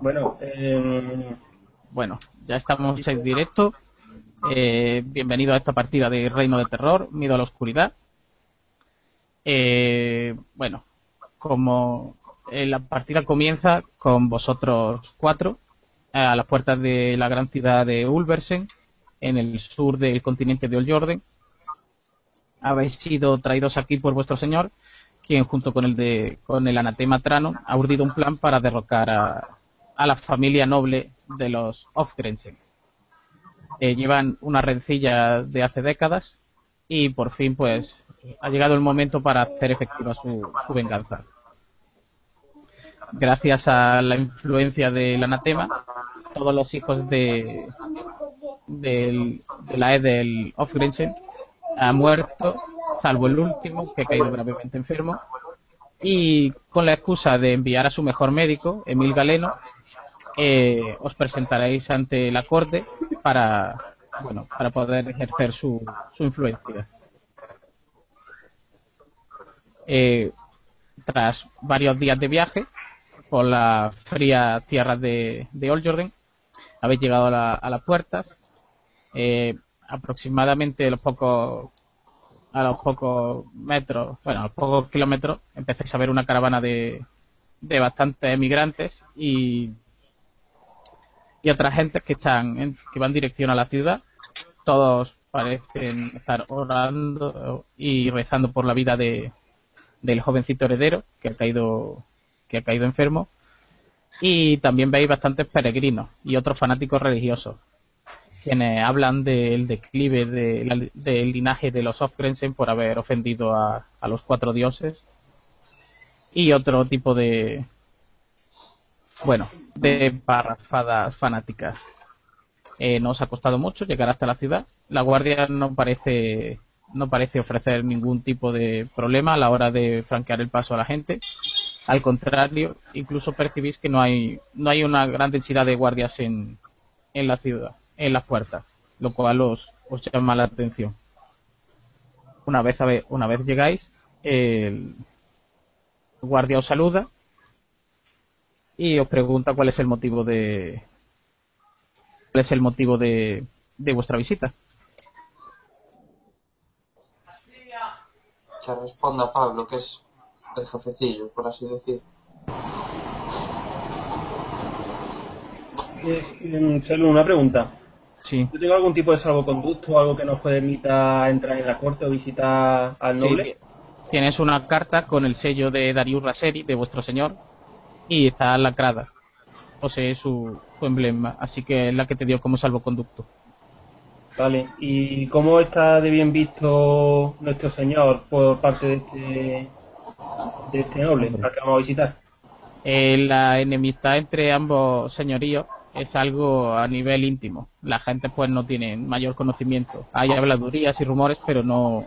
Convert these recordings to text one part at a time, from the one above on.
Bueno, eh, Bueno, ya estamos en directo. Eh, bienvenido a esta partida de Reino de Terror, Miedo a la Oscuridad. Eh, bueno, como eh, la partida comienza con vosotros cuatro a las puertas de la gran ciudad de Ulversen, en el sur del continente de Oljorden. Habéis sido traídos aquí por vuestro señor, quien junto con el de con el anatema Trano ha urdido un plan para derrocar a, a la familia noble de los Ofgrensen. Eh, llevan una rencilla de hace décadas y por fin pues ha llegado el momento para hacer efectiva su, venganza. Gracias a la influencia del anatema, todos los hijos de, del- de la Edel Ofgrensen han muerto, salvo el último, que ha caído gravemente enfermo, y con la excusa de enviar a su mejor médico, Emil Galeno, eh, os presentaréis ante la corte para bueno para poder ejercer su, su influencia. Eh, tras varios días de viaje por la fría tierra de, de Oljorden, habéis llegado a, la- a las puertas. Eh, aproximadamente los pocos a los pocos metros, bueno, a los pocos kilómetros, empezáis a ver una caravana de, de bastantes emigrantes y y otras gentes que están en- que van dirección a la ciudad. Todos parecen estar orando y rezando por la vida de del jovencito heredero que ha caído que ha caído enfermo. Y también veis bastantes peregrinos y otros fanáticos religiosos quienes hablan del declive de del linaje de los Ofgrensen por haber ofendido a, a los cuatro dioses y otro tipo de bueno, de parrafadas fanáticas. Eh, no os ha costado mucho llegar hasta la ciudad. La guardia no parece no parece ofrecer ningún tipo de problema a la hora de franquear el paso a la gente. Al contrario, incluso percibís que no hay no hay una gran densidad de guardias en, en la ciudad, en las puertas, lo cual os, os llama la atención. Una vez una vez llegáis, el guardia os saluda y os pregunta cuál es el motivo de cuál es el motivo de, de vuestra visita. Que responda Pablo, que es el jefecillo, por así decir. es, solo una pregunta. Sí. ¿Yo tengo algún tipo de salvoconducto, algo que nos permita entrar en la corte o visitar al noble? Sí, tienes una carta con el sello de Darius Raseri, de vuestro señor, y está lacrada. Posee su, su emblema, así que es la que te dio como salvoconducto. Vale. ¿Y cómo está de bien visto nuestro señor por parte de este, de este noble al que vamos a visitar? Eh, la enemistad entre ambos señoríos es algo a nivel íntimo. La gente pues no tiene mayor conocimiento. Hay habladurías y rumores, pero no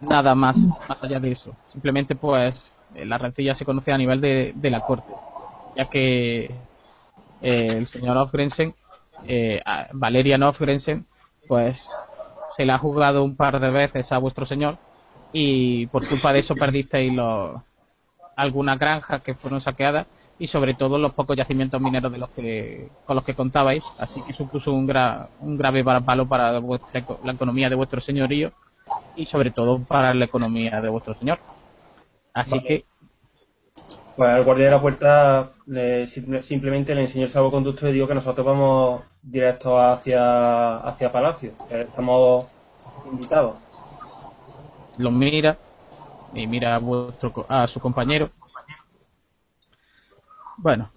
nada más más allá de eso. Simplemente pues la rencilla se conoce a nivel de, de la corte, ya que eh, el señor Ofgrensen, eh, Valerian Ofgrensen, pues se le ha jugado un par de veces a vuestro señor y por culpa de eso perdisteis los algunas granjas que fueron saqueadas y sobre todo los pocos yacimientos mineros de los que con los que contabais. Así que supuso un, gra- un grave palo para vuestra la economía de vuestro señorío y sobre todo para la economía de vuestro señor así Vale. que Pues al guardia de la puerta le- simple- simplemente le enseño el salvoconducto y digo que nosotros vamos directo hacia, hacia Palacio, que estamos invitados. lo mira y mira a, vuestro, a su compañero bueno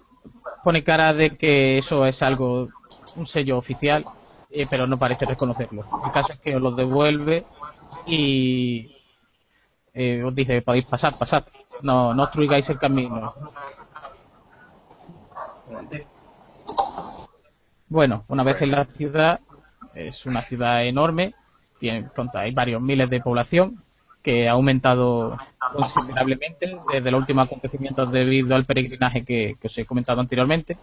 pone cara de que eso es algo un sello oficial eh, pero no parece reconocerlo el caso es que os lo devuelve y eh, os dice podéis pasar pasad no no obstruigáis el camino. Bueno, una vez en la ciudad, es una ciudad enorme, tiene, hay varios miles de población, que ha aumentado considerablemente desde los últimos acontecimientos debido al peregrinaje que, que os he comentado anteriormente.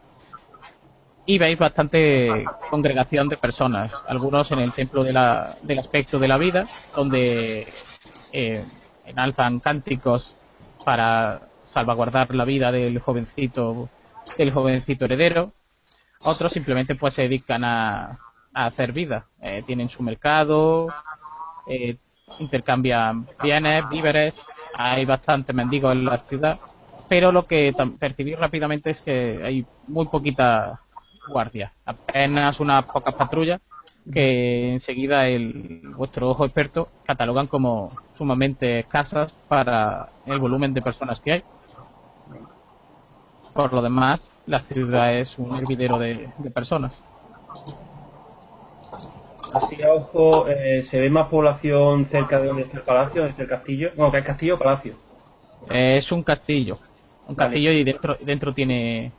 Y veis bastante congregación de personas, algunos en el templo de la- del aspecto de la vida, donde eh, enalzan cánticos para salvaguardar la vida del jovencito del jovencito heredero. Otros simplemente pues se dedican a, hacer vida. Eh, tienen su mercado, eh, intercambian bienes, víveres. Hay bastante mendigos en la ciudad. Pero lo que percibí rápidamente es que hay muy poquita guardia. Apenas unas pocas patrullas que enseguida el vuestro ojo experto catalogan como sumamente escasas para el volumen de personas que hay. Por lo demás, la ciudad es un hervidero de, personas. Así a ojo, eh, ¿se ve más población cerca de donde está el palacio, desde el castillo? No, que es castillo o palacio. es un castillo. Un castillo y dentro, dentro tiene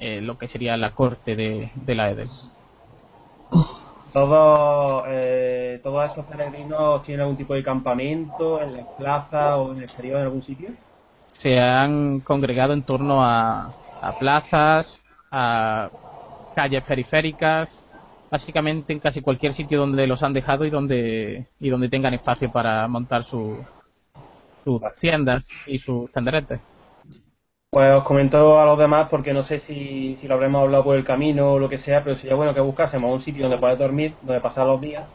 eh, lo que sería la corte de, de la Edel. Todos, eh, todos estos peregrinos tienen algún tipo de campamento en la plaza o en el exterior en algún sitio. Se han congregado en torno a, a plazas, a calles periféricas, básicamente en casi cualquier sitio donde los han dejado y donde y donde tengan espacio para montar sus tiendas y sus tenderetes. Pues os comento a los demás porque no sé si, lo habremos hablado por el camino o lo que sea, pero sería bueno que buscásemos un sitio donde poder dormir, donde pasar los días.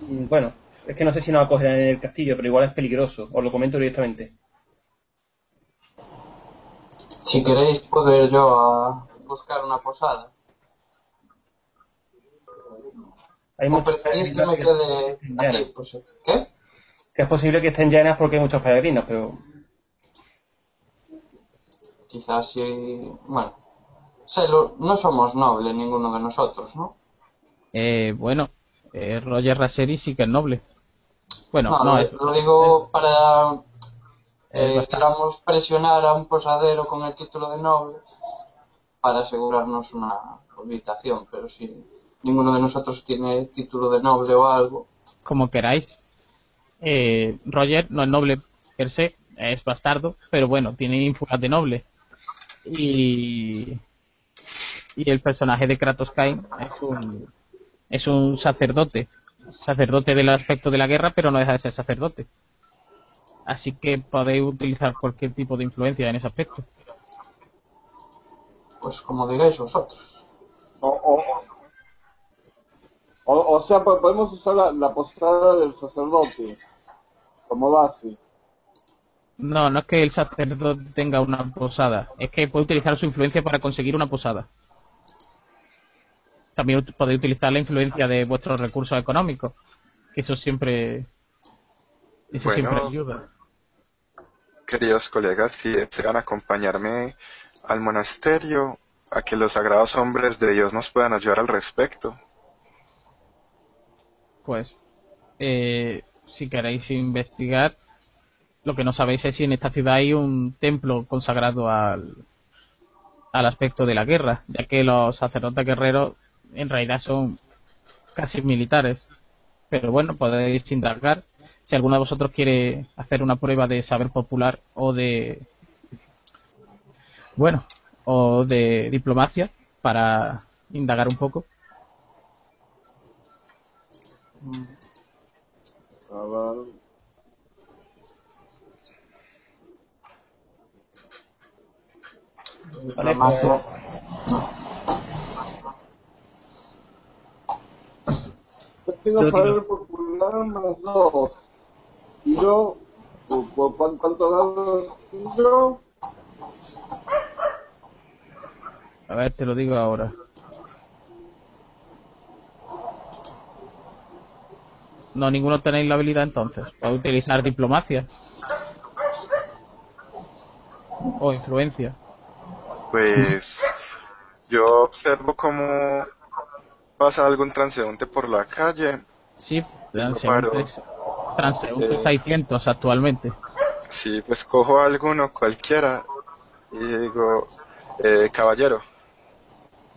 Bueno, es que no sé si nos acogerán en el castillo, pero igual es peligroso. Os lo comento directamente. Si queréis, poder yo a buscar una posada. Hay muchos preferís que me quede aquí? Pues, ¿Qué? Que es posible que estén llenas porque hay muchos peregrinos, pero quizás si... Bueno, no somos nobles ninguno de nosotros, ¿no? Eh, bueno, eh, Roger Raseri sí que es noble. Bueno, no, no lo, digo para eh, presionar a un posadero con el título de noble para asegurarnos una habitación, pero si ninguno de nosotros tiene título de noble o algo. Como queráis. Eh, Roger no es noble per se, es bastardo, pero bueno, tiene ínfulas de noble y, y el personaje de Kratos Kain es un, es un sacerdote, sacerdote del aspecto de la guerra, pero no deja de ser sacerdote. Así que podéis utilizar cualquier tipo de influencia en ese aspecto. Pues como digáis vosotros. O, o, sea, podemos usar la, la posada del sacerdote como base. No, no es que el sacerdote tenga una posada, es que puede utilizar su influencia para conseguir una posada. También podéis utilizar la influencia de vuestros recursos económicos, que eso siempre, eso siempre ayuda. Queridos colegas, si desean acompañarme al monasterio, a que los sagrados hombres de Dios nos puedan ayudar al respecto. Pues, eh, si queréis investigar, lo que no sabéis es si en esta ciudad hay un templo consagrado al, al aspecto de la guerra, ya que los sacerdotes guerreros en realidad son casi militares. Pero bueno, podéis indagar. Si alguno de vosotros quiere hacer una prueba de saber popular o de. Bueno, o de diplomacia para indagar un poco. Vale, Yo saber popular más dos. Y yo, ¿cuánto dado yo? A ver, te lo digo ahora. No, ninguno tenéis la habilidad entonces. Para utilizar diplomacia. O influencia. Pues yo observo cómo pasa algún transeúnte por la calle. Sí, transeúntes, transeúntes 600 actualmente. Sí, pues cojo a alguno cualquiera y digo, eh, caballero.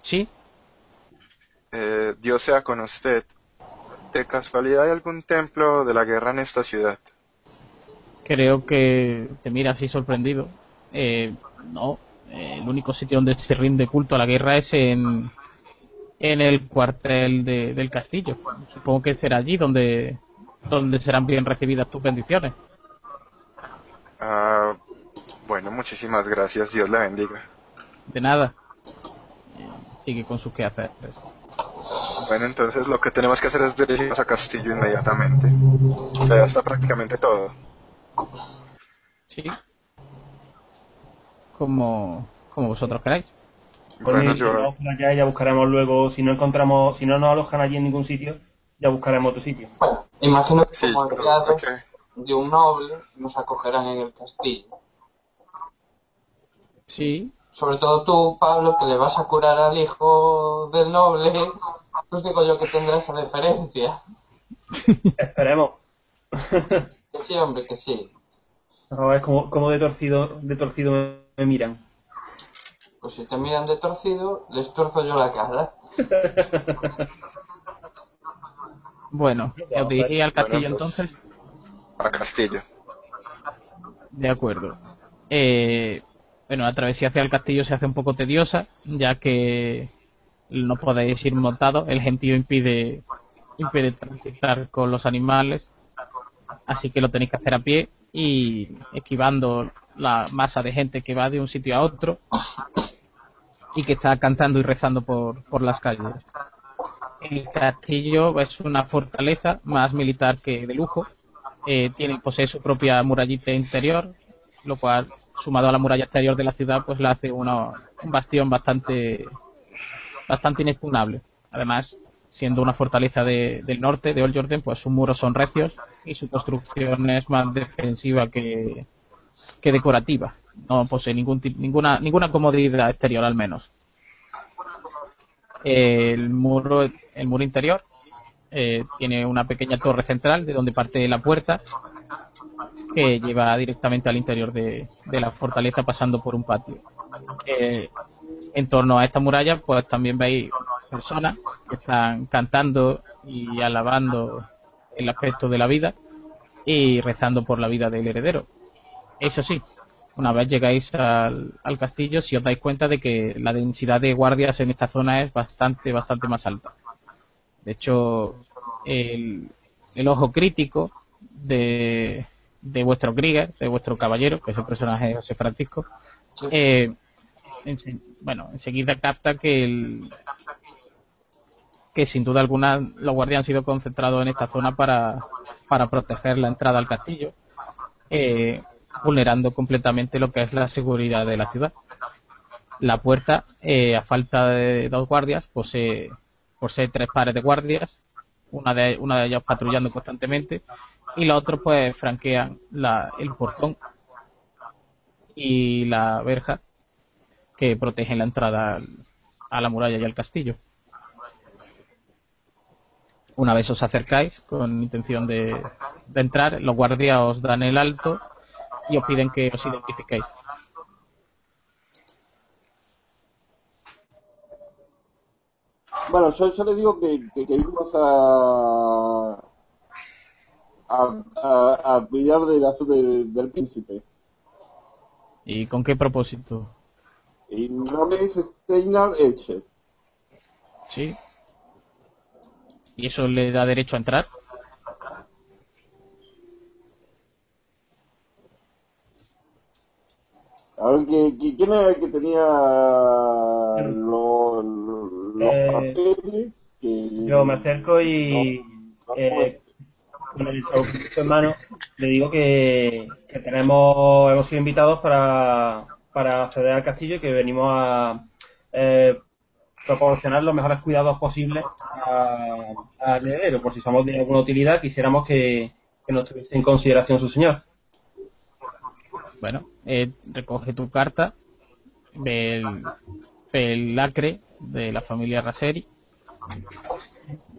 Sí. Eh, Dios sea con usted. ¿De casualidad hay algún templo de la guerra en esta ciudad? Creo que te mira así sorprendido. Eh, no, eh, el único sitio donde se rinde culto a la guerra es en, en el cuartel del castillo. Supongo que será allí donde, donde serán bien recibidas tus bendiciones. Ah, bueno, muchísimas gracias. Dios la bendiga. De nada. Eh, sigue con sus quehaceres. Bueno, entonces lo que tenemos que hacer es dirigirnos a Castillo inmediatamente. O sea, ya está prácticamente todo. Sí. Como, como vosotros queráis. Pues Bueno, yo... allá, ya buscaremos luego, si no encontramos, si no nos alojan allí en ningún sitio, ya buscaremos otro sitio. Bueno, imagino que Sí, como pero enviados ok. de un noble nos acogerán en el castillo. Sí. Sobre todo tú, Pablo, que le vas a curar al hijo del noble, pues digo yo que tendrá esa deferencia. Esperemos. Que sí, hombre, que sí. A ver cómo, cómo de torcido, de torcido me, miran. Pues si te miran de torcido, les torzo yo la cara. Bueno, os dirigí al castillo Bueno, pues- entonces. A Castillo. De acuerdo. Eh, bueno, la travesía hacia el castillo se hace un poco tediosa, ya que no podéis ir montados. El gentío impide, impide transitar con los animales, así que lo tenéis que hacer a pie y esquivando la masa de gente que va de un sitio a otro y que está cantando y rezando por, por las calles. El castillo es una fortaleza más militar que de lujo. Eh, tiene posee su propia murallita interior, lo cual, sumado a la muralla exterior de la ciudad, pues la hace una- un bastión bastante bastante inexpugnable. Además, siendo una fortaleza de- del norte, de Old Jordan, pues sus muros son recios y su construcción es más defensiva que, que decorativa. No posee ningún ninguna ninguna comodidad exterior al menos. El muro el muro interior eh, tiene una pequeña torre central de donde parte la puerta que lleva directamente al interior de, de la fortaleza pasando por un patio. Eh, en torno a esta muralla pues también veis personas que están cantando y alabando el aspecto de la vida y rezando por la vida del heredero. Eso sí, una vez llegáis al, al castillo, si os dais cuenta de que la densidad de guardias en esta zona es bastante, bastante más alta. De hecho, el, el ojo crítico de, de vuestro Krieger, de vuestro caballero, que es el personaje de José Francisco, eh, bueno, enseguida capta que el, que sin duda alguna los guardias han sido concentrados en esta zona para, para proteger la entrada al castillo, eh, vulnerando completamente lo que es la seguridad de la ciudad. La puerta, eh, a falta de dos guardias, posee, posee tres pares de guardias, una de, una de ellas patrullando constantemente, y los otros pues franquean la, el portón y la verja que protegen la entrada a la muralla y al castillo. Una vez os acercáis con intención de entrar, los guardias os dan el alto y os piden que os identifiquéis. Bueno, yo, yo le digo que, que, que vimos a, a, a, a cuidar del asunto de- del príncipe. ¿Y con qué propósito? Y mi nombre es Steinar Eche. ¿Sí? ¿Y eso le da derecho a entrar? A ver, ¿qué- qué- ¿quién era el que tenía lo- lo- los Eh, papeles? Que- Yo me acerco y No, no eh, con el saludo en mano le digo que, que tenemos hemos sido invitados para, para acceder al castillo y que venimos a eh, proporcionar los mejores cuidados posibles a- al heredero. Por si somos de alguna utilidad, quisiéramos que, que nos tuviese en consideración su señor. Bueno, eh, recoge tu carta, ve el, ve el lacre de la familia Raseri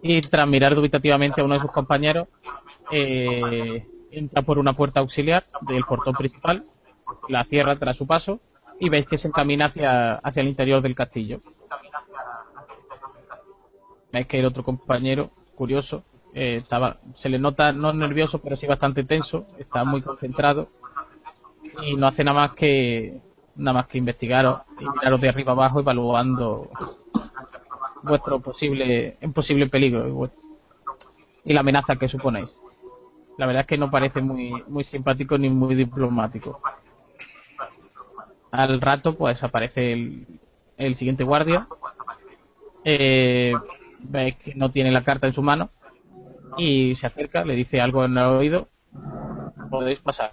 y tras mirar dubitativamente a uno de sus compañeros, eh, entra por una puerta auxiliar del portón principal, la cierra tras su paso y veis que se encamina hacia, hacia el interior del castillo. Veis que el otro compañero, curioso, eh, estaba, se le nota no nervioso, pero sí bastante tenso, está muy concentrado y no hace nada más que nada más que investigaros y miraros de arriba abajo evaluando vuestro posible posible peligro y la amenaza que suponéis. La verdad es que no parece muy muy simpático ni muy diplomático. Al rato pues aparece el, el siguiente guardia eh, veis que no tiene la carta en su mano y se acerca, le dice algo en el oído, podéis pasar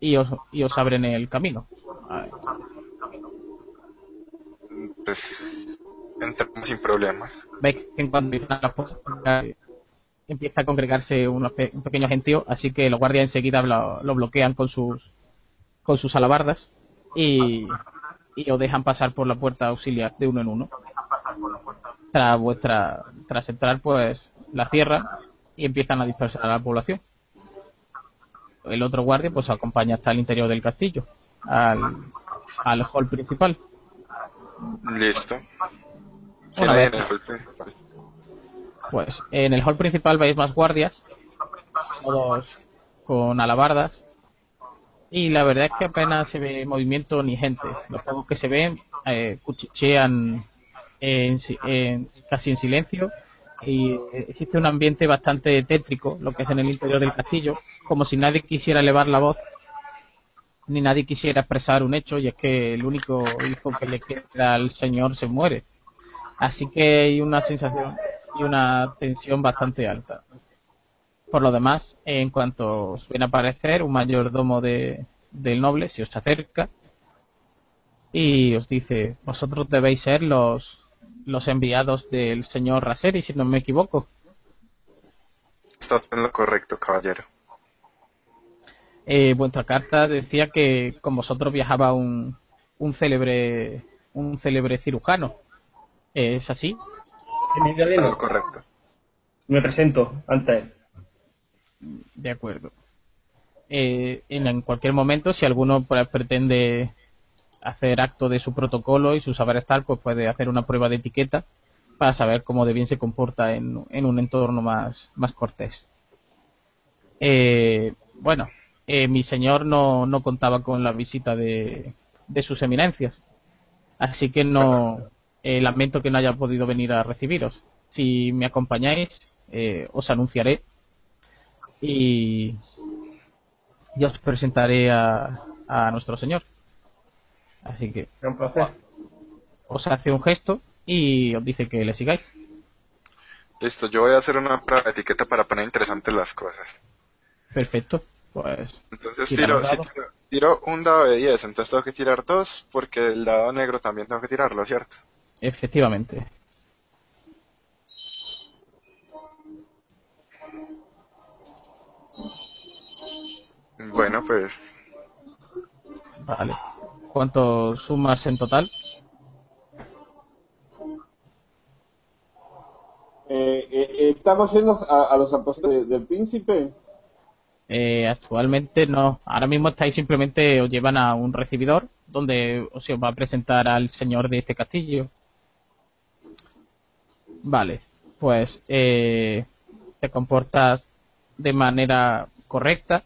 y os, y os abren el camino. Pues entramos sin problemas. Veis que en cuanto empiezan las puertas, eh, empieza a congregarse unos pe- un pequeño gentío, así que los guardias enseguida lo, lo bloquean con sus con sus alabardas y, y os dejan pasar por la puerta auxiliar de uno en uno. Tras vuestra tras entrar, pues la cierran y empiezan a dispersar a la población. El otro guardia pues acompaña hasta el interior del castillo, al, al hall principal. Listo. ¿Quién Una hay vez. en el hall principal? Pues en el hall principal veis más guardias, todos con alabardas, y la verdad es que apenas se ve movimiento ni gente. Los pocos que se ven eh, cuchichean en en- casi en silencio y existe un ambiente bastante tétrico, lo que es en el interior del castillo, como si nadie quisiera elevar la voz ni nadie quisiera expresar un hecho y es que el único hijo que le queda al señor se muere. Así que hay una sensación y una tensión bastante alta. Por lo demás, en cuanto os viene a aparecer un mayordomo de, del noble, se os acerca y os dice, vosotros debéis ser los, los enviados del señor Raseri, si no me equivoco. Estás en lo correcto, caballero. Eh, vuestra carta decía que con vosotros viajaba un, un célebre un célebre cirujano. ¿Es así? Correcto. Me presento ante él. De acuerdo. Eh, en, en cualquier momento, si alguno pues, pretende hacer acto de su protocolo y su saber estar, pues puede hacer una prueba de etiqueta para saber cómo de bien se comporta en, en un entorno más, más cortés. Eh, bueno, eh, mi señor no, no contaba con la visita de, de sus eminencias, así que no eh, lamento que no haya podido venir a recibiros. Si me acompañáis, eh, os anunciaré y yo os presentaré a, a nuestro señor. Así que Es un placer. os hace un gesto y os dice que le sigáis. Listo, yo voy a hacer una etiqueta para poner interesantes las cosas. Perfecto. Pues Entonces tiro, los si tiro, tiro un dado de 10, entonces tengo que tirar dos porque el dado negro también tengo que tirarlo, ¿cierto? efectivamente. Bueno, pues Vale. ¿Cuánto sumas en total? Eh, eh, estamos yendo a, a los apóstoles de- del príncipe. Eh, actualmente no. Ahora mismo estáis simplemente os llevan a un recibidor donde se os va a presentar al señor de este castillo. Vale, pues eh, te comportas de manera correcta,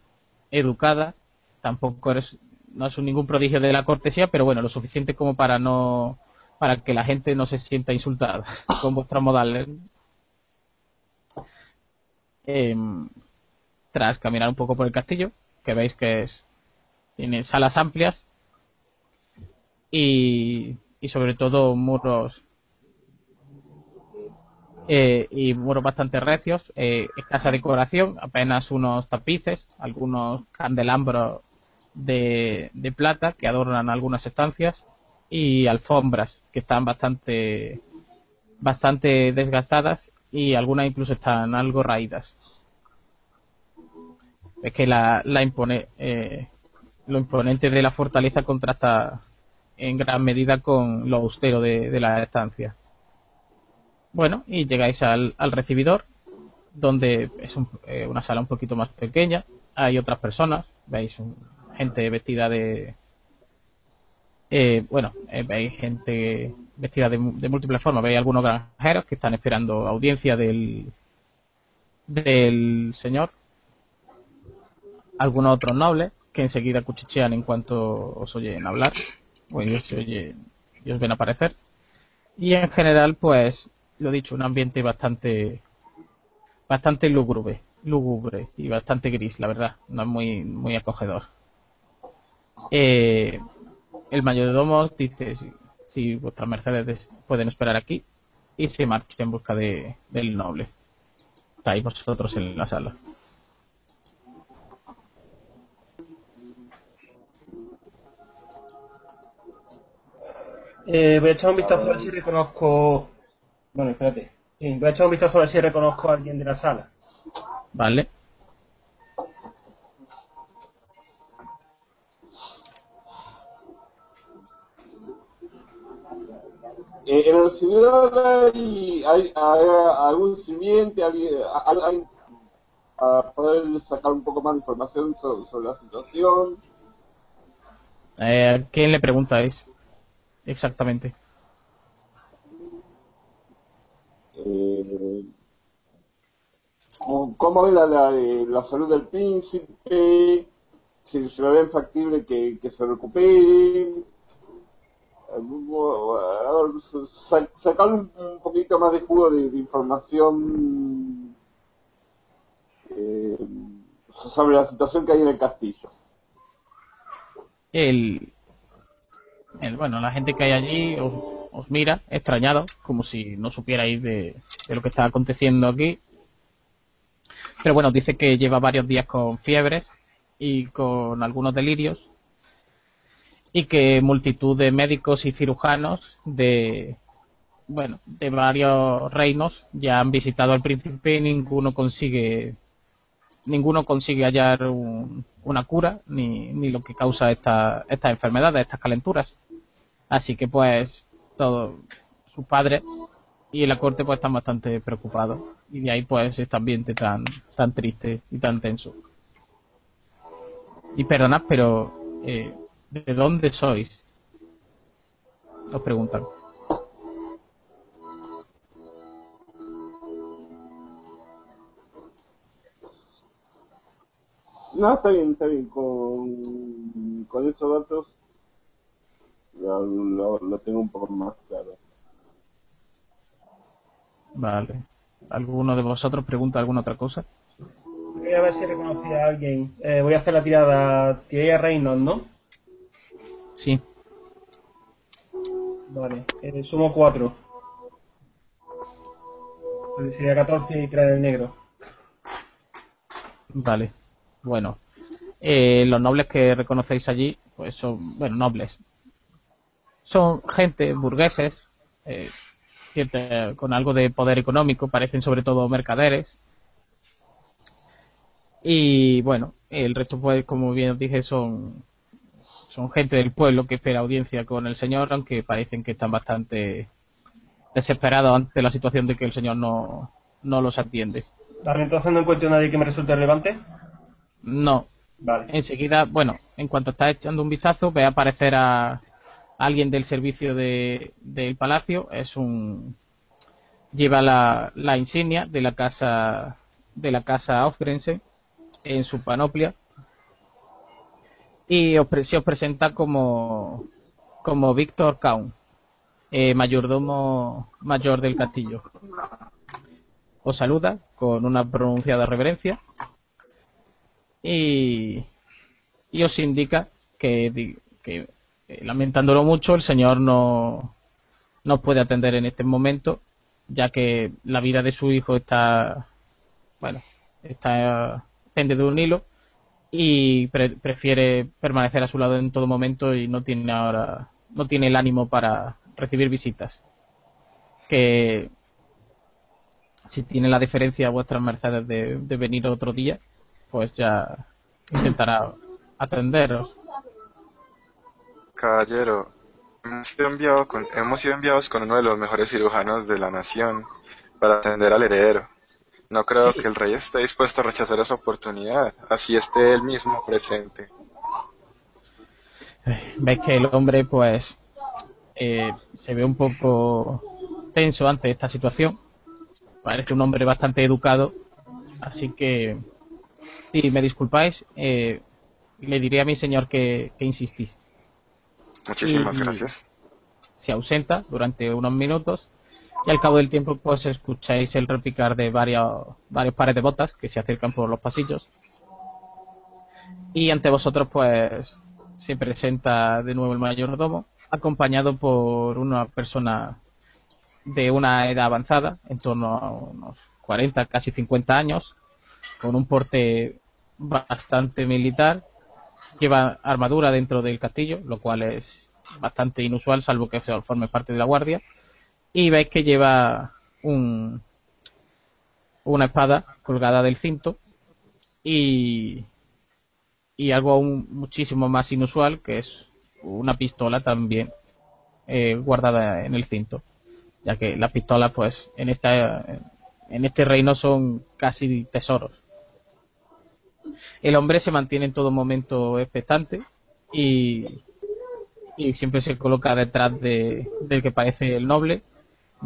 educada. Tampoco eres no es ningún prodigio de la cortesía, pero bueno, lo suficiente como para no para que la gente no se sienta insultada con vuestros modales. Em, tras caminar un poco por el castillo, que veis que es tiene salas amplias y, y sobre todo muros eh, y muros bastante recios, eh, escasa decoración, apenas unos tapices, algunos candelabros de, de plata que adornan algunas estancias y alfombras que están bastante bastante desgastadas y algunas incluso están algo raídas. Es que la, la impone, eh, lo imponente de la fortaleza contrasta en gran medida con lo austero de, de la estancia. Bueno, y llegáis al, al recibidor, donde es un- eh, una sala un poquito más pequeña. Hay otras personas, veis un- gente vestida de. eh, bueno, eh, veis gente vestida de, de múltiples formas. Veis algunos granjeros que están esperando audiencia del, del señor. Algunos otros nobles que enseguida cuchichean en cuanto os oyen hablar. Bueno, y os, oye- y os ven aparecer. Y en general, pues, lo dicho, un ambiente bastante bastante lúgubre, lúgubre y bastante gris, la verdad, no es muy muy acogedor. Eh, el mayordomo dice, sí, si vuestras mercedes pueden esperar aquí, y se marcha en busca de, del noble. Estáis vosotros en la sala. Eh, voy a echar un vistazo a ver si reconozco. Bueno, espérate. Sí, voy a echar un vistazo a ver si reconozco a alguien de la sala. Vale. Eh, en el servidor hay, hay, hay algún sirviente, alguien, alguien para poder sacar un poco más de información sobre, sobre la situación. Eh, ¿a ¿Quién le preguntáis? Exactamente. Eh, ¿Cómo ve la, la, la salud del príncipe? Si se lo ven factible que, que se recupere. Sa- Sacar un un poquito más de jugo de, de información eh, sobre la situación que hay en el castillo. El, bueno, la gente que hay allí os, os mira extrañado, como si no supierais de, de lo que está aconteciendo aquí. Pero bueno, dice que lleva varios días con fiebres y con algunos delirios y que multitud de médicos y cirujanos de bueno de varios reinos ya han visitado al príncipe y ninguno consigue ninguno consigue hallar un- una cura ni, ni lo que causa esta, estas enfermedades, estas calenturas. Así que pues todos sus padres y la corte pues están bastante preocupados y de ahí pues este ambiente tan tan triste y tan tenso. Y perdonad, pero eh, ¿de dónde sois? Os preguntan. No, está bien, está bien. Con, con esos datos lo, lo, lo tengo un poco más claro. Vale. ¿Alguno de vosotros pregunta alguna otra cosa? Voy a ver si reconocía a alguien. Eh, voy a hacer la tirada. Tiré a Reynolds, ¿no? Sí. Vale. Eh, sumo 4. Sería 14 y tirar el negro. Vale. Bueno. Eh, los nobles que reconocéis allí, pues son, bueno, nobles. Son gente, burgueses, eh, cierta- con algo de poder económico, parecen sobre todo mercaderes. Y bueno, el resto, pues, como bien os dije, son, son gente del pueblo que espera audiencia con el señor, aunque parecen que están bastante desesperados ante la situación de que el señor no, no los atiende. Vale, entonces no encuentro a nadie que me resulte relevante. No, Vale. enseguida, bueno, en cuanto estás echando un vistazo, ve aparecer a alguien del servicio de, del palacio. Es un lleva la, insignia de la casa de la casa Ofgrense en su panoplia y os, se os presenta como como Víctor Kaun, eh, mayordomo mayor del castillo. Os saluda con una pronunciada reverencia y, y os indica que, que, eh, lamentándolo mucho el señor no no puede atender en este momento ya que la vida de su hijo está bueno está pende de un hilo y pre- prefiere permanecer a su lado en todo momento y no tiene ahora no tiene el ánimo para recibir visitas que si tiene la deferencia a vuestras mercedes de, de venir otro día pues ya intentará atenderos. Caballero, hemos sido, enviado con- hemos sido enviados con uno de los mejores cirujanos de la nación para atender al heredero. No creo Sí. que el rey esté dispuesto a rechazar esa oportunidad, así esté él mismo presente. Veis que el hombre pues eh, se ve un poco tenso ante esta situación. Parece un hombre bastante educado, así que si me disculpáis, eh, le diré a mi señor que, que insistís. Muchísimas Y- gracias. se ausenta durante unos minutos y al cabo del tiempo pues escucháis el repicar de varios, varios pares de botas que se acercan por los pasillos y ante vosotros pues se presenta de nuevo el mayordomo acompañado por una persona de una edad avanzada, en torno a unos 40, casi 50 años, con un porte bastante militar, lleva armadura dentro del castillo, lo cual es bastante inusual, salvo que forme parte de la guardia, y veis que lleva un, una espada colgada del cinto y, y algo aún muchísimo más inusual, que es una pistola también eh, guardada en el cinto, ya que las pistolas, pues, en esta en este reino son casi tesoros. El hombre se mantiene en todo momento expectante y, siempre se coloca detrás de, del que parece el noble.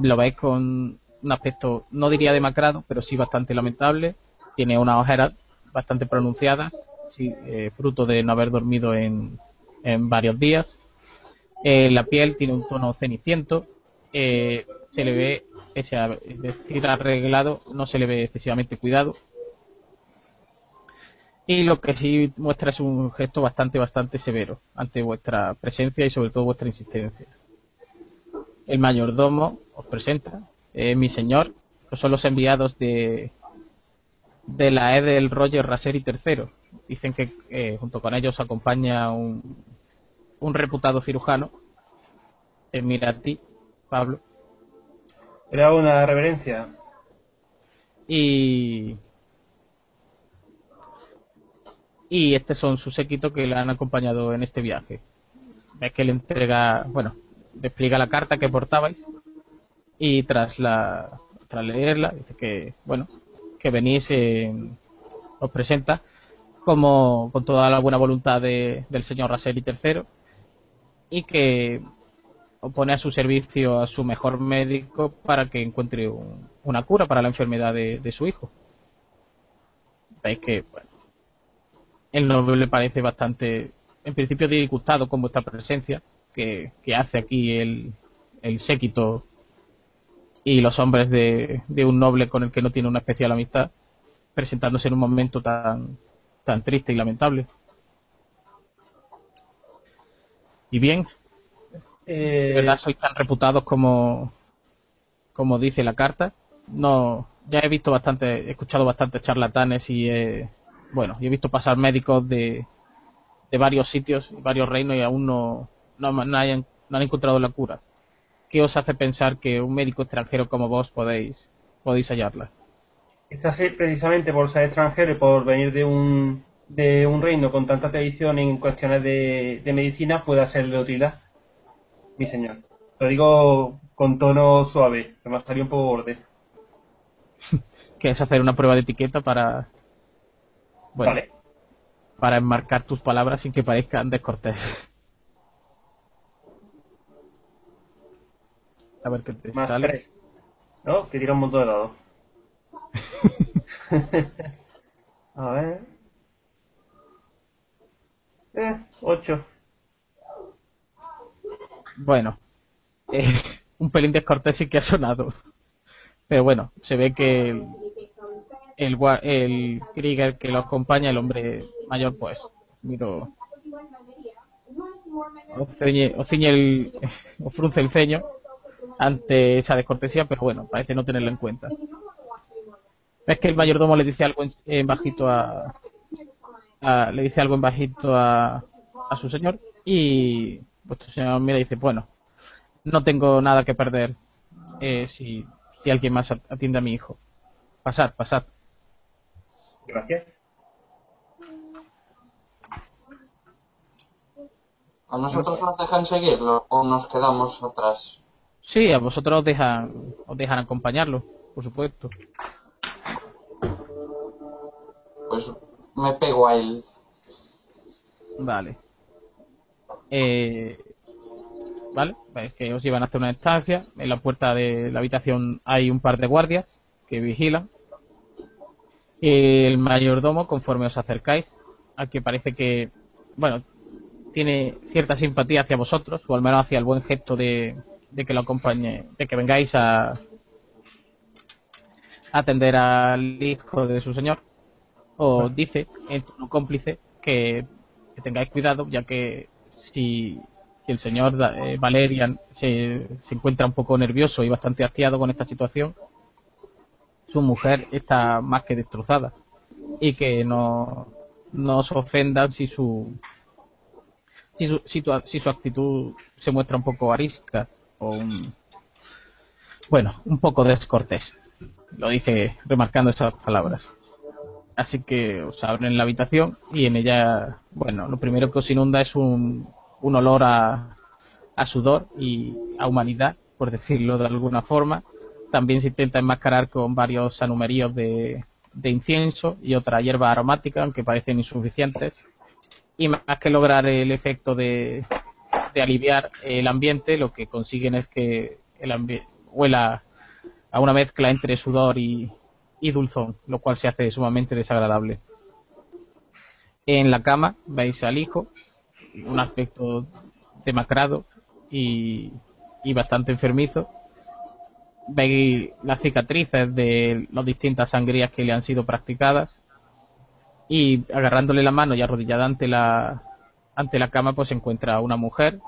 Lo veis con un aspecto, no diría demacrado, pero sí bastante lamentable. Tiene unas ojeras bastante pronunciadas, eh, fruto de no haber dormido en, varios días. Eh, la piel tiene un tono ceniciento. Eh, se le ve, ese, es decir, arreglado, no se le ve excesivamente cuidado. Y lo que sí muestra es un gesto bastante, bastante severo ante vuestra presencia y sobre todo vuestra insistencia. El mayordomo os presenta, eh, mi señor, son los enviados de, de la Edel Roger Raseri III. Dicen que eh, junto con ellos acompaña un, un reputado cirujano. Eh, mira a ti, Pablo. Era una reverencia. Y. Y este son sus séquitos que le han acompañado en este viaje. Ves que le entrega, bueno, explica la carta que portabais y tras la tras leerla dice que bueno que venís os presenta como con toda la buena voluntad de, del señor Raseli III y que pone a su servicio a su mejor médico para que encuentre una cura para la enfermedad de, de su hijo. Veis que bueno, el noble le parece bastante, en principio, disgustado con vuestra presencia, que, que hace aquí el, el séquito y los hombres de, de, un noble con el que no tiene una especial amistad, presentándose en un momento tan, tan triste y lamentable. Y bien, eh... de verdad sois tan reputados como, como dice la carta. No, ya he visto bastante, he escuchado bastantes charlatanes y he, bueno, y he visto pasar médicos de, de varios sitios, varios reinos y aún no, no, no, hayan, no han encontrado la cura ¿qué os hace pensar que un médico extranjero como vos podéis, podéis hallarla? Quizás precisamente por ser extranjero y por venir de un, de un reino con tanta tradición en cuestiones de, de medicina pueda ser de utilidad, mi señor. Lo digo con tono suave, que me estaría un poco borde. que es hacer una prueba de etiqueta para. Bueno, vale. Para enmarcar tus palabras sin que parezcan descortés. A ver qué te Más sale. tres. ¿No? Que tira un montón de dados. A ver. Eh, ocho. Bueno. Eh, un pelín descortés sí que ha sonado. Pero bueno, se ve que el, el, Krieger que lo acompaña, el hombre mayor, pues, miro. O o ciñe el. o frunce el ceño ante esa descortesía, pero bueno, parece no tenerlo en cuenta. Es que el mayordomo le dice algo en, en bajito a, a, le dice algo en bajito a, a su señor y vuestro señor mira y dice, bueno, no tengo nada que perder eh, si, si alguien más atiende a mi hijo. Pasad, pasad. Gracias. ¿A nosotros nos dejan seguirlo o nos quedamos atrás? Sí, a vosotros os dejan, os dejan acompañarlo, por supuesto. Pues me pego a él. Vale. Eh, vale, es que os llevan hasta una estancia. En la puerta de la habitación hay un par de guardias que vigilan. El mayordomo, conforme os acercáis, al que parece que, bueno, tiene cierta simpatía hacia vosotros, o al menos hacia el buen gesto de, de que lo acompañe, de que vengáis a, a atender al hijo de su señor, os dice en tono cómplice que, que, tengáis cuidado, ya que si, que el señor eh, Valerian se, se encuentra un poco nervioso y bastante hastiado con esta situación, su mujer está más que destrozada y que no, no se ofendan si su, si su, si, su actitud se muestra un poco arisca o un, bueno, un poco descortés. Lo dice remarcando esas palabras. Así que os abren la habitación y en ella, bueno, lo primero que os inunda es un, un olor a, a sudor y a humanidad, por decirlo de alguna forma. También se intenta enmascarar con varios sanumeríos de, de incienso y otra hierba aromática, aunque parecen insuficientes. Y más que lograr el efecto de, de aliviar el ambiente, lo que consiguen es que el huela a una mezcla entre sudor y, y dulzón, lo cual se hace sumamente desagradable. En la cama veis al hijo, un aspecto demacrado y, y bastante enfermizo. Veis las cicatrices de las distintas sangrías que le han sido practicadas. Y agarrándole la mano y arrodillada ante la, ante la cama, pues se encuentra una mujer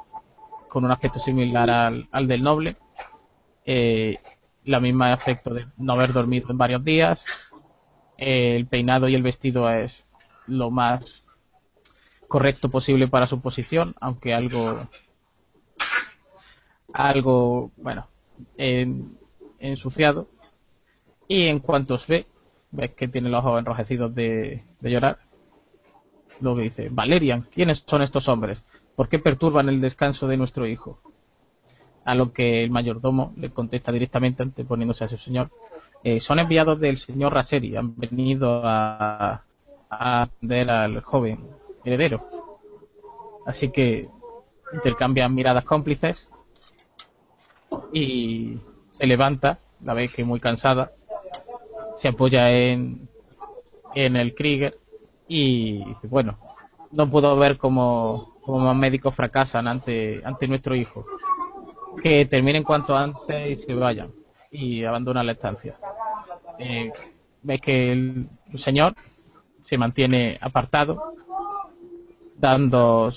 con un aspecto similar al, al del noble. Eh, la misma aspecto de no haber dormido en varios días. el peinado y el vestido es lo más correcto posible para su posición, aunque algo algo, bueno, ensuciado. Y en cuanto os ve, ves que tiene los ojos enrojecidos de, de llorar. Luego dice, Valerian, ¿quiénes son estos hombres? ¿Por qué perturban el descanso de nuestro hijo? A lo que el mayordomo le contesta directamente anteponiéndose a su señor. Eh, son enviados del señor Raseri, han venido a, a atender al joven heredero. Así que intercambian miradas cómplices y se levanta, la vez que muy cansada, se apoya en, en el Krieger y bueno, no puedo ver cómo, cómo más médicos fracasan ante, ante nuestro hijo. Que terminen cuanto antes y se vayan y abandonan la estancia. Eh, ves que el, señor se mantiene apartado, dando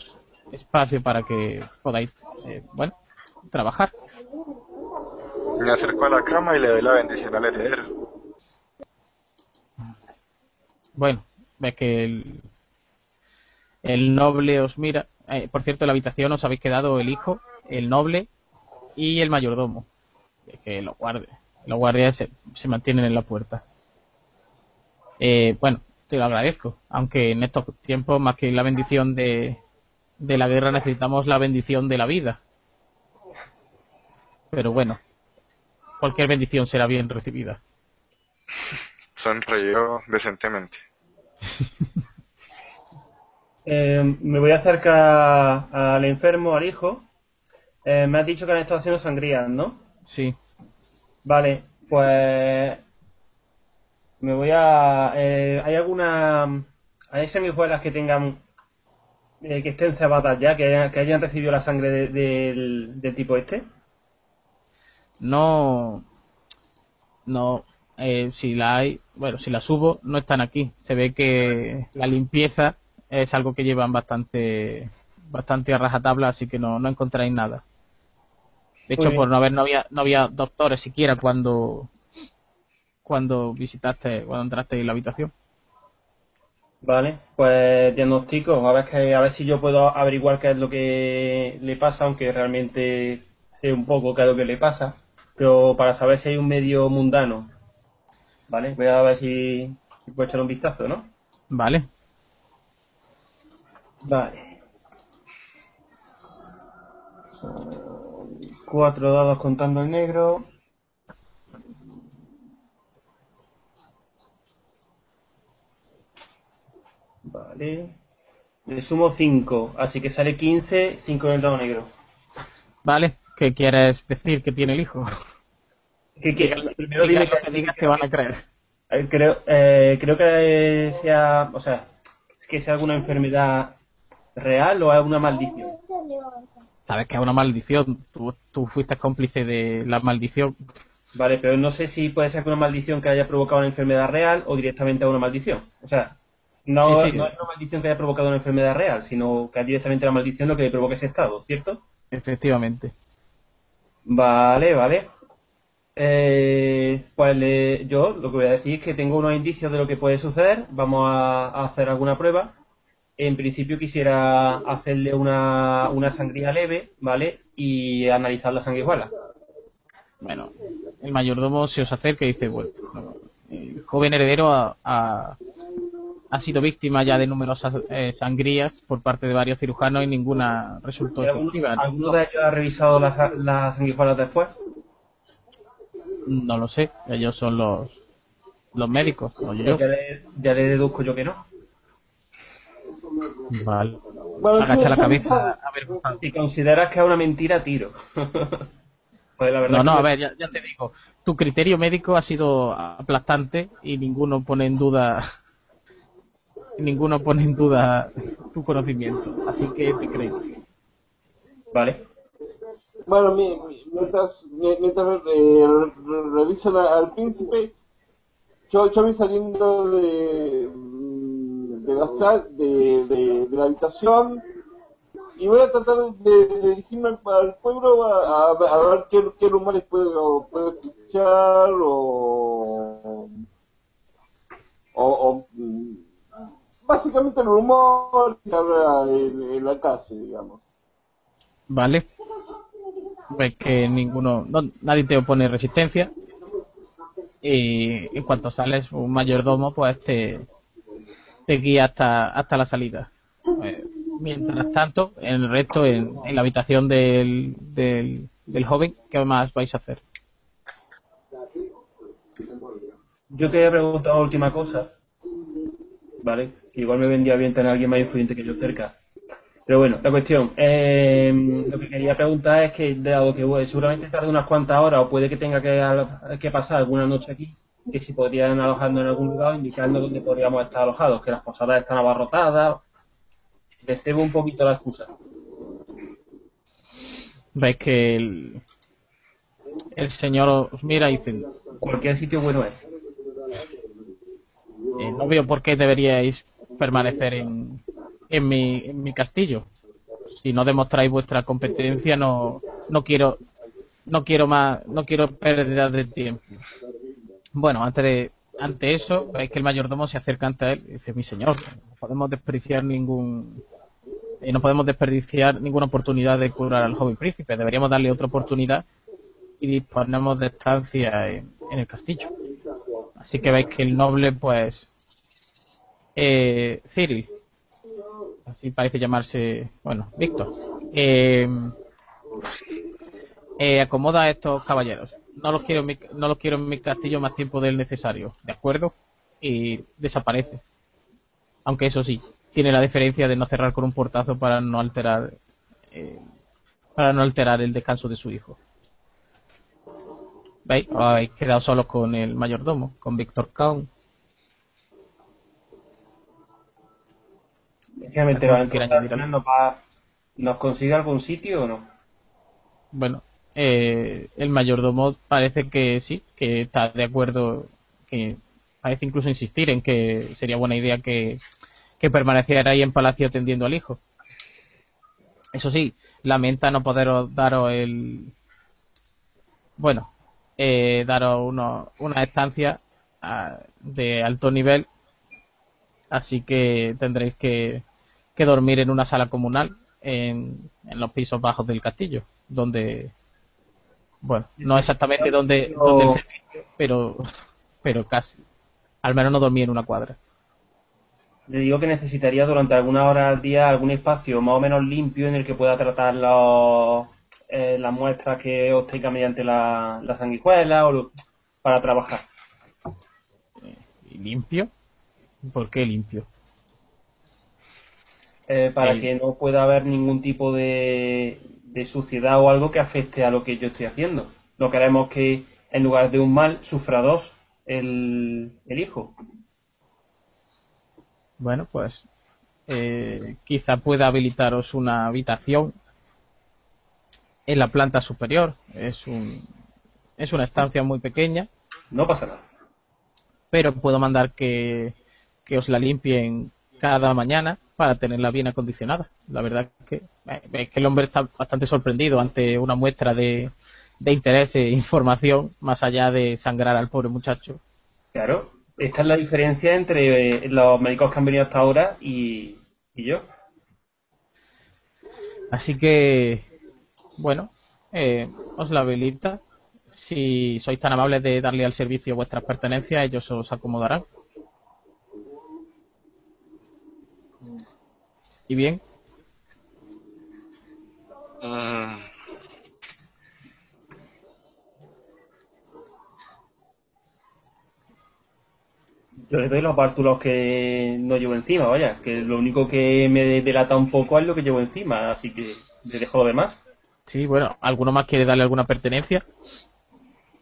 espacio para que podáis, eh, bueno, trabajar. Me acerco a la cama y le doy la bendición al heredero. Bueno, ves que el, noble os mira. Eh, por cierto, en la habitación os habéis quedado el hijo, el noble y el mayordomo. que los guardias, los guardias se, se mantienen en la puerta. Eh, bueno, te lo agradezco. Aunque en estos tiempos, más que la bendición de, de la guerra, necesitamos la bendición de la vida. Pero bueno, cualquier bendición será bien recibida. Sonrió decentemente. eh, me voy a acercar al enfermo, al hijo. Eh, me has dicho que han estado haciendo sangrías, ¿no? Sí. Vale, pues me voy a... Eh, ¿Hay alguna... ¿Hay semijuelas que tengan... Eh, que estén cebadas ya, que hayan, que hayan recibido la sangre de, del, del tipo este? No no eh, si la hay bueno si la subo no están aquí. Se ve que la limpieza es algo que llevan bastante bastante a rajatabla así que no no encontráis nada. De hecho por no haber no había no había doctores siquiera cuando cuando visitaste cuando entraste en la habitación. Vale, pues diagnostico, a ver que a ver si yo puedo averiguar qué es lo que le pasa, aunque realmente sé un poco qué es lo que le pasa pero para saber si hay un medio mundano. ¿Vale? Voy a ver si, si puedo echar un vistazo, ¿no? Vale. Vale. Cuatro dados contando el negro. Vale. Le sumo 5, así que sale 15, 5 en el dado negro. Vale. ¿Qué quieres decir que tiene el hijo? Que, que, primero dime que, digas que van a creer. Creo, eh, creo que sea, o sea, es que sea alguna enfermedad real o alguna maldición. Sabes que es una maldición. Tú, tú fuiste cómplice de la maldición. Vale, pero no sé si puede ser una maldición que haya provocado una enfermedad real o directamente una maldición. O sea, no, sí, sí. no es una maldición que haya provocado una enfermedad real, sino que es directamente la maldición lo que provoca ese estado, ¿cierto? Efectivamente. Vale, vale. Eh, pues yo lo que voy a decir es que tengo unos indicios de lo que puede suceder. Vamos a, hacer alguna prueba. En principio quisiera hacerle una, una sangría leve, ¿vale? Y analizar la sanguijuela. Bueno, el mayordomo se os acerca y dice, bueno, el joven heredero ha- ha sido víctima ya de numerosas eh, sangrías por parte de varios cirujanos y ninguna resultó ¿Alguno, efectiva. alguno de ellos ha revisado las, las sanguijuelas después? No lo sé, ellos son los los médicos, o yo. Pues ya, le, ya le deduzco yo que no. Vale. Bueno, Agacha la cabeza a ver. Si consideras que es una mentira, tiro. pues la verdad No, no, que a ver, ya, ya te digo. Tu criterio médico ha sido aplastante y ninguno pone en duda. Ninguno pone en duda tu conocimiento. Así que te creo. Vale. Bueno, mi- mi- mientras, mi- mientras eh, re- revisan al príncipe, yo, yo voy saliendo de, mm, de la sal, de, de, de la habitación y voy a tratar de, de dirigirme al, al pueblo a, a- a ver qué, qué rumores puedo, puedo escuchar o, o, o, mm, básicamente el rumor que se habla en, en la calle, digamos. Vale. Ves que ninguno. No, nadie te opone resistencia. Y en cuanto sales, un mayordomo, pues te, te guía hasta, hasta la salida. Eh, mientras tanto, en el resto, en, en la habitación del, del, del joven, ¿qué más vais a hacer? Yo quería preguntar una última cosa. Vale. Igual me vendría bien tener a alguien más influyente que yo cerca. Pero bueno, la cuestión. eh, lo que quería preguntar es que, dado que bueno, seguramente tarde unas cuantas horas o puede que tenga que, que pasar alguna noche aquí, que si podrían alojarnos en algún lugar, indicando dónde podríamos estar alojados, que las posadas están abarrotadas. Le cebo un poquito la excusa. Veis que el, el señor os mira y dice, Cualquier sitio bueno es. eh, no veo por qué deberíais permanecer en, en, mi, en mi castillo. Si no demostráis vuestra competencia, no, no quiero no quiero más no quiero pérdida de tiempo. Bueno, antes de, ante eso, veis que el mayordomo se acerca ante él y dice, mi señor, no podemos desperdiciar ningún eh, no podemos desperdiciar ninguna oportunidad de curar al joven príncipe. Deberíamos darle otra oportunidad y disponemos de estancia en, en el castillo. Así que veis que el noble, pues, eh, Cyril, así parece llamarse, bueno, Víctor, eh, eh, acomoda a estos caballeros. No los quiero en mi, no los quiero en mi castillo más tiempo del necesario, ¿de acuerdo? Y desaparece. Aunque eso sí, tiene la diferencia de no cerrar con un portazo para no alterar, eh, para no alterar el descanso de su hijo. ¿Veis? Habéis quedado solos con el mayordomo, con Víctor Kaun. Efectivamente, ¿Algo ¿nos, que quiera añadir algo? nos, va- ¿nos consigue algún sitio o no? Bueno, eh, el mayordomo parece que sí, que está de acuerdo, que parece incluso insistir en que sería buena idea que, que permaneciera ahí en palacio atendiendo al hijo. Eso sí, lamenta no poderos daros el, bueno, eh, daros uno, una estancia ah, de alto nivel, así que tendréis que, que dormir en una sala comunal en, en los pisos bajos del castillo, donde, bueno, no exactamente donde, donde el servicio, pero, pero casi. Al menos no dormí en una cuadra. Le digo que necesitaría durante algunas horas al día algún espacio más o menos limpio en el que pueda tratar los, eh, las muestras que obtenga mediante la, la sanguijuela o lo- para trabajar. ¿Y limpio? ¿Por qué limpio? Eh, para Sí. que no pueda haber ningún tipo de, de suciedad o algo que afecte a lo que yo estoy haciendo. No queremos que en lugar de un mal sufra dos el, el hijo. Bueno, pues eh, quizá pueda habilitaros una habitación en la planta superior. Es un es una estancia muy pequeña, No pasa nada. pero puedo mandar que, que os la limpien cada mañana para tenerla bien acondicionada. La verdad es que, eh, es que el hombre está bastante sorprendido ante una muestra de, de interés e información más allá de sangrar al pobre muchacho. Claro, esta es la diferencia entre eh, los médicos que han venido hasta ahora y, y yo. Así que, bueno, eh, os la velita. Si sois tan amables de darle al servicio vuestras pertenencias, ellos os acomodarán. ¿Y bien? Mm, Yo le doy los bártulos que no llevo encima, vaya, que lo único que me delata un poco es lo que llevo encima, así que le dejo lo demás. Sí, bueno, ¿alguno más quiere darle alguna pertenencia?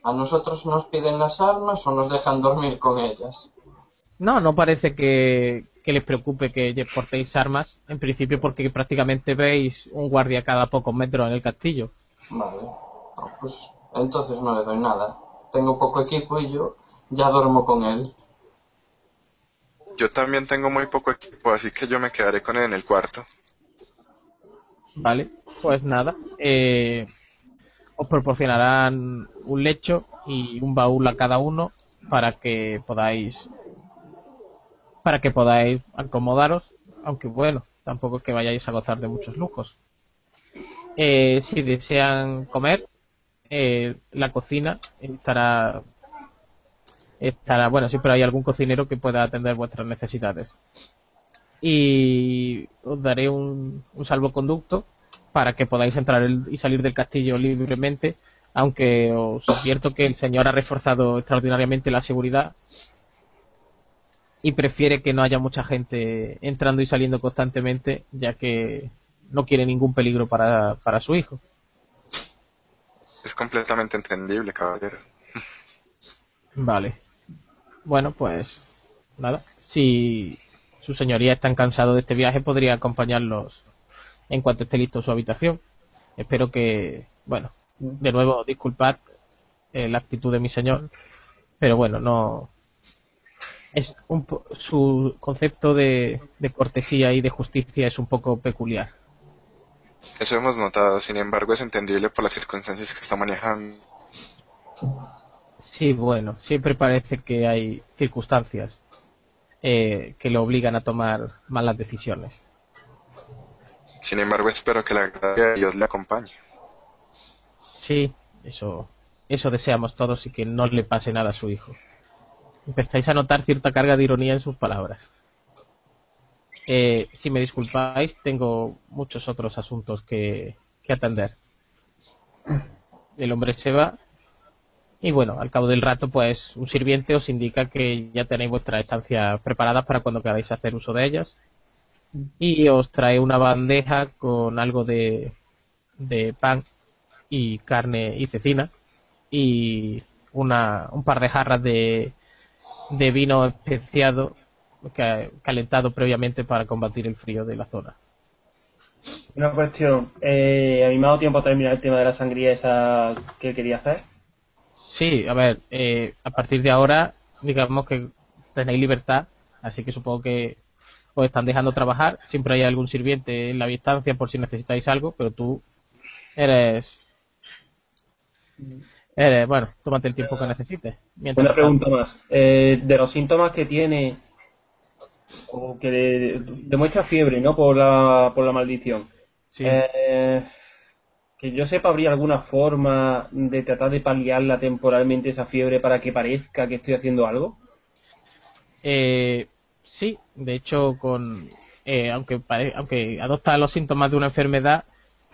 ¿A nosotros nos piden las armas o nos dejan dormir con ellas? No, no parece que, que les preocupe que portéis armas, en principio porque prácticamente veis un guardia cada pocos metros en el castillo. Vale. Pues entonces no le doy nada. Tengo poco equipo y yo ya duermo con él. yo también tengo muy poco equipo, así que yo me quedaré con él en el cuarto. Vale, pues nada. eh, os proporcionarán un lecho y un baúl a cada uno para que podáis para que podáis acomodaros, aunque bueno, tampoco que vayáis a gozar de muchos lujos. Eh, si desean comer, eh, la cocina estará estará bueno, siempre hay algún cocinero que pueda atender vuestras necesidades y os daré un, un salvoconducto para que podáis entrar el- y salir del castillo libremente, aunque os advierto que el señor ha reforzado extraordinariamente la seguridad y prefiere que no haya mucha gente entrando y saliendo constantemente, ya que no quiere ningún peligro para, para su hijo. Es completamente entendible, caballero. Vale. Bueno, pues nada. Si su señoría está cansado de este viaje, podría acompañarlos en cuanto esté listo su habitación. Espero que, bueno, de nuevo, disculpad eh, la actitud de mi señor, pero bueno, no. Es un po- su concepto de, de cortesía y de justicia es un poco peculiar. Eso hemos notado, sin embargo es entendible por las circunstancias que está manejando. Sí, bueno, siempre parece que hay circunstancias eh, que lo obligan a tomar malas decisiones. Sin embargo espero que la gracia de Dios le acompañe. Sí, eso, eso deseamos todos y que no le pase nada a su hijo. Empezáis a notar cierta carga de ironía en sus palabras. Eh, si me disculpáis, tengo muchos otros asuntos que, que atender. El hombre se va y bueno, al cabo del rato, pues un sirviente os indica que ya tenéis vuestras estancias preparadas para cuando queráis hacer uso de ellas y os trae una bandeja con algo de, de pan y carne y cecina y una, un par de jarras de, de vino especiado ca- calentado previamente para combatir el frío de la zona. Una cuestión, eh, ¿a mí me ha dado tiempo a terminar el tema de la sangría esa que quería hacer? Sí, a ver, eh, a partir de ahora, digamos que tenéis libertad, así que supongo que os están dejando trabajar. Siempre hay algún sirviente en la distancia por si necesitáis algo, pero tú eres. Eres bueno, tómate el tiempo que necesites. Mientras Una pregunta más. Eh, de los síntomas que tiene, o que de- demuestra fiebre, ¿no? Por la, por la maldición. Sí. Eh, que yo sepa, ¿habría alguna forma de tratar de paliarla temporalmente esa fiebre para que parezca que estoy haciendo algo? Eh, sí, de hecho, con eh, aunque pare- aunque adopta los síntomas de una enfermedad,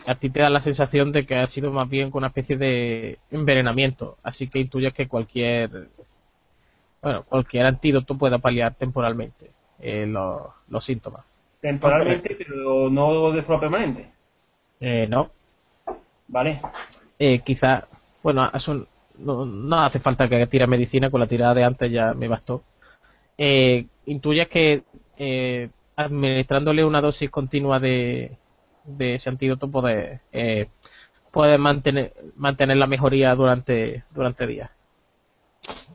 a ti te da la sensación de que ha sido más bien con una especie de envenenamiento, así que intuyes que cualquier bueno cualquier antídoto pueda paliar temporalmente eh, los, los síntomas. Temporalmente, pero no de forma permanente. Eh, no, ¿Vale? eh, quizá bueno es un- no, no hace falta que tire medicina con la tirada de antes ya me bastó. Eh, intuyes que eh, administrándole una dosis continua de, de ese antídoto puede, eh, puede mantener, mantener la mejoría durante, durante días.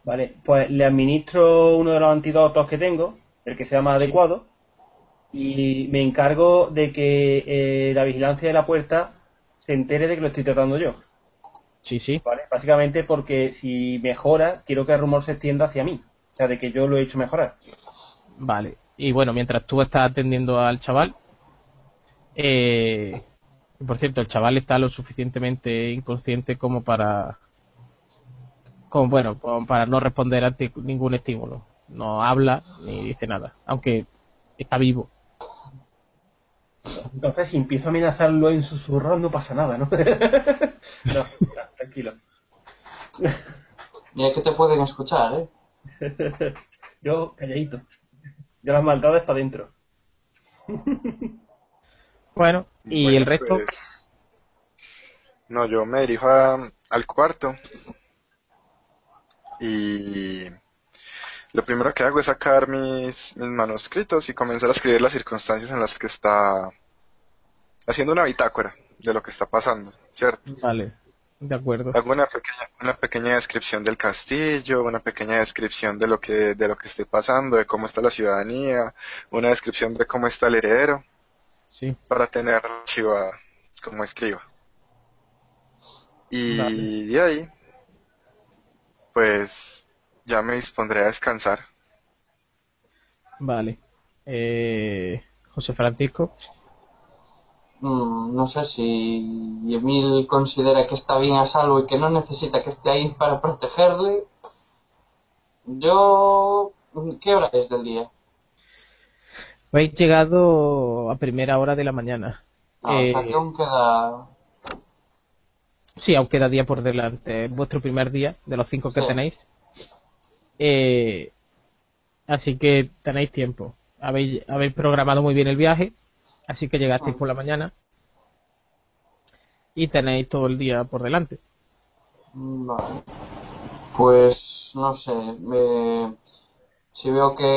Vale, pues le administro uno de los antídotos que tengo, el que sea más adecuado, y me encargo de que eh, la vigilancia de la puerta se entere de que lo estoy tratando yo. Sí, sí. ¿Vale? Básicamente porque si mejora, quiero que el rumor se extienda hacia mí. O sea, de que yo lo he hecho mejorar. Vale. Y bueno, mientras tú estás atendiendo al chaval, eh, por cierto, el chaval está lo suficientemente inconsciente como para, como bueno, para no responder ante ningún estímulo. No habla ni dice nada, aunque está vivo. Entonces, si empiezo a amenazarlo en susurros, no pasa nada, ¿no? no, tranquilo. Y es que te pueden escuchar, ¿eh? Yo, calladito. Yo las maldades para adentro. Bueno, y Bueno, el resto, pues, no, yo me dirijo a- al cuarto y lo primero que hago es sacar mis, mis manuscritos y comenzar a escribir las circunstancias en las que está haciendo una bitácora de lo que está pasando, ¿cierto? vale, de acuerdo. Hago una pequeña, una pequeña descripción del castillo, una pequeña descripción de lo que, de lo que esté pasando, de cómo está la ciudadanía, una descripción de cómo está el heredero, Sí, para tener archivada como escriba. Y de ahí, pues ya me dispondré a descansar. vale. Eh, José Francisco, Mm, no sé si Emil considera que está bien a salvo y que no necesita que esté ahí para protegerle. Yo... ¿Qué hora es del día? Habéis llegado a primera hora de la mañana. Ah, o sea Eh, que aún queda... Sí, aún queda día por delante. Es vuestro primer día de los cinco que Sí. tenéis. Eh, así que tenéis tiempo. Habéis, habéis programado muy bien el viaje. Así que llegasteis Ah. por la mañana. Y tenéis todo el día por delante. Mm, Vale. Pues no sé, me- si veo que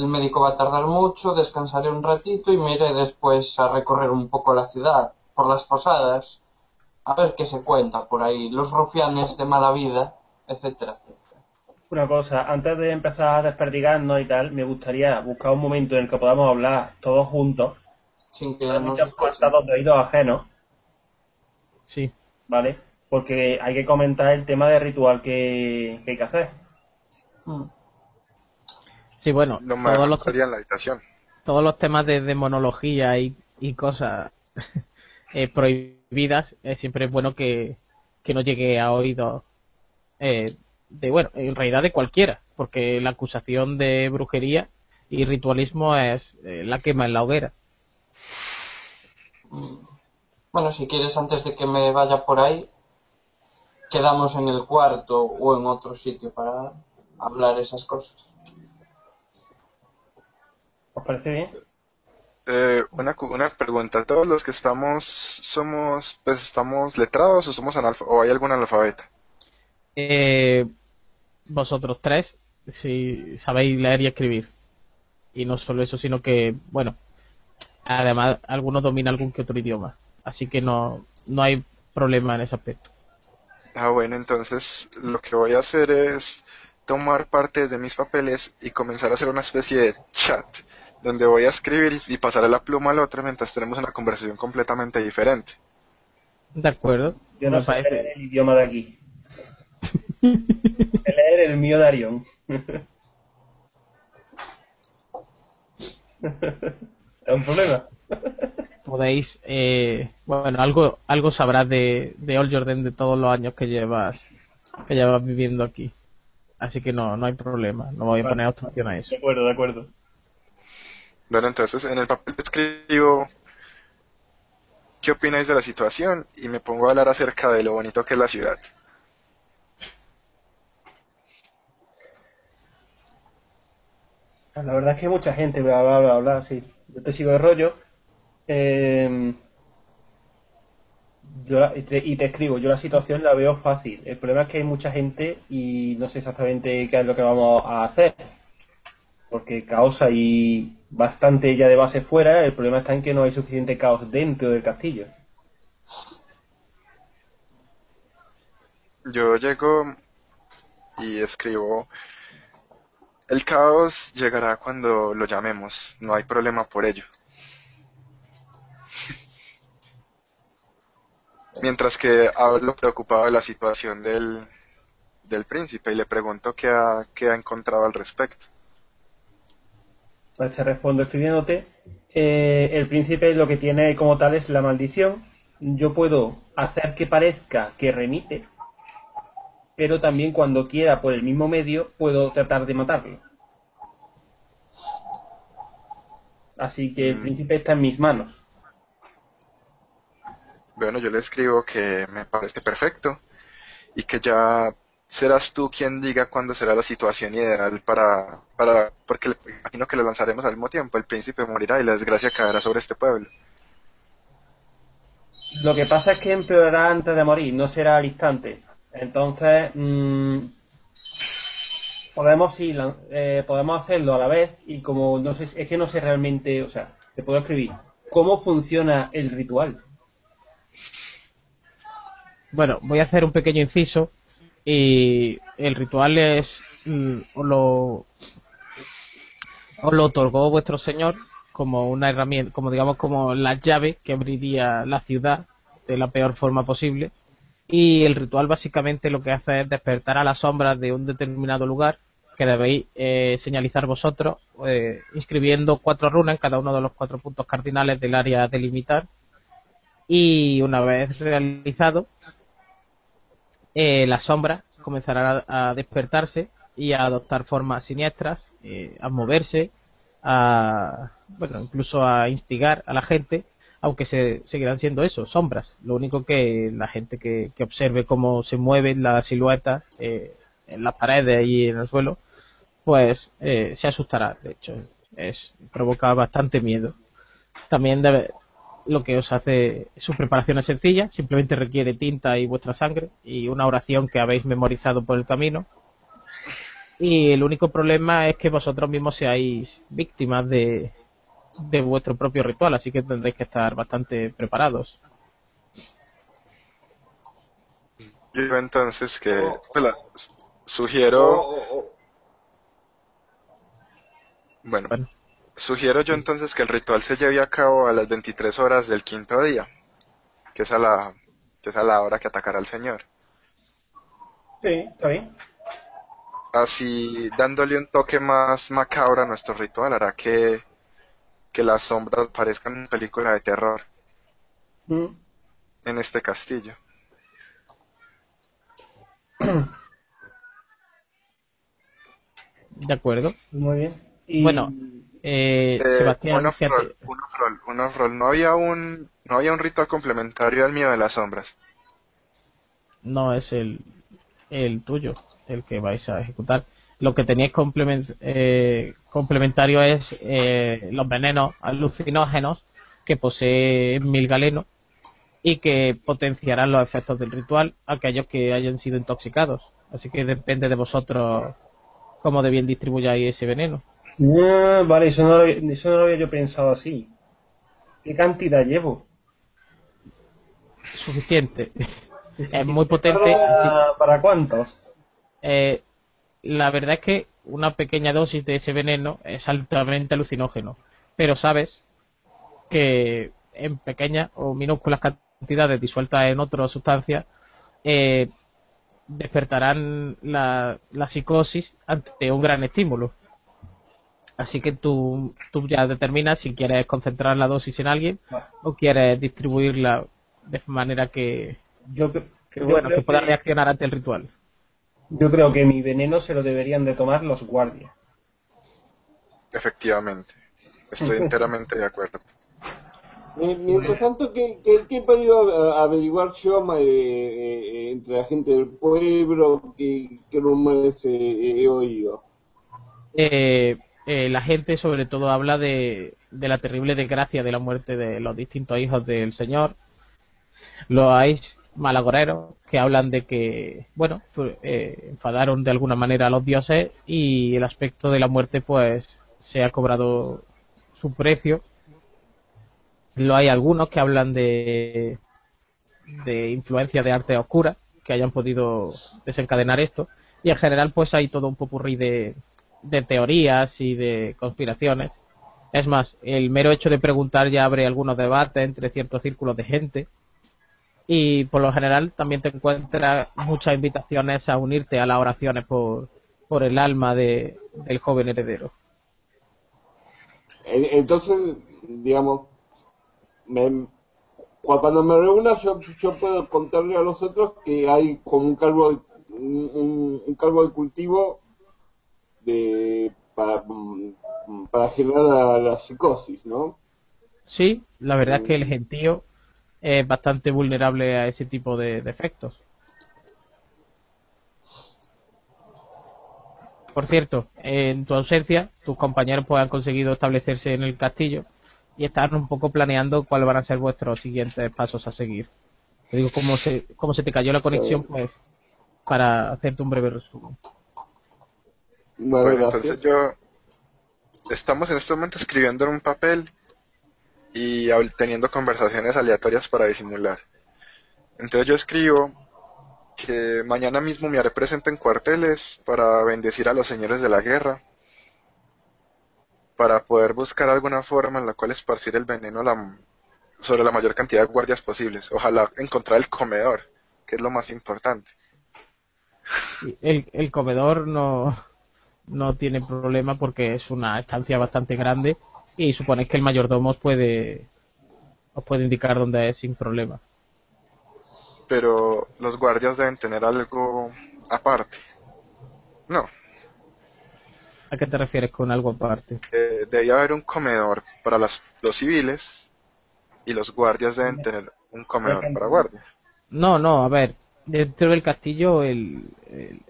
el médico va a tardar mucho, descansaré un ratito y me iré después a recorrer un poco la ciudad, por las posadas, a ver qué se cuenta por ahí, los rufianes de mala vida, etcétera, etcétera. Una cosa, antes de empezar a desperdigarnos y tal, me gustaría buscar un momento en el que podamos hablar todos juntos, Sin que nos cortados de oídos ajenos, Sí. ¿vale? Porque hay que comentar el tema del ritual que, que hay que hacer. Mm. Sí, bueno, Lo todos los, sería en la habitación. todos los temas de demonología y, y cosas eh, prohibidas, eh, siempre es bueno que, que no llegue a oídos eh, de, bueno, en realidad de cualquiera, porque la acusación de brujería y ritualismo es eh, la quema en la hoguera. Bueno, si quieres, antes de que me vaya por ahí, quedamos en el cuarto o en otro sitio para hablar esas cosas. ¿Os parece bien? Eh, una, cu- una pregunta, ¿todos los que estamos somos, pues estamos letrados o somos analfa o hay algún analfabeta? Eh, vosotros tres, si sabéis leer y escribir. Y no solo eso, sino que, bueno, además algunos dominan algún que otro idioma. Así que no, no hay problema en ese aspecto. Ah, bueno, entonces lo que voy a hacer es tomar parte de mis papeles y comenzar a hacer una especie de chat, donde voy a escribir y y pasarle la pluma al otro mientras tenemos una conversación completamente diferente. De acuerdo. Yo no sé parece. leer el idioma de aquí. Leer el mío de Arión. ¿Es un problema? Podéis, eh, bueno, algo, algo sabrás de, de All Jordan de todos los años que llevas, que llevas viviendo aquí. Así que no, no hay problema. No voy a Vale. poner obstrucción a eso. De acuerdo, de acuerdo. Bueno, entonces en el papel escribo qué opináis de la situación y me pongo a hablar acerca de lo bonito que es la ciudad. La verdad es que mucha gente, bla, bla, bla, bla, sí. Yo te sigo de rollo. Eh, yo la- y, te, y te escribo, yo la situación la veo fácil. El problema es que hay mucha gente y no sé exactamente qué es lo que vamos a hacer. Porque caos hay bastante ya de base fuera, el problema está en que no hay suficiente caos dentro del castillo. Yo llego y escribo El caos llegará cuando lo llamemos, no hay problema por ello. Mientras que hablo preocupado de la situación del, del príncipe y le pregunto qué ha, qué ha encontrado al respecto. Pues te respondo escribiéndote. Eh, el príncipe lo que tiene como tal es la maldición. Yo puedo hacer que parezca que remite, pero también cuando quiera por el mismo medio puedo tratar de matarlo. Así que el Mm. príncipe está en mis manos. Bueno, yo le escribo que me parece perfecto y que ya serás tú quien diga cuándo será la situación ideal para, para, porque le- imagino que lo lanzaremos al mismo tiempo. El príncipe morirá y la desgracia caerá sobre este pueblo. Lo que pasa es que empeorará antes de morir, no será al instante. Entonces, mm, podemos lan- eh, podemos hacerlo a la vez y como no sé, es que no sé realmente, o sea, te puedo escribir cómo funciona el ritual. Bueno, voy a hacer un pequeño inciso y el ritual es mm, os lo os lo otorgó vuestro señor como una herramienta, como digamos como la llave que abriría la ciudad de la peor forma posible. Y el ritual básicamente lo que hace es despertar a las sombras de un determinado lugar que debéis eh, señalizar vosotros eh, inscribiendo cuatro runas en cada uno de los cuatro puntos cardinales del área a delimitar. Y una vez realizado eh, las sombras comenzarán a, despertarse y a adoptar formas siniestras, eh, a moverse, a bueno, incluso a instigar a la gente, aunque se seguirán siendo eso, sombras. Lo único que la gente que, que observe cómo se mueven las siluetas eh, en las paredes y en el suelo, pues eh, se asustará. De hecho, es provoca bastante miedo. También debe, lo que os hace su preparación es sencilla, simplemente requiere tinta y vuestra sangre y una oración que habéis memorizado por el camino. Y el único problema es que vosotros mismos seáis víctimas de, de vuestro propio ritual, así que tendréis que estar bastante preparados. Yo entonces que, Oh. pues, la- sugiero, O- o- o- bueno, Bueno. Sugiero yo entonces que el ritual se lleve a cabo a las 23 horas del quinto día, que es a la, que es a la hora que atacará el Señor. Sí, está bien. Así, dándole un toque más macabro a nuestro ritual, hará que, que las sombras parezcan una película de terror Mm. en este castillo. ¿De acuerdo? Muy bien. Y Bueno, Eh, Eh, Sebastián, un fíjate, off-roll, un off-roll, un off-roll. No había un, no había un ritual complementario al mío de las sombras. no es el, el tuyo, el que vais a ejecutar. Lo que tenéis complement- eh, complementario es eh, los venenos alucinógenos que posee Mil Galeno y que potenciarán los efectos del ritual a aquellos que hayan sido intoxicados. Así que depende de vosotros cómo de bien distribuyáis ese veneno. Ah, vale, eso no, lo, había- eso no lo había yo pensado así. ¿Qué cantidad llevo? Suficiente. es muy potente. ¿Para, ¿Para cuántos? Eh, la verdad es que una pequeña dosis de ese veneno es altamente alucinógeno, pero sabes que en pequeñas o minúsculas cantidades disueltas en otras sustancias eh, despertarán la, la psicosis ante un gran estímulo. Así que tú, tú ya determinas si quieres concentrar la dosis en alguien o quieres distribuirla de manera que, Yo, que, yo bueno, que pueda reaccionar ante el ritual. Yo creo que mi veneno se lo deberían de tomar los guardias. Efectivamente. Estoy enteramente de acuerdo. Mi- Mientras tanto, ¿qué, qué, qué he podido averiguar yo eh, eh, entre la gente del pueblo? ¿Qué, qué rumores eh, he oído? eh, eh, la gente sobre todo habla de, de la terrible desgracia de la muerte de los distintos hijos del Señor. Lo hay malagoreros que hablan de que, bueno, pues, eh, enfadaron de alguna manera a los dioses y el aspecto de la muerte pues se ha cobrado su precio. Lo hay algunos que hablan de, de influencia de arte oscura que hayan podido desencadenar esto y en general pues hay todo un popurrí de, de teorías y de conspiraciones. Es más, el mero hecho de preguntar ya abre algunos debates entre ciertos círculos de gente y por lo general también te encuentras muchas invitaciones a unirte a las oraciones por, por el alma de, del joven heredero. Entonces, digamos, me, cuando me reúna yo, yo puedo contarle a los otros que hay como un cargo un, cargo de cultivo de para, para generar la, psicosis, ¿no? Sí, la verdad es que el gentío es bastante vulnerable a ese tipo de, efectos. Por cierto, en tu ausencia, tus compañeros pues, han conseguido establecerse en el castillo y están un poco planeando cuáles van a ser vuestros siguientes pasos a seguir. Te digo, cómo se, cómo se te cayó la conexión, pues, para hacerte un breve resumen. Bueno, entonces yo... Estamos en este momento escribiendo en un papel y teniendo conversaciones aleatorias para disimular. Entonces yo escribo que mañana mismo me haré presente en cuarteles para bendecir a los señores de la guerra, para poder buscar alguna forma en la cual esparcir el veneno sobre la mayor cantidad de guardias posibles. Ojalá encontrar el comedor, que es lo más importante. El, el comedor no, no tiene problema porque es una estancia bastante grande y suponéis que el mayordomo os puede, os puede indicar dónde es sin problema. Pero los guardias deben tener algo aparte. No. ¿A qué te refieres con algo aparte? Eh, debía haber un comedor para los civiles y los guardias deben tener un comedor para guardias. No, no, a ver, dentro del castillo el,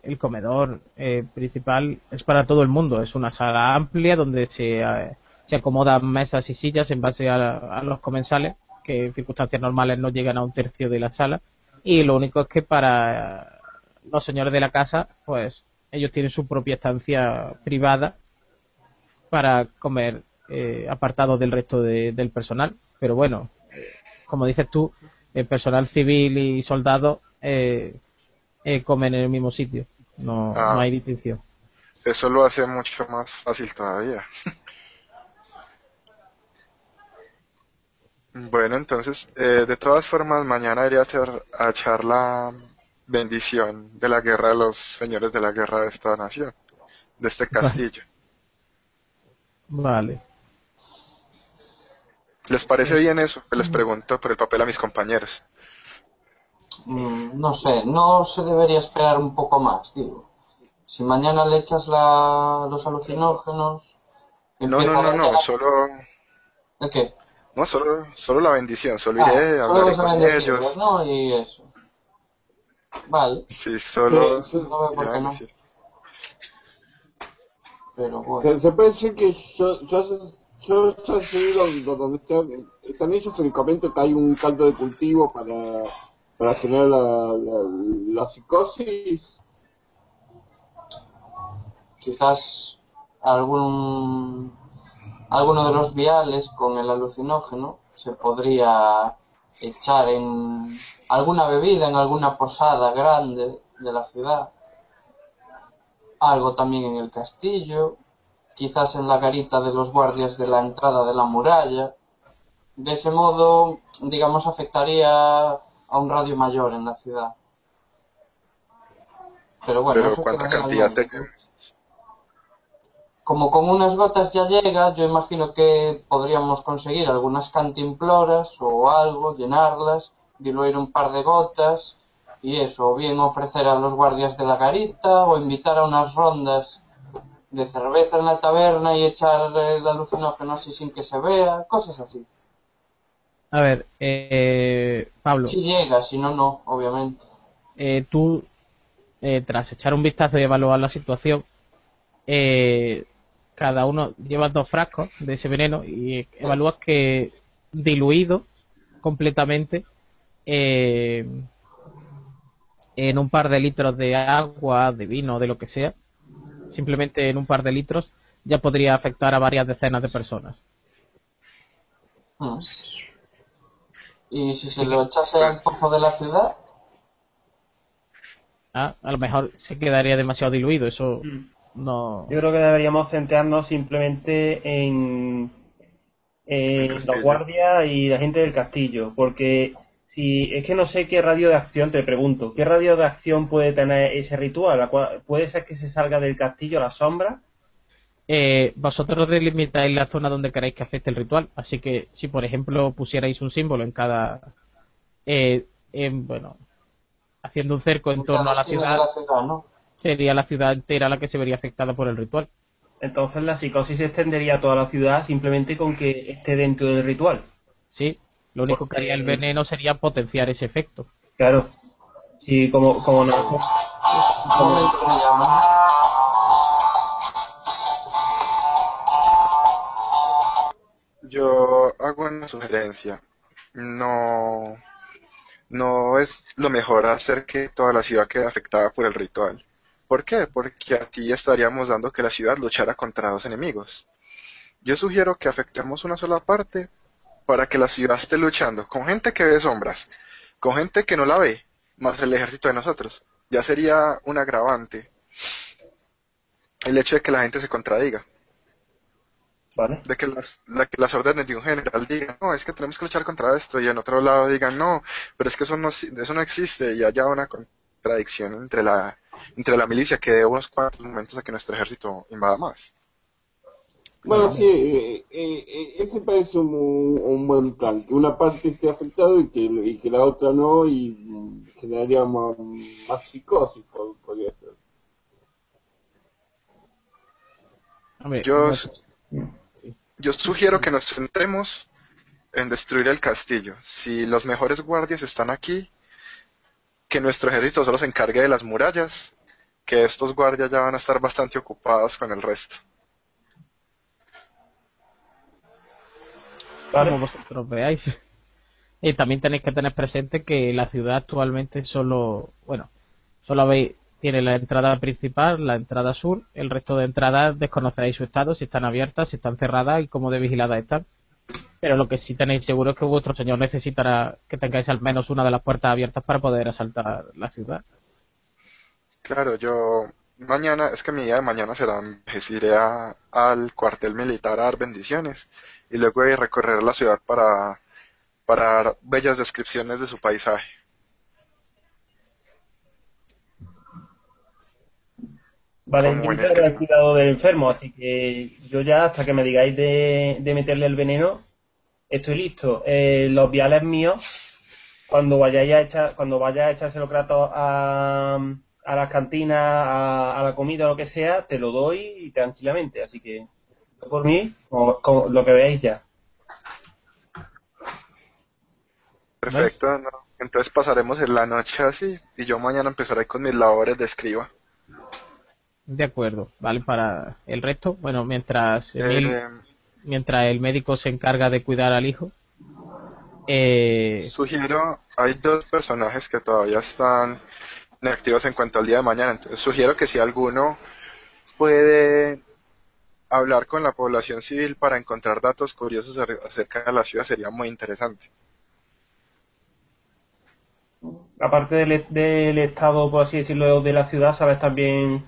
el, comedor eh, principal es para todo el mundo. Es una sala amplia donde se, eh, se acomodan mesas y sillas en base a, los comensales, que en circunstancias normales no llegan a un tercio de la sala. Y lo único es que para los señores de la casa, pues ellos tienen su propia estancia privada para comer eh, apartados del resto del personal. Pero bueno, como dices tú, el personal civil y soldado eh, eh, comen en el mismo sitio. No, no ah. hay distinción. Eso lo hace mucho más fácil todavía. Bueno, entonces, eh, de todas formas, mañana iré a, hacer, a echar la bendición de la guerra de los señores de la guerra de esta nación, de este castillo. Vale. ¿Les parece bien eso? Les pregunto por el papel a mis compañeros. Mm, no sé, no se debería esperar un poco más, digo. Si mañana le echas la, los alucinógenos... No, no, no, no, solo... ¿De qué? No, solo, solo la bendición, solo ah, iré a hablar con ellos. ¿no? Y eso. Vale. Sí, solo... No por qué no. Pero bueno. Se, puede decir que yo, yo, yo, yo sé donde están, están ellos únicamente que hay un caldo de cultivo para, para generar la, la, la psicosis. Quizás algún alguno de los viales con el alucinógeno se podría echar en alguna bebida, en alguna posada grande de la ciudad, algo también en el castillo, quizás en la garita de los guardias de la entrada de la muralla. De ese modo, digamos, afectaría a un radio mayor en la ciudad. Pero bueno, Pero ¿cuánta cantidad como con unas gotas ya llega, yo imagino que podríamos conseguir algunas cantimploras o algo, llenarlas, diluir un par de gotas y eso, o bien ofrecer a los guardias de la garita o invitar a unas rondas de cerveza en la taberna y echar el alucinógeno así sin que se vea, cosas así. A ver, eh, Pablo. Si llega, si no, no, obviamente. Eh, tú, eh, tras echar un vistazo y evaluar la situación, eh, cada uno lleva dos frascos de ese veneno y evalúas que diluido completamente eh, en un par de litros de agua, de vino, de lo que sea, simplemente en un par de litros ya podría afectar a varias decenas de personas. Ah. ¿Y si se lo echase al pozo de la ciudad? Ah, a lo mejor se quedaría demasiado diluido, eso... Mm no. Yo creo que deberíamos centrarnos simplemente en, en los guardias y la gente del castillo, porque si es que no sé qué radio de acción, te pregunto, ¿qué radio de acción puede tener ese ritual? ¿La cual- ¿Puede ser que se salga del castillo a la sombra? Eh, vosotros delimitáis la zona donde queréis que afecte el ritual, así que si por ejemplo pusierais un símbolo en cada, eh, en, bueno, haciendo un cerco en torno a la ciudad, de la ciudad, ¿no? sería la ciudad entera la que se vería afectada por el ritual. Entonces la psicosis se extendería a toda la ciudad simplemente con que esté dentro del ritual. Sí, lo único que haría el veneno sería potenciar ese efecto. Claro. Sí, como, como no. Un Yo hago una sugerencia. No, no es lo mejor hacer que toda la ciudad quede afectada por el ritual. ¿Por qué? Porque así estaríamos dando que la ciudad luchara contra dos enemigos. Yo sugiero que afectemos una sola parte para que la ciudad esté luchando con gente que ve sombras, con gente que no la ve, más el ejército de nosotros. Ya sería un agravante el hecho de que la gente se contradiga ¿Vale? de que las, la- que las órdenes de un general digan, no, es que tenemos que luchar contra esto, y en otro lado digan, no, pero es que eso no, eso no existe, y haya una contradicción entre la, entre la milicia que dé unos cuantos momentos a que nuestro ejército invada más. Bueno, sí, eh, eh, eh, ese parece un, un buen plan, que una parte esté afectada y que, y que la otra no, y generaría más, más psicosis, pod- podría ser. Hombre, Yo, yo sugiero que nos centremos en destruir el castillo. Si los mejores guardias están aquí, que nuestro ejército solo se encargue de las murallas, que estos guardias ya van a estar bastante ocupados con el resto. Vale. como vosotros veáis. Y también tenéis que tener presente que la ciudad actualmente solo, bueno, solo habéis, tiene la entrada principal, la entrada sur, el resto de entradas desconoceréis su estado, si están abiertas, si están cerradas y cómo de vigiladas están. Pero lo que sí tenéis seguro es que vuestro señor necesitará que tengáis al menos una de las puertas abiertas para poder asaltar la ciudad. Claro, yo mañana, es que mi día de mañana será, pues, iré a- al cuartel militar a dar bendiciones y luego iré a recorrer la ciudad para, para dar bellas descripciones de su paisaje. Vale, Como yo en voy a este dar tema. cuidado del enfermo, así que yo ya, hasta que me digáis de, de meterle el veneno, estoy listo. Eh, los viales míos, cuando vayáis a echar, cuando vayas a echárselo Kratos a, a las cantinas, a, a la comida o lo que sea, te lo doy tranquilamente. Así que, por mí, como- como lo que veáis ya. Perfecto, ¿no? Entonces pasaremos en la noche así y yo mañana empezaré con mis labores de escriba. De acuerdo, ¿vale? Para el resto, bueno, mientras Emil- Eh, mientras el médico se encarga de cuidar al hijo, eh, sugiero, hay dos personajes que todavía están inactivos en cuanto al día de mañana, entonces sugiero que si alguno puede hablar con la población civil para encontrar datos curiosos acerca de la ciudad sería muy interesante. Aparte del, del estado, por así decirlo, de la ciudad, sabes también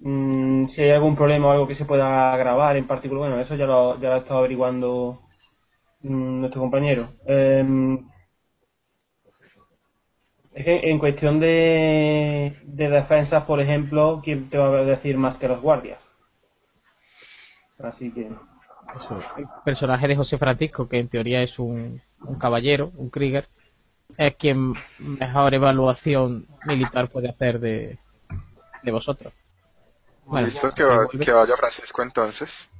mm, si hay algún problema o algo que se pueda grabar en particular. Bueno, eso ya lo, ya lo ha estado averiguando mm, nuestro compañero. Em, es que en cuestión de, de defensas, por ejemplo, ¿quién te va a decir más que los guardias? Así que, eso, el personaje de José Francisco, que en teoría es un, un caballero, un Krieger, es quien mejor evaluación militar puede hacer de, de vosotros. Bueno, Listo, que, va- que vaya Francisco entonces.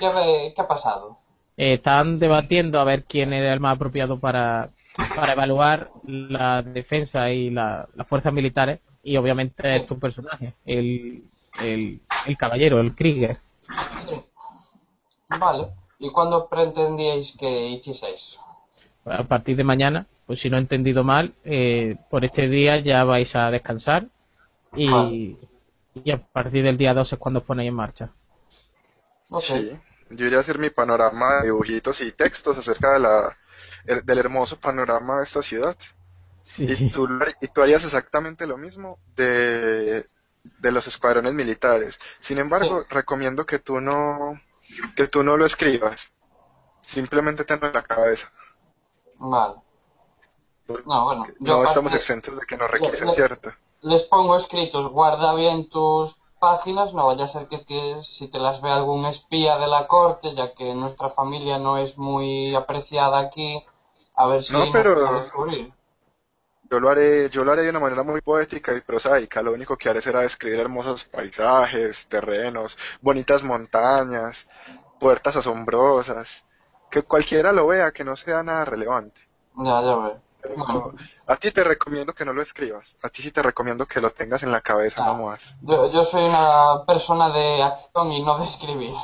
¿Qué, ve- qué ha pasado? Eh, están debatiendo a ver quién era el más apropiado para, para evaluar la defensa y la- las fuerzas militares y obviamente es tu personaje, el, el, el caballero, el Krieger. Sí. Vale. ¿Y cuándo pretendíais que hiciese eso? A partir de mañana, pues si no he entendido mal, eh, por este día ya vais a descansar y, Vale. Y a partir del día 2 es cuando os ponéis en marcha. Sí, yo iría a hacer mi panorama de dibujitos y textos acerca de la, el- del hermoso panorama de esta ciudad. Sí. Tú, y tú harías exactamente lo mismo de, de los escuadrones militares. Sin embargo, recomiendo que tú no que tú no lo escribas. Simplemente tenlo en la cabeza. Vale. No, bueno. no estamos exentos de que nos requisen, ¿cierto? Les pongo escritos, guarda bien tus páginas, no vaya a ser que, si te las ve algún espía de la corte, ya que nuestra familia no es muy apreciada aquí, a ver si no, pero... descubrir. Yo lo haré, yo lo haré de una manera muy poética y prosaica. Lo único que haré será describir hermosos paisajes, terrenos, bonitas montañas, puertas asombrosas, que cualquiera lo vea, que no sea nada relevante. Ya, ya veo. A ti te recomiendo que no lo escribas. A ti sí te recomiendo que lo tengas en la cabeza no más. Yo, yo soy una persona de acción y no de escribir.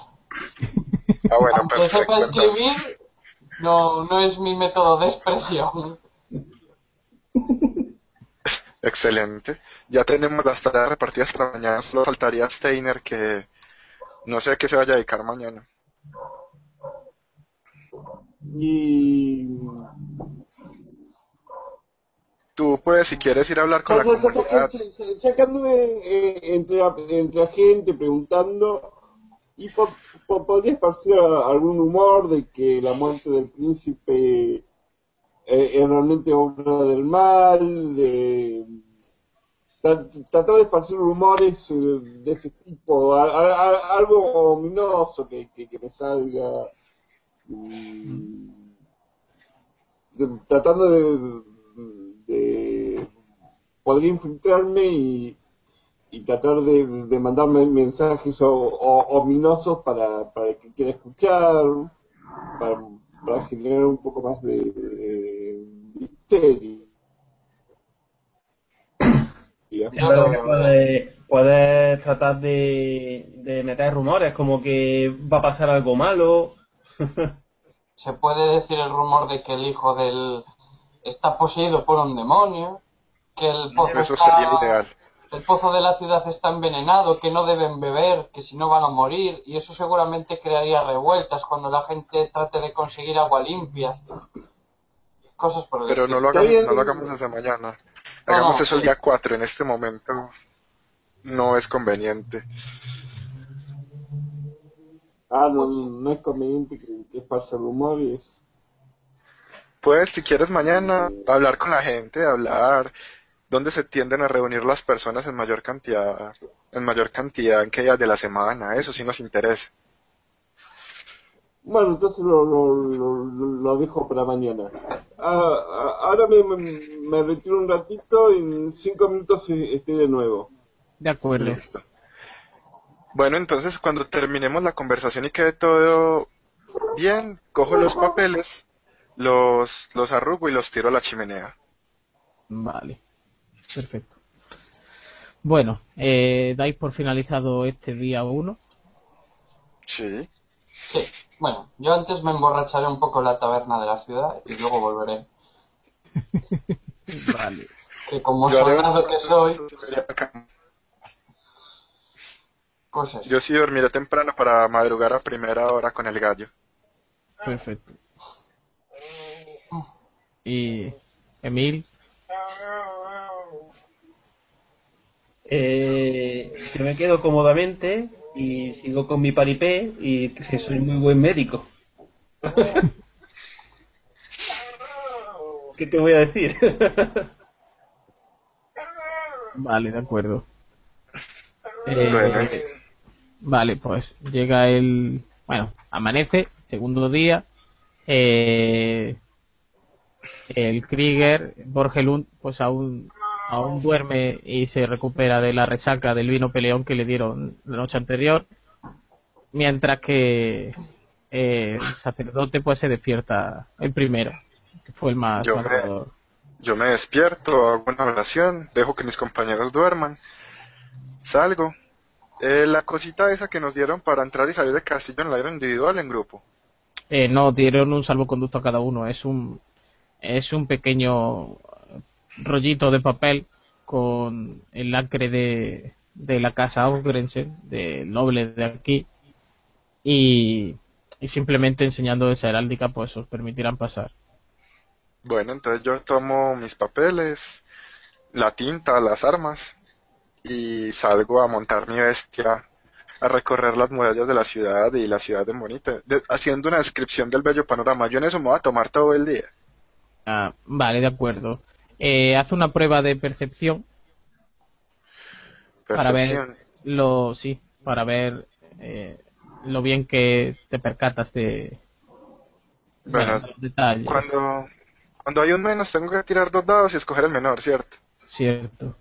Ah, bueno, Aunque sepa escribir, no, no es mi método de expresión. Excelente. Ya tenemos las tareas repartidas para mañana. Solo faltaría Steiner que no sé a qué se vaya a dedicar mañana. Y tú puedes, si quieres, ir a hablar con la comunidad. Sacándome eh, entre, entre la gente, preguntando, y podría esparcir algún humor de que la muerte del príncipe eh, es realmente obra del mal, de tratar de esparcir rumores eh, de ese tipo, algo ominoso que, que, me salga, mm, tratando de, de, poder infiltrarme y, y tratar de, de mandarme mensajes ominosos para, para el que quiera escuchar, para, para generar un poco más de puedes, tratar de, meter rumores, como que va a pasar algo malo. Se puede decir el rumor de que el hijo del está poseído por un demonio, que el pozo, el pozo de la ciudad está envenenado, que no deben beber, que si no van a morir, y eso seguramente crearía revueltas cuando la gente trate de conseguir agua limpia cosas por Pero no lo, hagamos, no lo hagamos desde mañana. Hagamos eso el día 4, en este momento no es conveniente. Ah, no, no es conveniente que, que pase rumores. Pues, si quieres mañana, hablar con la gente, hablar dónde se tienden a reunir las personas en mayor cantidad, en mayor cantidad en qué días de la semana, eso sí nos interesa. Bueno, entonces lo, lo, lo, dejo para mañana. Ah, ahora me, me, retiro un ratito y en cinco minutos estoy de nuevo. De acuerdo. Bueno, entonces cuando terminemos la conversación y quede todo bien, cojo los papeles, los, los arrugo y los tiro a la chimenea. Vale, perfecto. Bueno, eh, ¿dais por finalizado este día uno? Sí. Sí. Bueno, yo antes me emborracharé un poco en la taberna de la ciudad y luego volveré. vale. Que como soldado que soy... Pues eso. Yo sí dormiré temprano para madrugar a primera hora con el gallo. Perfecto. ¿Y Emil? Eh, yo me quedo cómodamente y sigo con mi paripé y que soy muy buen médico. ¿Qué te voy a decir? vale, de acuerdo. Eh, vale, pues llega el... Bueno, amanece, segundo día. Eh, el Krieger, Borgelund, pues aún aún duerme y se recupera de la resaca del vino peleón que le dieron la noche anterior, mientras que eh, el sacerdote pues se despierta el primero, que fue el más yo me, yo me despierto, hago una oración, dejo que mis compañeros duerman, salgo. Eh, la cosita esa que nos dieron para entrar y salir de castillo en la era individual en grupo. Eh, no, dieron un salvoconducto a cada uno, es un es un pequeño rollito de papel con el acre de, de la casa Ausgrensen, del noble de aquí, y, y simplemente enseñando esa heráldica, pues os permitirán pasar. Bueno, entonces yo tomo mis papeles, la tinta, las armas, y salgo a montar mi bestia a recorrer las murallas de la ciudad y la ciudad de bonita, haciendo una descripción del bello panorama. Yo en eso me voy a tomar todo el día. Ah, vale, de acuerdo. Eh, haz una prueba de percepción para ver lo, sí, para ver eh, lo bien que te percatas de, Bueno, bueno, de los detalles. Cuando, cuando hay un menos tengo que tirar dos dados y escoger el menor, ¿cierto? Cierto.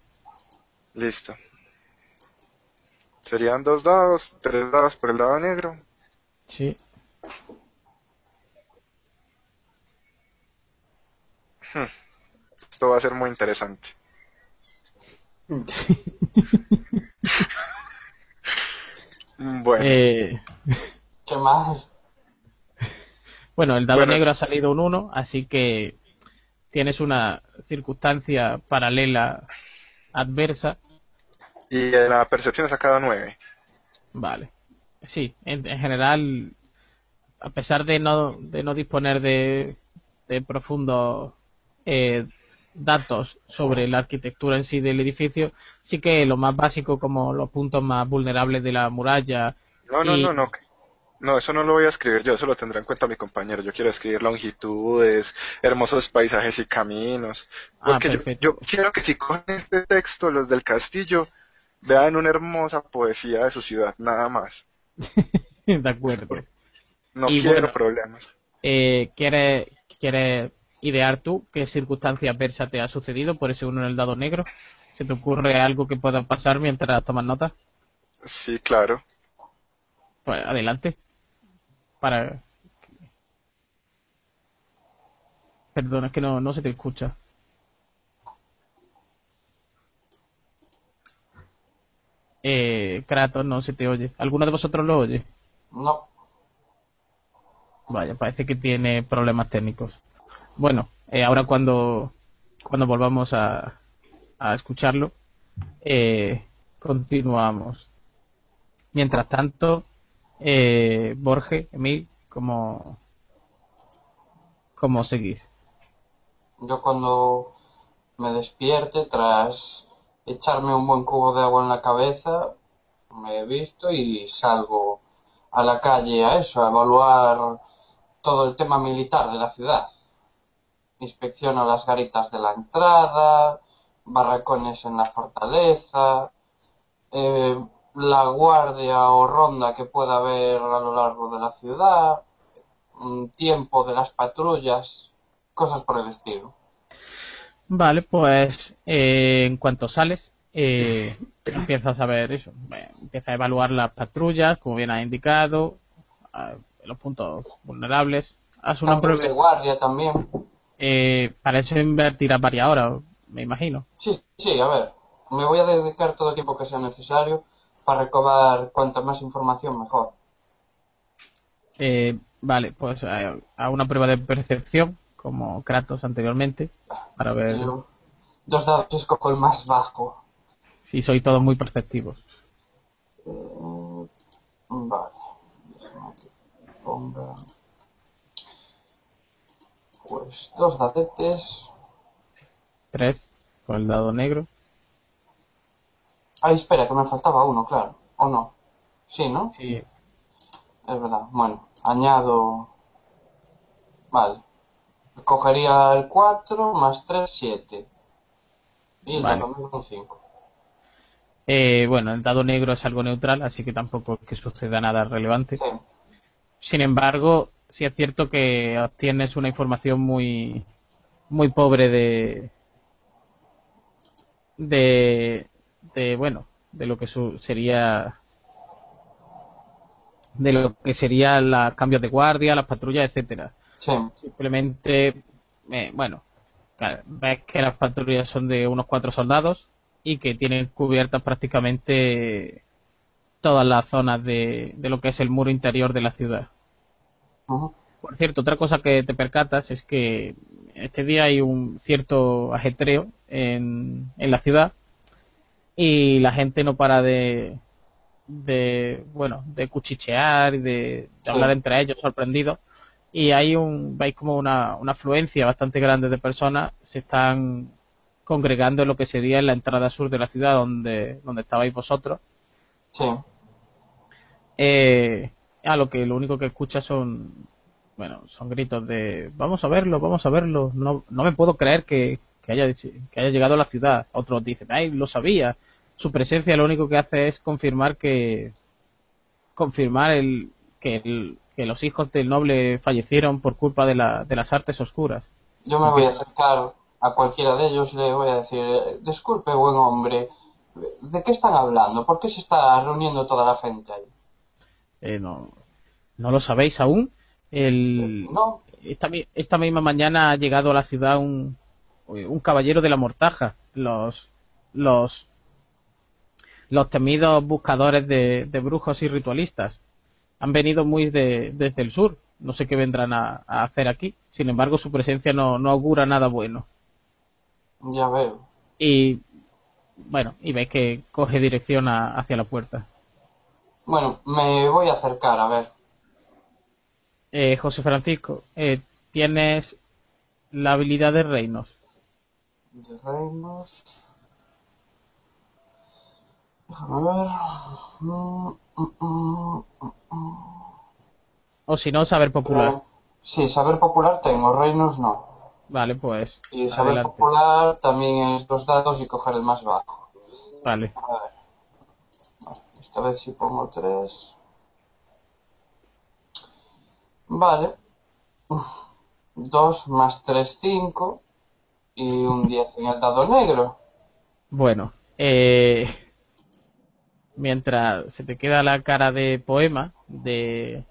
Listo. Serían dos dados, tres dados por el dado negro. Sí. Esto va a ser muy interesante. Bueno, Eh, Qué mal. bueno, el dado Bueno. negro ha salido un 1, así que tienes una circunstancia paralela adversa. y en la percepción he sacado nueve. Vale. Sí, en, en general, a pesar de no, de no disponer de, de profundos eh, datos sobre la arquitectura en sí del edificio, sí que lo más básico como los puntos más vulnerables de la muralla. No, no, y- no, no. No, eso no lo voy a escribir yo, eso lo tendrá en cuenta mi compañero. Yo quiero escribir longitudes, hermosos paisajes y caminos. Ah, Porque yo, perfecto. yo quiero que si cogen este texto, los del castillo, vean una hermosa poesía de su ciudad, nada más. de acuerdo. No Y quiero bueno. problemas. Eh, ¿quieres, ¿Quieres idear tú qué circunstancia adversa te ha sucedido por ese uno en el dado negro? ¿Se te ocurre algo que pueda pasar mientras tomas nota? Sí, claro. Pues adelante. Para. Perdona, es que no, no se te escucha. Eh, Kratos, no se te oye. ¿Alguno de vosotros lo oye? No. Vaya, parece que tiene problemas técnicos. Bueno, eh, ahora cuando, cuando volvamos a, a escucharlo, eh, continuamos. Mientras tanto, eh, Borge, Emil, ¿cómo, cómo seguís? Yo cuando me despierte tras echarme un buen cubo de agua en la cabeza, me he visto y salgo a la calle a eso, a evaluar todo el tema militar de la ciudad. Inspecciono las garitas de la entrada, barracones en la fortaleza, eh, la guardia o ronda que pueda haber a lo largo de la ciudad, mm, tiempo de las patrullas, cosas por el estilo. Vale, pues eh, en cuanto sales, eh, empiezas a ver eso. Empiezas a evaluar las patrullas, como bien has indicado, los puntos vulnerables. Haz una Cambios de prueba. guardia también. Eh, para eso invertirás varias horas, me imagino. Sí, sí, a ver. Me voy a dedicar todo el tiempo que sea necesario para recabar cuanta más información mejor. Eh, vale, pues a, a una prueba de percepción, como Kratos anteriormente, para ver Yo, dos dados escojo el más bajo. si sois todos muy perceptivos. Eh, vale. Déjame que ponga. Pues dos dadetes. Tres, con el dado negro. Ay, espera, que me faltaba uno, claro. ¿O no? Sí, ¿no? Sí, Es verdad. Bueno, añado. Vale. Cogería el 4 más 3, 7. Y el Vale. dado negro un 5. Eh, bueno, el dado negro es algo neutral, así que tampoco es que suceda nada relevante. Sí. Sin embargo, sí es cierto que obtienes una información muy, muy pobre de, de, de bueno, de lo que su- sería, de lo que sería los cambios de guardia, las patrullas, etcétera. Sí. Simplemente, eh, bueno, claro, ves que las patrullas son de unos cuatro soldados y que tienen cubiertas prácticamente todas las zonas de, de lo que es el muro interior de la ciudad. Por cierto, otra cosa que te percatas es que este día hay un cierto ajetreo en, en la ciudad y la gente no para de, de bueno, de cuchichear y de, de hablar entre ellos sorprendidos y hay un, veis como una, una afluencia bastante grande de personas se están congregando en lo que sería en la entrada sur de la ciudad donde, donde estabais vosotros. Sí. Eh, a lo que lo único que escucha son, bueno, son gritos de vamos a verlo, vamos a verlo, no, no me puedo creer que, que haya, que haya llegado a la ciudad. Otros dicen, ay, lo sabía. Su presencia lo único que hace es confirmar que, confirmar el, que, los hijos del noble fallecieron por culpa de, la, de las artes oscuras. Yo me voy a acercar a cualquiera de ellos le voy a decir, disculpe, buen hombre, ¿de qué están hablando? ¿Por qué se está reuniendo toda la gente ahí? Eh, no, no lo sabéis aún. El, No, esta, esta misma mañana ha llegado a la ciudad un, un caballero de la mortaja. Los, los, los temidos buscadores de, de brujos y ritualistas. Han venido muy de- desde el sur. No sé qué vendrán a, a hacer aquí. Sin embargo, su presencia no, no augura nada bueno. ya veo. Y, bueno, y veis que coge dirección a- hacia la puerta. Bueno, me voy a acercar, a ver. Eh, José Francisco, eh, tienes la habilidad de reinos. De reinos. Déjame ver. Mm, mm, mm, O si no, saber popular. mm. Sí, saber popular tengo, reinos no. Vale, pues. Y saber adelante. popular también es dos dados y coger el más bajo. Vale. A ver. Esta vez sí pongo tres. Vale. Dos más tres, cinco. Y un diez en el dado negro. Bueno, eh, mientras se te queda la cara de poema de,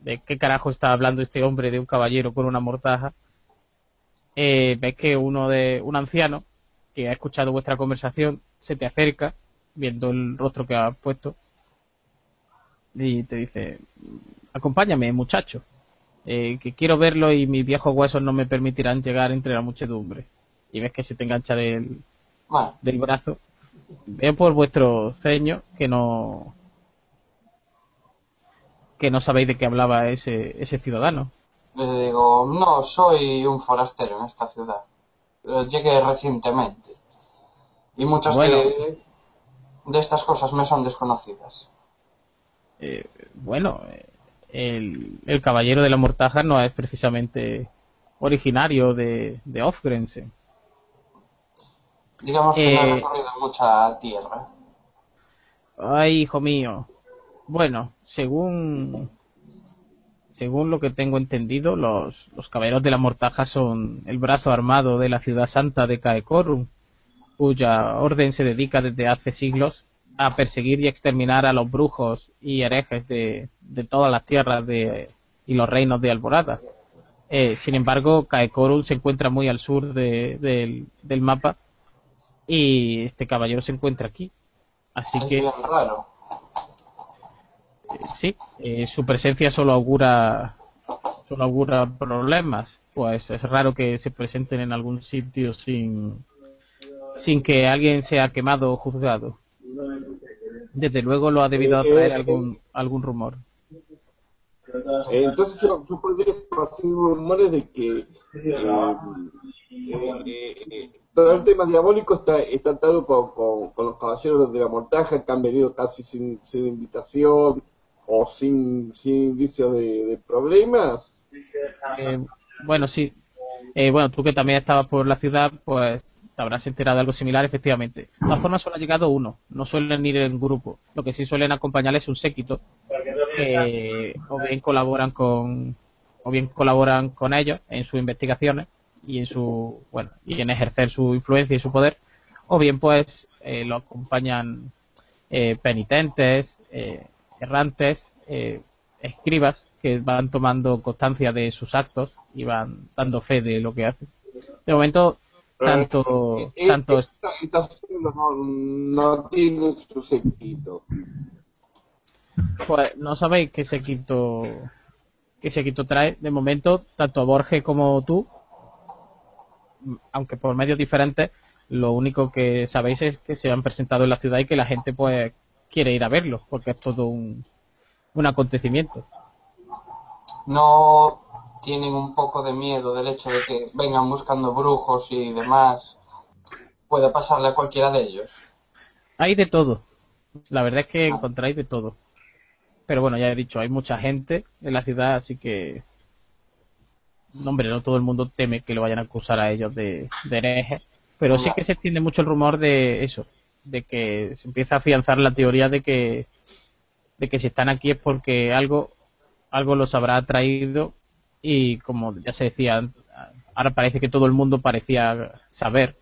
de qué carajo está hablando este hombre de un caballero con una mortaja, eh, ves que uno de un anciano que ha escuchado vuestra conversación se te acerca viendo el rostro que has puesto y te dice acompáñame muchacho eh, que quiero verlo y mis viejos huesos no me permitirán llegar entre la muchedumbre y ves que se te engancha del, del brazo. Veo por vuestro ceño que no que no sabéis de qué hablaba ese, ese ciudadano. le digo, no, soy un forastero en esta ciudad. Eh, Llegué recientemente. Y muchas Bueno. de, de estas cosas me son desconocidas. Eh, bueno, el, el caballero de la mortaja no es precisamente originario de, de Ofgrensen. Digamos que no he Eh, recorrido mucha tierra. Ay, hijo mío. Bueno, según según lo que tengo entendido, los, los caballeros de la mortaja son el brazo armado de la ciudad santa de Caecorum, cuya orden se dedica desde hace siglos a perseguir y exterminar a los brujos y herejes de, de todas las tierras de, y los reinos de Alborada. Eh, sin embargo, Caecorum se encuentra muy al sur de- del, del mapa y este caballero se encuentra aquí. Así es que raro. sí, eh, su presencia solo augura, solo augura problemas. Pues es raro que se presenten en algún sitio sin, sin que alguien sea quemado o juzgado. Desde luego lo ha debido atraer algún, algún rumor. Eh, entonces yo, yo podría esparcir rumores de que eh, eh, eh, todo el tema diabólico está, está atado con, con, con los caballeros de la montaja que han venido casi sin, sin invitación o sin, sin indicios de, de problemas. Eh, bueno, sí. Eh, bueno, tú que también estabas por la ciudad, pues habrás enterado de algo similar, efectivamente. De todas formas, solo ha llegado uno. No suelen ir en grupo. Lo que sí suelen acompañarles es un séquito que o bien colaboran con o bien colaboran con ellos en sus investigaciones y en su bueno y en ejercer su influencia y su poder o bien pues eh, lo acompañan eh, penitentes eh, errantes eh, escribas que van tomando constancia de sus actos y van dando fe de lo que hacen de momento tanto Eh, eh, tanto esta, no, no tiene su sequito. Pues no sabéis qué sequito qué sequito trae. De momento, tanto Borges como tú, aunque por medios diferentes, lo único que sabéis es que se han presentado en la ciudad y que la gente pues quiere ir a verlo, porque es todo un, un acontecimiento. No tienen un poco de miedo del hecho de que vengan buscando brujos y demás puede pasarle a cualquiera de ellos. Hay de todo. La verdad es que encontráis de todo. Pero bueno, ya he dicho, hay mucha gente en la ciudad, así que. No, hombre, no todo el mundo teme que lo vayan a acusar a ellos de, de herejes. Pero sí que se extiende mucho el rumor de eso, de que se empieza a afianzar la teoría de que, de que si están aquí es porque algo, algo los habrá traído y como ya se decía, ahora parece que todo el mundo parecía saber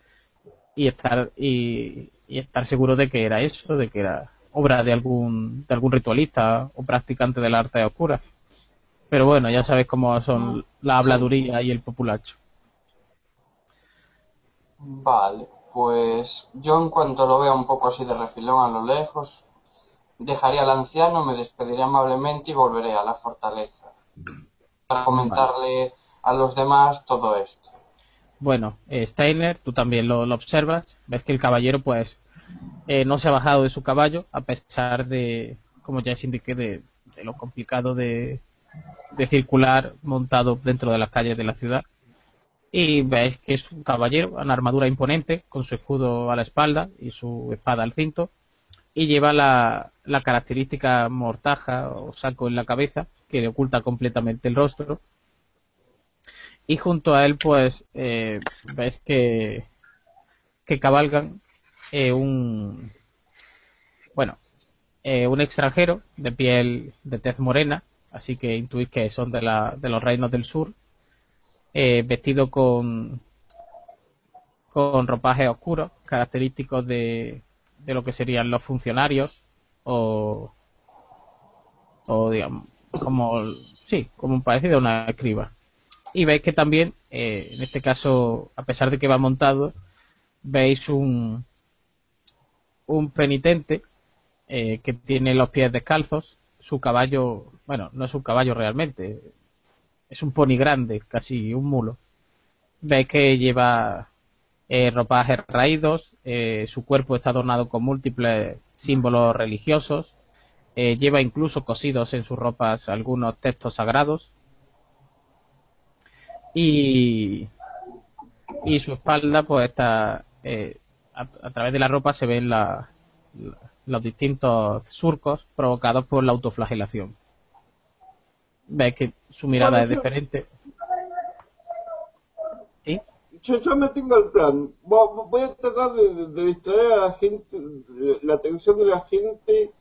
y estar y, y estar seguro de que era eso, de que era obra de algún de algún ritualista o practicante del arte oscura. Pero bueno, ya sabes cómo son la habladuría y el populacho. Vale, pues yo en cuanto lo vea un poco así de refilón a lo lejos, dejaría al anciano, me despediré amablemente y volveré a la fortaleza comentarle a los demás todo esto. Bueno, eh, Steiner, tú también lo, observas, ves que el caballero pues eh, no se ha bajado de su caballo a pesar de, como ya os indiqué, de, de lo complicado de, de circular montado dentro de las calles de la ciudad. Y veis que es un caballero, una armadura imponente, con su escudo a la espalda y su espada al cinto, y lleva la, la característica mortaja o saco en la cabeza, que le oculta completamente el rostro. Y junto a él, pues, eh, veis que, que cabalgan eh, un, bueno, eh, un extranjero de piel de tez morena, así que intuís que son de, la, de los reinos del sur, eh, vestido con con ropajes oscuros, característicos de, de lo que serían los funcionarios o, o digamos, como, sí, como un parecido a una escriba. Y veis que también, eh, en este caso, a pesar de que va montado, veis un, un penitente eh, que tiene los pies descalzos, su caballo, bueno, no es un caballo realmente, es un pony grande, casi un mulo. Veis que lleva eh, ropajes raídos, eh, su cuerpo está adornado con múltiples símbolos religiosos, eh, lleva incluso cosidos en sus ropas algunos textos sagrados y, y su espalda pues está eh, a, a, través de la ropa se ven la, la, los distintos surcos provocados por la autoflagelación. Veis que su mirada es diferente. ¿Sí? Yo, yo me tengo el plan. Vo- Voy a tratar de, distraer a la gente, la atención de la gente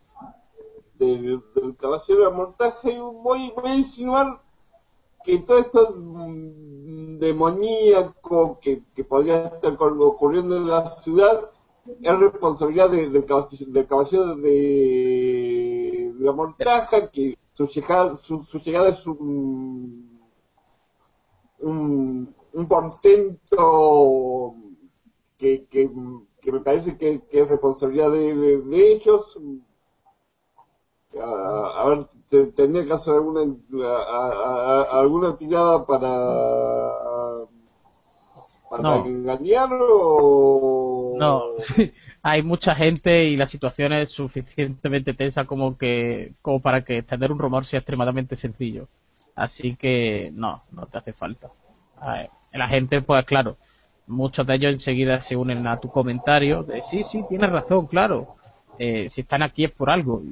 del, caballero de la montaje y voy, voy a insinuar que todo esto mm, demoníaco que, que podría estar ocurriendo en la ciudad es responsabilidad de- del caballero, de, de la montaja, que su llegada, su, llegada es un, un portento que, que, que me parece que, que es responsabilidad de, de, de ellos. A, a ver, te- tendría que hacer alguna, a- a- a- alguna tirada para, para No. engañar o... No, hay mucha gente y la situación es suficientemente tensa como que como para que extender un rumor sea extremadamente sencillo. Así que no, no te hace falta. A ver, la gente, pues claro, muchos de ellos enseguida se unen a tu comentario de sí, sí, tienes razón, claro. Eh, si están aquí es por algo.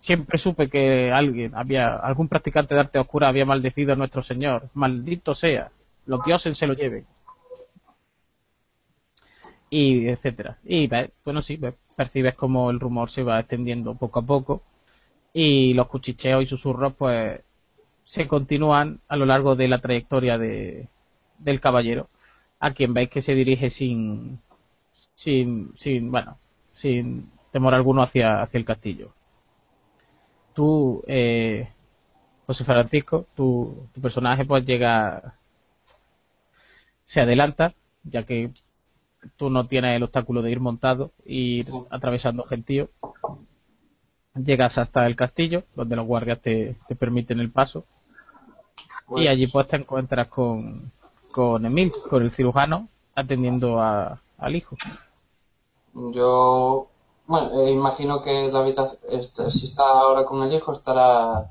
Siempre supe que alguien, había algún practicante de arte oscura había maldecido a nuestro Señor. Maldito sea. Los dioses se lo lleven y etcétera. Y bueno, sí, percibes como el rumor se va extendiendo poco a poco y los cuchicheos y susurros pues se continúan a lo largo de la trayectoria de, del caballero, a quien veis que se dirige sin, sin, sin, bueno, sin temor alguno hacia, hacia el castillo. Tú, eh, José Francisco, tu, tu personaje pues llega, se adelanta, ya que tú no tienes el obstáculo de ir montado y ir atravesando gentío. Llegas hasta el castillo, donde los guardias te, te permiten el paso. Pues, Y allí pues te encuentras con, con Emil, con el cirujano, atendiendo a, al hijo. Yo, bueno, eh, imagino que la habitación, este, si está ahora con el hijo, estará.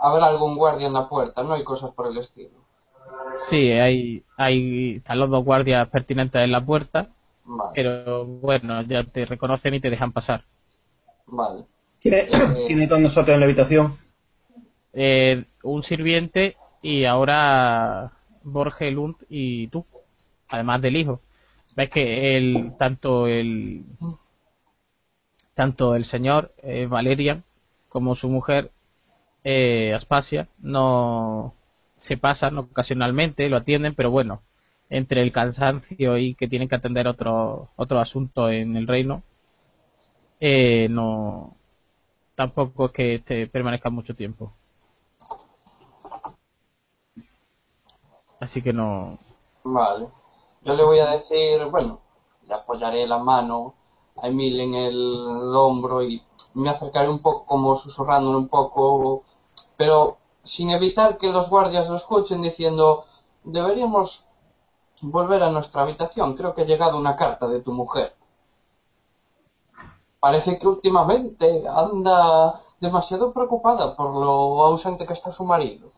Habrá algún guardia en la puerta, ¿no? Y cosas por el estilo. Sí, hay, hay, están los dos guardias pertinentes en la puerta Vale, Pero bueno, ya te reconocen y te dejan pasar. vale. ¿Quién es- quién hay con nosotros en la habitación? Eh, un sirviente y ahora Borge Lund y tú, además del hijo. Ves que el, tanto el tanto el señor eh, Valerian como su mujer eh, Aspasia no se pasan ocasionalmente, lo atienden, pero bueno, entre el cansancio y que tienen que atender otro otro asunto en el reino, eh, no tampoco es que te permanezcan mucho tiempo. Así que no. Vale. Yo le voy a decir, bueno, le apoyaré la mano a Emil en el hombro y me acercaré un poco como susurrándole un poco, pero sin evitar que los guardias lo escuchen diciendo, deberíamos volver a nuestra habitación, creo que ha llegado una carta de tu mujer. Parece que últimamente anda demasiado preocupada por lo ausente que está su marido.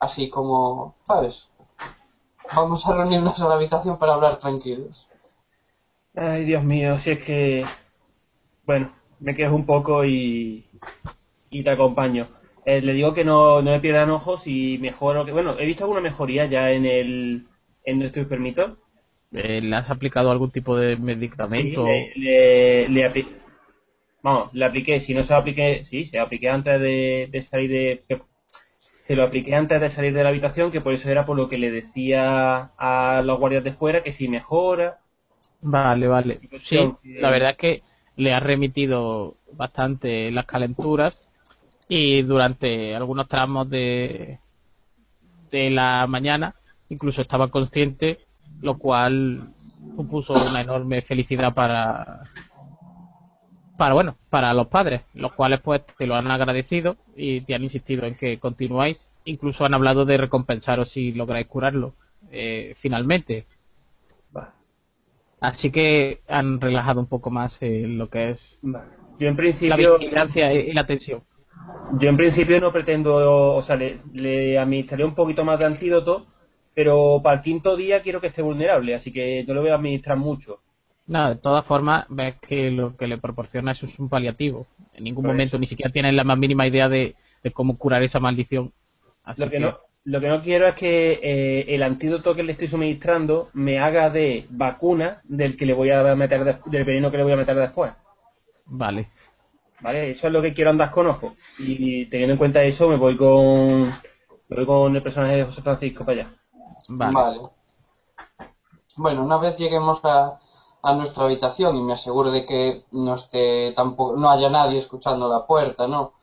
Así como, ¿sabes? Vamos a reunirnos a la habitación para hablar tranquilos. Ay, Dios mío, si es que... Bueno, me quejo un poco y, y te acompaño. Eh, le digo que no, no me pierdan ojos y mejoro que... Bueno, he visto alguna mejoría ya en el en nuestro enfermito. eh, ¿Le has aplicado algún tipo de Sí, medicamento? le, le, le Vamos, le apliqué, si no se lo apliqué, sí, se lo apliqué antes de, de salir de... Se lo apliqué antes de salir de la habitación, que por eso era por lo que le decía a los guardias de fuera que si mejora, Vale, vale. Sí, la verdad es que le ha remitido bastante las calenturas y durante algunos tramos de, de la mañana incluso estaba consciente, lo cual supuso una enorme felicidad para para bueno, para los padres, los cuales pues te lo han agradecido y te han insistido en que continuáis, incluso han hablado de recompensaros si lográis curarlo eh, finalmente. Así que han relajado un poco más eh, lo que es. Yo en la principio... vigilancia y la tensión. Yo en principio no pretendo, o sea, le, le administraré un poquito más de antídoto, pero para el quinto día quiero que esté vulnerable, así que no le voy a administrar mucho. Nada, de todas formas, ves que lo que le proporciona eso es un paliativo. En ningún Por momento eso. ni siquiera tienen la más mínima idea de, de cómo curar esa maldición. Así Lo que, no, lo que no quiero es que eh, el antídoto que le estoy suministrando me haga de vacuna del que le voy a meter del veneno que le voy a meter después. Vale. ¿Vale? Eso es lo que quiero andar con ojo. Y teniendo en cuenta eso, me voy con me voy con el personaje de José Francisco para allá. Vale. Bueno, una vez lleguemos a, a nuestra habitación y me aseguro de que no esté tampoco, no haya nadie escuchando la puerta, ¿no?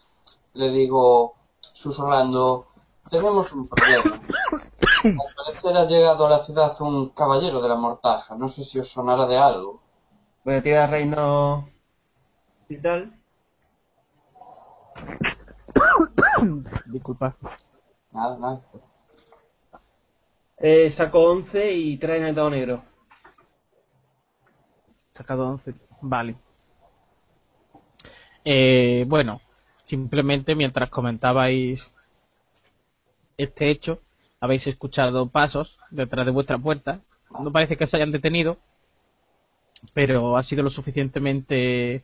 Le digo, susurrando, tenemos un problema. Al parecer ha llegado a la ciudad un caballero de la mortaja. No sé si os sonará de algo. Voy a tirar reino y tal. Disculpa. Nada, nada. Eh, saco 11 y traen el dado negro. Sacado 11. Vale. Eh, bueno, simplemente mientras comentabais este hecho, habéis escuchado pasos detrás de vuestra puerta. No parece que se hayan detenido, pero ha sido lo suficientemente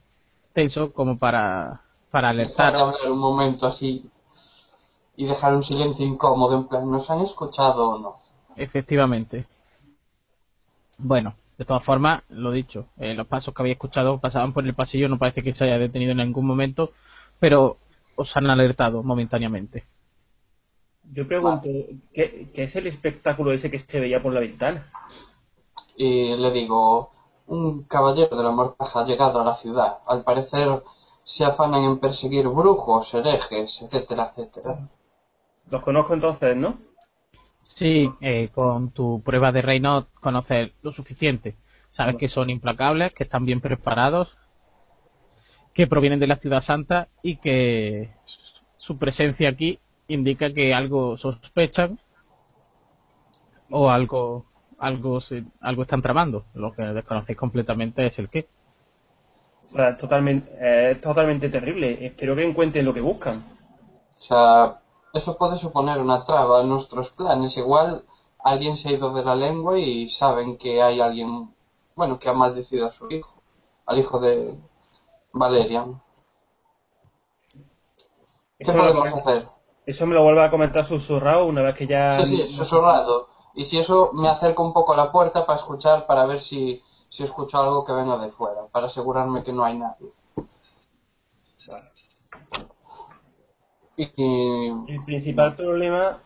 tenso como para, para hablar un momento así y dejar un silencio incómodo, en plan, ¿nos han escuchado o no? Efectivamente. Bueno, de todas formas, lo dicho, eh, los pasos que habéis escuchado pasaban por el pasillo, no parece que se haya detenido en ningún momento, pero os han alertado momentáneamente. Yo pregunto, ¿qué, qué es el espectáculo ese que se veía por la ventana? Y le digo, un caballero de la mortaja ha llegado a la ciudad. Al parecer se afanan en perseguir brujos, herejes, etcétera, etcétera. Los conozco entonces, ¿no? Sí, eh, con tu prueba de reino conoces lo suficiente. Sabes que son implacables, que están bien preparados, que provienen de la ciudad santa y que su presencia aquí indica que algo sospechan o algo algo se- algo están tramando. Lo que desconocéis completamente es el qué. O sea, es totalmente, es totalmente terrible. Espero que encuentren lo que buscan. O sea, eso puede suponer una traba a nuestros planes. Igual alguien se ha ido de la lengua y saben que hay alguien bueno, que ha maldecido a su hijo, al hijo de Valerian. ¿Qué Eso me, lo, podemos hacer? eso me lo vuelve a comentar susurrado una vez que ya... Sí, sí, susurrado. Y si eso me acerco un poco a la puerta para escuchar, para ver si, si escucho algo que venga de fuera, para asegurarme que no hay nadie. Y, y- El principal problema,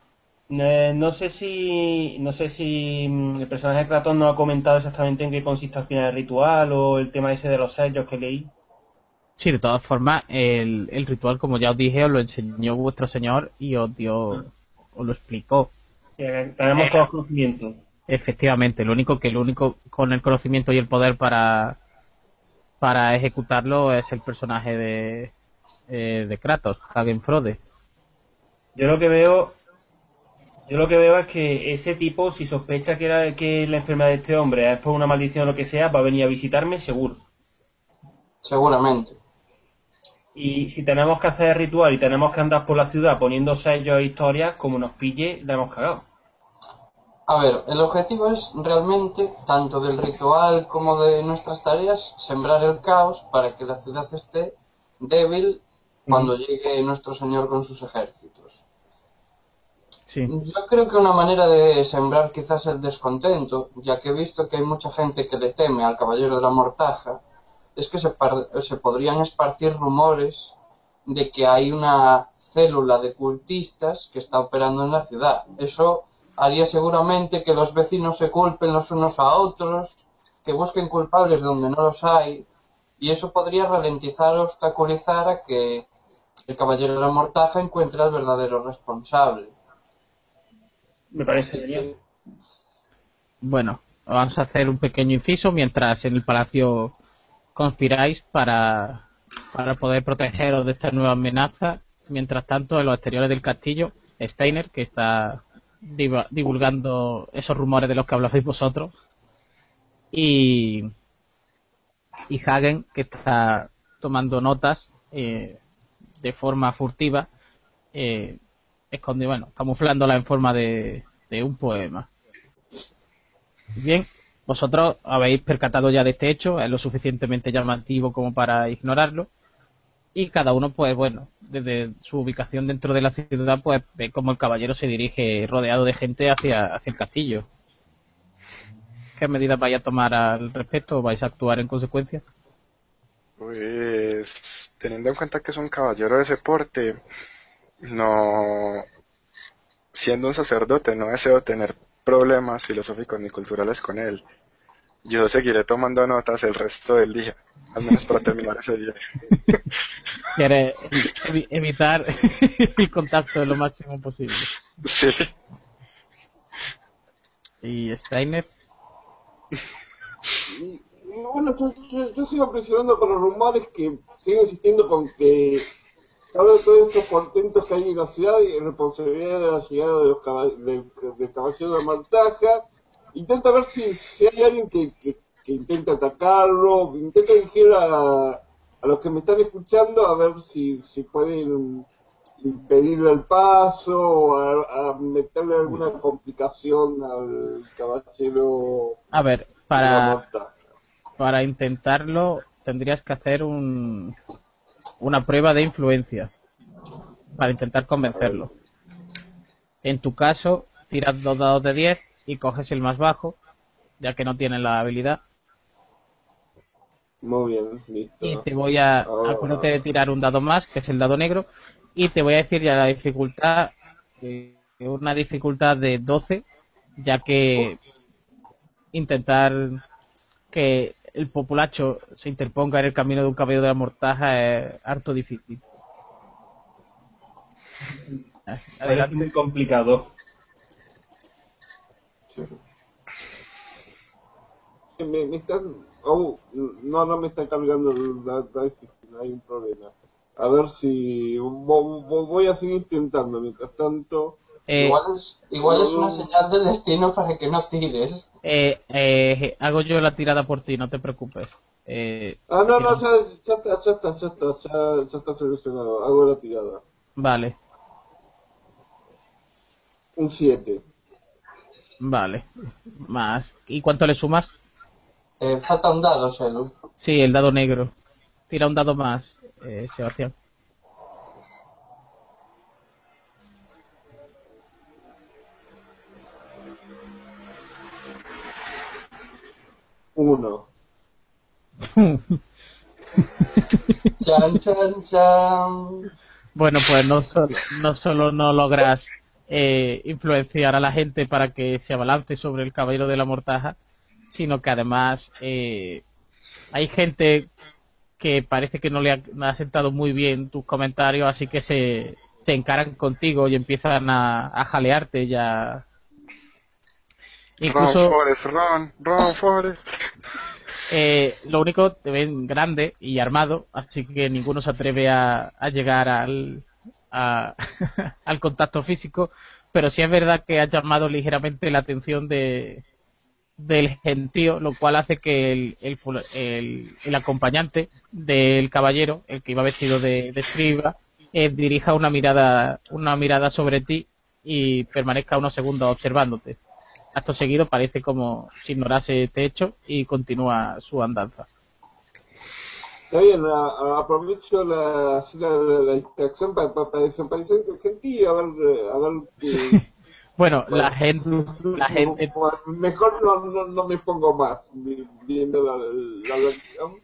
eh, no sé si no sé si mm, el personaje de Kratos no ha comentado exactamente en qué consiste al final el ritual o el tema ese de los sellos que leí. Sí, de todas formas, el, el ritual, como ya os dije, os lo enseñó vuestro señor y os dio, os lo explicó. Tenemos todos conocimiento. Efectivamente, lo único que lo único con el conocimiento y el poder para para ejecutarlo es el personaje de eh, de Kratos, Hagen Frode. Yo lo que veo yo lo que veo es que ese tipo, si sospecha que, era, que la enfermedad de este hombre es por una maldición o lo que sea, va a venir a visitarme seguro. seguramente. Y si tenemos que hacer el ritual y tenemos que andar por la ciudad poniendo sellos e historias, como nos pille, la hemos cagado. A ver, el objetivo es realmente, tanto del ritual como de nuestras tareas, sembrar el caos para que la ciudad esté débil cuando llegue nuestro Señor con sus ejércitos. Sí. Yo creo que una manera de sembrar quizás el descontento, ya que he visto que hay mucha gente que le teme al Caballero de la Mortaja, es que se, par- se podrían esparcir rumores de que hay una célula de cultistas que está operando en la ciudad. Eso haría seguramente que los vecinos se culpen los unos a otros, que busquen culpables donde no los hay, y eso podría ralentizar o obstaculizar a que el Caballero de la Mortaja encuentre al verdadero responsable. Me parece bien. Bueno, vamos a hacer un pequeño inciso mientras en el palacio conspiráis para, para poder protegeros de esta nueva amenaza. Mientras tanto, en los exteriores del castillo, Steiner, que está diva- divulgando esos rumores de los que habláis vosotros, y, y Hagen, que está tomando notas eh, de forma furtiva, eh, bueno, camuflándola en forma de, un poema. Bien, vosotros habéis percatado ya de este hecho, es lo suficientemente llamativo como para ignorarlo. Y cada uno, pues bueno, desde su ubicación dentro de la ciudad, pues ve cómo el caballero se dirige rodeado de gente hacia, hacia el castillo. ¿Qué medidas vais a tomar al respecto o vais a actuar en consecuencia? Pues teniendo en cuenta que es un caballero de ese porte, no siendo un sacerdote, no deseo tener problemas filosóficos ni culturales con él. Yo seguiré tomando notas el resto del día, al menos para terminar ese día. Quiere evi- evitar el contacto lo máximo posible. Sí, Y Steiner, Y, bueno, yo, yo- yo sigo presionando con los rumores que sigo insistiendo con que cada de todos estos portentos que hay en la ciudad y responsabilidad de la llegada de los caba- del, del caballero de Martaja. Intenta ver si, si hay alguien que, que, que intenta atacarlo, intenta dirigir a, a los que me están escuchando a ver si, si pueden impedirle el paso o a, a meterle alguna complicación al caballero a ver, de para. Para intentarlo tendrías que hacer un, una prueba de influencia para intentar convencerlo. En tu caso, tiras dos dados de 10 y coges el más bajo, ya que no tienes la habilidad. Muy bien, listo. Y te voy a, Ah. acuérdate de tirar un dado más, que es el dado negro, y te voy a decir ya la dificultad, eh, una dificultad de 12, ya que intentar que el populacho se interponga en el camino de un cabello de la mortaja es harto difícil. Adelante. muy complicado. Me, me están... Oh, no, no me está cargando el hay un problema. A ver si... vo- vo- voy a seguir intentando, mientras tanto... Eh, igual es, igual es una señal del destino para que no tires. eh, eh, hago yo la tirada por ti, no te preocupes. Eh, Ah, no, no, ya, ya está, ya está, ya está, ya, ya está solucionado. Hago la tirada. vale, Un 7. vale. Más. ¿Y cuánto le sumas? Eh, falta un dado, Selu. Sí, el dado negro. Tira un dado más, eh, Sebastián. Uno. Chan, chan, chan. Bueno, pues no, solo no solo no logras eh, influenciar a la gente para que se abalance sobre el caballero de la mortaja, sino que además eh, hay gente que parece que no le ha, no ha sentado muy bien tus comentarios, así que se, se encaran contigo y empiezan a, a jalearte ya. Ron Forest, Ron, Ron Forest. Eh, lo único te ven grande y armado, así que ninguno se atreve a, a llegar al, a- al contacto físico, pero sí es verdad que ha llamado ligeramente la atención de del gentío, lo cual hace que el, el, el- acompañante del caballero, el que iba vestido de, de escriba, eh, dirija una mirada una mirada sobre ti y permanezca unos segundos observándote. Acto seguido parece como si ignorase este hecho y continúa su andanza. Está bien, aprovecho la, la, la, distracción para, para, para desaparecer del gentío, a ver, eh, a ver. Bueno, la gente, la gente, Mejor no, no, no me pongo más vi- viendo la, la, la acción.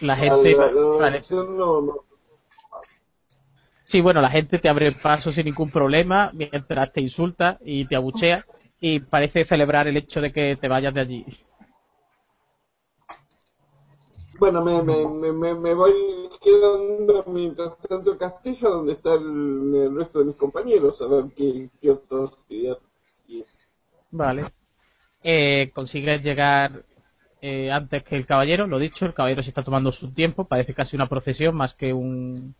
la gente, La- la- no, no. sí, bueno, la gente te abre paso sin ningún problema mientras te insulta y te abuchea y parece celebrar el hecho de que te vayas de allí. Bueno, me, me, me, me, me voy quedando mientras tanto el castillo donde está el, el resto de mis compañeros, a ver qué, qué otros ideas tienen. Vale. Eh, consigues llegar eh, antes que el caballero, lo dicho, el caballero se está tomando su tiempo, parece casi una procesión más que un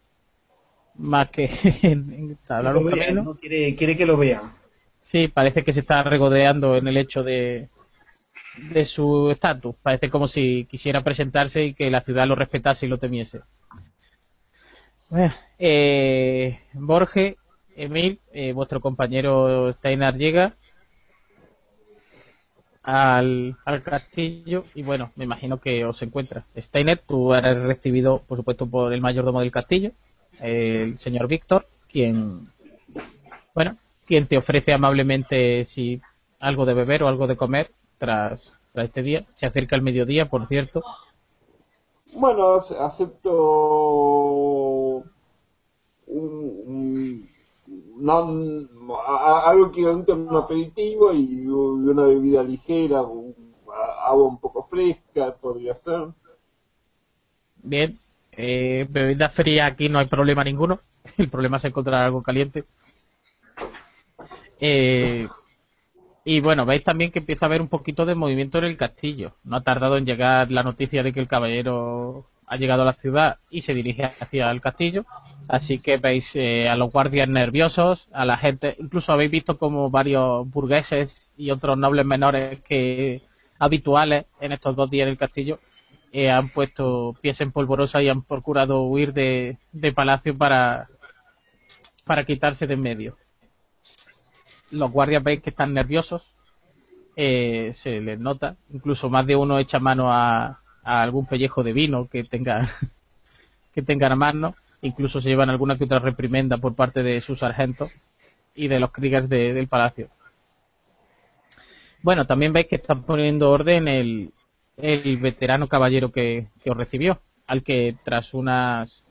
más que hablar un camino. no quiere, quiere que lo vean. Sí, parece que se está regodeando en el hecho de, de su estatus. Parece como si quisiera presentarse y que la ciudad lo respetase y lo temiese. Bueno, eh, Borge, Emil, eh, vuestro compañero Steinar llega al, al castillo y bueno, me imagino que os encuentra. Steiner, tú eres recibido, por supuesto, por el mayordomo del castillo, el señor Víctor, quien, bueno, quien te ofrece amablemente si algo de beber o algo de comer tras, tras este día. Se acerca el mediodía, por cierto. Bueno, ace- acepto un, un- algo equivalente a un aperitivo y una bebida ligera, agua un poco fresca podría ser. Bien, eh, bebida fría aquí no hay problema ninguno. El problema es encontrar algo caliente. Eh, y bueno, veis también que empieza a haber un poquito de movimiento en el castillo. No ha tardado en llegar la noticia de que el caballero ha llegado a la ciudad y se dirige hacia el castillo. Así que veis eh, a los guardias nerviosos, a la gente, incluso habéis visto como varios burgueses y otros nobles menores que habituales en estos dos días en el castillo eh, han puesto pies en polvorosa y han procurado huir de, de palacio para, para quitarse de en medio. Los guardias veis que están nerviosos, eh, se les nota, incluso más de uno echa mano a, algún pellejo de vino que tenga que tengan a mano, incluso se llevan alguna que otra reprimenda por parte de sus sargentos y de los kriegers de- del palacio. Bueno, también veis que están poniendo orden el, el veterano caballero que, que os recibió, al que tras unas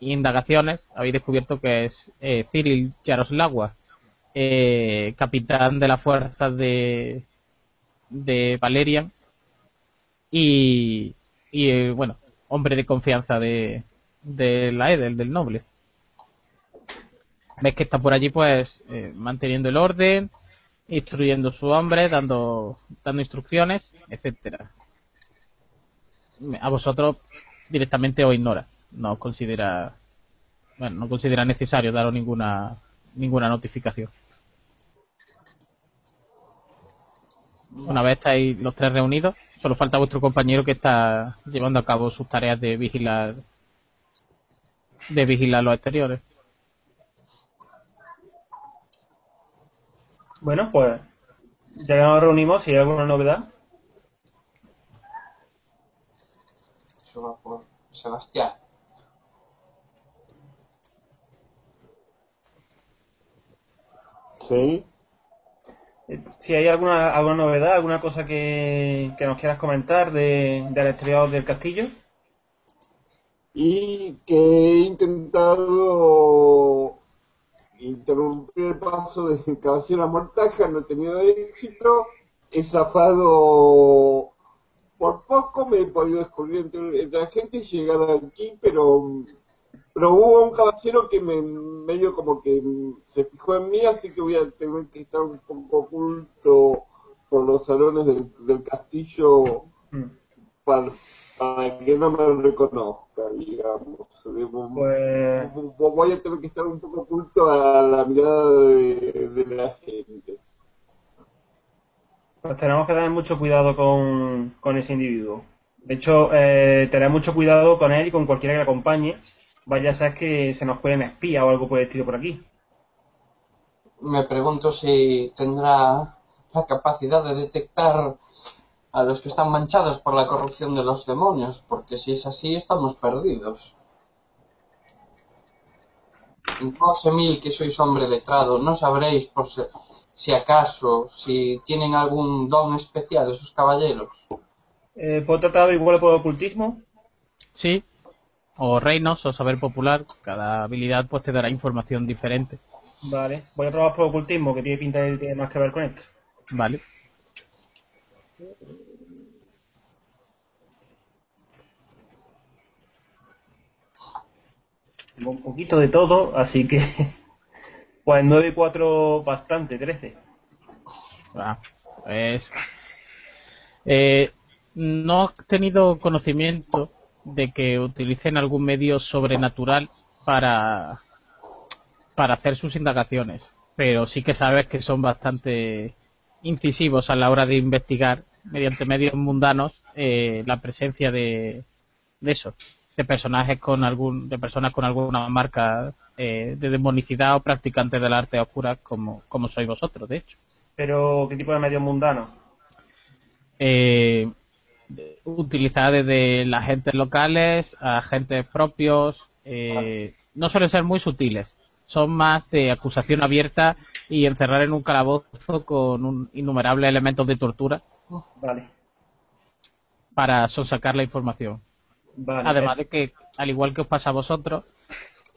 indagaciones habéis descubierto que es eh, Cyril Yaroslagua, eh, capitán de las fuerzas de, de Valerian y, eh, bueno, hombre de confianza de, de la Edel, del noble. Ves que está por allí pues eh, manteniendo el orden, instruyendo su hombre, dando, dando instrucciones, etcétera. A vosotros directamente os ignora, no considera, bueno, no considera necesario daros ninguna, ninguna notificación. Una vez estáis los tres reunidos, solo falta vuestro compañero que está llevando a cabo sus tareas de vigilar, de vigilar los exteriores. Bueno, pues ya que nos reunimos, si hay alguna novedad. se va por Sebastián. Sí. Si hay alguna, alguna novedad, alguna cosa que, que nos quieras comentar de, del exterior del castillo. Y que he intentado interrumpir el paso de Caballero a Mortaja, no he tenido éxito. He zafado por poco, me he podido descubrir entre, entre la gente y llegar aquí, pero pero hubo un caballero que me medio como que se fijó en mí, así que voy a tener que estar un poco oculto por los salones del, del castillo Mm. para, para que no me reconozca, digamos. Pues, Voy a tener que estar un poco oculto a la mirada de, de la gente. pues tenemos que tener mucho cuidado con, con ese individuo. De hecho, eh, tener mucho cuidado con él y con cualquiera que le acompañe. Vaya a que se nos pueden espía o algo por el estilo por aquí. Me pregunto si tendrá la capacidad de detectar a los que están manchados por la corrupción de los demonios, porque si es así estamos perdidos. No sé mil que sois hombre letrado, no sabréis por si, si acaso, si tienen algún don especial esos caballeros. Eh, ¿Puedo tratar igual por ocultismo? Sí. O reinos o saber popular. Cada habilidad pues te dará información diferente. Vale. Voy a probar por ocultismo, que tiene pinta de que tiene más que ver con esto. Vale. Tengo un poquito de todo, así que... Pues 9 y 4 bastante, 13. Ah, pues, eh, no he tenido conocimiento de que utilicen algún medio sobrenatural para, para hacer sus indagaciones, pero sí que sabes que son bastante incisivos a la hora de investigar mediante medios mundanos eh, la presencia de, de eso, de personajes con algún, de personas con alguna marca eh, de demonicidad o practicantes del arte oscura como, como sois vosotros, de hecho. Pero, ¿qué tipo de medios mundanos? eh, utilizar desde las agentes locales a agentes propios. eh, no suelen ser muy sutiles. Son más de acusación abierta y encerrar en un calabozo con un innumerables elementos de tortura Vale. para sonsacar la información. Vale. Además de que, al igual que os pasa a vosotros,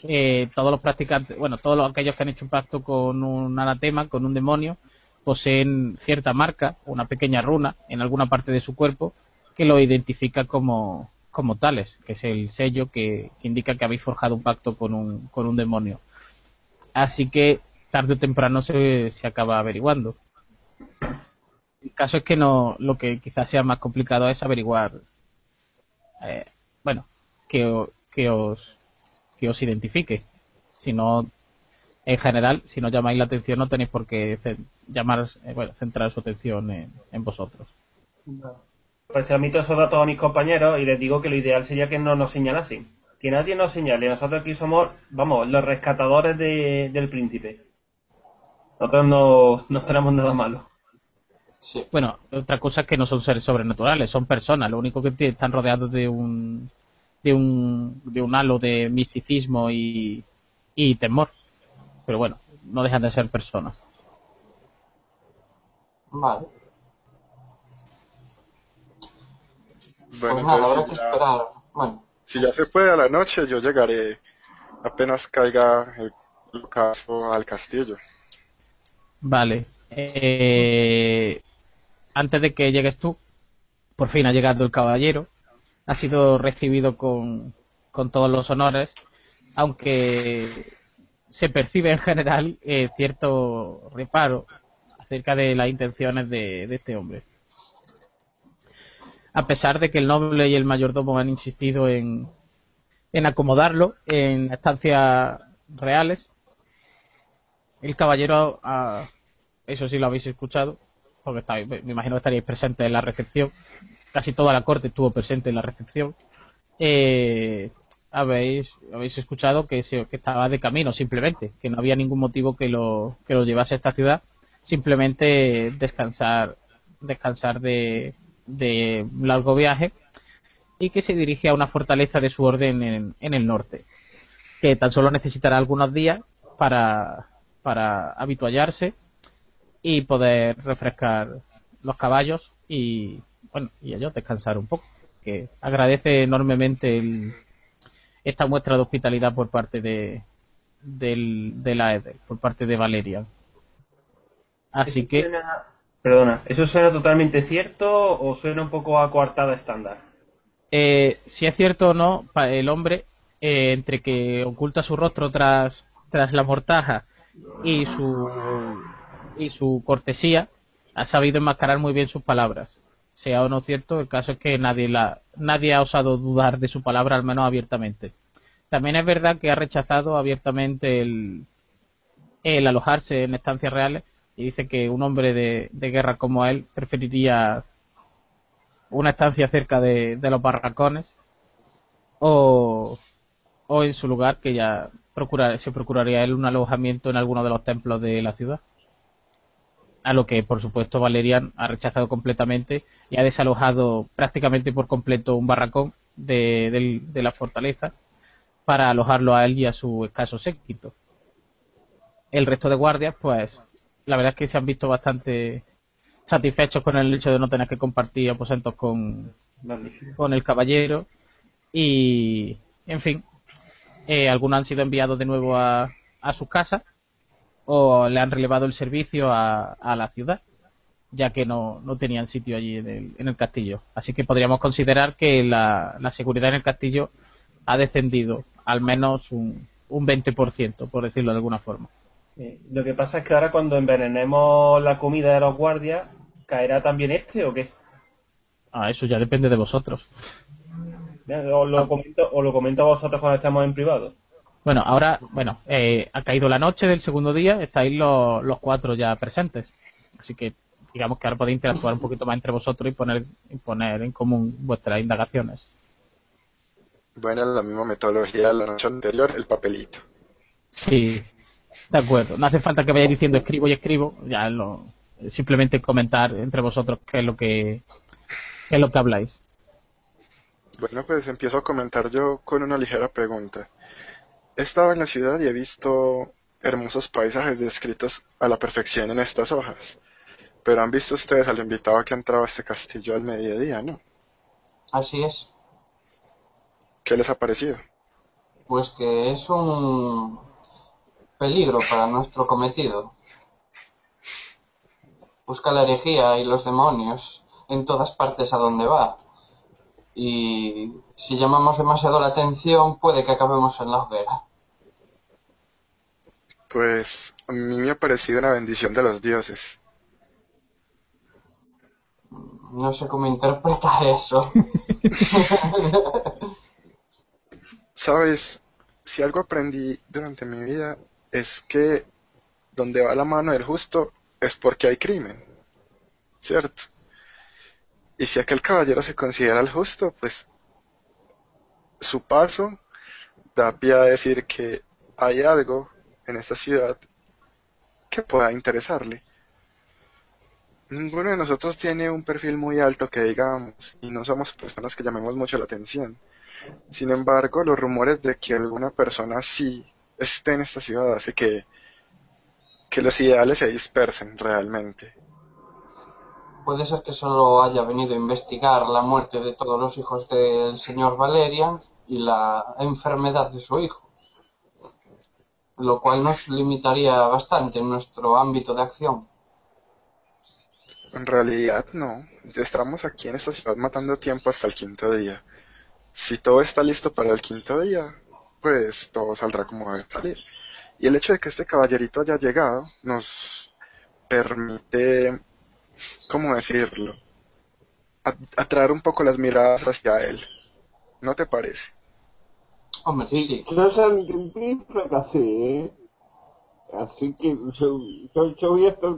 eh, todos los practicantes, bueno, todos los- aquellos que han hecho un pacto con un anatema, con un demonio, poseen cierta marca, una pequeña runa en alguna parte de su cuerpo que lo identifica como, como tales, que es el sello que, que indica que habéis forjado un pacto con un, con un demonio. Así que tarde o temprano se, se acaba averiguando. El caso es que no, lo que quizás sea más complicado es averiguar, eh, bueno, que, que os que os identifique. Si no, en general, si no llamáis la atención, no tenéis por qué llamar, eh, bueno, centrar su atención en, en vosotros. Transmito esos datos a mis compañeros y les digo que lo ideal sería que no nos señalasen. Que nadie nos señale. Nosotros aquí somos, vamos, los rescatadores de- del príncipe. Nosotros no, no esperamos nada malo. Sí. Bueno, otra cosa es que no son seres sobrenaturales, son personas. Lo único que están rodeados de un de un de un halo de misticismo y, y temor. Pero bueno, no dejan de ser personas. Vale. Bueno, pues nada, habrá entonces que si ya, esperar. Bueno, si ya se puede a la noche, yo llegaré apenas caiga el ocaso al castillo. Vale. Eh, antes de que llegues tú, por fin ha llegado el caballero. Ha sido recibido con, con todos los honores, aunque se percibe en general eh, cierto reparo acerca de las intenciones de, de este hombre. A pesar de que el noble y el mayordomo han insistido en, en acomodarlo en estancias reales, el caballero, ah, eso sí lo habéis escuchado, porque me imagino que estaríais presentes en la recepción. Casi toda la corte estuvo presente en la recepción. Eh, habéis, habéis escuchado que, se- que estaba de camino, simplemente, que no había ningún motivo que lo, que lo llevase a esta ciudad. Simplemente descansar, descansar de, de largo viaje y que se dirige a una fortaleza de su orden en, en el norte, que tan solo necesitará algunos días para, para habituallarse y poder refrescar los caballos y bueno y ellos descansar un poco que agradece enormemente el, esta muestra de hospitalidad por parte de del, de la Eder, por parte de Valeria. Así que Perdona, ¿eso suena totalmente cierto o suena un poco a coartada estándar? eh, si es cierto o no el hombre eh, entre que oculta su rostro tras tras la mortaja y su y su cortesía ha sabido enmascarar muy bien sus palabras sea o no cierto el caso es que nadie la nadie ha osado dudar de su palabra al menos abiertamente también es verdad que ha rechazado abiertamente el el alojarse en estancias reales y dice que un hombre de, de guerra como él preferiría una estancia cerca de, de los barracones o, o en su lugar que ya procura, se procuraría él un alojamiento en alguno de los templos de la ciudad. A lo que, por supuesto, Valerian ha rechazado completamente y ha desalojado prácticamente por completo un barracón de, de la fortaleza para alojarlo a él y a su escaso séquito. El resto de guardias, pues, la verdad es que se han visto bastante satisfechos con el hecho de no tener que compartir aposentos con, Magnífico. con el caballero. Y en fin eh, algunos han sido enviados de nuevo a, a sus casas o le han relevado el servicio a, a la ciudad ya que no, no tenían sitio allí en el, en el castillo. Así que podríamos considerar que la, la seguridad en el castillo ha descendido al menos un, un 20% por decirlo de alguna forma Eh, lo que pasa es que ahora cuando envenenemos la comida de los guardias, ¿caerá también este o qué? ah, eso ya depende de vosotros Os lo comento, os lo comento a vosotros cuando estamos en privado. Bueno, ahora, bueno, eh, ha caído la noche del segundo día, estáis los, los cuatro ya presentes. Así que, digamos que ahora podéis interactuar un poquito más entre vosotros y poner, y poner en común vuestras indagaciones. Bueno, la misma metodología de la noche anterior, el papelito. Sí, de acuerdo. No hace falta que vayáis diciendo escribo y escribo, ya lo, simplemente comentar entre vosotros qué es lo que, qué es lo que habláis. Bueno, pues empiezo a comentar yo con una ligera pregunta. He estado en la ciudad y he visto hermosos paisajes descritos a la perfección en estas hojas. Pero han visto ustedes al invitado que ha entrado a este castillo al mediodía, ¿no? Así es. ¿Qué les ha parecido? Pues que es un peligro para nuestro cometido. Busca la herejía y los demonios en todas partes a donde va. Y si llamamos demasiado la atención, puede que acabemos en la hoguera. Pues a mí me ha parecido una bendición de los dioses. No sé cómo interpretar eso. Sabes, si algo aprendí durante mi vida es que donde va la mano del justo es porque hay crimen, ¿cierto? Y si aquel caballero se considera el justo, pues su paso da pie a decir que hay algo en esta ciudad que pueda interesarle. Ninguno de nosotros tiene un perfil muy alto que digamos, y no somos personas que llamemos mucho la atención. Sin embargo, los rumores de que alguna persona sí esté en esta ciudad hace que, que los ideales se dispersen realmente. Puede ser que solo haya venido a investigar la muerte de todos los hijos del señor Valerian y la enfermedad de su hijo, lo cual nos limitaría bastante en nuestro ámbito de acción. En realidad no, estamos aquí en esta ciudad matando tiempo hasta el quinto día. Si todo está listo para el quinto día, pues todo saldrá como debe salir. Y el hecho de que este caballerito haya llegado nos permite, ¿cómo decirlo? Atraer un poco las miradas hacia él. ¿No te parece? Hombre, sí, Yo ya intenté y fracasé, ¿eh? Así que yo, yo, yo voy a estar...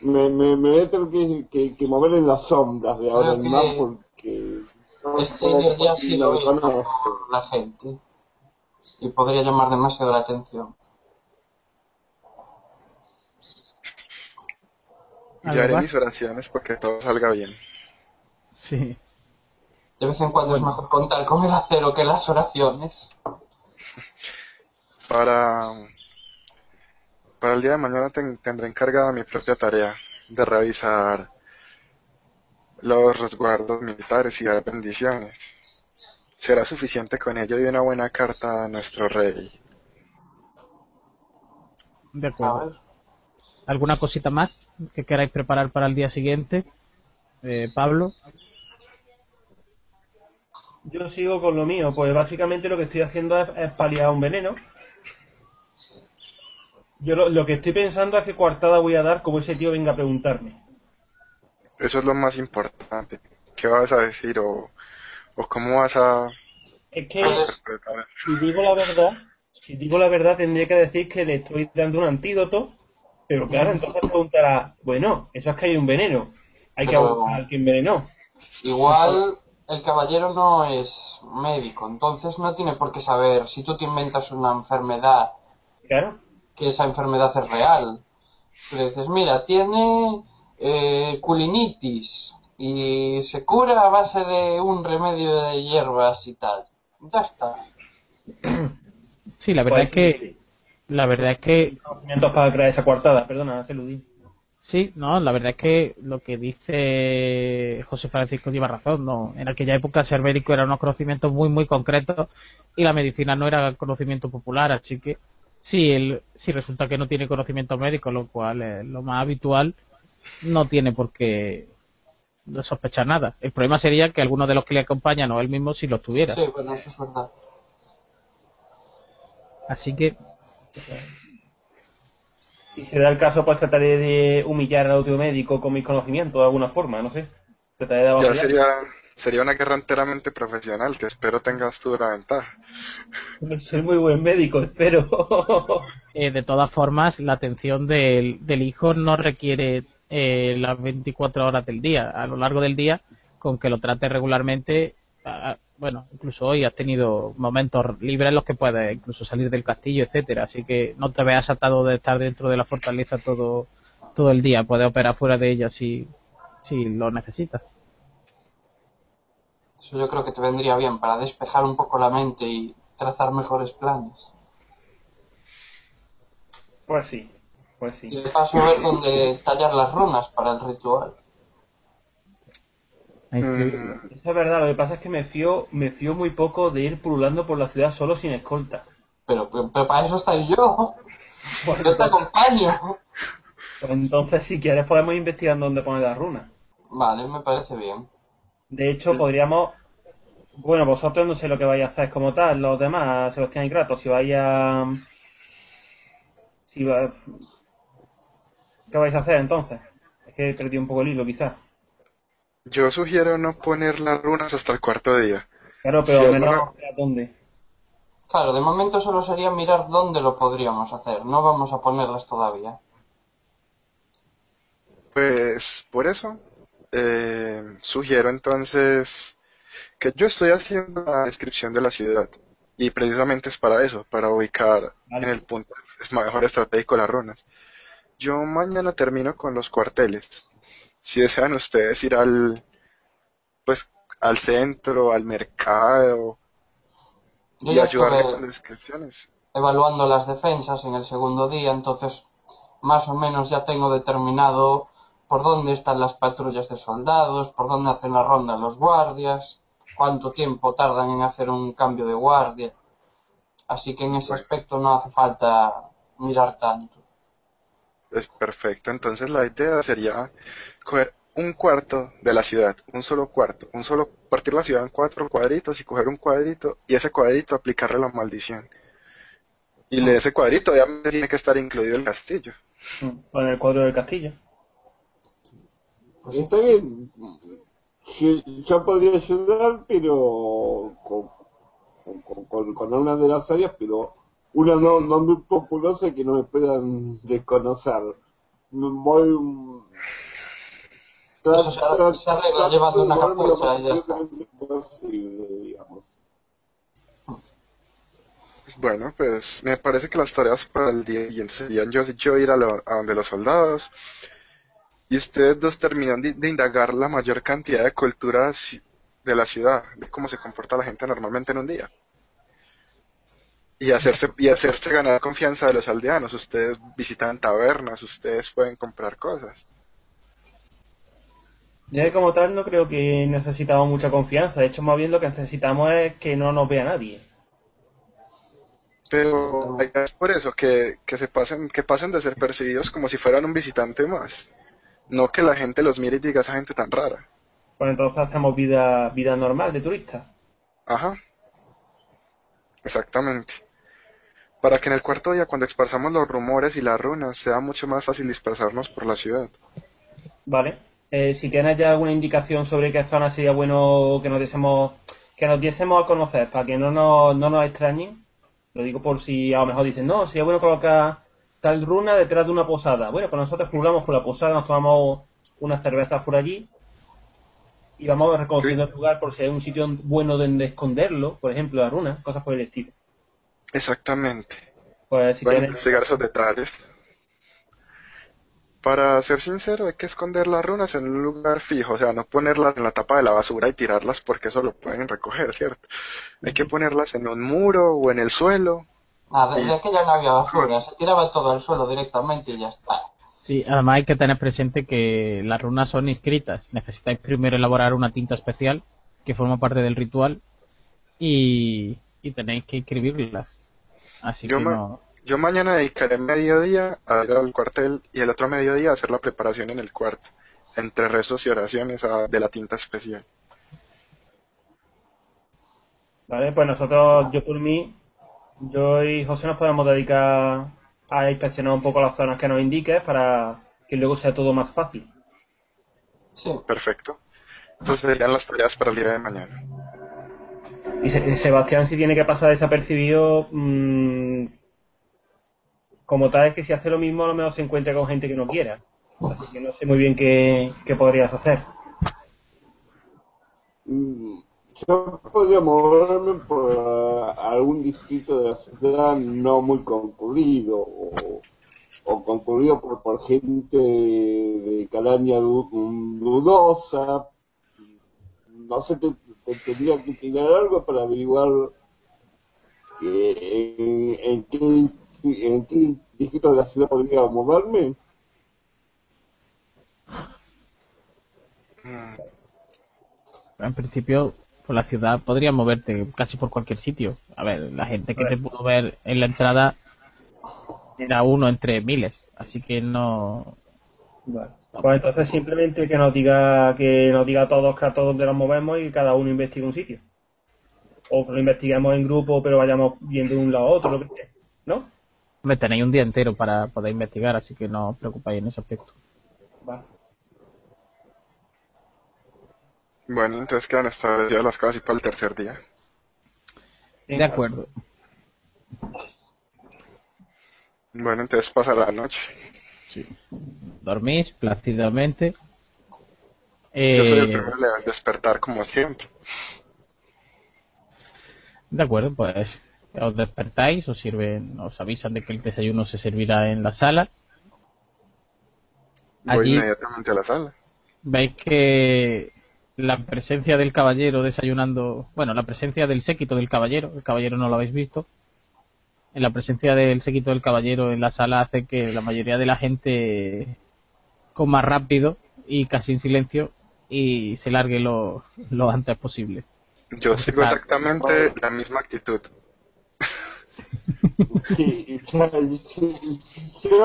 Me, me, me voy a tener que, que, que mover en las sombras de ahora en más que porque... no este puedo ya ha porque sido no visto conozco. por la gente y podría llamar demasiado la atención. Ya haré ¿Algo mis oraciones porque todo salga bien. Sí. De vez en cuando es mejor contar con el acero que las oraciones. Para, para el día de mañana ten- tendré encargada mi propia tarea de revisar los resguardos militares y dar bendiciones. Será suficiente con ello y una buena carta a nuestro rey. De acuerdo. ¿Alguna cosita más que queráis preparar para el día siguiente? Eh, Pablo. Yo sigo con lo mío, pues básicamente lo que estoy haciendo es, es paliar un veneno. Yo lo, lo que estoy pensando es qué coartada voy a dar como ese tío venga a preguntarme. Eso es lo más importante. ¿Qué vas a decir o, o cómo vas a Es que, si digo la verdad, si digo la verdad tendría que decir que le estoy dando un antídoto, pero claro, entonces preguntará, bueno, eso es que hay un veneno, hay que buscar al que envenenó. Igual el caballero no es médico, entonces no tiene por qué saber si tú te inventas una enfermedad, Claro, que esa enfermedad es real. Tú le dices, mira, tiene eh, culinitis y se cura a base de un remedio de hierbas y tal. Ya está. Sí, la verdad Pues es que la verdad es que conocimientos para crear esa coartada, perdona, Seludín. sí, no, la verdad es que lo que dice José Francisco lleva razón, no, en aquella época ser médico eran unos conocimientos muy muy concretos y la medicina no era conocimiento popular, así que si él si resulta que no tiene conocimiento médico, lo cual es lo más habitual, no tiene por qué sospechar nada. El problema sería que alguno de los que le acompañan o él mismo si lo tuviera. Sí, bueno, eso es verdad. Así que Si se da el caso, pues trataré de humillar al audio médico con mis conocimientos de alguna forma, no sé. Trataré de Ya sería, sería una guerra enteramente profesional, que espero tengas tú la ventaja. Soy muy buen médico, espero. Eh, de todas formas, la atención del, del hijo no requiere eh, las 24 horas del día. A lo largo del día, con que lo trate regularmente, bueno, incluso hoy has tenido momentos libres en los que puedes incluso salir del castillo, etcétera. Así que no te veas atado de estar dentro de la fortaleza todo, todo el día. Puedes operar fuera de ella si, si lo necesitas. Eso yo creo que te vendría bien para despejar un poco la mente y trazar mejores planes. Pues sí, pues Y sí. de paso ver dónde tallar las runas para el ritual. Mm. Eso es verdad, lo que pasa es que me fío, me fío muy poco de ir pululando por la ciudad solo sin escolta. Pero, pero, pero para eso estoy yo. Pues, Yo te acompaño. pues entonces, si quieres, podemos investigar dónde poner las runas. Vale, me parece bien. De hecho, podríamos. Bueno, vosotros no sé lo que vais a hacer como tal, los demás, Sebastián y Kratos, si vais a. Si va... ¿Qué vais a hacer entonces? Es que he perdido un poco el hilo, quizás. Yo sugiero no poner las runas hasta el cuarto día. Claro, pero al menos alguna- ¿a dónde? Claro, de momento solo sería mirar dónde lo podríamos hacer. No vamos a ponerlas todavía. Pues por eso eh, sugiero entonces que yo estoy haciendo la descripción de la ciudad y precisamente es para eso, para ubicar Vale. en el punto mejor estratégico las runas. Yo mañana termino con los cuarteles. Si desean ustedes ir al pues al centro, al mercado Yo y ayudarme con descripciones. evaluando las defensas en el segundo día, entonces más o menos ya tengo determinado por dónde están las patrullas de soldados, por dónde hacen la ronda los guardias, cuánto tiempo tardan en hacer un cambio de guardia. Así que en ese Bueno. aspecto no hace falta mirar tanto. Es perfecto. Entonces la idea sería coger un cuarto de la ciudad, un solo cuarto, un solo partir la ciudad en cuatro cuadritos y coger un cuadrito y ese cuadrito aplicarle la maldición. Y de ese cuadrito obviamente tiene que estar incluido el castillo. Con el cuadro del castillo. Pues Está bien. Yo podría ayudar, pero con, con, con, con una de las áreas, pero una no, no muy populosa que no me puedan desconocer. Voy. Eso se arregla- se arregla llevando una capucha y ya está. digamos. Bueno, pues me parece que las tareas para el día siguiente serían yo, yo ir a, lo- a donde los soldados y ustedes dos terminan de, de indagar la mayor cantidad de culturas de la ciudad, de cómo se comporta la gente normalmente en un día. Y hacerse, y hacerse ganar confianza de los aldeanos. Ustedes visitan tabernas, ustedes pueden comprar cosas. Yo como tal no creo que necesitamos mucha confianza. De hecho, más bien lo que necesitamos es que no nos vea nadie. Pero es por eso que, que se pasen, que pasen de ser percibidos como si fueran un visitante más. No que la gente los mire y diga esa gente tan rara. Pues entonces hacemos vida, vida normal de turista. Ajá. Exactamente. Para que en el cuarto día, cuando esparzamos los rumores y las runas, sea mucho más fácil dispersarnos por la ciudad. Vale. Eh, si tienes ya alguna indicación sobre qué zona sería bueno que nos diésemos, que nos diésemos a conocer para que no nos, no nos extrañen, lo digo por si a lo mejor dicen, no, sería bueno colocar tal runa detrás de una posada. Bueno, pues nosotros jugamos por la posada, nos tomamos unas cervezas por allí y vamos reconociendo el lugar por si hay un sitio bueno donde esconderlo, por ejemplo, la runa, cosas por el estilo. Exactamente. Si Voy a investigar esos detalles. Para ser sincero, hay que esconder las runas en un lugar fijo, o sea, no ponerlas en la tapa de la basura y tirarlas porque eso lo pueden recoger, ¿cierto? Hay que ponerlas en un muro o en el suelo. Nada, desde aquella no había basura, se tiraba todo al suelo directamente y ya está. Sí, además hay que tener presente que las runas son inscritas. Necesitáis primero elaborar una tinta especial que forma parte del ritual y, y tenéis que escribirlas. Así Yo que me- no. Yo mañana dedicaré mediodía a ir al cuartel y el otro mediodía a hacer la preparación en el cuarto, entre rezos y oraciones a- de la tinta especial. Vale, pues nosotros, yo por mí, yo y José nos podemos dedicar a inspeccionar un poco las zonas que nos indiques para que luego sea todo más fácil. Sí, Perfecto. Entonces serían las tareas para el día de mañana. Y Se- Sebastián, si tiene que pasar desapercibido, mm, como tal es que si hace lo mismo, a lo mejor se encuentra con gente que no quiera. Así que no sé muy bien qué, qué podrías hacer. Mm, Yo podría moverme por ah, algún distrito de la ciudad no muy concurrido o, o concurrido por, por gente de calaña mm, dudosa. No sé, tendría que tirar algo para averiguar eh, en, en qué, en qué distrito de la ciudad podría moverme. En principio, por la ciudad podrías moverte casi por cualquier sitio. A ver, la gente que te pudo ver en la entrada era uno entre miles. Así que no. Vale. Pues entonces simplemente que nos diga que nos diga a todos que a todos dónde nos movemos y cada uno investigue un sitio. O que lo investiguemos en grupo, pero vayamos viendo de un lado a otro, lo que sea. ¿No? Me tenéis un día entero para poder investigar, así que no os preocupáis en ese aspecto. Vale. Bueno, entonces quedan establecidas las cosas y para el tercer día. De acuerdo. Bueno, entonces pasa la noche. Dormís plácidamente. Yo soy el Eh, primero en despertar como siempre. De acuerdo, pues os despertáis, os sirven, os avisan de que el desayuno se servirá en la sala. Voy Allí inmediatamente a la sala. veis que la presencia del caballero desayunando, bueno, la presencia del séquito del caballero, el caballero no lo habéis visto, en la presencia del séquito del caballero en la sala hace que la mayoría de la gente coma rápido y casi en silencio y se largue lo, lo antes posible. Yo sigo Ah. exactamente la misma actitud. Sí, si,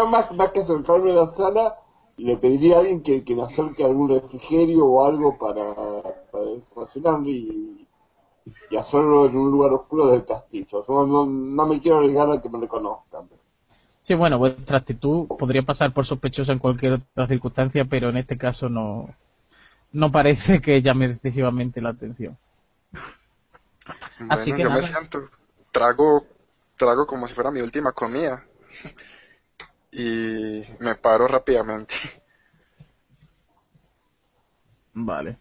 más, más que acercarme a la sala, le pediría a alguien que, que me acerque algún refrigerio o algo para, para y, y hacerlo en un lugar oscuro del castillo. No, no me quiero arriesgar a que me reconozcan. Sí, bueno, vuestra actitud podría pasar por sospechosa en cualquier otra circunstancia, pero en este caso no, no parece que llame excesivamente la atención. Así que yo me siento, trago, trago como si fuera mi última comida. Y me paro rápidamente. Vale.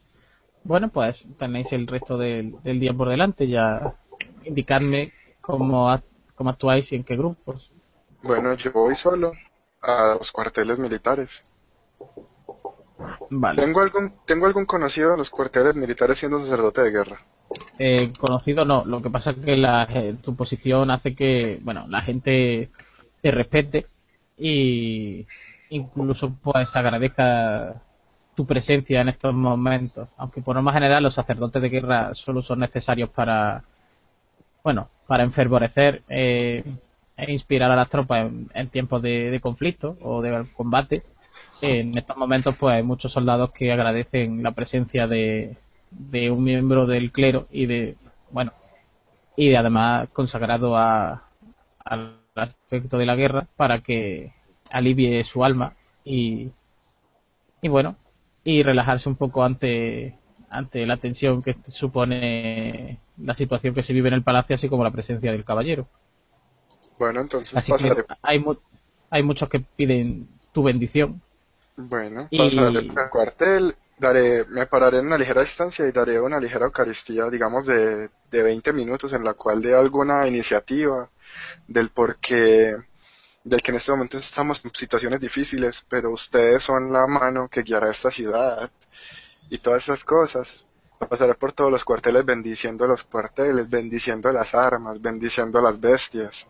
Bueno, pues tenéis el resto del, del día por delante. Ya indicadme cómo, cómo actuáis y en qué grupos. Bueno, yo voy solo a los cuarteles militares. Vale. Tengo algún, tengo algún conocido en los cuarteles militares siendo sacerdote de guerra. Eh, conocido no, lo que pasa es que la, eh, tu posición hace que, bueno, la gente te respete y incluso pues agradezca tu presencia en estos momentos, aunque por lo más general los sacerdotes de guerra solo son necesarios para, bueno, para enfervorecer eh, e inspirar a las tropas en, en tiempos de, de conflicto o de combate. En estos momentos pues hay muchos soldados que agradecen la presencia de, de un miembro del clero y de, bueno, y de además consagrado a, al aspecto de la guerra para que alivie su alma y, y bueno, y relajarse un poco ante, ante la tensión que supone la situación que se vive en el palacio, así como la presencia del caballero. Bueno, entonces Así hay, mu- hay muchos que piden tu bendición. bueno, y- pasaré el cuartel, daré, me pararé en una ligera distancia y daré una ligera Eucaristía, digamos, de, de 20 minutos en la cual dé alguna iniciativa del por qué, del que en este momento estamos en situaciones difíciles, pero ustedes son la mano que guiará esta ciudad y todas esas cosas. Pasaré por todos los cuarteles bendiciendo los cuarteles, bendiciendo las armas, bendiciendo las bestias.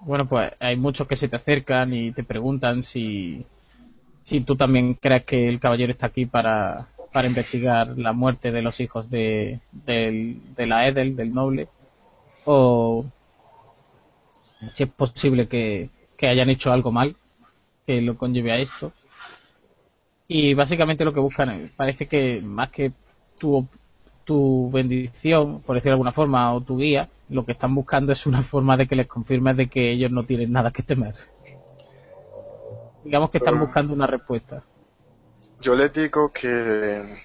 Bueno, pues hay muchos que se te acercan y te preguntan si, si tú también crees que el caballero está aquí para, para investigar la muerte de los hijos de, del- de la Edel, del noble, o si es posible que, que hayan hecho algo mal que lo conlleve a esto. Y básicamente lo que buscan, eh, parece que más que tu, tu bendición, por decirlo de alguna forma, o tu guía, lo que están buscando es una forma de que les confirmes de que ellos no tienen nada que temer. Digamos que están buscando una respuesta. Yo les digo que,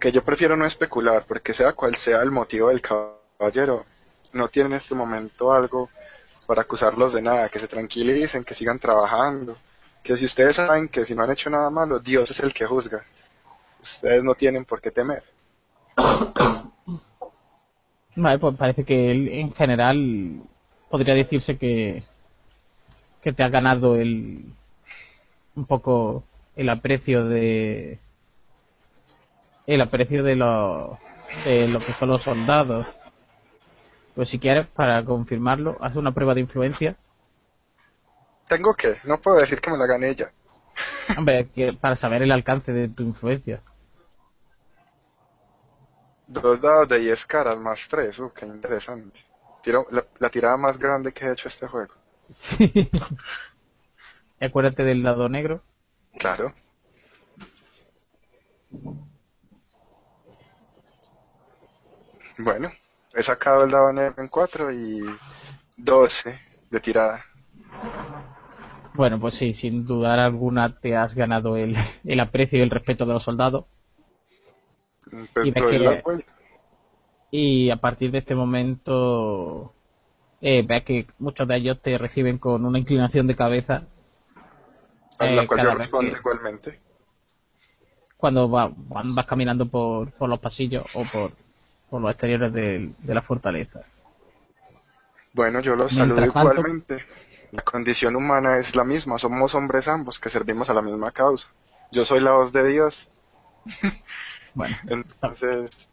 que yo prefiero no especular, porque sea cual sea el motivo del caballero, no tiene en este momento algo para acusarlos de nada, que se tranquilicen, que sigan trabajando, que si ustedes saben que si no han hecho nada malo, Dios es el que juzga. Ustedes no tienen por qué temer. Vale, pues parece que él, en general podría decirse que, que te ha ganado el un poco el aprecio de el aprecio de los de lo que son los soldados. Pues si quieres, para confirmarlo, haz una prueba de influencia. ¿Tengo que? No puedo decir que me la gané ella. Hombre, para saber el alcance de tu influencia. Dos dados de 10 caras más 3, uh, qué interesante. Tiro, la, la tirada más grande que he hecho este juego. Y acuérdate del lado negro. Claro. Bueno, he sacado el dado en 4 y 12 de tirada. Bueno, pues sí, sin dudar alguna te has ganado el, el aprecio y el respeto de los soldados. Y que-. Y a partir de este momento eh, ves que muchos de ellos te reciben con una inclinación de cabeza a la eh, cual yo respondo igualmente. cuando va- vas caminando por, por los pasillos o por, por los exteriores de, la fortaleza. Bueno, yo los Mientras saludo tanto- igualmente. La condición humana es la misma, somos hombres ambos que servimos a la misma causa. Yo soy la voz de Dios, Bueno, entonces,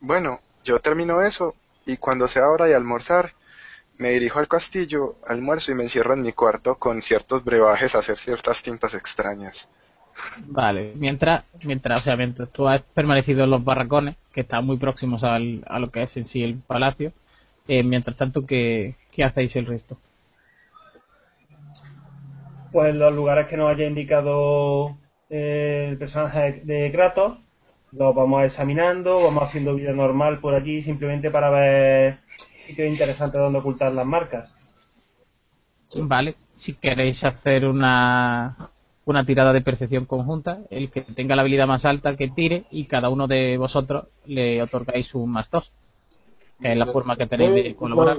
bueno, yo termino eso y cuando sea hora de almorzar, me dirijo al castillo, almuerzo y me encierro en mi cuarto con ciertos brebajes a hacer ciertas tintas extrañas. Vale. Mientras, mientras, o sea, mientras tú has permanecido en los barracones, que están muy próximos al, a lo que es en sí el palacio, eh, mientras tanto, ¿qué, ¿qué hacéis el resto? Pues los lugares que nos haya indicado eh, el personaje de Kratos, los vamos examinando, vamos haciendo vida normal por allí simplemente para ver sitios interesantes donde ocultar las marcas. Vale, si queréis hacer una, una tirada de percepción conjunta, el que tenga la habilidad más alta que tire y cada uno de vosotros le otorgáis un más dos, que es la forma que tenéis de colaborar.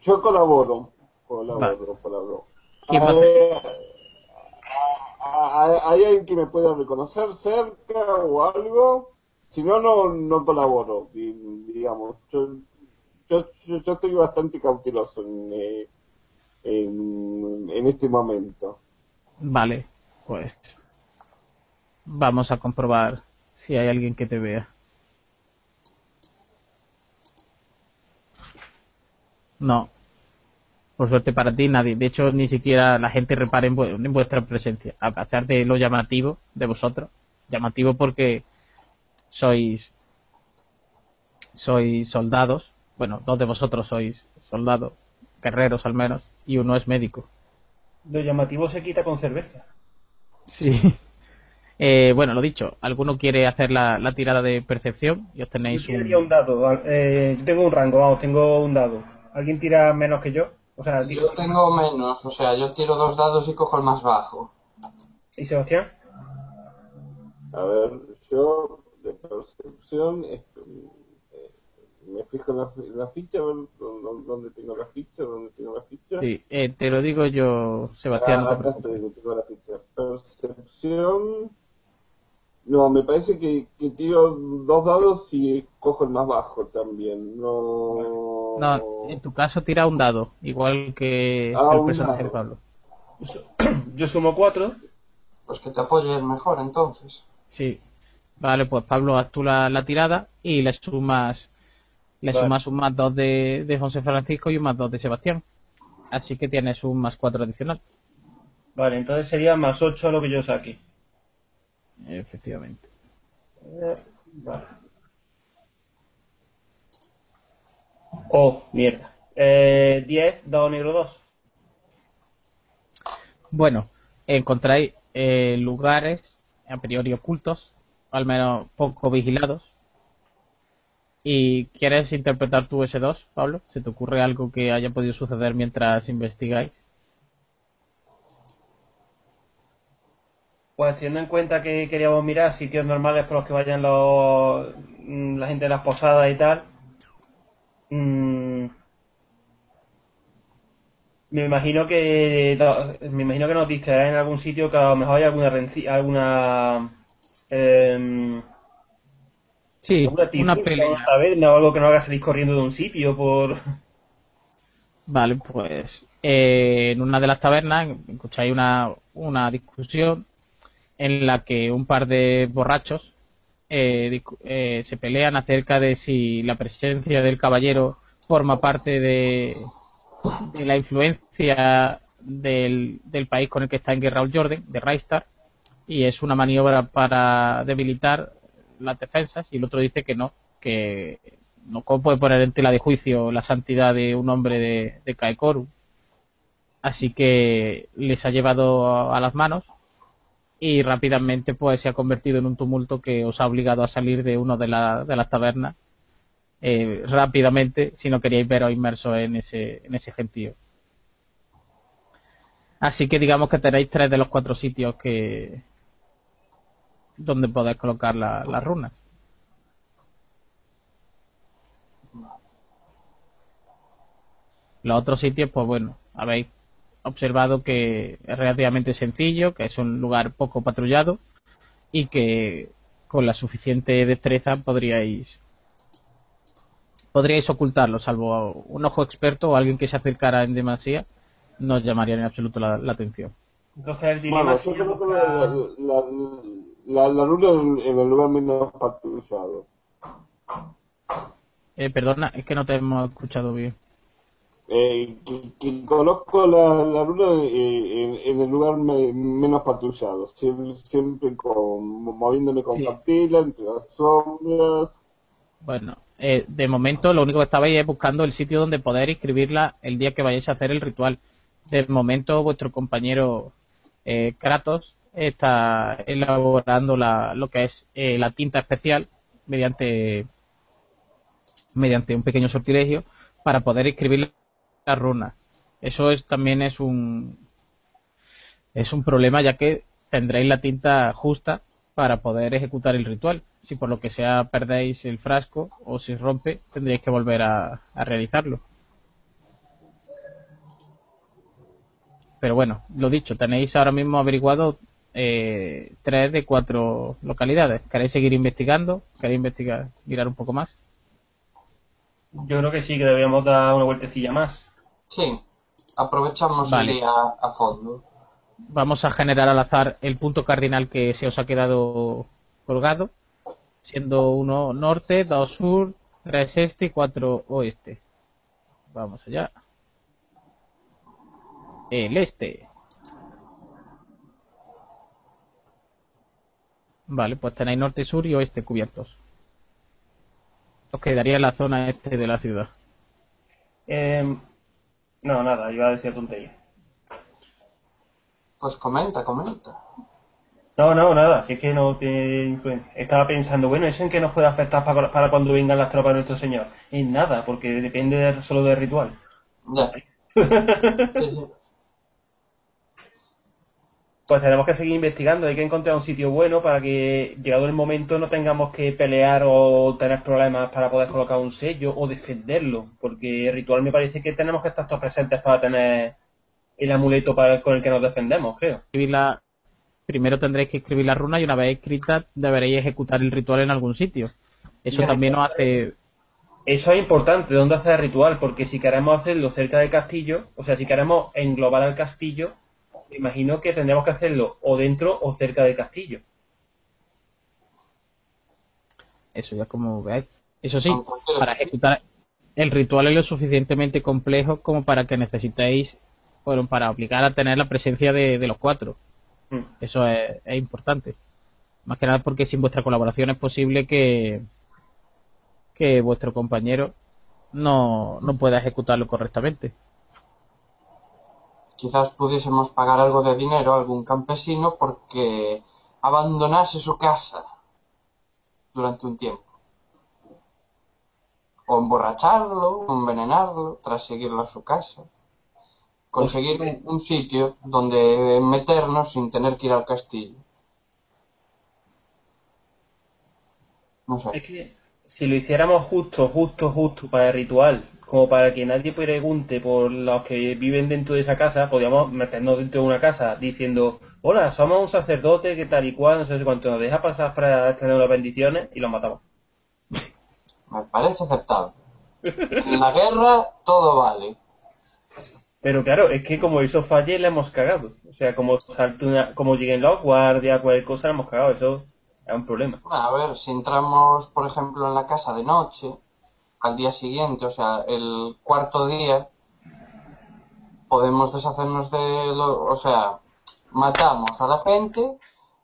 Yo, colaboro. Colaboro, colaboro. ¿Quién va a ¿Hay alguien que me pueda reconocer cerca o algo? Si no, no, no colaboro. di- Digamos, yo, yo, yo, yo estoy bastante cauteloso en, eh, en, este momento. Vale. Pues vamos a comprobar si hay alguien que te vea. No. Por suerte para ti, nadie. De hecho, ni siquiera la gente repara en vuestra presencia. A pesar de lo llamativo de vosotros. Llamativo porque sois sois soldados. Bueno, dos de vosotros sois soldados, guerreros al menos, y uno es médico. Lo llamativo se quita con cerveza. Sí. Eh, bueno, lo dicho, ¿alguno quiere hacer la, la tirada de percepción? Y os tenéis Yo un un... dado. eh, yo tengo un rango, vamos, tengo un dado. ¿Alguien tira menos que yo? O sea, tiro- Yo tengo menos, o sea, yo tiro dos dados y cojo el más bajo. ¿y Sebastián? A ver, yo de percepción me fijo en la, en la ficha, dónde tengo la ficha, dónde tengo la ficha. Sí, eh, te lo digo yo, Sebastián. no Ah, te acá preocupes. estoy, tengo la ficha. Percepción. No, me parece que, que tiro dos dados y cojo el más bajo también. No. No, en tu caso tira un dado, igual que Ah, el personaje de Pablo. Yo sumo cuatro. Pues que te apoye el mejor entonces. Sí. Vale, pues Pablo, haz tú la, la tirada y le sumas le Vale. sumas un más dos de, de José Francisco y un más dos de Sebastián. Así que tienes un más cuatro adicional. Vale, entonces sería más 8 lo que yo saque. Efectivamente. Eh, Vale. Oh, mierda. Eh, 10, dado negro 2. Bueno, encontráis eh, lugares a priori ocultos, al menos poco vigilados. ¿Y quieres interpretar tu S2, Pablo? ¿Se te ocurre algo que haya podido suceder mientras investigáis? Pues teniendo en cuenta que queríamos mirar sitios normales por los que vayan los, mm, la gente de las posadas y tal, mm, me imagino que me imagino que nos distraerá en algún sitio que a lo mejor hay alguna alguna em, Sí, una trifulca, pelea. una taberna o algo que nos haga salir corriendo de un sitio por Vale, pues eh, en una de las tabernas escucháis una, una discusión en la que un par de borrachos eh, eh, se pelean acerca de si la presencia del caballero forma parte de, de la influencia del, del país con el que está en guerra el Jordan, de Raistar, y es una maniobra para debilitar las defensas, y el otro dice que no, que no puede poner en tela de juicio la santidad de un hombre de, de Kaekoru. Así que les ha llevado a, a las manos y rápidamente pues se ha convertido en un tumulto que os ha obligado a salir de una de, la- de las tabernas eh, rápidamente si no queríais veros inmersos en ese, en ese gentío. Así que digamos que tenéis tres de los cuatro sitios que donde podéis colocar la- las runas. Los otros sitios, pues bueno, habéis observado que es relativamente sencillo, que es un lugar poco patrullado y que con la suficiente destreza podríais podríais ocultarlo, salvo un ojo experto o alguien que se acercara en demasía, no llamaría en absoluto la, la atención. entonces el dilema Bueno, yo sería la, la, la, la luna en, en el lugar menos patrullado. Eh, perdona, es que no te hemos escuchado bien. Eh, que, que conozco la, la luna eh, en, en el lugar me- menos patrullado, siempre, siempre con, moviéndome con Sí. entre las sombras. Bueno, eh, de momento lo único que estabais es buscando el sitio donde poder inscribirla el día que vayáis a hacer el ritual. De momento vuestro compañero eh, Kratos está elaborando la, lo que es eh, la tinta especial mediante mediante un pequeño sortilegio para poder escribir las runas. Eso es también es un es un problema ya que tendréis la tinta justa para poder ejecutar el ritual. Si por lo que sea perdéis el frasco o si rompe, tendréis que volver a, a realizarlo. Pero bueno, lo dicho, tenéis ahora mismo averiguado eh, tres de cuatro localidades. ¿Queréis seguir investigando? ¿Queréis investigar, mirar un poco más? yo creo que sí que deberíamos dar una vueltecilla más Sí, aprovechamos Vale. el día a fondo. vamos a generar al azar el punto cardinal que se os ha quedado colgado, siendo uno norte, dos sur, tres este y cuatro oeste. Vamos allá. El este. Vale, pues tenéis norte, sur y oeste cubiertos. Os quedaría la zona este de la ciudad. Em, no, nada, iba a decir tontería. Pues comenta, comenta. No, no, nada, si es que no tiene influencia. Estaba pensando, bueno, ¿eso en qué nos puede afectar para, para cuando vengan las tropas de nuestro señor? En nada, porque depende de- solo del ritual. Ya. Pues tenemos que seguir investigando, hay que encontrar un sitio bueno para que, llegado el momento, no tengamos que pelear o tener problemas para poder colocar un sello o defenderlo, porque el ritual me parece que tenemos que estar todos presentes para tener el amuleto para, con el que nos defendemos, creo. Escribirla- primero tendréis que escribir la runa y una vez escrita deberéis ejecutar el ritual en algún sitio. Eso Ya. también os hace Eso es importante, ¿dónde hacer el ritual? Porque si queremos hacerlo cerca del castillo, o sea, si queremos englobar al castillo, me imagino que tendremos que hacerlo o dentro o cerca del castillo. eso ya como veáis. Eso sí, para ejecutar el ritual es lo suficientemente complejo como para que necesitéis, bueno, para obligar a tener la presencia de, de los cuatro. Mm. Eso es, es importante. Más que nada porque sin vuestra colaboración es posible que, que vuestro compañero no, no pueda ejecutarlo correctamente. Quizás pudiésemos pagar algo de dinero a algún campesino porque abandonase su casa durante un tiempo. O emborracharlo, o envenenarlo, tras seguirlo a su casa. Conseguir un, un sitio donde meternos sin tener que ir al castillo. No Es sé. que si lo hiciéramos justo, justo, justo para el ritual, como para que nadie pregunte por los que viven dentro de esa casa, podríamos meternos dentro de una casa diciendo, hola, somos un sacerdote que tal y cual, no sé cuánto, nos deja pasar para tener las bendiciones y los matamos. Me parece aceptable. En la guerra todo vale. Pero claro, es que como eso falle, le hemos cagado. O sea, como una- como lleguen los guardias, cualquier cosa, le hemos cagado. Eso es un problema. Bueno, a ver, si entramos, por ejemplo, en la casa de noche, al día siguiente, o sea, el cuarto día, podemos deshacernos de lo, o sea, matamos a la gente,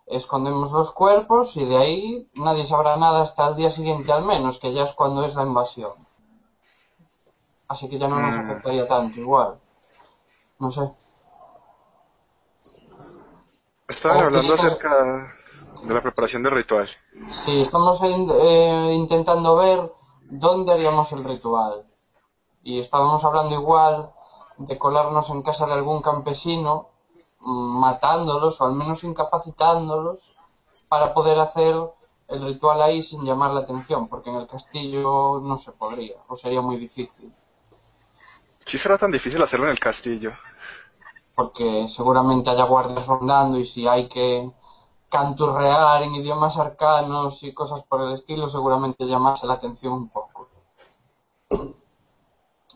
escondemos los cuerpos y de ahí nadie sabrá nada hasta el día siguiente al menos, que ya es cuando es la invasión. Así que ya no nos Mm. afectaría tanto igual. No sé. Estaban hablando acerca de la preparación del ritual. Sí, estamos eh, intentando ver dónde haríamos el ritual. Y estábamos hablando igual de colarnos en casa de algún campesino, mm, matándolos o al menos incapacitándolos para poder hacer el ritual ahí sin llamar la atención, porque en el castillo no se podría, o sería muy difícil, Sí será tan difícil hacerlo en el castillo. porque seguramente haya guardias rondando y si hay que canturrear en idiomas arcanos y cosas por el estilo, seguramente llamase la atención un poco.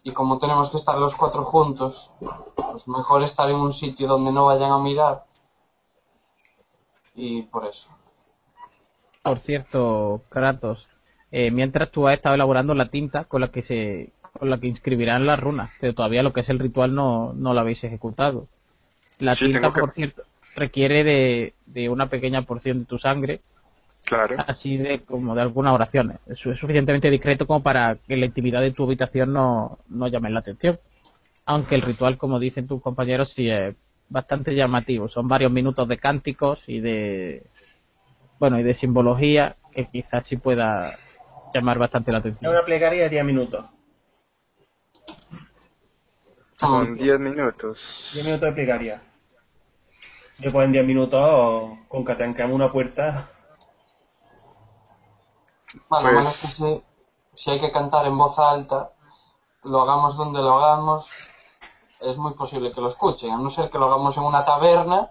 Y como tenemos que estar los cuatro juntos, pues mejor estar en un sitio donde no vayan a mirar. Y por eso. Por cierto, Kratos, eh, mientras tú has estado elaborando la tinta con la que se con la que inscribirán las runas, pero todavía lo que es el ritual no, no lo habéis ejecutado. La Sí, tinta, que- por cierto, requiere de, de una pequeña porción de tu sangre, Claro. así de como de algunas oraciones. Eso es suficientemente discreto como para que la intimidad de tu habitación no, no llame la atención. Aunque el ritual, como dicen tus compañeros, sí es bastante llamativo. Son varios minutos de cánticos y de bueno y de simbología que quizás sí pueda llamar bastante la Es atención. una plegaria de 10 minutos. Son 10 minutos. 10 minutos de plegaria. Después en 10 minutos concatencamos una puerta. Bueno, Pues- es que si, si hay que cantar en voz alta, lo hagamos donde lo hagamos, es muy posible que lo escuchen, a no ser que lo hagamos en una taberna,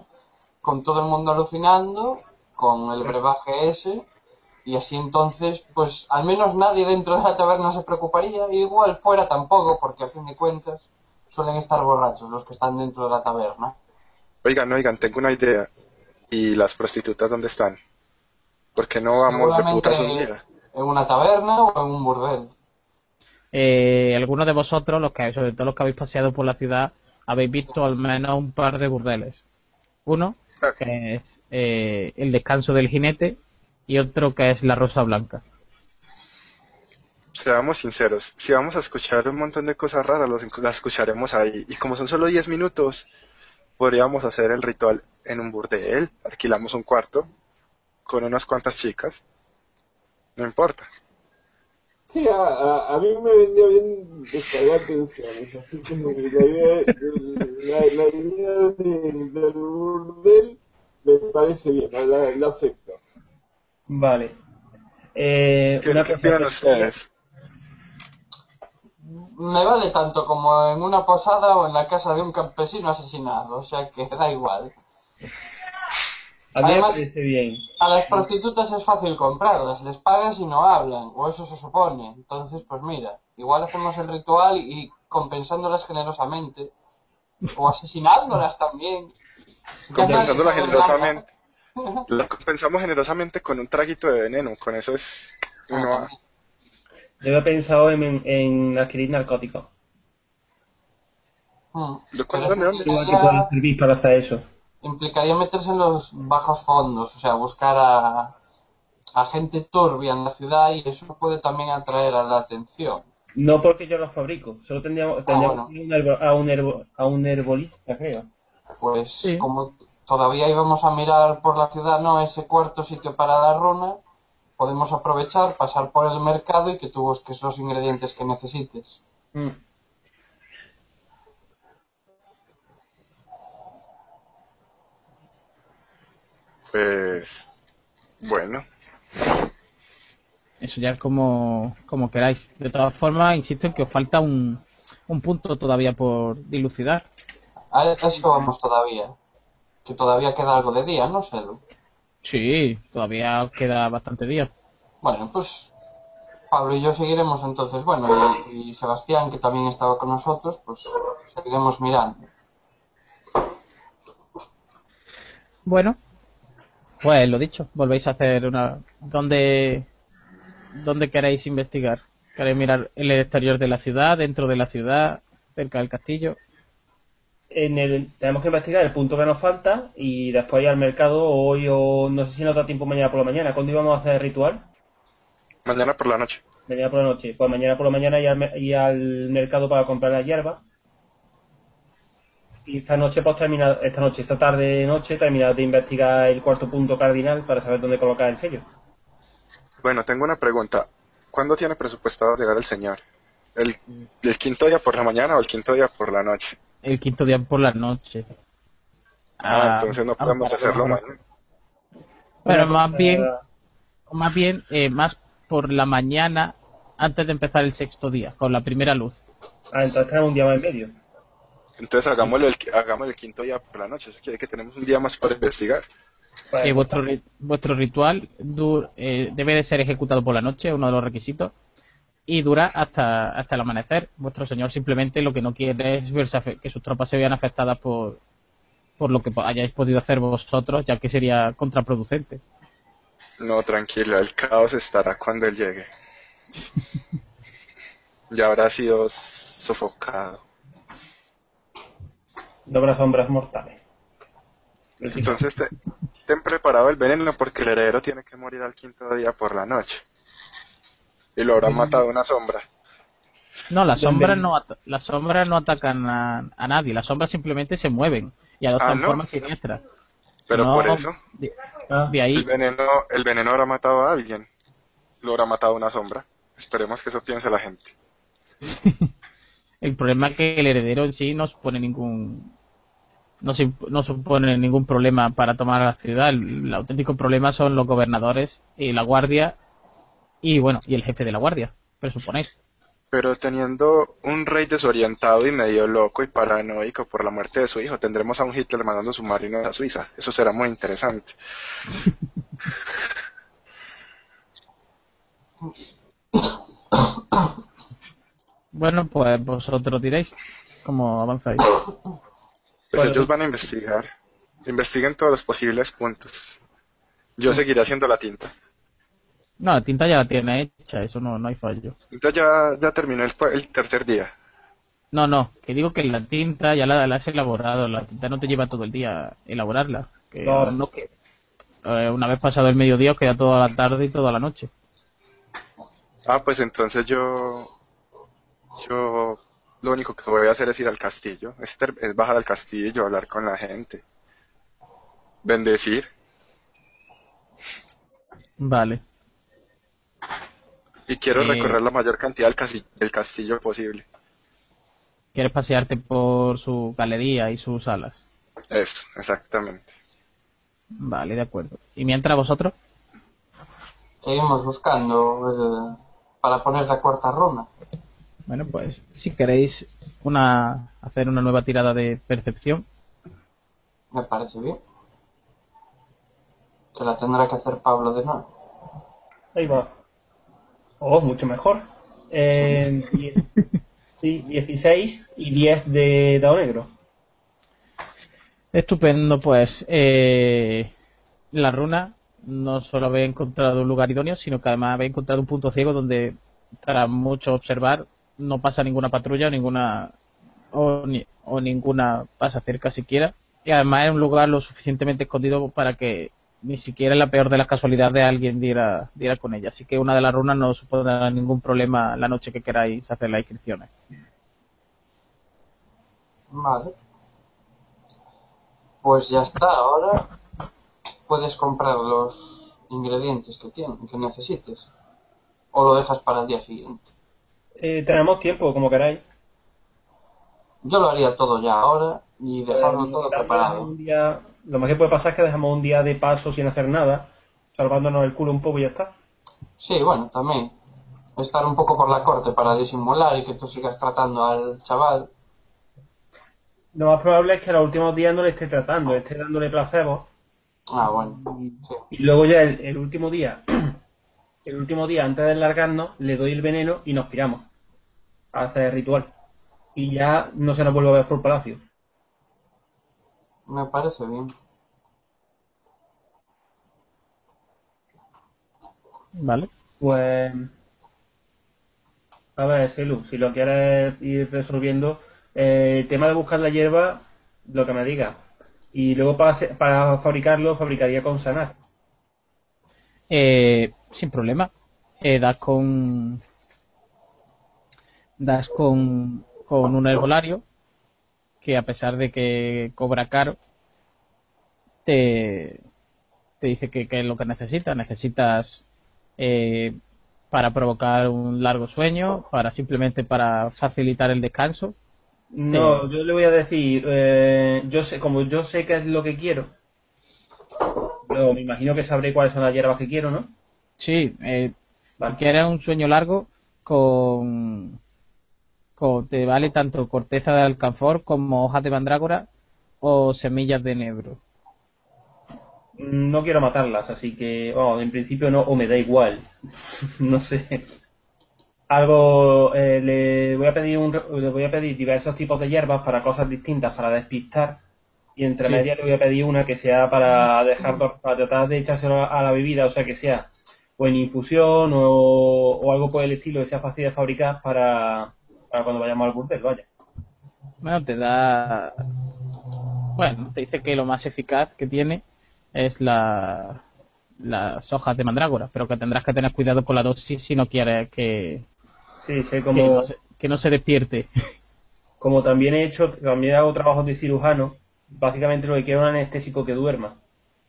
con todo el mundo alucinando, con el brebaje ese, y así entonces, pues al menos nadie dentro de la taberna se preocuparía, y igual fuera tampoco, porque a fin de cuentas suelen estar borrachos los que están dentro de la taberna. Oigan, oigan, tengo una idea. ¿Y las prostitutas dónde están? ¿Por qué no vamos de putas un día? en una taberna o en un burdel. Eh, algunos de vosotros, los que, sobre todo los que habéis paseado por la ciudad, habéis visto al menos un par de burdeles. Uno, que es eh, el descanso del jinete, y otro que es la rosa blanca. Seamos sinceros, si vamos a escuchar un montón de cosas raras, las escucharemos ahí. Y como son solo 10 minutos, podríamos hacer el ritual en un burdel, alquilamos un cuarto con unas cuantas chicas. No importa. Sí, a, a, a mí me vendría bien descargar tensiones, así que la idea, la, la idea del, del burdel me parece bien, la, acepto. Vale. Eh, ¿Qué, una qué cosa opinan que- ustedes? Me vale tanto como en una posada o en la casa de un campesino asesinado, o sea que da igual. A mí me Además- parece bien. A las prostitutas es fácil comprarlas, les pagas y no hablan, o eso se supone. Entonces, pues mira, igual hacemos el ritual y compensándolas generosamente, o asesinándolas también. Ya nadie Compensándola sabe generosamente. nada. La compensamos generosamente con un traguito de veneno. Con eso es uno a- Yo había pensado en, en- en adquirir narcóticos. Mm. ¿De Pero cuándo, eso de dónde? Que servir para hacer eso. implicaría meterse en los bajos fondos, o sea, buscar a, a gente turbia en la ciudad y eso puede también atraer a la atención. No porque yo los fabrico, solo tendríamos, tendríamos bueno. que ir a un herbo- a, un herbo- a un herbolista, creo. Pues Sí. como todavía íbamos a mirar por la ciudad, no ese cuarto sitio para la runa, podemos aprovechar, pasar por el mercado y que tú busques los ingredientes que necesites. Mm. Pues. Bueno. Eso ya es como, como queráis. De todas formas, insisto en que os falta un, un punto todavía por dilucidar. A eso vamos todavía. Que todavía queda algo de día, ¿no, Selu? Sí, todavía os queda bastante día. Bueno, pues Pablo y yo seguiremos entonces. Bueno, y, y Sebastián, que también estaba con nosotros, pues seguiremos mirando. Bueno, pues lo dicho, volvéis a hacer una... ¿Dónde, dónde queréis investigar? ¿Queréis mirar el exterior de la ciudad, dentro de la ciudad, cerca del castillo? En el, tenemos que investigar el punto que nos falta y después ir al mercado hoy o no sé si nos da tiempo mañana por la mañana. ¿Cuándo íbamos a hacer el ritual? Mañana por la noche. Mañana por la noche. Pues mañana por la mañana ir al, mer- ir al mercado para comprar las hierbas. Y esta noche, pues terminar, esta noche, esta tarde noche, terminar de investigar el cuarto punto cardinal para saber dónde colocar el sello. Bueno, tengo una pregunta. ¿Cuándo tiene presupuestado llegar el señor? ¿El, ¿El quinto día por la mañana o el quinto día por la noche? El quinto día por la noche. Ah, entonces no ah, podemos hacerlo mañana. Pero más cosa- bien, más bien, eh, más por la mañana antes de empezar el sexto día, con la primera luz. Ah, entonces tenemos un día más en medio. Entonces hagámoslo el, hagámoslo el quinto día por la noche. Eso quiere que tenemos un día más para investigar. Eh, vuestro, vuestro ritual du- eh, debe de ser ejecutado por la noche, uno de los requisitos, y dura hasta, hasta el amanecer. Vuestro señor simplemente lo que no quiere es verse que sus tropas se vean afectadas por, por lo que hayáis podido hacer vosotros, ya que sería contraproducente. No, tranquilo, el caos estará cuando él llegue. Ya habrá sido sofocado. Dobra sombras mortales. Entonces te- ten preparado el veneno porque el heredero tiene que morir al quinto día por la noche. Y lo habrá matado una sombra. No, las sombras no, at- las sombras no atacan a, a nadie, las sombras simplemente se mueven y adoptan Ah, ¿no? formas siniestras. Pero No, por eso, De, Ah, de ahí, el veneno, el veneno habrá matado a alguien. Lo habrá matado una sombra. Esperemos que eso piense la gente. el problema es que el heredero en sí no supone ningún no, se- no supone ningún problema para tomar la ciudad. El, el auténtico problema son los gobernadores y la guardia y bueno, y el jefe de la guardia, presuponéis. Pero teniendo un rey desorientado y medio loco y paranoico por la muerte de su hijo, tendremos a un Hitler mandando submarinos a Suiza. Eso será muy interesante. Bueno, pues vosotros diréis cómo avanzáis. Pues Bueno, ellos van a investigar. Investiguen todos los posibles puntos. Yo seguiré haciendo la tinta. No, la tinta ya la tiene hecha, eso no, no hay fallo. Entonces ya, ya terminó el, el tercer día. No, no, que digo que la tinta ya la, la has elaborado, la tinta no te lleva todo el día elaborarla. Que, Claro. no que eh, una vez pasado el mediodía os queda toda la tarde y toda la noche. Ah, pues entonces yo, yo lo único que voy a hacer es ir al castillo, es, ter- es bajar al castillo, hablar con la gente, bendecir. Vale. Y quiero Eh. recorrer la mayor cantidad del, casi- del castillo posible. ¿Quieres pasearte por su galería y sus salas? Eso, exactamente. Vale, de acuerdo. ¿Y mientras vosotros? Seguimos buscando el- para poner la cuarta runa. Bueno, pues si queréis una hacer una nueva tirada de percepción, Me parece bien. Que la tendrá que hacer Pablo de nuevo. Ahí va. Oh, mucho mejor. Eh, sí, 16 y 10 de dado negro. Estupendo, pues eh, la runa no solo habéis encontrado un lugar idóneo, sino que además habéis encontrado un punto ciego donde tras mucho observar no pasa ninguna patrulla o ninguna o, ni- o ninguna pasa cerca siquiera y además es un lugar lo suficientemente escondido para que ni siquiera la peor de las casualidades alguien diera, diera con ella. Así que una de las runas no supondrá ningún problema la noche que queráis hacer las inscripciones. Vale. Pues ya está, ahora puedes comprar los ingredientes que, tienes, que necesites. O lo dejas para el día siguiente. Eh, tenemos tiempo, como queráis. Yo lo haría todo ya ahora y dejarlo Eh, todo preparado. un día- lo más que puede pasar es que dejamos un día de paso sin hacer nada, salvándonos el culo un poco y ya está. Sí, bueno, también. Estar un poco por la corte para disimular y que tú sigas tratando al chaval. Lo más probable es que los últimos días no le esté tratando, esté dándole placebo. Ah, bueno. Sí. Y luego ya el, el último día, el último día antes de largarnos, le doy el veneno y nos piramos el ritual. Y ya no se nos vuelve a ver por palacio. Me parece bien. ¿Vale? Pues. A ver, Selu, si lo quieres ir resolviendo, eh, el tema de buscar la hierba, lo que me digas. Y luego para, se- para fabricarlo, fabricaría con sanar. Eh, sin problema. Eh, das con. Das con, con un herbolario que, a pesar de que cobra caro, te, te dice que, que es lo que necesitas. Necesitas eh, para provocar un largo sueño, para simplemente para facilitar el descanso. No, yo le voy a decir, eh, yo sé, como yo sé qué es lo que quiero, pero me imagino que sabré cuáles son las hierbas que quiero, ¿no? Sí, eh, Vale. si quieres un sueño largo, con- te vale tanto corteza de alcanfor como hojas de mandrágora o semillas de enebro. No quiero matarlas, así que, en principio no, o me da igual. no sé. Algo, eh, le voy a pedir un, le voy a pedir diversos tipos de hierbas para cosas distintas, para despistar. Y entre Sí. medias le voy a pedir una que sea para dejar, para tratar de echárselo a la bebida, o sea, que sea o en infusión o, o algo por el estilo que sea fácil de fabricar para, para cuando vayamos al burdel, vaya. Bueno, te da. Bueno, te dice que lo más eficaz que tiene es la, las hojas de mandrágora, pero que tendrás que tener cuidado con la dosis si no quieres que, Sí, sé que, como, no, se, que no se despierte. como también he hecho, también hago trabajos de cirujano, básicamente lo que quiero es un anestésico que duerma.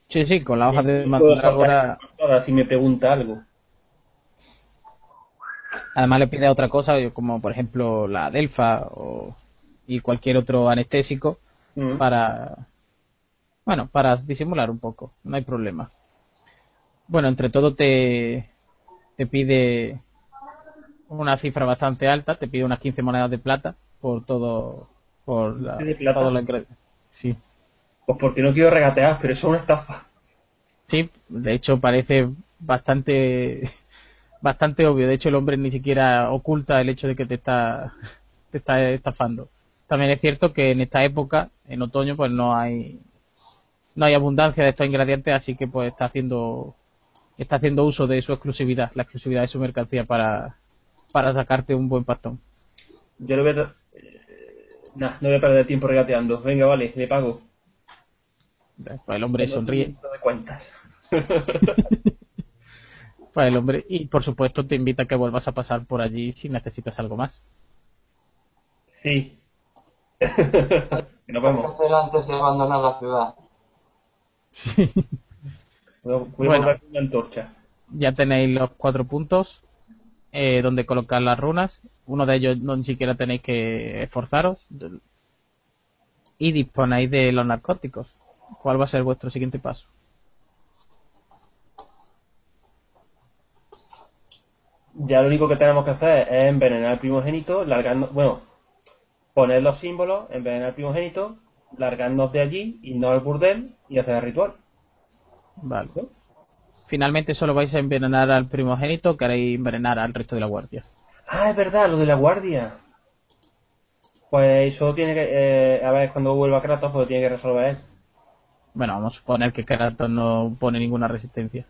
Sí, sí, con las hojas de mandrágora. si me pregunta algo. Además le pide otra cosa, como por ejemplo la Delfa o, y cualquier otro anestésico para, bueno, para disimular un poco, no hay problema. Bueno, entre todo te, te pide una cifra bastante alta, te pide unas 15 monedas de plata por todo, por la, ¿De plata? todo lo ingre- Sí, Pues porque no quiero regatear, pero eso es una estafa. sí, de hecho parece bastante, bastante obvio. De hecho el hombre ni siquiera oculta el hecho de que te está, te está estafando. También es cierto que en esta época, en otoño, pues no hay, no hay abundancia de estos ingredientes, así que pues está haciendo está haciendo uso de su exclusividad, la exclusividad de su mercancía para, para sacarte un buen pastón. Yo lo voy a... eh, nah, no voy a perder tiempo regateando. Venga, vale, le pago. Pues el hombre sonríe. No de cuentas. Pues el hombre, y por supuesto te invita a que vuelvas a pasar por allí si necesitas algo más. Sí. nos ¿Qué vemos. antes de abandonar la ciudad? Voy a Bueno. una antorcha. Ya tenéis los cuatro puntos eh, donde colocar las runas. Uno de ellos no ni siquiera tenéis que esforzaros. Y disponéis de los narcóticos. ¿Cuál va a ser vuestro siguiente paso? Ya lo único que tenemos que hacer es envenenar al primogénito, largarnos, bueno, poner los símbolos, envenenar al primogénito, largarnos de allí, irnos al burdel y hacer el ritual. Vale. Finalmente solo vais a envenenar al primogénito queréis envenenar al resto de la guardia. Ah, es verdad, lo de la guardia. Pues eso tiene que, eh, a ver, cuando vuelva Kratos, pues lo tiene que resolver él. Bueno, vamos a suponer que Kratos no pone ninguna resistencia.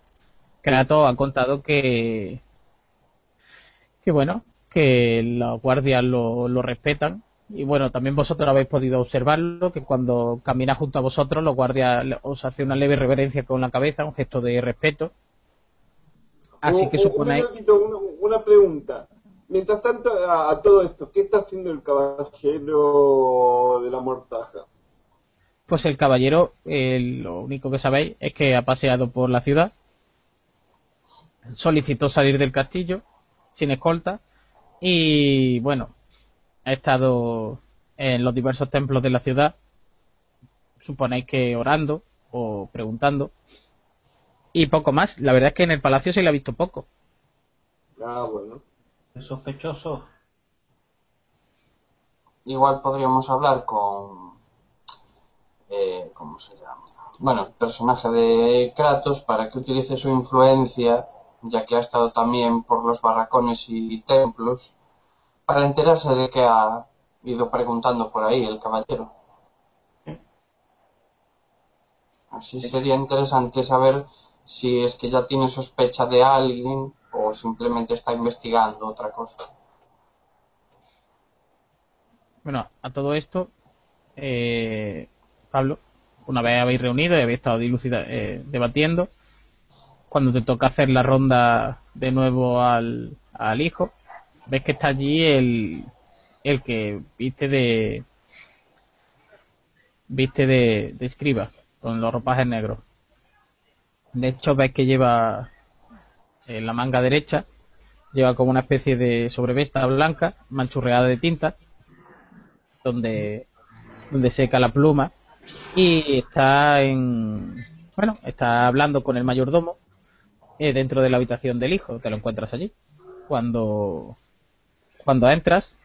Kratos ha contado que. Que bueno, que los guardias lo, lo respetan. Y bueno, también vosotros habéis podido observarlo, que cuando camina junto a vosotros, los guardias os hace una leve reverencia con la cabeza, un gesto de respeto. Así Un- que suponéis. Un una, una pregunta. Mientras tanto, a, a todo esto, ¿qué está haciendo el caballero de la mortaja? Pues el caballero, eh, lo único que sabéis es que ha paseado por la ciudad, solicitó salir del castillo sin escolta y bueno, ha estado en los diversos templos de la ciudad, suponéis que orando o preguntando y poco más. La verdad es que en el palacio se le ha visto poco. Ah, bueno. Es sospechoso. Igual podríamos hablar con. Eh, ¿Cómo se llama? Bueno, el personaje de Kratos para que utilice su influencia, ya que ha estado también por los barracones y templos, para enterarse de que ha ido preguntando por ahí el caballero. Así sería interesante saber si es que ya tiene sospecha de alguien o simplemente está investigando otra cosa. Bueno, a todo esto, eh, Pablo, una vez habéis reunido y habéis estado dilucida- eh, debatiendo, cuando te toca hacer la ronda de nuevo al, al hijo, ves que está allí el, el que viste de viste de, escriba, con los ropajes negros. De hecho, ves que lleva en la manga derecha, lleva como una especie de sobrevesta blanca, manchurreada de tinta, donde, donde seca la pluma y está en bueno está hablando con el mayordomo eh, dentro de la habitación del hijo te lo encuentras allí. Cuando cuando entras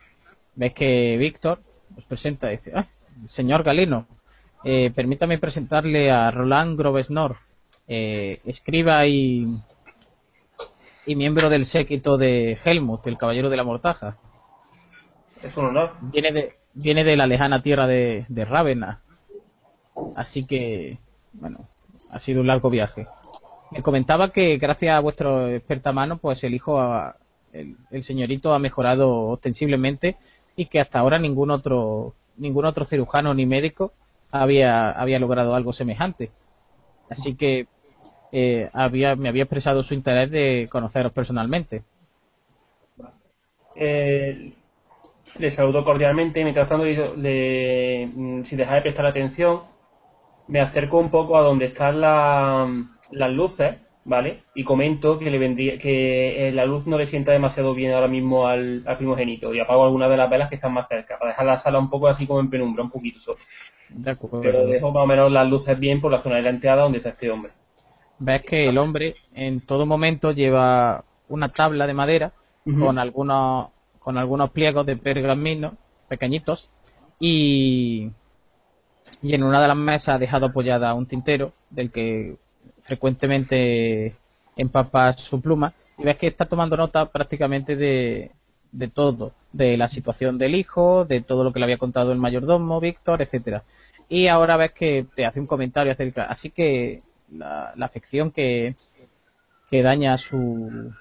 ves que Víctor os presenta y dice ah, señor Galino eh, permítame presentarle a Roland Grovesnor eh, escriba y y miembro del séquito de Helmut el caballero de la mortaja Es un honor. viene de viene de la lejana tierra de, de Rávena así que bueno ha sido un largo viaje me comentaba que gracias a vuestro experta mano pues el hijo el, el señorito ha mejorado ostensiblemente y que hasta ahora ningún otro ningún otro cirujano ni médico había había logrado algo semejante. Así que eh, había me había expresado su interés de conoceros personalmente. Eh, le saludo cordialmente, mientras tanto, le, mm, si deja de prestar atención, me acerco un poco a donde están la- las luces, ¿vale? Y comento que le vendría, que eh, la luz no le sienta demasiado bien ahora mismo al, al primogénito y apago algunas de las velas que están más cerca, para dejar la sala un poco así como en penumbra, un poquito solo. de acuerdo Pero dejo más o menos las luces bien por la zona de la entrada donde está este hombre. ves que el hombre en todo momento lleva una tabla de madera con algunos con algunos pliegos de pergamino pequeñitos y y en una de las mesas ha dejado apoyada un tintero del que frecuentemente empapa su pluma y ves que está tomando nota prácticamente de, de todo, de la situación del hijo, de todo lo que le había contado el mayordomo, Víctor, etcétera. y ahora ves que te hace un comentario acerca. Así que la, la afección que, que daña su.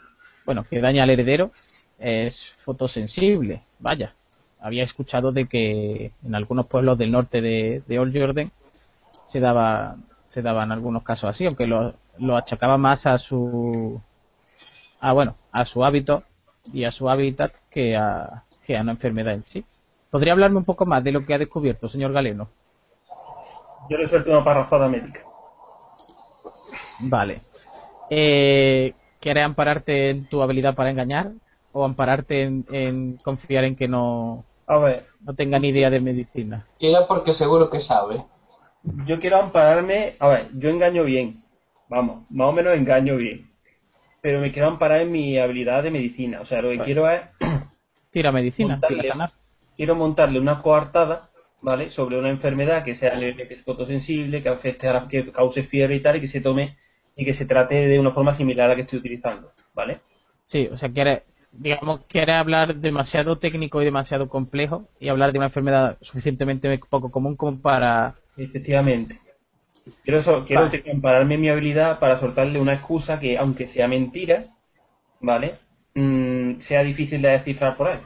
Bueno, que daña al heredero es fotosensible. Vaya, había escuchado de que en algunos pueblos del norte de, de Old Jordan se daba se daban algunos casos así, aunque lo, lo achacaba más a su a bueno, a su hábito y a su hábitat que a, que a una enfermedad en sí. ¿Podría hablarme un poco más de lo que ha descubierto, señor Galeno? Yo le suelto una parrafada médica. Vale. Eh, ¿Quieres ampararte en tu habilidad para engañar? ¿O ampararte en, en confiar en que no, A ver, no tenga ni idea de medicina? Tira porque seguro que sabe. Yo quiero ampararme. A ver, yo engaño bien. Vamos, más o menos engaño bien. Pero me quiero amparar en mi habilidad de medicina. O sea, lo que quiero es. Tira medicina, Montarle. tira sanar. quiero montarle una coartada, ¿vale? Sobre una enfermedad que sea leve, que es fotosensible, que afecte a la, que cause fiebre y tal, y que se tome y que se trate de una forma similar a la que estoy utilizando, ¿vale? Sí, o sea, quiere, digamos, quiere hablar demasiado técnico y demasiado complejo y hablar de una enfermedad suficientemente poco común como para... Efectivamente. Quiero, so- quiero Vale. ampararme mi habilidad para soltarle una excusa que, aunque sea mentira, ¿vale? Mm, sea difícil de descifrar por ahí.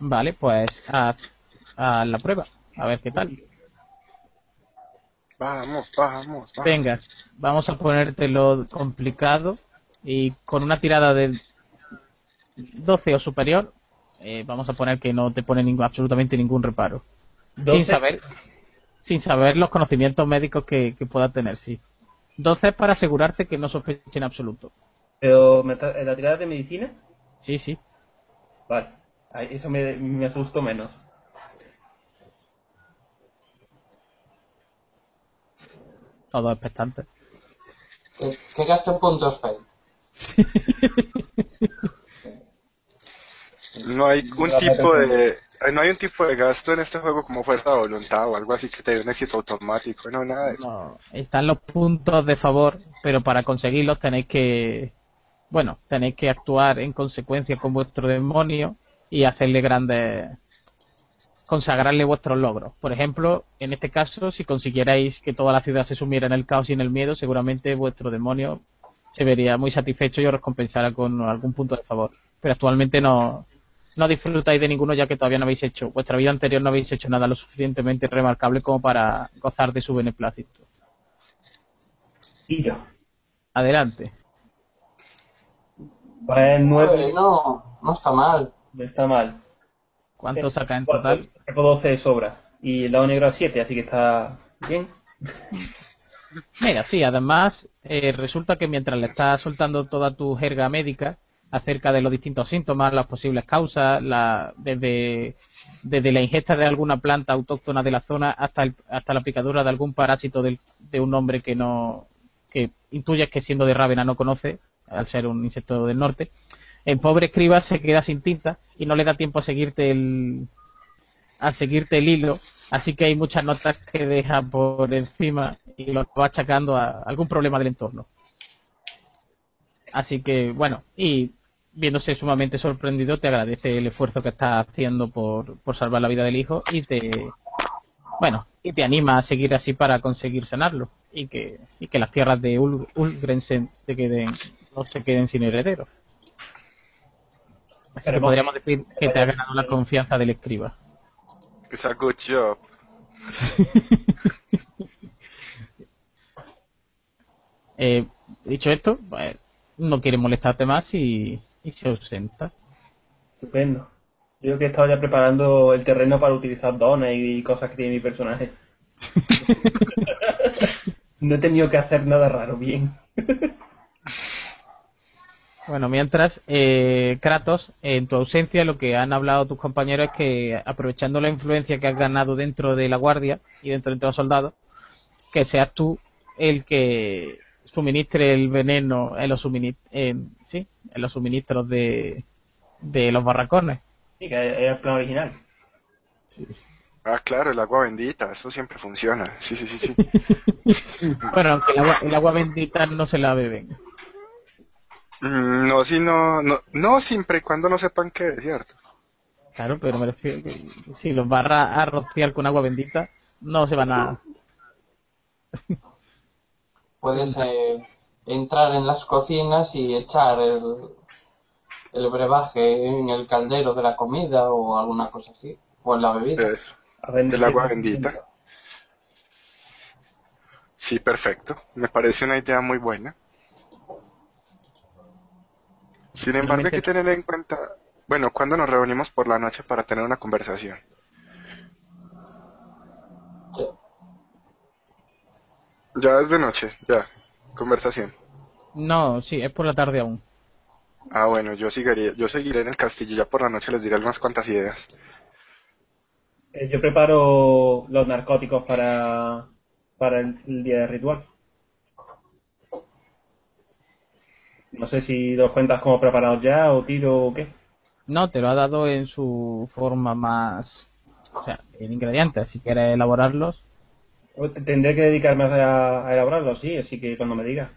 Vale, pues haz, haz la prueba, a ver qué tal. Vamos, vamos, vamos. Venga, vamos a ponértelo complicado y con una tirada de 12 o superior, eh, vamos a poner que no te pone ningún, absolutamente ningún reparo. Sin 12. saber, sin saber los conocimientos médicos que, que pueda tener, sí. 12 es para asegurarte que no sospeche en absoluto. Pero, ¿me tra- ¿la tirada de medicina? Sí, sí. Vale. Eso me, me asustó menos. Todo expectante. Que, que gaste puntos Fate. No hay un tipo de no hay un tipo de gasto en este juego como fuerza de voluntad o algo así que te dé un éxito automático, no nada de eso. No, están los puntos de favor, pero para conseguirlos tenéis que, bueno, tenéis que actuar en consecuencia con vuestro demonio y hacerle grandes, consagrarle vuestros logros. Por ejemplo, en este caso, si consiguierais que toda la ciudad se sumiera en el caos y en el miedo, seguramente vuestro demonio se vería muy satisfecho y os recompensara con algún punto de favor. Pero actualmente no, no disfrutáis de ninguno ya que todavía no habéis hecho, vuestra vida anterior no habéis hecho nada lo suficientemente remarcable como para gozar de su beneplácito. Y yo. Adelante. Pues Nueve, 9 no, no está mal. no está mal. ¿Cuánto saca en total? Saco 12 de sobra. Y el lado negro a 7, así que está bien. Mira, sí, además eh, resulta que mientras le estás soltando toda tu jerga médica acerca de los distintos síntomas, las posibles causas, la, desde, desde la ingesta de alguna planta autóctona de la zona hasta, el- hasta la picadura de algún parásito del- de un hombre que no que intuyes que siendo de Rávena no conoce, al ser un insecto del norte, el pobre escriba se queda sin tinta y no le da tiempo a seguirte el a seguirte el hilo, así que hay muchas notas que deja por encima y lo va achacando a algún problema del entorno. Así que, bueno, y viéndose sumamente sorprendido, te agradece el esfuerzo que estás haciendo por, por salvar la vida del hijo y te, bueno, y te anima a seguir así para conseguir sanarlo y que, y que las tierras de Ul- Ulgrensen se queden, no se queden sin herederos. Así que Esperemos podríamos decir que te ha ganado la confianza del escriba. It's a good job. Eh, dicho esto, pues, no quiere molestarte más y, y se ausenta. Estupendo. Yo que he estado ya preparando el terreno para utilizar dones y cosas que tiene mi personaje. no he tenido que hacer nada raro, bien. Bueno, mientras, eh, Kratos, en tu ausencia, lo que han hablado tus compañeros es que, aprovechando la influencia que has ganado dentro de la guardia y dentro de los soldados, que seas tú el que suministre el veneno en los, suministros, sí, en los suministros de, de los barracones. Sí, que es el plan original. Ah, claro, el agua bendita, eso siempre funciona. Sí, sí, sí, sí. Bueno, aunque el agua, el agua bendita no se la beben. Mm, No, si no, no, no siempre y cuando no sepan qué es, ¿cierto? Claro, pero me refiero que si los vas a, a rociar con agua bendita, no se van a... Puedes eh, entrar en las cocinas y echar el, el brebaje en el caldero de la comida o alguna cosa así. O en la bebida. Ver, El agua bendita. Sí, perfecto. Me parece una idea muy buena. Sin embargo, hay que tener en cuenta, bueno, cuando nos reunimos por la noche para tener una conversación. Ya es de noche, ya. Conversación. No, sí, es por la tarde aún. Ah, bueno, yo seguiré, yo seguiré en el castillo. Ya por la noche les diré unas cuantas ideas. Eh, yo preparo los narcóticos para, para el, el día de ritual. No sé si los cuentas como preparados ya o tiro o qué. No, te lo ha dado en su forma más... O sea, en ingredientes, si quieres elaborarlos. Tendré que dedicarme a, a elaborarlos, sí, así que cuando me digas.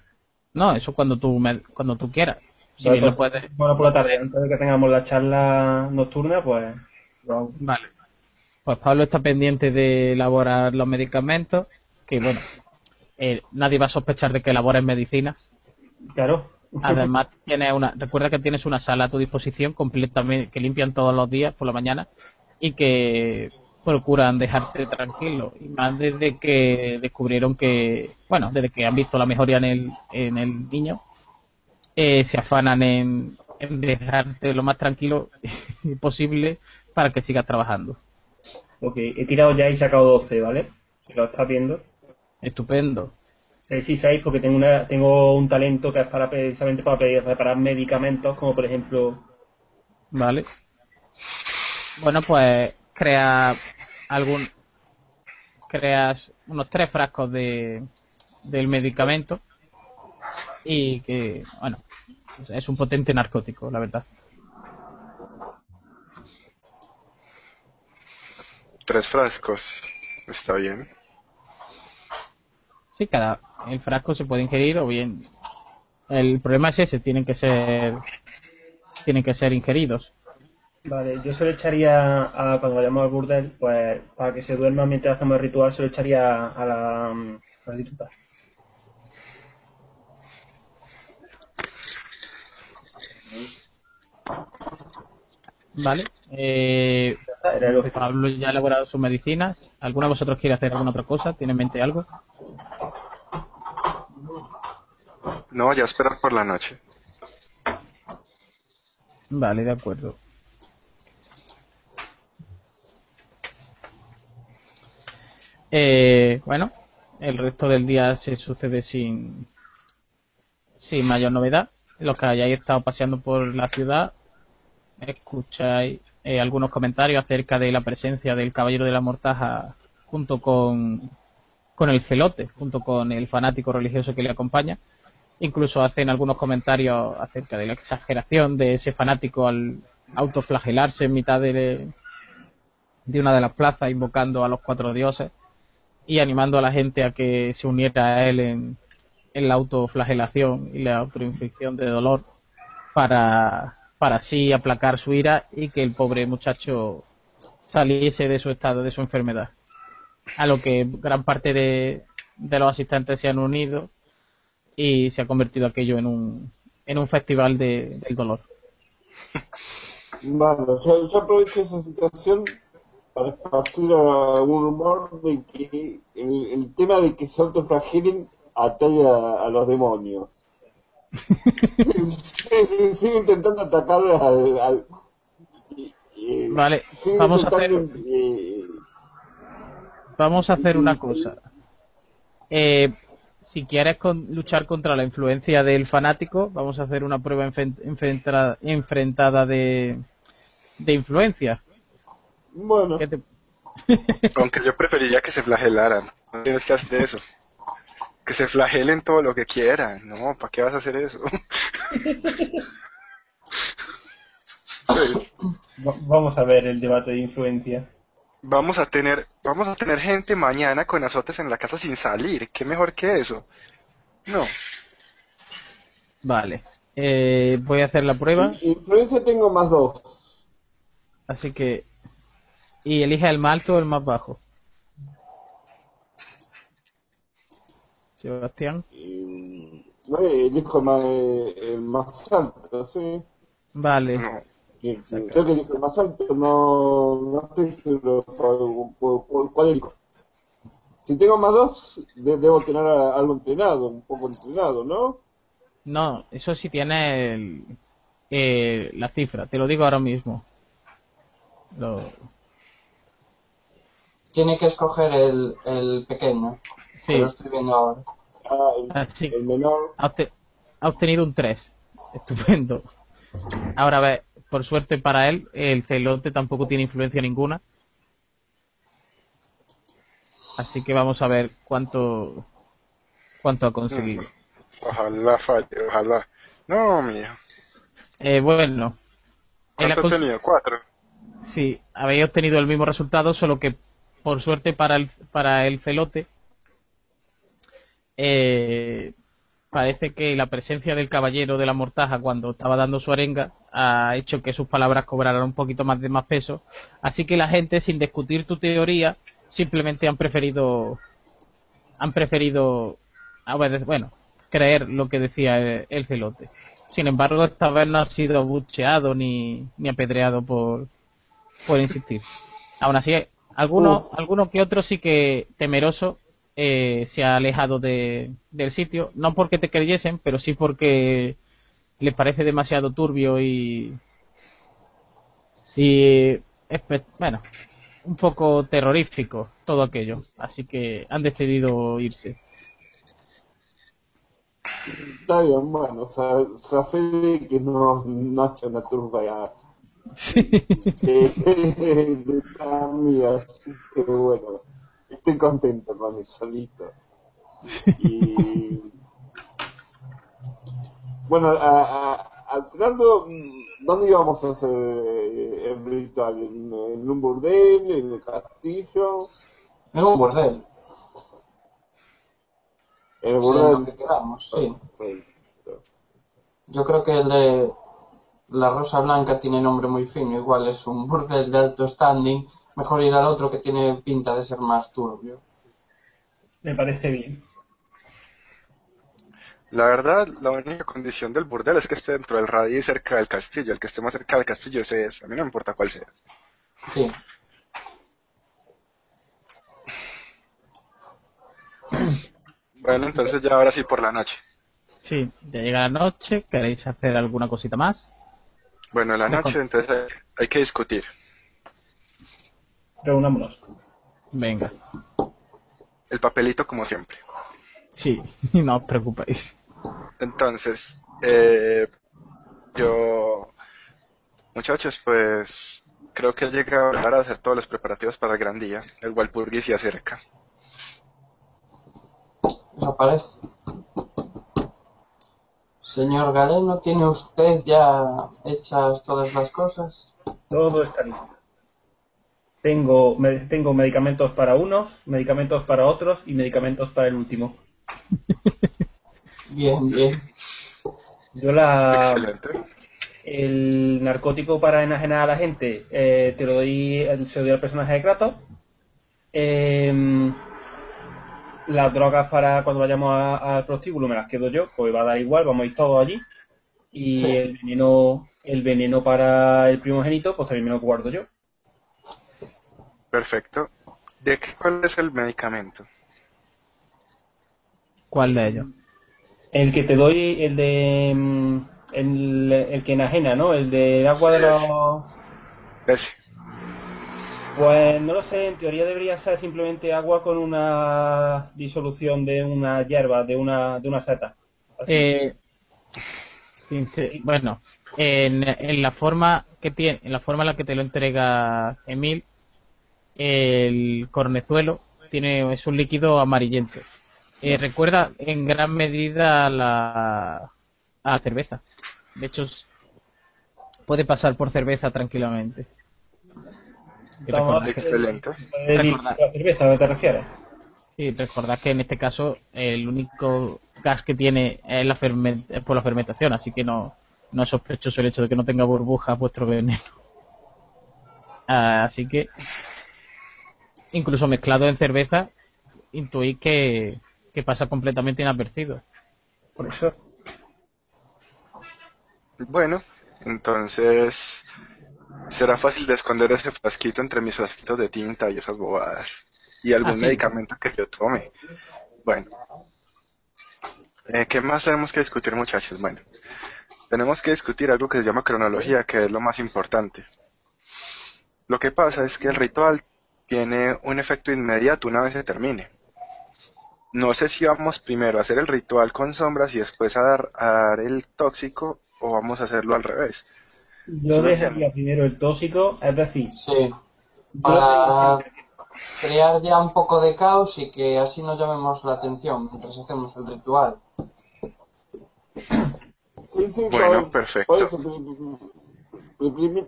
No, eso cuando tú, me- cuando tú quieras. Si bien lo pues, puedes... Bueno, por la tarde, antes de que tengamos la charla nocturna, pues hago. Vale. Pues Pablo está pendiente de elaborar los medicamentos, que bueno, eh, nadie va a sospechar de que elabores medicinas. Claro. Además, tienes una, recuerda que tienes una sala a tu disposición completamente que limpian todos los días por la mañana y que procuran dejarte tranquilo. Y más desde que descubrieron que, bueno, desde que han visto la mejoría en el, en el niño, eh, se afanan en, en dejarte lo más tranquilo posible para que sigas trabajando. Ok, he tirado ya y sacado 12, ¿vale? Si lo estás viendo. Estupendo. 6 y 6 porque tengo, una, tengo un talento que es para precisamente para pe- preparar medicamentos, como por ejemplo... Vale. Bueno, pues crea algún creas unos tres frascos de del medicamento y que bueno es un potente narcótico la verdad Tres frascos. Está bien. sí cada el frasco se puede ingerir o bien el problema es ese tienen que ser tienen que ser ingeridos Vale, yo se lo echaría a, cuando vayamos al burdel, pues para que se duerma mientras hacemos el ritual, se lo echaría a la prostituta. vale eh, Ya está, Era el objetivo. Pablo ya ha elaborado sus medicinas ¿alguno de vosotros quiere hacer alguna otra cosa? ¿tiene en mente algo? No, ya esperar por la noche. Vale, de acuerdo. Eh, bueno, el resto del día se sucede sin, sin mayor novedad. Los que hayáis estado paseando por la ciudad, escucháis eh, algunos comentarios acerca de la presencia del Caballero de la Mortaja junto con, con el celote, junto con el fanático religioso que le acompaña. Incluso hacen algunos comentarios acerca de la exageración de ese fanático al autoflagelarse en mitad de, de una de las plazas invocando a los cuatro dioses y animando a la gente a que se uniera a él en, la autoflagelación y la autoinflicción de dolor para, para así aplacar su ira y que el pobre muchacho saliese de su estado, de su enfermedad. A lo que gran parte de, de los asistentes se han unido y se ha convertido aquello en un, en un festival de, del dolor. Vale, yo aprovecho esa situación para esparcir algún rumor de que el, el tema de que se autoflagelen atrae a, a los demonios. Sigue intentando atacar al... Vale, sigue vamos a eh, Vamos a hacer una cosa. Eh, si quieres con- luchar contra la influencia del fanático, vamos a hacer una prueba enfrentada de, de influencia. Bueno, ¿Qué te- Aunque yo preferiría que se flagelaran. No tienes que hacer eso. Que se flagelen todo lo que quieran. No, ¿para qué vas a hacer eso? Va- Vamos a ver el debate de influencia. Vamos a tener, vamos a tener gente mañana con azotes en la casa sin salir. ¿Qué mejor que eso? No. Vale. Eh, voy a hacer la prueba, influencia tengo más dos. así que... Y elige el más alto o el más bajo. Sebastián. Y, no, elijo más, el más alto, sí. Vale. No. Que- que- creo que elijo el más alto, no, no estoy seguro por, por- cuál elijo. Si tengo más dos, de- debo tener algo entrenado, un poco entrenado, ¿no? No, eso sí tiene el, eh, la cifra, te lo digo ahora mismo. Lo- Tiene que escoger el, el pequeño. sí, Que lo estoy viendo ahora. Ah, el, Ah, sí. el menor. ha, obte- ha obtenido un 3. Estupendo. Ahora a ver, por suerte para él, el celote tampoco tiene influencia ninguna. Así que vamos a ver cuánto cuánto ha conseguido. Ojalá falle, ojalá. No, mío. Eh, bueno, ha ¿Cuánto cons- tenido? Cuatro. Sí, habéis obtenido el mismo resultado, solo que por suerte para el, para el celote, eh, parece que la presencia del caballero de la mortaja cuando estaba dando su arenga ha hecho que sus palabras cobraran un poquito más de más peso. Así que la gente, sin discutir tu teoría, simplemente han preferido, han preferido, bueno, creer lo que decía el, el celote. Sin embargo, esta vez no ha sido bucheado ni, ni apedreado por, por insistir. Aún así, algunos, algunos que otros sí que temeroso eh, se ha alejado de, del sitio, no porque te creyesen, pero sí porque les parece demasiado turbio y y bueno, un poco terrorífico todo aquello, así que han decidido irse. Está bien, bueno, de que no, no haya una turba ya de, así que bueno, estoy contento con mi solito. Y bueno, a, a, al Fernando, mm, ¿dónde íbamos a hacer eh, el ritual? ¿En, en un burdel? ¿En el castillo? Es un bordel. ¿En el Sí, en lo que burdel? quedamos, sí. Perfecto. Yo creo que el de la Rosa Blanca tiene nombre muy fino. Igual es un burdel de alto standing. Mejor ir al otro que tiene pinta de ser más turbio. Me parece bien. La verdad, la única condición del burdel es que esté dentro del radio y cerca del castillo. El que esté más cerca del castillo ese es. A mí no me importa cuál sea. Sí. Bueno, entonces ya ahora sí por la noche. Sí, ya llega la noche, ¿queréis hacer alguna cosita más? Bueno, en la noche entonces hay, hay que discutir. Reunámonos. Venga, El papelito como siempre. sí, no os preocupéis. Entonces, eh, yo, muchachos, pues creo que llega la hora de hacer todos los preparativos para el gran día. El Walpurgis se acerca. Eso parece. Señor Galeno, ¿tiene usted ya hechas todas las cosas? Todo está listo. Tengo, me- tengo medicamentos para unos, medicamentos para otros y medicamentos para el último. Bien, bien. Yo la, Excelente. el narcótico para enajenar a la gente eh, te lo doy, eh, se lo doy al personaje de Kratos. Em, las drogas para cuando vayamos al prostíbulo me las quedo yo, pues va a dar igual, vamos a ir todos allí. Y Sí. el veneno, el veneno para el primogénito, pues también me lo guardo yo. Perfecto. ¿De qué, cuál es el medicamento? ¿Cuál de ellos? El que te doy, el de mm, el, el que enajena, ¿no? El del agua Sí, de los Ese. Pues no lo sé, en teoría debería ser simplemente agua con una disolución de una hierba, de una, de una seta. Eh, bueno, en, en la forma que tiene, en la forma en la que te lo entrega Emil, el cornezuelo tiene es un líquido amarillento. Eh, recuerda en gran medida a la, a la cerveza. De hecho, puede pasar por cerveza tranquilamente. Excelente. ¿El recordad. la cerveza, ¿a qué te refieres? Sí, recordad que en este caso el único gas que tiene es, la es por la fermentación, así que no, no es sospechoso el hecho de que no tenga burbujas vuestro veneno. Ah, así que, incluso mezclado en cerveza, intuí que, que pasa completamente inadvertido. Por eso. Bueno, entonces será fácil de esconder ese frasquito entre mis frasquitos de tinta y esas bobadas. Y algún Ah, medicamento que yo tome. Bueno. Eh, ¿Qué más tenemos que discutir, muchachos? Bueno, tenemos que discutir algo que se llama cronología, que es lo más importante. Lo que pasa es que el ritual tiene un efecto inmediato una vez se termine. No sé si vamos primero a hacer el ritual con sombras y después a dar, a dar el tóxico o vamos a hacerlo al revés. Yo dejaría primero el tóxico, es decir, Sí, para crear ya un poco de caos y que así no llamemos la atención mientras hacemos el ritual. Sí, sí, Bueno, perfecto. eso,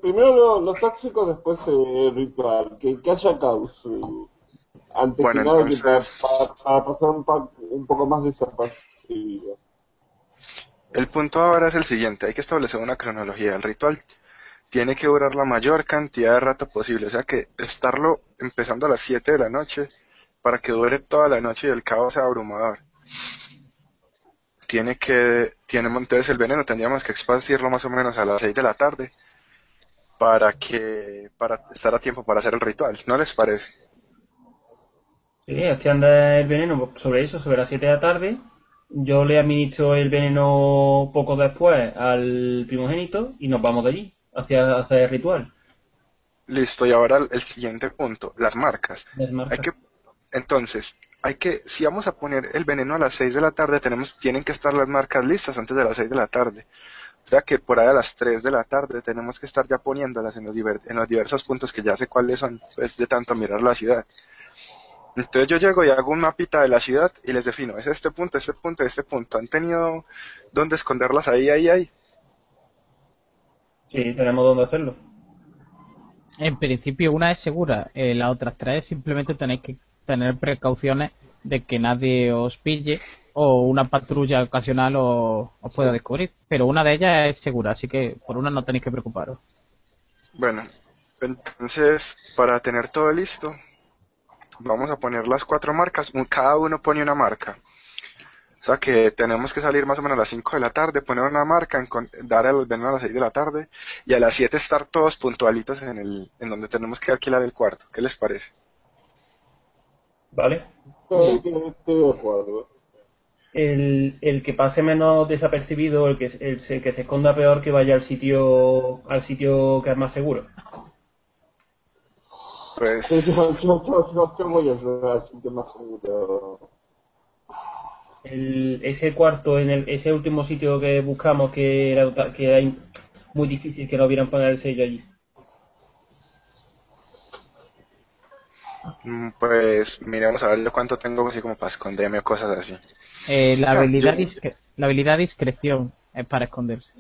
primero lo- los tóxicos, después el ritual. Que, que haya caos. eh, Antes Bueno, que nada, que para, entonces- para- para pasar un, pa- un poco más desapercibido. El punto ahora es el siguiente, hay que establecer una cronología. El ritual tiene que durar la mayor cantidad de rato posible, o sea que estarlo empezando a las 7 de la noche para que dure toda la noche y el caos sea abrumador. Tiene que, tiene entonces el veneno, tendríamos que esparcirlo más o menos a las 6 de la tarde para que, para estar a tiempo para hacer el ritual, ¿no les parece? Sí, extiende el veneno sobre eso, sobre las 7 de la tarde. Yo le administro el veneno poco después al primogénito y nos vamos de allí, hacia, hacia el ritual. Listo, y ahora el, siguiente punto, las marcas. Desmarca. Hay que, entonces, hay que, si vamos a poner el veneno a las 6 de la tarde, tenemos, tienen que estar las marcas listas antes de las 6 de la tarde. O sea que por ahí a las 3 de la tarde tenemos que estar ya poniéndolas en los, diver- en los diversos puntos que ya sé cuáles son, pues de tanto mirar la ciudad. Entonces yo llego y hago un mapita de la ciudad y les defino, es este punto, este punto, este punto. ¿Han tenido dónde esconderlas ahí, ahí, ahí? Sí, tenemos donde hacerlo. En principio una es segura, eh, las otras tres simplemente tenéis que tener precauciones de que nadie os pille o una patrulla ocasional os, os pueda descubrir. Pero una de ellas es segura, así que por una no tenéis que preocuparos. Bueno, entonces, para tener todo listo, vamos a poner las cuatro marcas, un- cada uno pone una marca. O sea que tenemos que salir más o menos a las 5 de la tarde, poner una marca, dar el veneno a las 6 de la tarde y a las 7 estar todos puntualitos en el en donde tenemos que alquilar el cuarto. ¿Qué les parece? ¿Vale? El, el que pase menos desapercibido, el que, el, el que se esconda peor, que vaya al sitio, al sitio que es más seguro. Pues Sí, yo, yo, yo, yo, yo voy a ayudar al sitio más seguro. El, ese cuarto, en el, ese último sitio que buscamos, que era, que era in- muy difícil que no vieran poner el sello allí. mm, pues miremos a ver cuánto tengo así como para esconderme o cosas así. Eh, la, Ah, habilidad yo- discre- la habilidad discreción es para esconderse.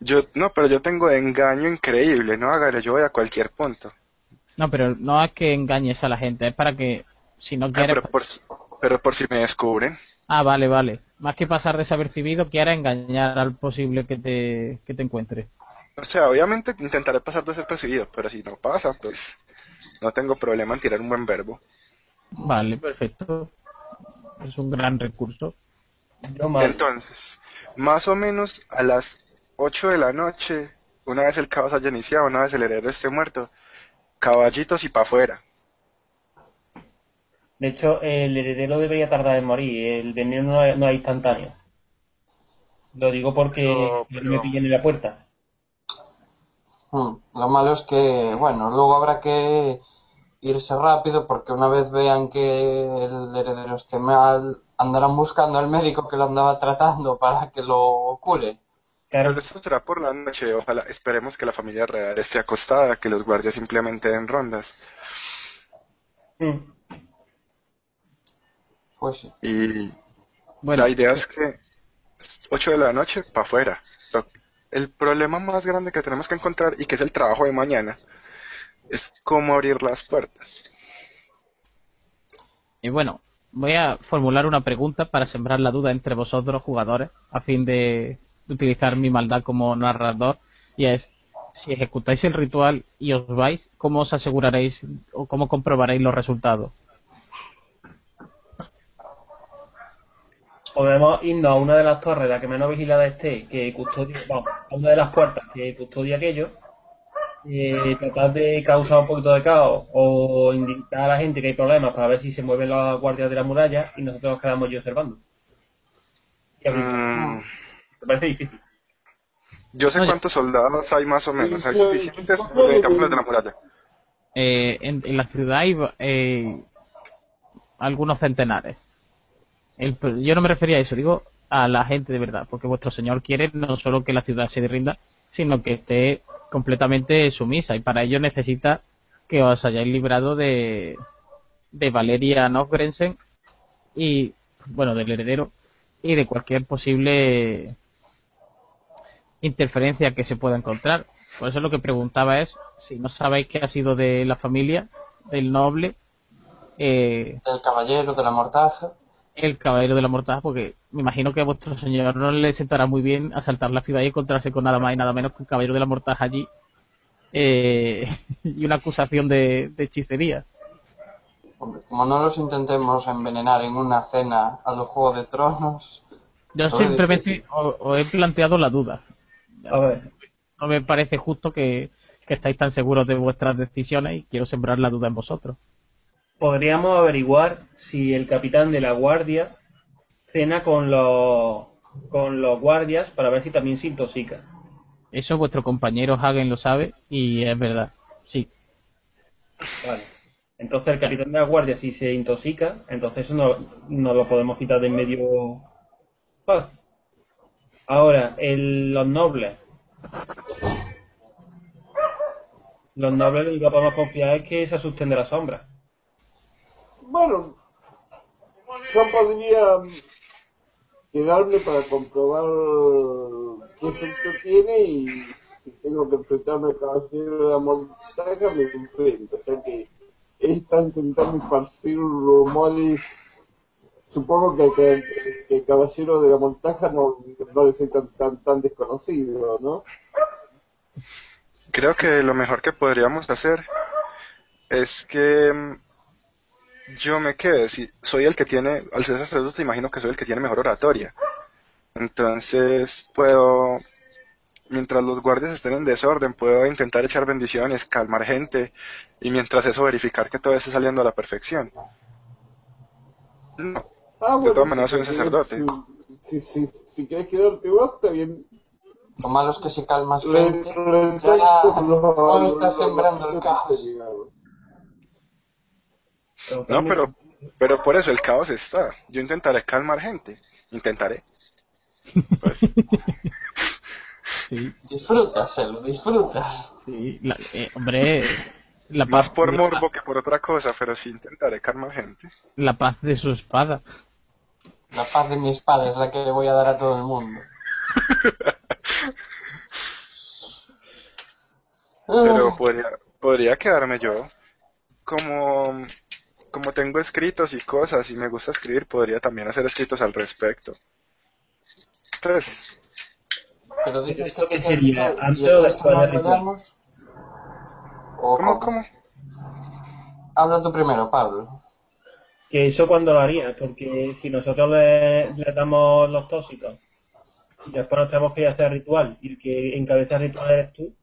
Yo no, pero yo tengo engaño increíble, no hágale, yo voy a cualquier punto. No, pero no es que engañes a la gente, es para que si no Ah, quieres... pero por si- pero por si me descubren. Ah, vale, vale. Más que pasar desapercibido, quieres engañar al posible que te, que te encuentre. O sea, obviamente intentaré pasar desapercibido, pero si no pasa, pues no tengo problema en tirar un buen verbo. Vale, perfecto. Es un gran recurso. Yo mal. Entonces, más o menos a las 8 de la noche, una vez el caos haya iniciado, una vez el heredero esté muerto, caballitos y para afuera. De hecho, el heredero debería tardar en morir. El veneno no es, no es instantáneo. Lo digo porque pero- me pillen en la puerta. Hmm, Lo malo es que, bueno, luego habrá que irse rápido porque una vez vean que el heredero esté mal, andarán buscando al médico que lo andaba tratando para que lo cure. Claro, Pero esto será por la noche, ojalá, esperemos que la familia real esté acostada, que los guardias simplemente den rondas. mm, Pues sí. Y Bueno, la idea es que 8 de la noche para afuera. El problema más grande que tenemos que encontrar y que es el trabajo de mañana es cómo abrir las puertas. y bueno, voy a formular una pregunta para sembrar la duda entre vosotros, jugadores, a fin de utilizar mi maldad como narrador. Y es, si ejecutáis el ritual y os vais, ¿cómo os aseguraréis o cómo comprobaréis los resultados? podemos irnos a una de las torres, la que menos vigilada esté, que custodia, vamos, a una de las puertas que custodia aquello, eh, tratar de causar un poquito de caos o indicar a la gente que hay problemas para ver si se mueven las guardias de la muralla y nosotros nos quedamos allí observando. Y. Mm, ¿Te parece difícil? yo sé Oye. cuántos soldados hay más o menos. ¿Hay Sí, suficientes. Cápsulas de la Muralla? Eh, en, en la ciudad hay eh, algunos centenares. El- yo no me refería a eso, digo a la gente de verdad, porque vuestro señor quiere no solo que la ciudad se rinda, sino que esté completamente sumisa y para ello necesita que os hayáis librado de, de Valeria Novgrensen y, bueno, del heredero y de cualquier posible interferencia que se pueda encontrar. Por eso lo que preguntaba es si no sabéis qué ha sido de la familia, del noble, eh, El caballero de la mortaja. el caballero de la mortaja, porque me imagino que a vuestro señor no le sentará muy bien asaltar la ciudad y encontrarse con nada más y nada menos que un caballero de la mortaja allí eh, y una acusación de, de hechicería. Hombre, como no los intentemos envenenar en una cena a los Juegos de Tronos, Yo simplemente os, os he planteado la duda. A ver, No me parece justo que, que estáis tan seguros de vuestras decisiones y quiero sembrar la duda en vosotros. podríamos averiguar si el capitán de la guardia cena con los, con los guardias para ver si también se intoxica. Eso vuestro compañero Hagen lo sabe y es verdad. Sí. Vale. Entonces el capitán de la guardia si se intoxica, entonces eso no, no lo podemos quitar de en medio fácil. Ahora, el- los nobles. Los nobles lo único que podemos confiar es que se asusten de la sombra. Bueno, yo podría quedarme para comprobar qué efecto tiene y si tengo que enfrentarme al caballero de la montaña me enfrento. O sea que está intentando esparcir rumores. Supongo que, que- que el caballero de la montaja no, no debe ser tan, tan, tan desconocido, ¿no? Creo que lo mejor que podríamos hacer es que mm, yo me quede. Si soy el que tiene, al ser sacerdote, imagino que soy el que tiene mejor oratoria. Entonces puedo, mientras los guardias estén en desorden, puedo intentar echar bendiciones, calmar gente y mientras eso verificar que todo esté saliendo a la perfección. No, Ah, De todas maneras soy un sacerdote. Si, si, si querés quedarte vos, está bien. lo malo es que si calmas Le- gente, le- ya lo- no estás lo- sembrando el caos. no, pero, pero por eso el caos está. Yo intentaré calmar gente. Intentaré. Pues, Sí, Disfrutas, se lo disfrutas. sí. La- eh, hombre, la más paz, por la- morbo que por otra cosa, pero sí intentaré calmar gente. la paz de su espada. La paz de mi espada es la que le voy a dar a todo el mundo. Pero podría, podría quedarme yo. Como, como tengo escritos y cosas y me gusta escribir, podría también hacer escritos al respecto. Entonces, pero dices ¿Esto que qué sería? ¿Antes ¿cómo, cómo? cómo? Habla tú primero, Pablo. Que eso cuando lo haría, porque si nosotros le, le damos los tóxicos y después nos tenemos que ir a hacer ritual y el que encabeza el ritual eres tú,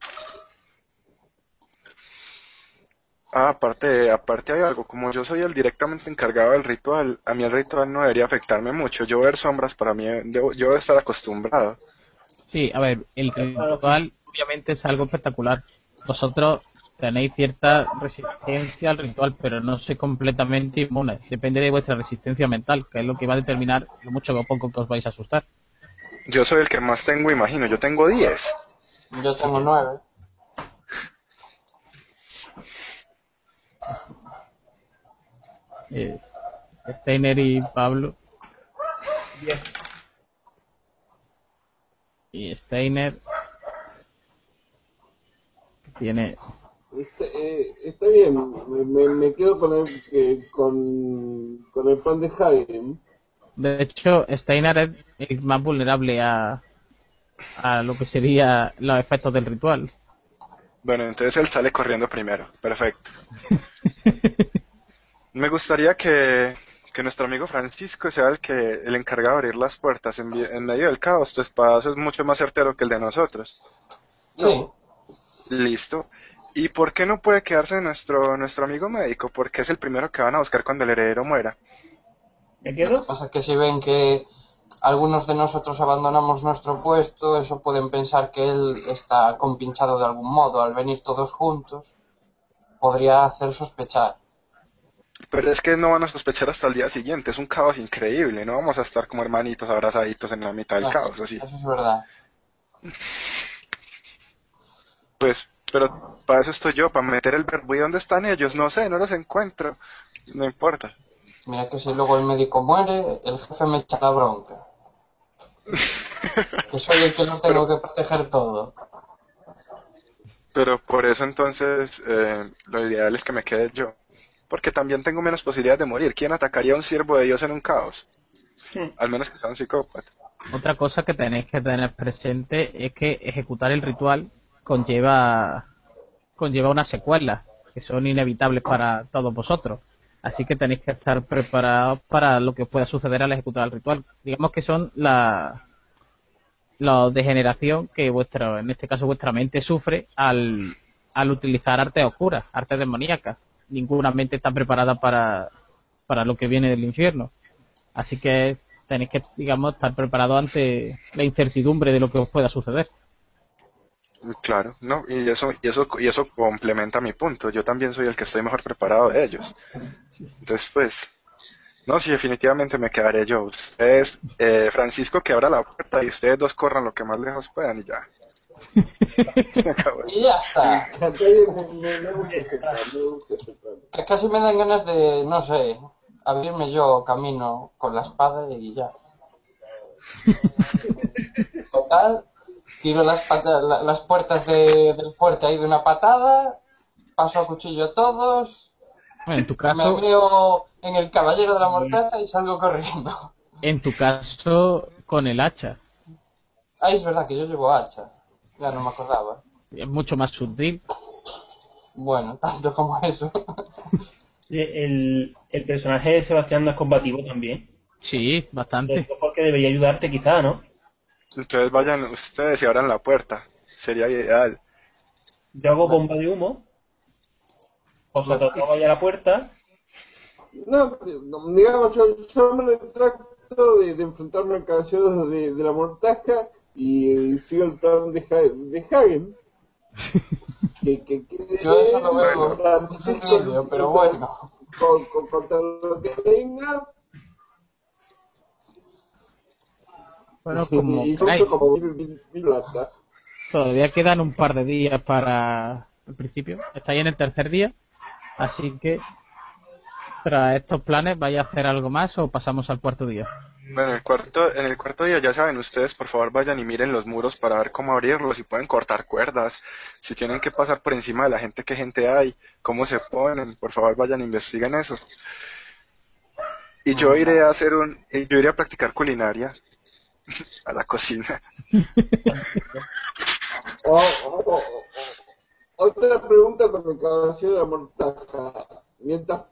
Ah, aparte, aparte hay algo, como yo soy el directamente encargado del ritual, a mí el ritual no debería afectarme mucho. Yo ver sombras para mí, debo- yo debo estar acostumbrado. Sí, a ver, el ritual obviamente es algo espectacular. Vosotros tenéis cierta resistencia al ritual, pero no sois completamente inmunes. Depende de vuestra resistencia mental, que es lo que va a determinar lo mucho o poco que os vais a asustar. Yo soy el que más tengo, imagino, yo tengo 10. Yo tengo nueve. Eh, Steiner y Pablo. Y Steiner tiene Está, eh, está bien, me, me, me quedo con el, eh, con, con el pan de Hagen. De hecho, Steiner es más vulnerable a, a lo que sería los efectos del ritual. Bueno, entonces él sale corriendo primero. Perfecto. Me gustaría que, que nuestro amigo Francisco sea el que el encargado de abrir las puertas en, medio del caos. Tu espadazo es mucho más certero que el de nosotros. Sí. Listo. ¿Y por qué no puede quedarse nuestro, nuestro amigo médico? Porque es el primero que van a buscar cuando el heredero muera. ¿Me Lo quedo? que pasa es que si ven que algunos de nosotros abandonamos nuestro puesto, eso pueden pensar que él está compinchado de algún modo. Al venir todos juntos, podría hacer sospechar. Pero es que no van a sospechar hasta el día siguiente. Es un caos increíble. No vamos a estar como hermanitos abrazaditos en la mitad del Ah, caos, así. Eso es verdad. Pues, pero para eso estoy yo, para meter el verbo. ¿Y dónde están ellos? No sé, no los encuentro. No importa. Mira que si luego el médico muere, el jefe me echa la bronca. Que soy el que lo tengo que proteger todo. Pero por eso entonces eh, lo ideal es que me quede yo. Porque también tengo menos posibilidades de morir. ¿Quién atacaría a un siervo de Dios en un caos? Al menos que sea un psicópata. Otra cosa que tenéis que tener presente es que ejecutar el ritual conlleva conlleva unas secuelas que son inevitables para todos vosotros. Así que tenéis que estar preparados para lo que pueda suceder al ejecutar el ritual. Digamos que son la la degeneración que vuestra, en este caso vuestra mente sufre al, al utilizar artes oscuras, artes demoníacas. Ninguna mente está preparada para, para lo que viene del infierno. Así que tenéis que, digamos, estar preparados ante la incertidumbre de lo que os pueda suceder. Claro, no, y eso, y eso, y eso complementa mi punto. Yo también soy el que estoy mejor preparado de ellos. Entonces, pues, no, sí, definitivamente me quedaré yo. Ustedes, eh, Francisco, que abra la puerta y ustedes dos corran lo que más lejos puedan y ya. Y ya está. Que casi me dan ganas de, no sé, abrirme yo camino con la espada y ya. Total, tiro las, pata- la- las puertas de- del fuerte ahí de una patada, paso a cuchillo a todos, Bueno, en tu me caso, veo en el caballero de la mortaja y salgo corriendo. en tu caso, con el hacha. Ah, es verdad que yo llevo hacha. Ya no me acordaba. Es mucho más sutil. Bueno, tanto como eso. El, el personaje de Sebastián no es combativo también. Sí, bastante. Porque debería ayudarte quizá, ¿no? Entonces vayan ustedes y abran la puerta. Sería ideal. Yo hago bomba de humo. Vosotros no vaya a la puerta. No, digamos, yo, yo me retracto de, de enfrentarme al caballero de, de la mortaja y, sigo el plan de, Ha- de Hagen. que, que, que- Yo eso lo veo pero bueno. Con, con, contra lo que venga. Bueno, como queráis. Todavía quedan un par de días para el principio. Estáis en el tercer día. Así que, tras estos planes, ¿vais a hacer algo más o pasamos al cuarto día? Bueno, en el cuarto, en el cuarto día ya saben ustedes, por favor vayan y miren los muros para ver cómo abrirlos, si pueden cortar cuerdas, si tienen que pasar por encima de la gente, qué gente hay, cómo se ponen, por favor vayan e investiguen eso. Y yo iré a hacer un, yo iré a practicar culinaria a la cocina. O- o- o- o- otra pregunta con el caballero de la mortaja. Mientras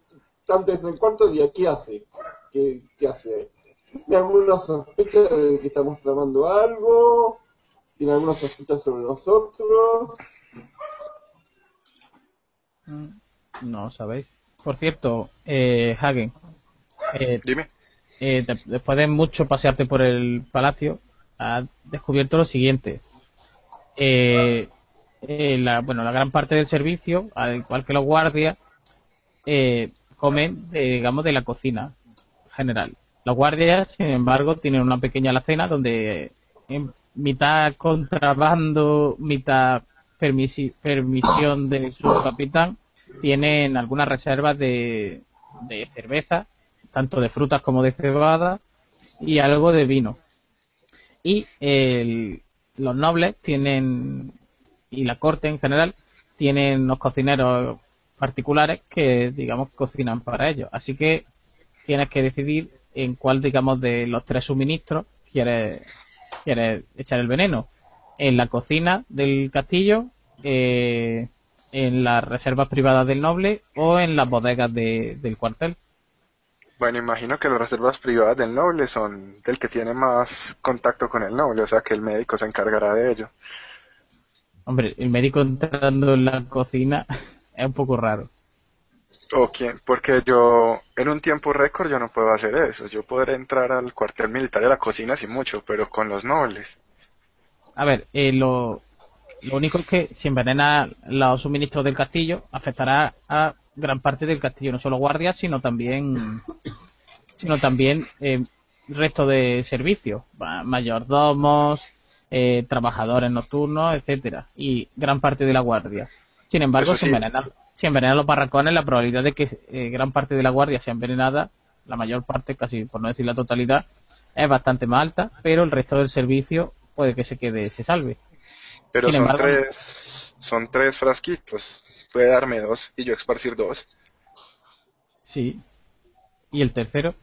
tanto, en el cuarto día, ¿qué hace? ¿Qué, qué hace? ¿Tiene alguna sospecha de que estamos tramando algo? ¿Tiene alguna sospecha sobre nosotros? No, ¿sabéis? Por cierto, eh, Hagen, eh, Dime. Eh, de- después de mucho pasearte por el palacio, has descubierto lo siguiente. Eh, eh, la, bueno, la gran parte del servicio, al igual que los guardias, eh, comen, digamos, de la cocina general. Los guardias, sin embargo, tienen una pequeña alacena donde en mitad contrabando, mitad permisi- permisión de su capitán, tienen algunas reservas de, de cerveza, tanto de frutas como de cebada, y algo de vino. Y el- los nobles tienen, y la corte en general, tienen unos cocineros particulares que, digamos, cocinan para ellos. Así que tienes que decidir en cuál, digamos, de los tres suministros quieres, quieres echar el veneno. En la cocina del castillo, eh, en las reservas privadas del noble o en las bodegas de- del cuartel. Bueno, imagino que las reservas privadas del noble son del que tiene más contacto con el noble, o sea que el médico se encargará de ello. Hombre, el médico entrando en la cocina es un poco raro. ¿O quién? Porque yo, en un tiempo récord, yo no puedo hacer eso. Yo podré entrar al cuartel militar a la cocina sin mucho, pero con los nobles. A ver, eh, lo, lo único es que si envenena los suministros del castillo, afectará a gran parte del castillo, no solo guardias, sino también, sino también eh, resto de servicios, ma- mayordomos, eh, trabajadores nocturnos, etcétera, y gran parte de la guardia. Sin embargo, si envenenan, si envenenan los barracones, la probabilidad de que eh, gran parte de la guardia sea envenenada, la mayor parte, casi por no decir la totalidad, es bastante más alta, pero el resto del servicio puede que se quede, se salve. Pero Sin son embargo- tres, son tres frasquitos. Puede darme dos y yo esparcir dos. Sí. ¿Y el tercero?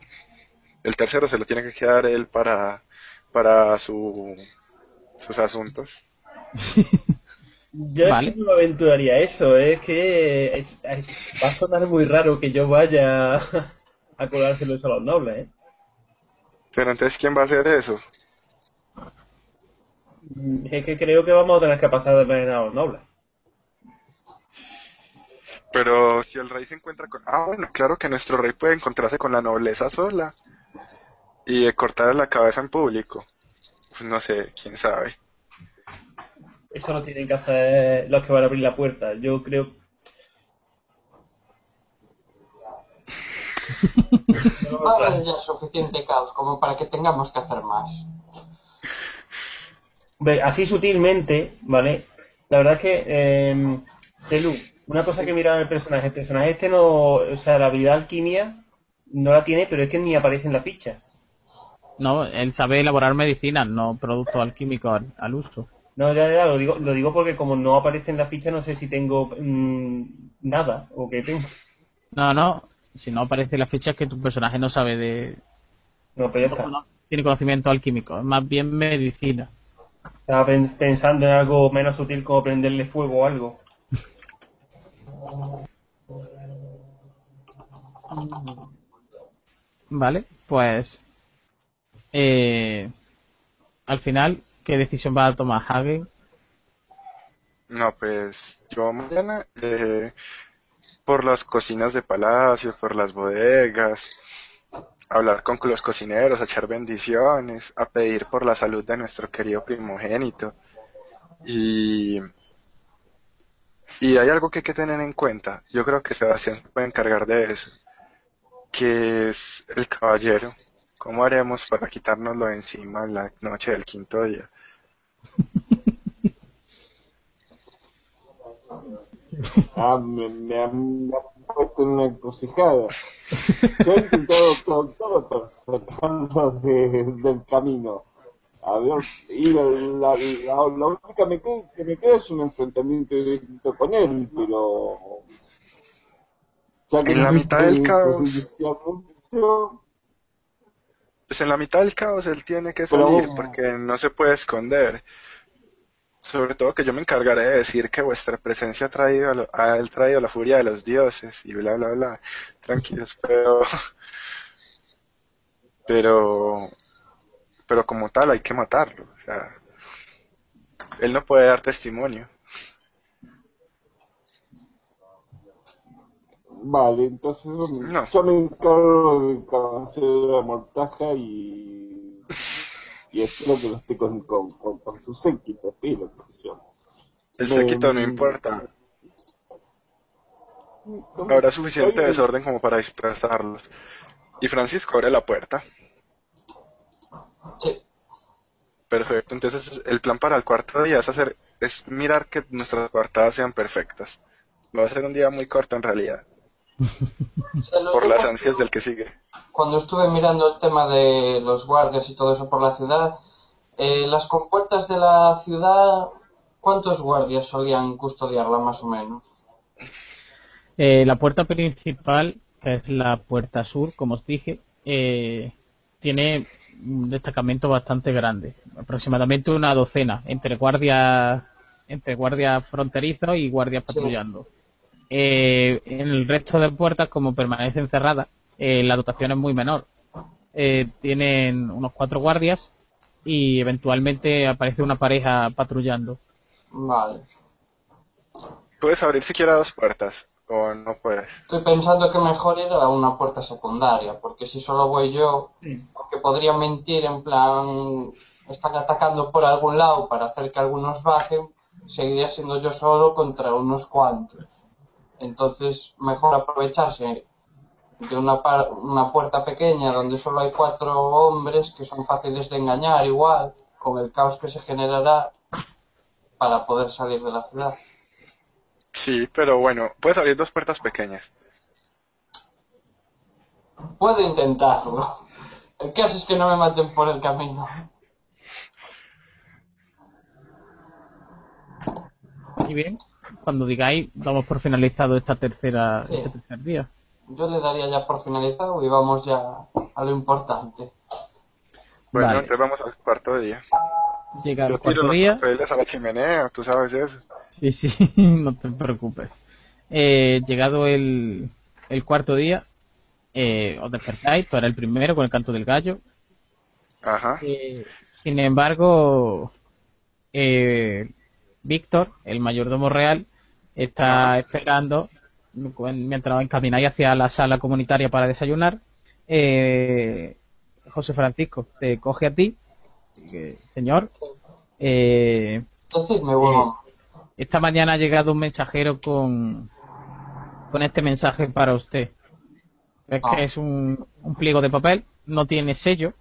El tercero se lo tiene que quedar él para, para su, sus asuntos. Yo Vale. es que no me aventuraría a eso, es que es- es- va a sonar muy raro que yo vaya a colárselo eso a los nobles, ¿eh? Pero entonces, ¿quién va a hacer eso? Es que creo que vamos a tener que pasar de envenenar a los nobles. Pero si el rey se encuentra con... Ah, bueno, claro que nuestro rey puede encontrarse con la nobleza sola y cortarle la cabeza en público. Pues no sé, quién sabe. Eso lo tienen que hacer los que van a abrir la puerta. Yo creo... No Va a haber ya suficiente caos como para que tengamos que hacer más. Así sutilmente, ¿vale? La verdad es que, eh, Telu, una cosa que mira en el personaje, el personaje este no, o sea, la habilidad alquimia no la tiene, pero es que ni aparece en la ficha. No, él sabe elaborar medicinas, no productos alquímicos al, al uso. No, ya, ya, lo digo, lo digo porque como no aparece en la ficha, no sé si tengo mm, nada o que tengo. No, no, si no aparece en la ficha es que tu personaje no sabe de... No, pero ya está. no tiene conocimiento alquímico, es más bien medicina. Estaba pen- pensando en algo menos sutil como prenderle fuego o algo. Vale, pues... Eh, al final, ¿qué decisión va a tomar Hagen? No, pues yo mañana eh, por las cocinas de palacio, por las bodegas, hablar con los cocineros, a echar bendiciones, a pedir por la salud de nuestro querido primogénito. Y, y hay algo que hay que tener en cuenta. Yo creo que Sebastián se puede encargar de eso, que es el caballero. ¿Cómo haremos para quitárnoslo de encima la noche del quinto día? Ah, me, me han, puesto en una encrucijada. Yo he intentado todo sacarlos de- del camino. A ver, y la, la, la- la única me queda- que me queda es un enfrentamiento directo con él, pero... ya que En la mitad del caos. mucho, Pues en la mitad del caos él tiene que Pero- salir porque no se puede esconder. Sobre todo que yo me encargaré de decir que vuestra presencia ha traído, a lo- ha traído la furia de los dioses y bla bla bla. Tranquilos, pero pero pero como tal hay que matarlo, o sea, él no puede dar testimonio. Vale, entonces bueno, No. yo me encargo de la mortaja y, y espero que lo esté con, con, con, con su séquito, espero, yo. El séquito no importa, habrá suficiente desorden como para dispersarlos. Y Francisco abre la puerta. Sí, Perfecto, entonces el plan para el cuarto día es hacer, es mirar que nuestras coartadas sean perfectas. Va a ser un día muy corto en realidad, por las ansias del que sigue. Cuando estuve mirando el tema de los guardias y todo eso por la ciudad, eh, las compuertas de la ciudad, ¿cuántos guardias solían custodiarla más o menos? Eh, la puerta principal, que es la puerta sur, como os dije, eh, tiene un destacamento bastante grande, aproximadamente una docena, entre guardias, entre guardias fronterizos y guardias patrullando. Eh, en el resto de puertas, como permanecen cerradas, eh, la dotación es muy menor. Eh, tienen unos cuatro guardias y eventualmente aparece una pareja patrullando. Vale. Puedes abrir siquiera dos puertas, o no puedes. Estoy pensando que mejor ir a una puerta secundaria, porque si solo voy yo, porque podría mentir en plan, están atacando por algún lado para hacer que algunos bajen, seguiría siendo yo solo contra unos cuantos. Entonces, mejor aprovecharse de una, par- una puerta pequeña donde solo hay cuatro hombres que son fáciles de engañar igual, con el caos que se generará para poder salir de la ciudad. Sí, pero bueno, puedes abrir dos puertas pequeñas. Puedo intentarlo. El caso es que no me maten por el camino. Y bien, cuando digáis, damos por finalizado esta tercera, Sí. este tercer día. Yo le daría ya por finalizado y vamos ya a lo importante. Bueno, Vale. entonces vamos al cuarto día. Llega el Yo tiro cuarto los día. papeles a la chimenea, tú sabes eso. Sí, sí, no te preocupes. Eh, llegado el, el cuarto día, eh, os despertáis, tú eres el primero con el canto del gallo. Ajá. Eh, sin embargo, eh, Víctor, el mayordomo real, está esperando mientras encamináis hacia la sala comunitaria para desayunar. Eh, José Francisco te coge a ti, eh, señor. Eh, Decidme, huevón. Esta mañana ha llegado un mensajero con, con este mensaje para usted. Es Ah. que es un, un pliego de papel, no tiene sello,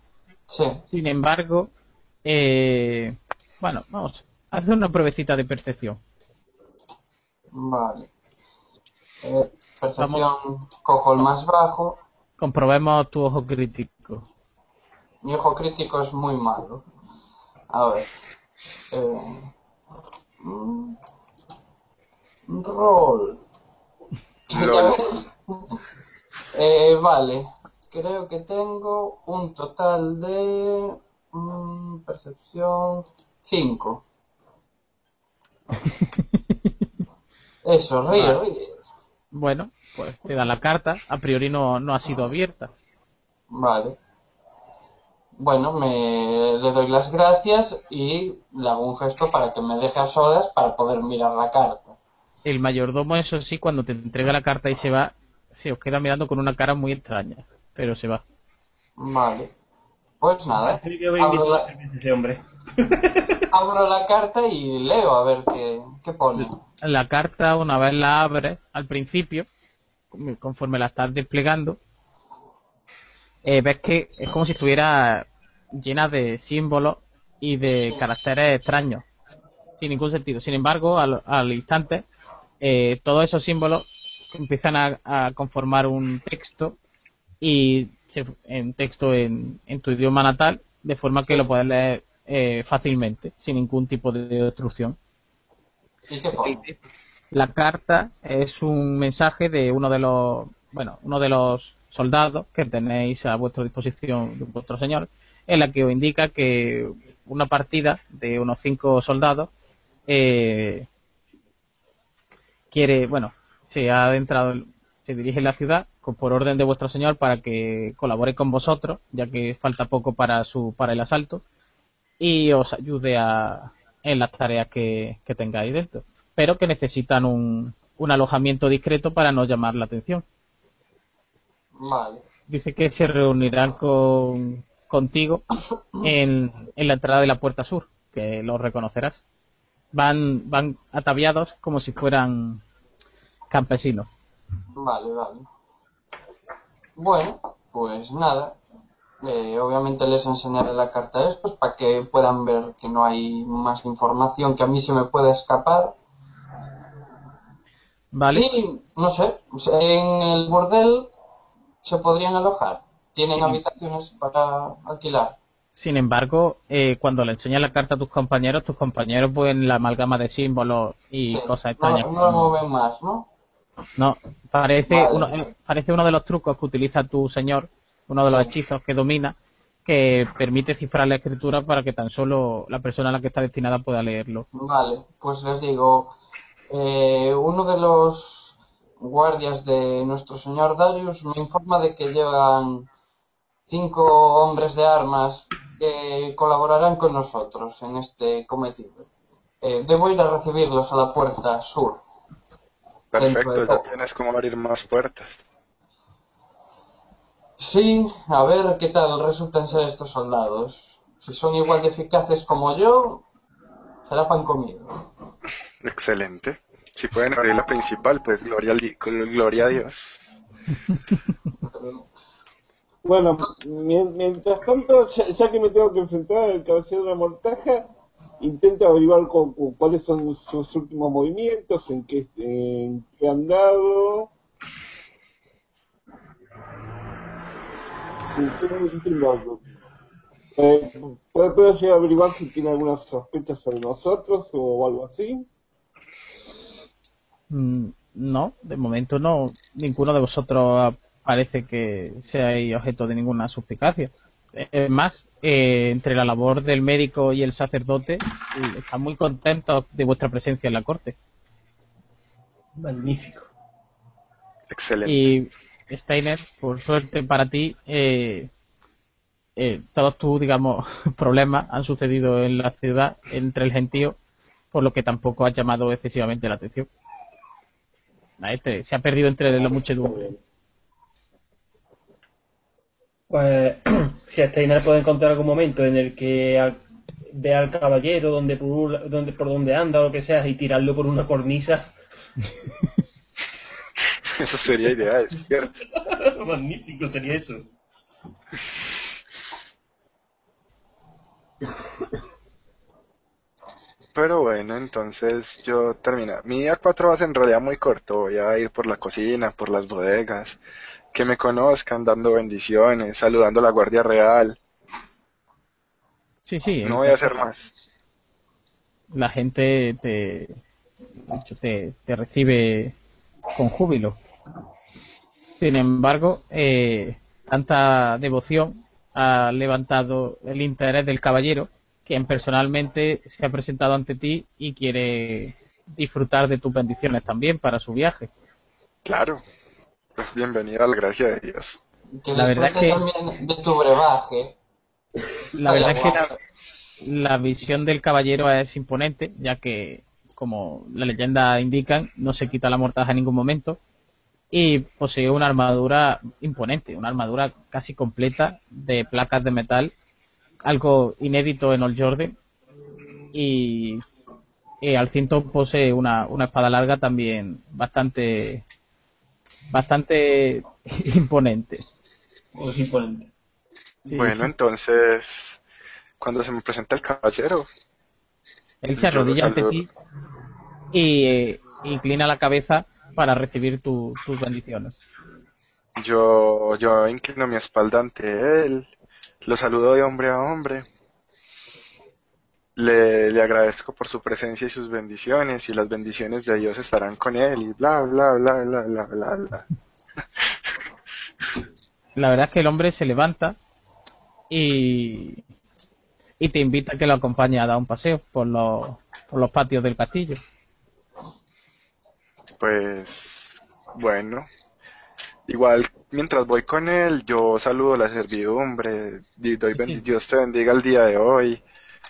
Sí, sin embargo, eh, bueno, vamos, hacer una pruebecita de percepción. vale. Eh, percepción, cojo el más bajo. Comprobemos tu ojo crítico. Mi ojo crítico es muy malo. A ver. Eh, roll. Lol. Eh, vale. Creo que tengo un total de mm, percepción 5. Eso, ríe, Vale. ríe. Bueno, pues te da la carta, a priori no, no ha sido abierta. Vale. Bueno, me le doy las gracias y le hago un gesto para que me deje a solas para poder mirar la carta. El mayordomo, eso sí, cuando te entrega la carta y se va, se os queda mirando con una cara muy extraña, pero se va. Vale. Pues nada, abro la, hacer ese hombre. abro la carta y leo a ver qué, qué pone. La carta, una vez la abres, al principio, conforme la estás desplegando, eh, ves que es como si estuviera llena de símbolos y de caracteres extraños, sin ningún sentido. Sin embargo, al, al instante, eh, todos esos símbolos empiezan a, a conformar un texto y se- en texto en, en tu idioma natal, de forma que lo puedes leer eh, fácilmente, sin ningún tipo de obstrucción. ¿Y qué pone? La carta es un mensaje de uno de los, bueno, uno de los soldados que tenéis a vuestra disposición vuestro señor, en la que os indica que una partida de unos cinco soldados eh, quiere, bueno, se ha adentrado, se dirige a la ciudad por orden de vuestro señor para que colabore con vosotros, ya que falta poco para su para el asalto y os ayude a, en las tareas que, que tengáis dentro, pero que necesitan un, un alojamiento discreto para no llamar la atención. Vale. Dice que se reunirán con, contigo en, en la entrada de la puerta sur, que los reconocerás. Van, van ataviados como si fueran campesinos. Vale, vale. Bueno, pues nada. Eh, obviamente les enseñaré la carta a estos para que puedan ver que no hay más información que a mí se me pueda escapar. ¿Vale? Y, no sé, en el bordel se podrían alojar. Tienen Sí. habitaciones para alquilar. Sin embargo, eh, cuando le enseñas la carta a tus compañeros, tus compañeros ven la amalgama de símbolos y Sí, cosas no, extrañas. no lo ven más, ¿no? No, parece, Vale. uno, eh, parece uno de los trucos que utiliza tu señor, uno de los Sí. hechizos que domina, que permite cifrar la escritura para que tan solo la persona a la que está destinada pueda leerlo. Vale, pues les digo, eh, uno de los guardias de nuestro señor Darius me informa de que llegan cinco hombres de armas que colaborarán con nosotros en este cometido. Eh, debo ir a recibirlos a la puerta sur. Perfecto, ya tienes como abrir más puertas. Sí, a ver qué tal resultan ser estos soldados. Si son igual de eficaces como yo, será pan comido. Excelente. Si pueden abrir la principal, pues gloria, a Dios. Bueno, mientras tanto, ya, que me tengo que enfrentar al caballero de la mortaja, intento averiguar cuáles son sus últimos movimientos, en qué, en qué han dado. Sí, eh, ¿puedo, llegar a averiguar si tiene alguna sospecha sobre nosotros o algo así? Mm, no, de momento no. Ninguno de vosotros parece que seáis objeto de ninguna suspicacia. Es más, eh, entre la labor del médico y el sacerdote, están muy contentos de vuestra presencia en la corte. Magnífico. Excelente. Y Steiner, por suerte para ti, eh, eh, todos tus, digamos, problemas han sucedido en la ciudad entre el gentío, por lo que tampoco ha llamado excesivamente la atención. Este se ha perdido entre la muchedumbre. Pues si Steiner puede encontrar algún momento en el que ve al caballero donde por, donde por donde anda o lo que sea y tirarlo por una cornisa. eso sería ideal, ¿cierto? Magnífico sería eso. Pero bueno, entonces yo termino. Mi día 4 va a ser en realidad muy corto. Voy a ir por la cocina, por las bodegas, que me conozcan, dando bendiciones, saludando a la Guardia Real. Sí, sí. No voy a hacer más. La gente te, te, te recibe con júbilo. Sin embargo, eh, tanta devoción ha levantado el interés del caballero, quien personalmente se ha presentado ante ti y quiere disfrutar de tus bendiciones también para su viaje. Claro, pues bienvenido a la gracia de Dios. la verdad que de tu brebaje. La verdad es que la, visión del caballero es imponente, ya que, como la leyenda indican, no se quita la mortaja en ningún momento y posee una armadura imponente, una armadura casi completa de placas de metal, algo inédito en Old Jordan y, al cinto posee una, una espada larga también bastante bastante imponente. imponente. Bueno, entonces, cuando se me presenta el caballero, él se arrodilla ante ti y eh, inclina la cabeza para recibir tus bendiciones. Yo, yo inclino mi espalda ante él, lo saludo de hombre a hombre, le, le agradezco por su presencia y sus bendiciones, y las bendiciones de Dios estarán con él, y bla, bla, bla, bla, bla, bla, bla. La verdad es que el hombre se levanta y, y te invita a que lo acompañe a dar un paseo por los, por los patios del castillo. Pues bueno, igual mientras voy con él, yo saludo a la servidumbre, doy Dios te bendiga el día de hoy,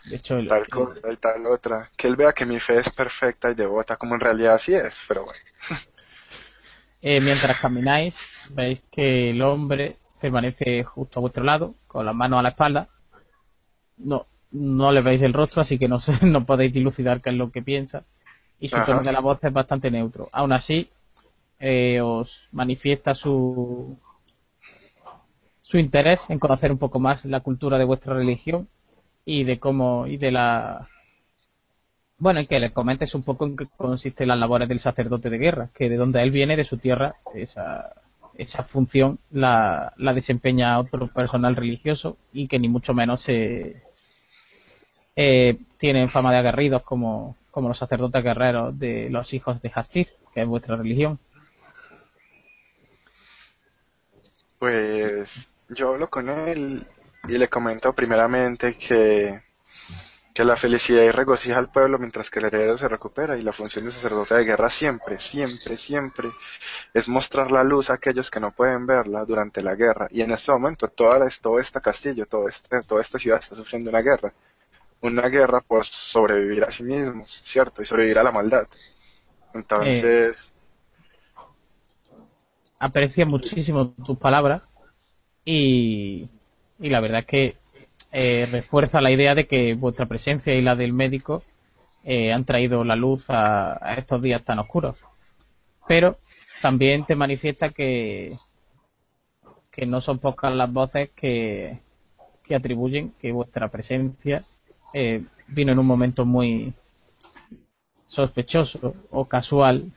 de hecho, tal cosa y tal otra, que él vea que mi fe es perfecta y devota, como en realidad así es, pero bueno. Eh, mientras camináis, veis que el hombre permanece justo a vuestro lado, con las manos a la espalda. No, no le veis el rostro, así que no, sé, no podéis dilucidar qué es lo que piensa y su tono de la voz es bastante neutro. Aún así, eh, os manifiesta su su interés en conocer un poco más la cultura de vuestra religión y de cómo y de la bueno, y que le comentes un poco en qué consisten las labores del sacerdote de guerra, que de donde él viene, de su tierra, esa, esa función la, la desempeña otro personal religioso y que ni mucho menos se eh, tienen fama de aguerridos como, como los sacerdotes guerreros de los hijos de Hastir, que es vuestra religión. Pues yo hablo con él y le comento primeramente que, que la felicidad y regocija al pueblo mientras que el heredero se recupera y la función de sacerdote de guerra siempre, siempre, siempre es mostrar la luz a aquellos que no pueden verla durante la guerra y en este momento toda todo este castillo, todo este, toda esta ciudad está sufriendo una guerra, una guerra por sobrevivir a sí mismos, ¿cierto? Y sobrevivir a la maldad. Entonces... aprecio muchísimo tus palabras y, y la verdad es que eh, refuerza la idea de que vuestra presencia y la del médico eh, han traído la luz a, estos días tan oscuros. Pero también te manifiesta que, que no son pocas las voces que, que atribuyen que vuestra presencia eh, vino en un momento muy sospechoso o casual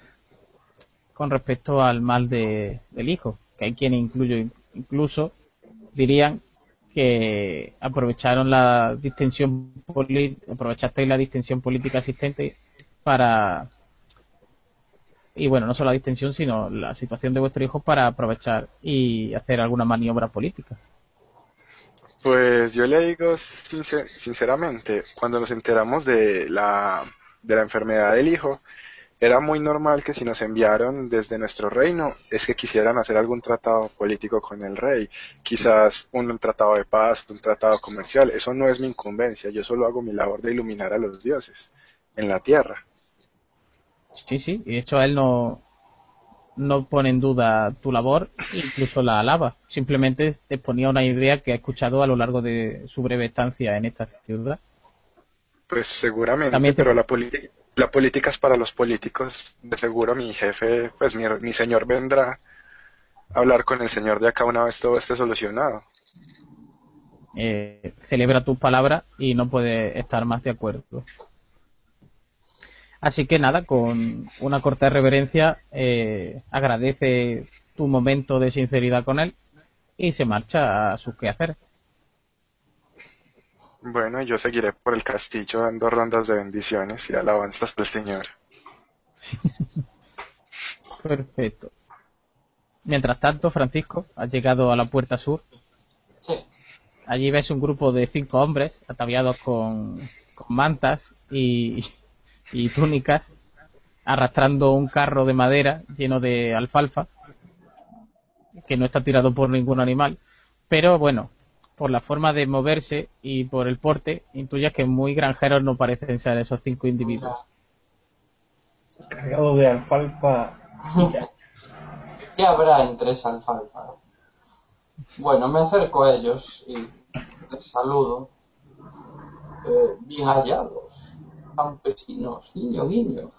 con respecto al mal de, del hijo, que hay quienes incluyo, incluso dirían que aprovecharon la distensión aprovechasteis la distensión política existente para y bueno no solo la distensión sino la situación de vuestro hijo para aprovechar y hacer alguna maniobra política. Pues yo le digo sinceramente cuando nos enteramos de la de la enfermedad del hijo era muy normal que si nos enviaron desde nuestro reino es que quisieran hacer algún tratado político con el rey, quizás un, tratado de paz, un tratado comercial. Eso no es mi incumbencia, yo solo hago mi labor de iluminar a los dioses en la tierra. Sí, sí, y de hecho él no, no pone en duda tu labor, incluso la alaba. Simplemente te ponía una idea que ha escuchado a lo largo de su breve estancia en esta ciudad. Pues seguramente, pero la política la política es para los políticos. De seguro mi jefe, pues mi, señor vendrá a hablar con el señor de acá una vez todo esté solucionado. Eh, celebra tus palabras y no puede estar más de acuerdo. Así que nada, con una corta reverencia, eh, agradece tu momento de sinceridad con él y se marcha a sus quehaceres. Bueno, yo seguiré por el castillo dando rondas de bendiciones y alabanzas al Señor. Perfecto. Mientras tanto, Francisco, has llegado a la puerta sur. Sí. Allí ves un grupo de cinco hombres ataviados con, mantas y, y túnicas, arrastrando un carro de madera lleno de alfalfa, que no está tirado por ningún animal. Pero bueno, por la forma de moverse y por el porte, intuyas que muy granjeros no parecen ser esos cinco individuos. Cargado de alfalfa. ¿Qué habrá entre esa alfalfa? Bueno, me acerco a ellos y les saludo. Eh, bien hallados, campesinos, niño, niño.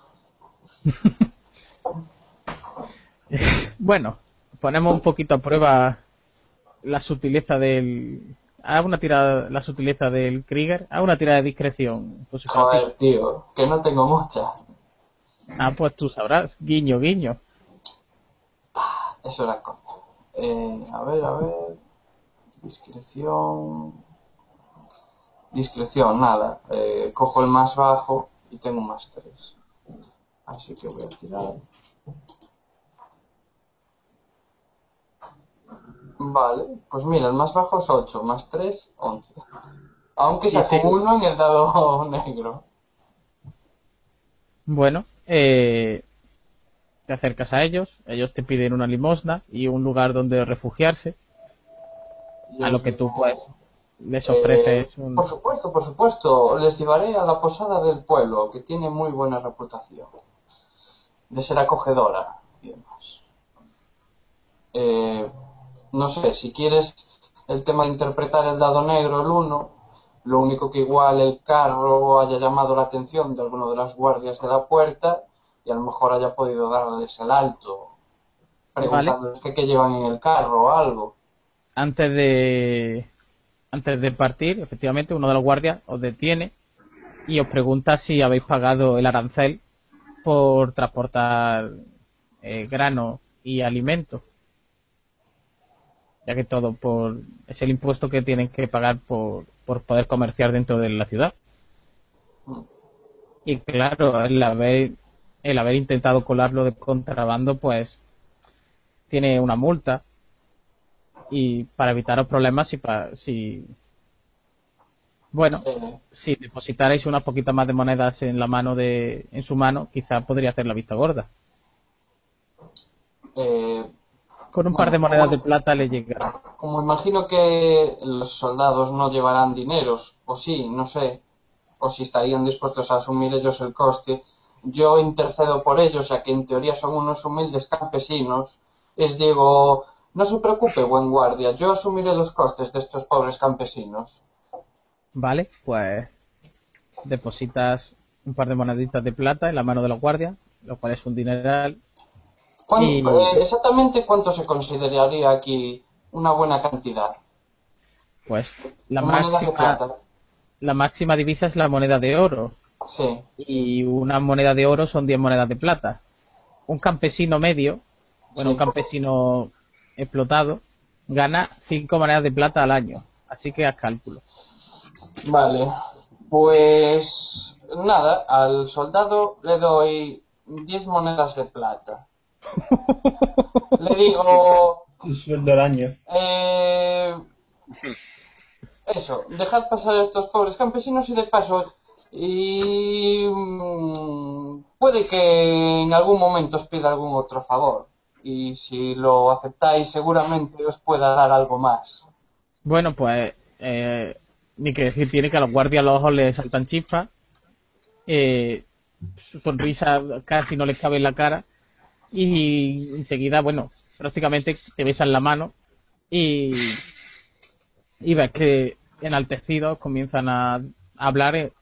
bueno, ponemos un poquito a prueba la sutileza del haz una tirada la sutileza del Krieger haz una tirada de discreción pues, joder tío que no tengo mucha. Ah pues tú sabrás. Guiño guiño. Eso era como eh, a ver a ver. Discreción. Discreción nada. Eh, cojo el más bajo y tengo más tres. Así que voy a tirar Vale, pues mira, el más bajo es 8, más 3, 11. Aunque saco uno en el dado negro. Bueno, eh, te acercas a ellos, ellos te piden una limosna y un lugar donde refugiarse. a lo que tú pues les ofreces un... Por supuesto, por supuesto, les llevaré a la posada del pueblo, que tiene muy buena reputación. De ser acogedora y demás. Eh, no sé, si quieres el tema de interpretar el dado negro, el 1, lo único que igual el carro haya llamado la atención de alguno de las guardias de la puerta y a lo mejor haya podido darles el alto, preguntándoles qué llevan en el carro o algo. Antes de, antes de partir, efectivamente, uno de los guardias os detiene y os pregunta si habéis pagado el arancel por transportar eh, grano y alimentos ya que todo por es el impuesto que tienen que pagar por, por poder comerciar dentro de la ciudad. Y claro, el haber, el haber intentado colarlo de contrabando, pues tiene una multa. Y para evitar los problemas, si, si, Bueno, si depositarais unas poquitas más de monedas en la mano de, en su mano, quizá podría hacer la vista gorda. eh, Con un par de monedas de bueno. plata le llegará. como imagino que los soldados no llevarán dineros, o sí, no sé, o si estarían dispuestos a asumir ellos el coste, yo intercedo por ellos, ya que en teoría son unos humildes campesinos. Les digo, no se preocupe, buen guardia, yo asumiré los costes de estos pobres campesinos. Vale, pues depositas un par de moneditas de plata en la mano de los guardias, lo cual es un dineral. ¿Cuán- Y- eh, exactamente cuánto se consideraría aquí una buena cantidad? Pues la máxima, la máxima divisa es la moneda de oro. Sí. Y una moneda de oro son 10 monedas de plata. Un campesino medio, bueno, Sí. un campesino explotado, gana 5 monedas de plata al año. Así que haz cálculo. Vale, pues nada, al soldado le doy 10 monedas de plata. Le digo, Un sueldo al año. eh, eso, dejad pasar a estos pobres campesinos y de paso, y mm, puede que en algún momento os pida algún otro favor. Y si lo aceptáis, seguramente os pueda dar algo más. Bueno, pues eh, ni que decir tiene que a los guardias los ojos les saltan chispas. eh, su sonrisa casi no les cabe en la cara. Y enseguida, bueno, prácticamente te besan la mano. Y, y ves que enaltecidos comienzan a, a hablar eh,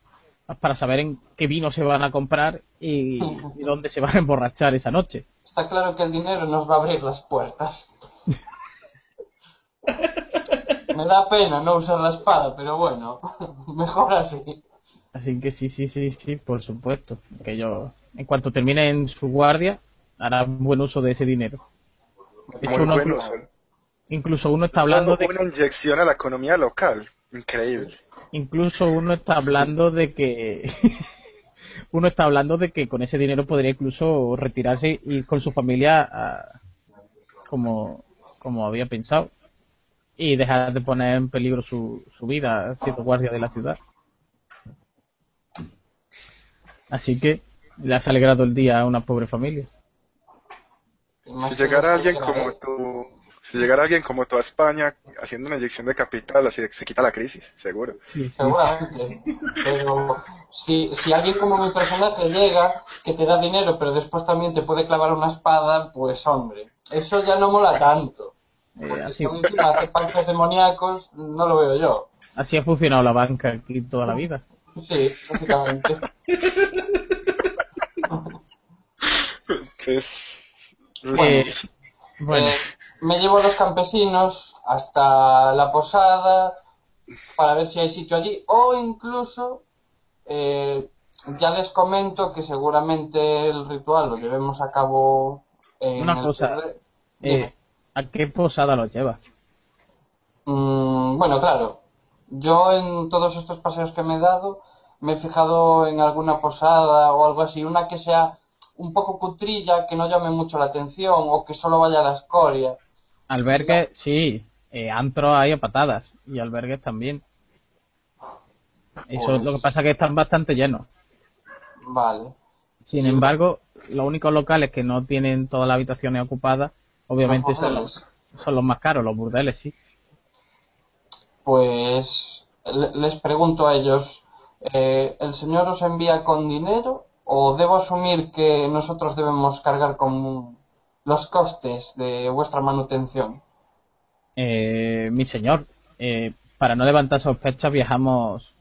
para saber en qué vino se van a comprar y, y dónde se van a emborrachar esa noche. Está claro que el dinero nos va a abrir las puertas. Me da pena no usar la espada, pero bueno, mejor así. Así que sí, sí, sí, sí, por supuesto. Que yo, en cuanto terminen su guardia, hará buen uso de ese dinero. Hecho, uno- bueno, son. incluso uno está hablando de, Una inyección a la economía local. Increíble. incluso uno está hablando de que, uno está hablando de que con ese dinero podría incluso retirarse y con su familia a- como, como había pensado y dejar de poner en peligro su, su vida siendo guardia de la ciudad. Así que le has alegrado el día a una pobre familia. Si llegara alguien como tú, si llegara alguien como tú a España haciendo una inyección de capital, así se quita la crisis, seguro. Sí, sí. Seguramente. Pero si, si alguien como mi personaje llega, que te da dinero, pero después también te puede clavar una espada, pues hombre, eso ya no mola tanto. Eh, Porque así, si encima hace pactos demoníacos, no lo veo yo. así ha funcionado la banca aquí toda la vida. Sí, básicamente. Entonces, Eh, bueno, Eh, me llevo a los campesinos hasta la posada para ver si hay sitio allí o incluso eh, ya les comento que seguramente el ritual lo llevemos a cabo en Una el cosa, eh. ¿a qué posada lo llevas? Mm, bueno, claro. Yo en todos estos paseos que me he dado me he fijado en alguna posada o algo así, una que sea un poco cutrilla, que no llame mucho la atención o que solo vaya a la escoria. Albergues, sí. Eh, antros hay a patadas. Y albergues también. Eso Pues- lo que pasa es que están bastante llenos. Vale. Sin embargo, los únicos locales que no tienen todas las habitaciones ocupadas, obviamente Los son los, son los más caros, los burdeles, sí. Pues le- les pregunto a ellos, eh, ¿el señor os envía con dinero o debo asumir que nosotros debemos cargar con los costes de vuestra manutención? Eh, mi señor, eh, para no levantar sospechas viajamos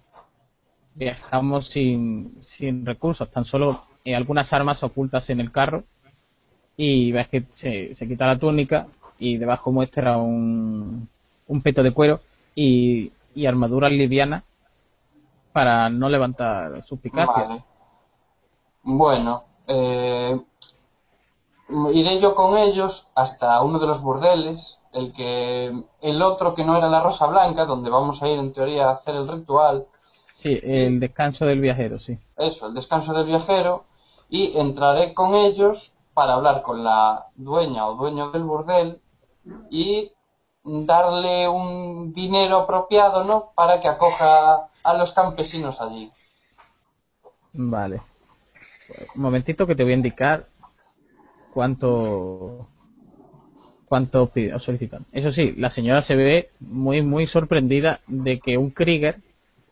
viajamos sin, sin recursos, tan solo eh, algunas armas ocultas en el carro y ves que se, se quita la túnica y debajo muestra un, un peto de cuero y, y armaduras livianas para no levantar suspicacias. Vale. Bueno, eh, iré yo con ellos hasta uno de los burdeles, el que el otro que no era la Rosa Blanca, donde vamos a ir en teoría a hacer el ritual, Sí, el descanso del viajero, sí. eso, el descanso del viajero, y entraré con ellos para hablar con la dueña o dueño del burdel y darle un dinero apropiado, ¿no? Para que acoja a los campesinos allí. Vale. Un momentito que te voy a indicar cuánto cuánto solicitan. Eso sí, la señora se ve muy muy sorprendida de que un Krieger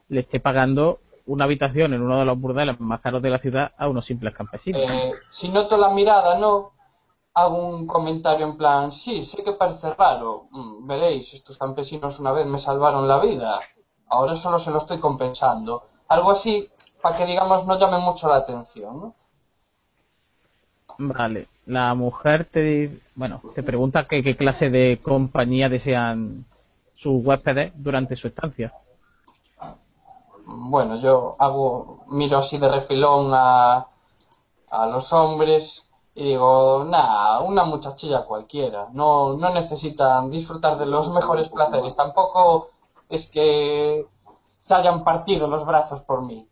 le esté pagando una habitación en uno de los burdeles más caros de la ciudad a unos simples campesinos. Eh, si noto la mirada, no hago un comentario en plan, sí, sé que parece raro, mm, veréis, estos campesinos una vez me salvaron la vida, ahora solo se lo estoy compensando. Algo así, para que digamos no llame mucho la atención, ¿no? Vale, la mujer te bueno, te pregunta que, qué clase de compañía desean sus huéspedes durante su estancia. Bueno, yo hago, miro así de refilón a, a los hombres y digo, nada, una muchachilla cualquiera. No, no necesitan disfrutar de los mejores placeres. Tampoco es que se hayan partido los brazos por mí.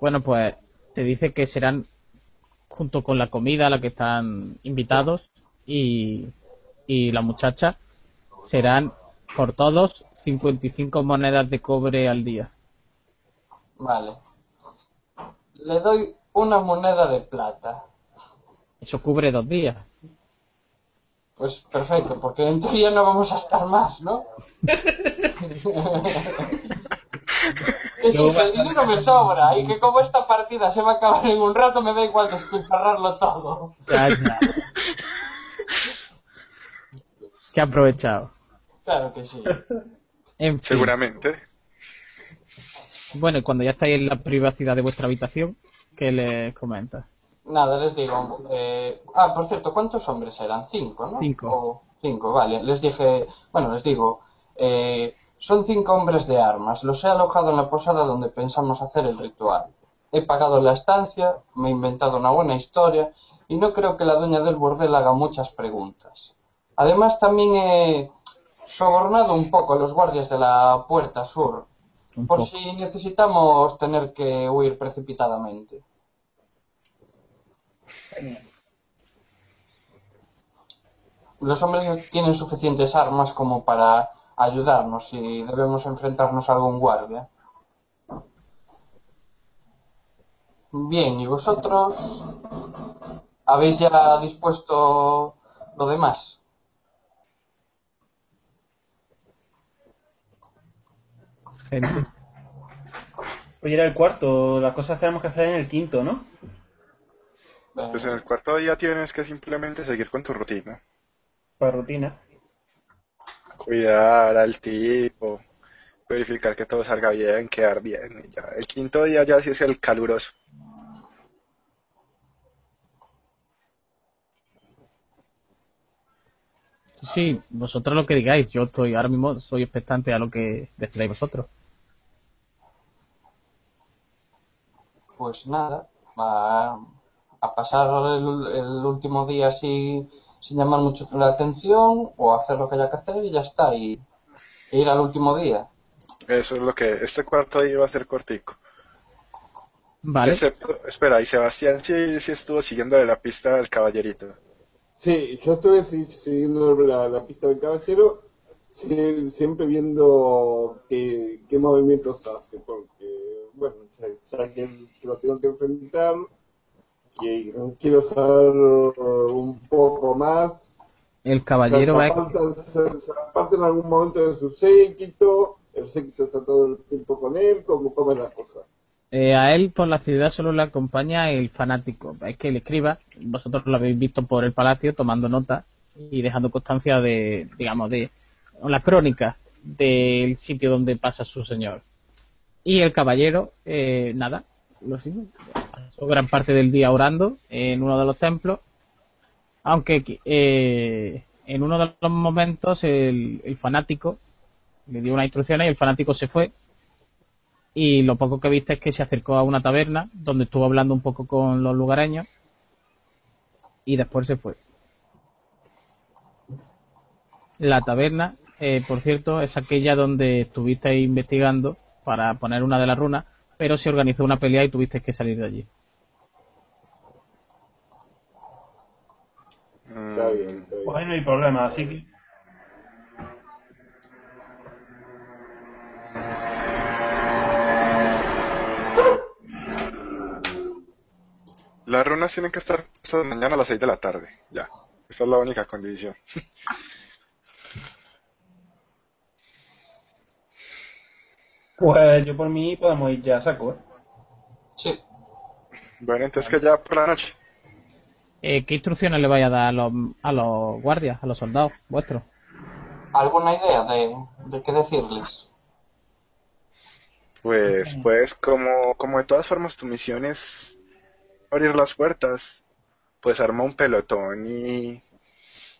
Bueno, pues te dice que serán junto con la comida a la que están invitados y, y la muchacha serán por todos 55 monedas de cobre al día. Vale. Le doy una moneda de plata. Eso cubre dos días. Pues perfecto, porque en teoría no vamos a estar más, ¿no? que si el dinero me sobra y que como esta partida se va a acabar en un rato, me da igual despilfarrarlo todo. Ya, ya. que aprovechado. Claro que sí. En fin. Seguramente. Bueno, y cuando ya estáis en la privacidad de vuestra habitación, ¿qué les comenta? Nada, les digo. eh, Ah, por cierto, ¿cuántos hombres eran? Cinco, ¿no? Cinco. O- Cinco, vale. Les dije. Bueno, les digo. eh, son cinco hombres de armas. Los he alojado en la posada donde pensamos hacer el ritual. He pagado la estancia, me he inventado una buena historia y no creo que la dueña del bordel haga muchas preguntas. Además, también he sobornado un poco a los guardias de la puerta sur, por si necesitamos tener que huir precipitadamente. Los hombres tienen suficientes armas como para ayudarnos si debemos enfrentarnos a algún guardia. Bien, ¿y vosotros habéis ya dispuesto lo demás? Gente. Hoy era el cuarto, las cosas tenemos que hacer en el quinto, ¿no? Pues en el cuarto día tienes que simplemente seguir con tu rutina. Para rutina. Cuidar al tipo, verificar que todo salga bien, quedar bien. y ya. El quinto día ya sí es el caluroso. Sí, vosotros lo que digáis. Yo estoy ahora mismo, soy expectante a lo que decidáis vosotros. Pues nada, a, a pasar el, el último día así sin llamar mucho la atención o hacer lo que haya que hacer y ya está, y, e ir al último día. Eso es lo que... Este cuarto día va a ser cortico. Vale. Excepto- espera, y Sebastián sí, sí estuvo siguiendo la pista del caballerito. Sí, yo estuve si- siguiendo la, la pista del caballero, sí, siempre viendo qué, qué movimientos hace, porque, bueno, ya, que lo tengo que enfrentar, que quiero saber un poco más. El caballero se, va aparta, se- se aparta en algún momento de su séquito, el séquito está todo el tiempo con él, como cómo es la cosa. Eh, a él por la ciudad solo le acompaña el fanático. Es que el escriba, vosotros lo habéis visto por el palacio tomando nota y dejando constancia de, digamos, de la crónica del sitio donde pasa su señor. Y el caballero, eh, nada, lo sigue. Pasó gran parte del día orando en uno de los templos. Aunque eh, en uno de los momentos el, fanático le dio unas instrucciones y el fanático se fue y lo poco que viste es que se acercó a una taberna donde estuvo hablando un poco con los lugareños y después se fue. La taberna, eh, por cierto, es aquella donde estuviste investigando para poner una de las runas, pero se organizó una pelea y tuviste que salir de allí. Mm. Pues ahí no hay problema, así que. Las runas tienen que estar puestas mañana a las 6 de la tarde. Ya. Esa es la única condición. pues yo por mí podemos ir ya a saco. ¿eh? Sí. Bueno, entonces que ya por la noche. Eh, ¿Qué instrucciones le vaya a dar a los, a los guardias, a los soldados vuestros? ¿Alguna idea de, de qué decirles? Pues, pues, como, como de todas formas tu misión es abrir las puertas, pues arma un pelotón y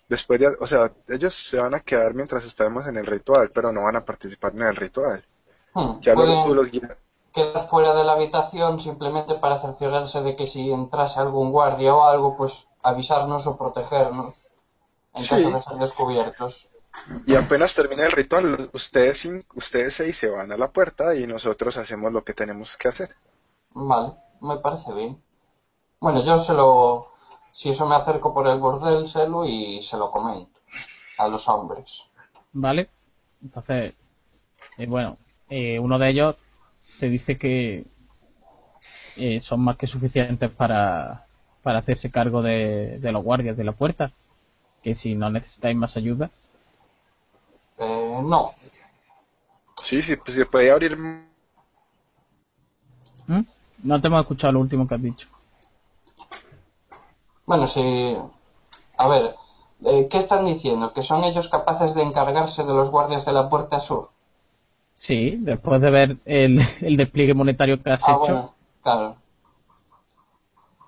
después de, o sea, ellos se van a quedar mientras estemos en el ritual, pero no van a participar en el ritual. Hmm, Ya luego tú los guías. Quedar fuera de la habitación simplemente para cerciorarse de que si entrase algún guardia o algo, pues avisarnos o protegernos en Sí. caso de ser descubiertos. Y apenas termine el ritual, ustedes, ustedes seis se van a la puerta y nosotros hacemos lo que tenemos que hacer. Vale, me parece bien. Bueno, yo se lo... Si eso me acerco por el bordel, se lo y se lo comento a los hombres. ¿Vale? Entonces, eh, bueno, eh, uno de ellos te dice que eh, son más que suficientes para, para hacerse cargo de, de los guardias de la puerta. Que si no necesitáis más ayuda, Eh, no, Sí, sí, pues se puede abrir. ¿Mm? No te hemos escuchado lo último que has dicho. Bueno, si... A ver, eh, ¿qué están diciendo? ¿Que son ellos capaces de encargarse de los guardias de la puerta sur? Sí, después de ver el, el despliegue monetario que has Ah, hecho, bueno, claro.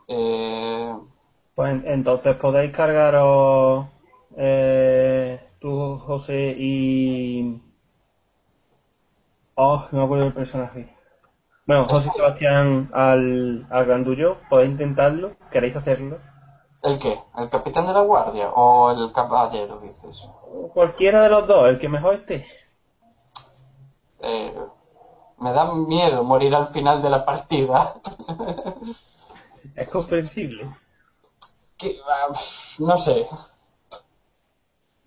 Eh, Pues en- entonces podéis cargaros eh, tú, José y... Oh, no me acuerdo del personaje. Bueno, José y Sebastián al, al grandullo, podéis intentarlo, queréis hacerlo. ¿El qué? ¿El capitán de la guardia o el caballero, dices? Cualquiera de los dos, el que mejor esté. Eh, me da miedo morir al final de la partida. Es comprensible. Que, ah, no sé.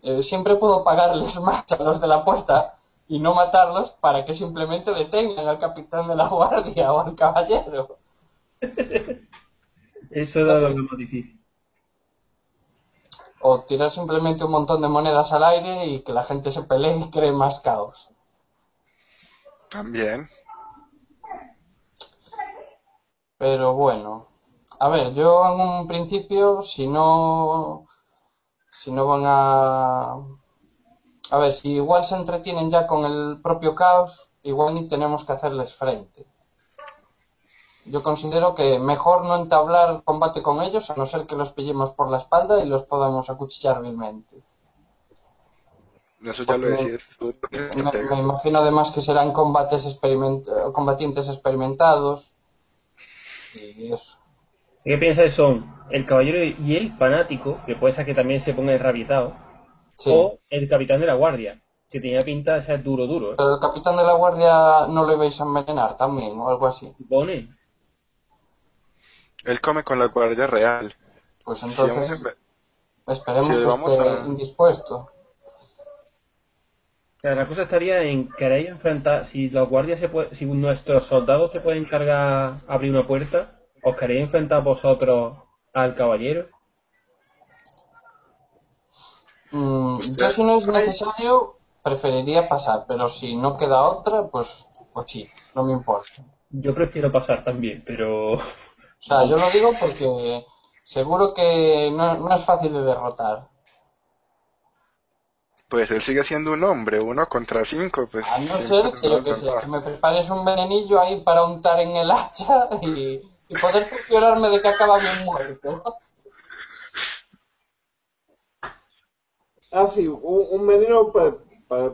Eh, siempre puedo pagarles más a los de la puerta y no matarlos para que simplemente detengan al capitán de la guardia o al caballero. Eso es lo más difícil. O tirar simplemente un montón de monedas al aire y que la gente se pelee y cree más caos. También. Pero bueno. A ver, yo en un principio, si no. Si no van a. A ver, si igual se entretienen ya con el propio caos, igual ni tenemos que hacerles frente. Yo considero que mejor no entablar combate con ellos, a no ser que los pillemos por la espalda y los podamos acuchillar vilmente. Eso ya lo tú. Me, me imagino además que serán combates experiment- eh, combatientes experimentados. Y eso. ¿Qué piensas son el caballero y el fanático, que puede ser que también se ponga enrabietado, Sí. o el capitán de la guardia, que tenía pinta de ser duro, duro, ¿eh? Pero el capitán de la guardia no le vais a envenenar también o algo así. Supone. Él come con la guardia real. Pues Si entonces esperemos si que vamos esté a- indispuesto. La cosa estaría en queréis enfrentar, si los guardias se puede, si nuestros soldados se pueden cargar abrir una puerta, ¿os queréis enfrentar vosotros al caballero? Mm, yo si no es necesario preferiría pasar, pero si no queda otra, pues, pues sí, no me importa. Yo prefiero pasar también, pero O sea, yo lo digo porque seguro que no, no es fácil de derrotar. Pues él sigue siendo un hombre, uno contra cinco, pues. A no ser que, yo que ventaja. que me prepares un venenillo ahí para untar en el hacha y, y poder cerciorarme de que acaba bien muerto. Ah, sí, un, un veneno para, para,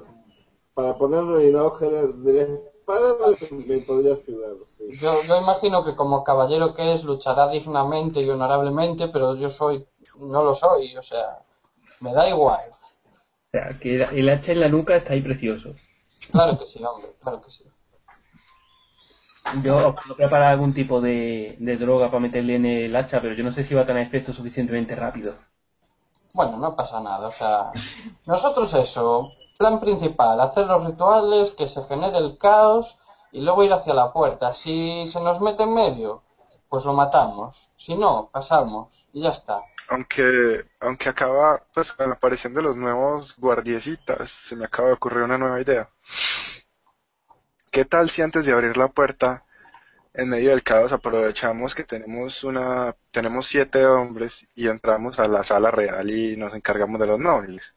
para ponerlo en la hoja de, la espada me, me podría ayudar, sí. Yo, yo imagino que como caballero que es luchará dignamente y honorablemente, pero yo soy, no lo soy, o sea, me da igual. O sea, que el- hacha en la nuca está ahí precioso. Claro que sí, hombre, claro que sí. Yo os puedo preparar algún tipo de, de droga para meterle en el hacha, pero yo no sé si va a tener efecto suficientemente rápido. Bueno, no pasa nada, o sea, nosotros eso, plan principal, hacer los rituales, que se genere el caos y luego ir hacia la puerta. Si se nos mete en medio, pues lo matamos. Si no, pasamos y ya está. Aunque, aunque acaba, pues con la aparición de los nuevos guardiecitas, se me acaba de ocurrir una nueva idea. ¿Qué tal si antes de abrir la puerta, en medio del caos, aprovechamos que tenemos una, tenemos siete hombres y entramos a la sala real y nos encargamos de los nobles?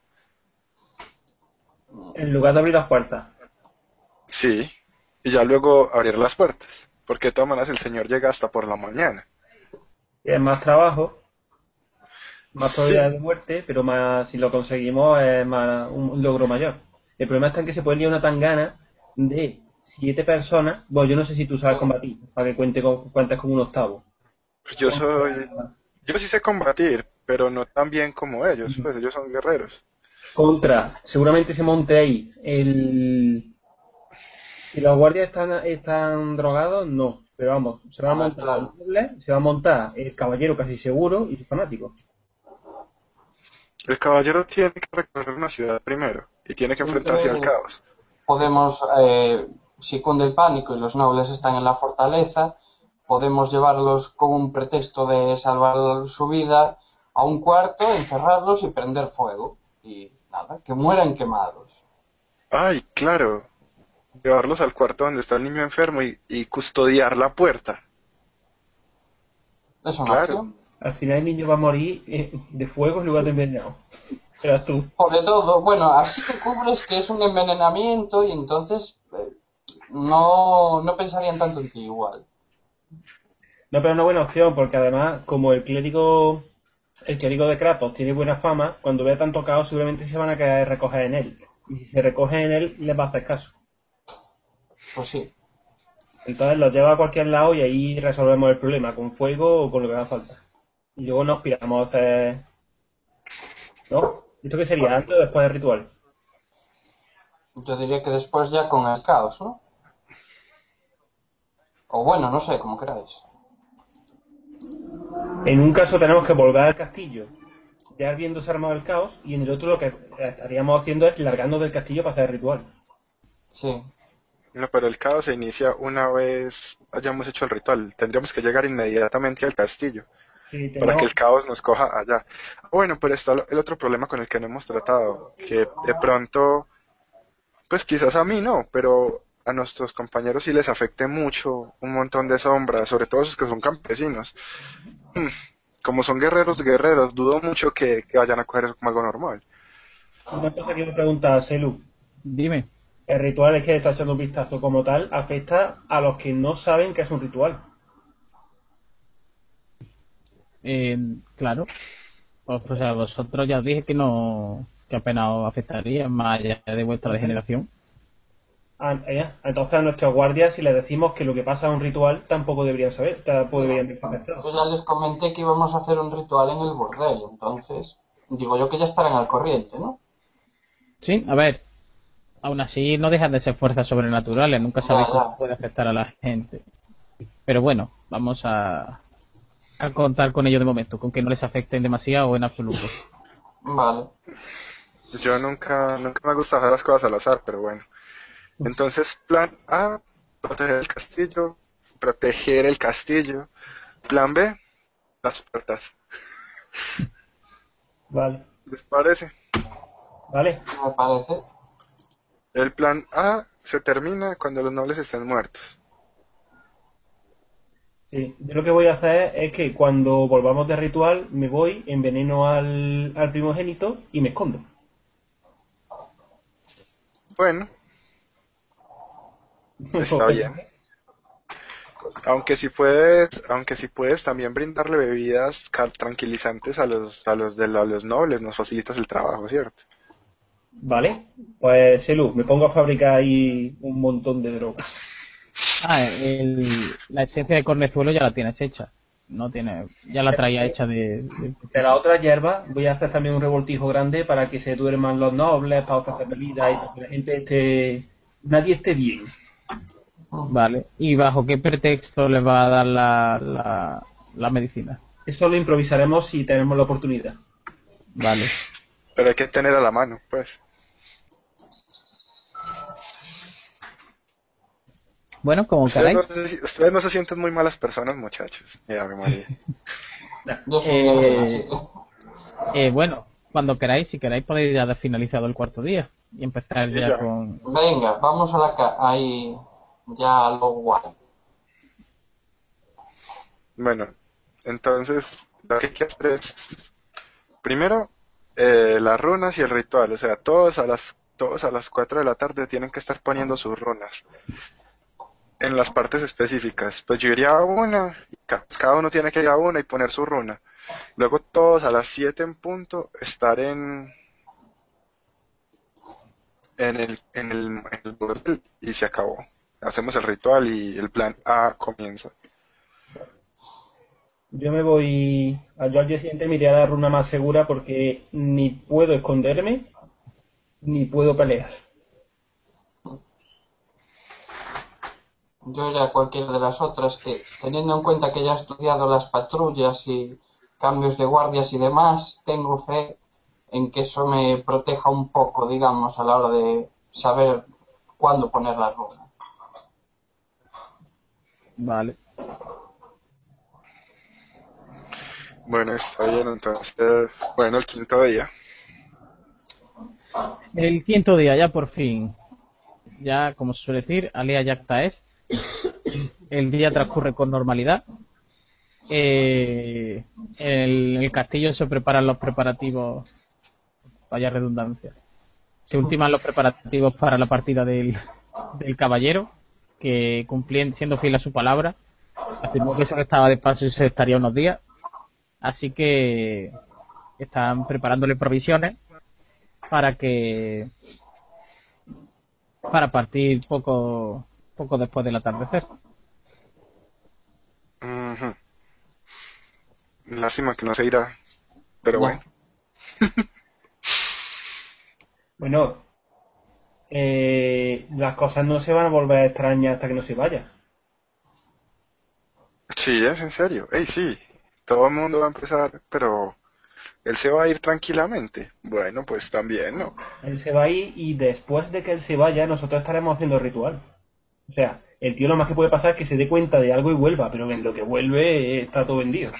En lugar de abrir las puertas. Sí, y ya luego abrir las puertas, porque de todas maneras el señor llega hasta por la mañana. Y es más trabajo, más Sí. probabilidad de muerte, pero más si lo conseguimos es más un logro mayor. El problema está en que se puede liar una tangana de siete personas. Bueno, yo no sé si tú sabes combatir, para que cuente con, cuentes como un octavo. Pues yo soy, yo sí sé combatir, pero no tan bien como ellos, pues ellos son guerreros. Contra, seguramente se monte ahí el... Si los guardias están, están drogados, no. Pero vamos, se va a Ah, montar noble, se va a montar el caballero casi seguro y sus fanáticos. El caballero tiene que recorrer una ciudad primero y tiene que enfrentarse al caos. Podemos, eh, si cunde el pánico y los nobles están en la fortaleza, podemos llevarlos con un pretexto de salvar su vida a un cuarto, encerrarlos y prender fuego. Y nada, que mueran quemados. Ay, claro. Llevarlos al cuarto donde está el niño enfermo y, y custodiar la puerta. Es una Claro. opción. Al final el niño va a morir eh, de fuego en lugar de envenenado. Serás tú. Sobre todo, bueno, así que cubres que es un envenenamiento y entonces eh, no, no pensarían tanto en ti igual. No, pero es una buena opción, porque además, como el clérigo, el clérigo de Kratos tiene buena fama, cuando vea tanto caos seguramente se van a querer recoger en él. Y si se recogen en él, les va a hacer caso. Pues sí. Entonces los lleva a cualquier lado y ahí resolvemos el problema, con fuego o con lo que haga falta. Y luego nos piramos a hacer... ¿No? ¿Esto qué sería? ¿Antes o después del ritual? Yo diría que después ya con el caos, ¿no? O bueno, no sé, como queráis. En un caso tenemos que volver al castillo, ya habiéndose armado el caos, y en el otro lo que estaríamos haciendo es largando del castillo para hacer el ritual. Sí. No, pero el caos se inicia una vez hayamos hecho el ritual. Tendríamos que llegar inmediatamente al castillo Sí, para que el caos nos coja allá. Bueno, pero está el otro problema con el que no hemos tratado, que de pronto, pues quizás a mí no, pero a nuestros compañeros sí les afecte mucho un montón de sombras, sobre todo esos que son campesinos. Hmm, Como son guerreros, guerreros, dudo mucho que, que vayan a coger eso como algo normal. Una cosa que me pregunta Selu. Dime. El ritual es que está echando un vistazo como tal, afecta a los que no saben que es un ritual. Eh, claro. Pues, o sea, vosotros ya os dije que no, que apenas os afectaría, más allá de vuestra degeneración. Ah, ya. Entonces a nuestros guardias, si les decimos que lo que pasa es un ritual, tampoco deberían saber, tampoco deberían verse afectados. Yo ya les comenté que íbamos a hacer un ritual en el bordel, entonces digo yo que ya estarán al corriente, ¿no? Sí, a ver. Aún así, no dejan de ser fuerzas sobrenaturales. Nunca ya. cómo puede afectar a la gente. Pero bueno, vamos a, a contar con ello de momento, con que no les afecten demasiado o en absoluto. Vale. Yo nunca, nunca me gusta dejar las cosas al azar, pero bueno. Entonces, plan A, proteger el castillo, proteger el castillo. Plan B, las puertas. Vale. ¿Les parece? Vale. Me parece. El plan A se termina cuando los nobles estén muertos. Sí. Yo lo que voy a hacer es que cuando volvamos de ritual, me voy, enveneno al, al primogénito y me escondo. Bueno, está bien. Aunque si puedes, aunque si puedes también brindarle bebidas tranquilizantes a los, a los de a los nobles, nos facilitas el trabajo, ¿cierto? Vale. Pues, Selu, me pongo a fabricar ahí un montón de drogas. Ah, el- la esencia de cornezuelo ya la tienes hecha. No tiene, ya la traía hecha de, de- De la otra hierba voy a hacer también un revoltijo grande para que se duerman los nobles, para ofrecer bebidas y para que la gente esté... Nadie esté bien. Vale. ¿Y bajo qué pretexto le va a dar la, la, la medicina? Eso lo improvisaremos si tenemos la oportunidad. Vale. Pero hay que tener a la mano, pues. Bueno, como Ustedes queráis. no, se, ustedes no se sienten muy malas personas, muchachos. Eh, Ave María. Eh, Eh, bueno, cuando queráis, si queráis podéis ya dar finalizado el cuarto día y empezar Sí, ya, ya. con... Venga, vamos a la ca ahí ya a lo guay. Bueno, entonces lo que hay que hacer es primero eh, las runas y el ritual, o sea, todos a las todos a las 4 de la tarde tienen que estar poniendo sus runas en las partes específicas. Pues yo iría a una, y ca- cada uno tiene que ir a una y poner su runa. Luego todos a las 7 en punto estar en en el en el, en el burdel y se acabó. Hacemos el ritual y el plan A comienza. Yo me voy. Al día siguiente me iré a la runa más segura porque ni puedo esconderme ni puedo pelear. Yo iré a cualquiera de las otras que, teniendo en cuenta que ya he estudiado las patrullas y cambios de guardias y demás, tengo fe en que eso me proteja un poco, digamos, a la hora de saber cuándo poner la runa. Vale. Bueno, está bien, entonces, bueno, el quinto día. El quinto día, ya por fin. Ya, como se suele decir, Alea Yacta es. El día transcurre con normalidad. Eh, en el castillo se preparan los preparativos. Vaya redundancia. Se ultiman los preparativos para la partida del, del caballero, que cumpliendo, siendo fiel a su palabra, afirmó que solo estaba de paso y se estaría unos días. Así que están preparándole provisiones para que para partir poco poco después del atardecer. Ujú. Lástima que no se irá, pero No. bueno. Bueno, eh, las cosas no se van a volver extrañas hasta que no se vaya. Sí, es en serio. Ey, sí, todo el mundo va a empezar, pero él se va a ir tranquilamente. Bueno, pues también, ¿no? Él se va a ir y después de que él se vaya, nosotros estaremos haciendo el ritual. O sea, el tío lo más que puede pasar es que se dé cuenta de algo y vuelva, pero en lo que vuelve eh, está todo vendido.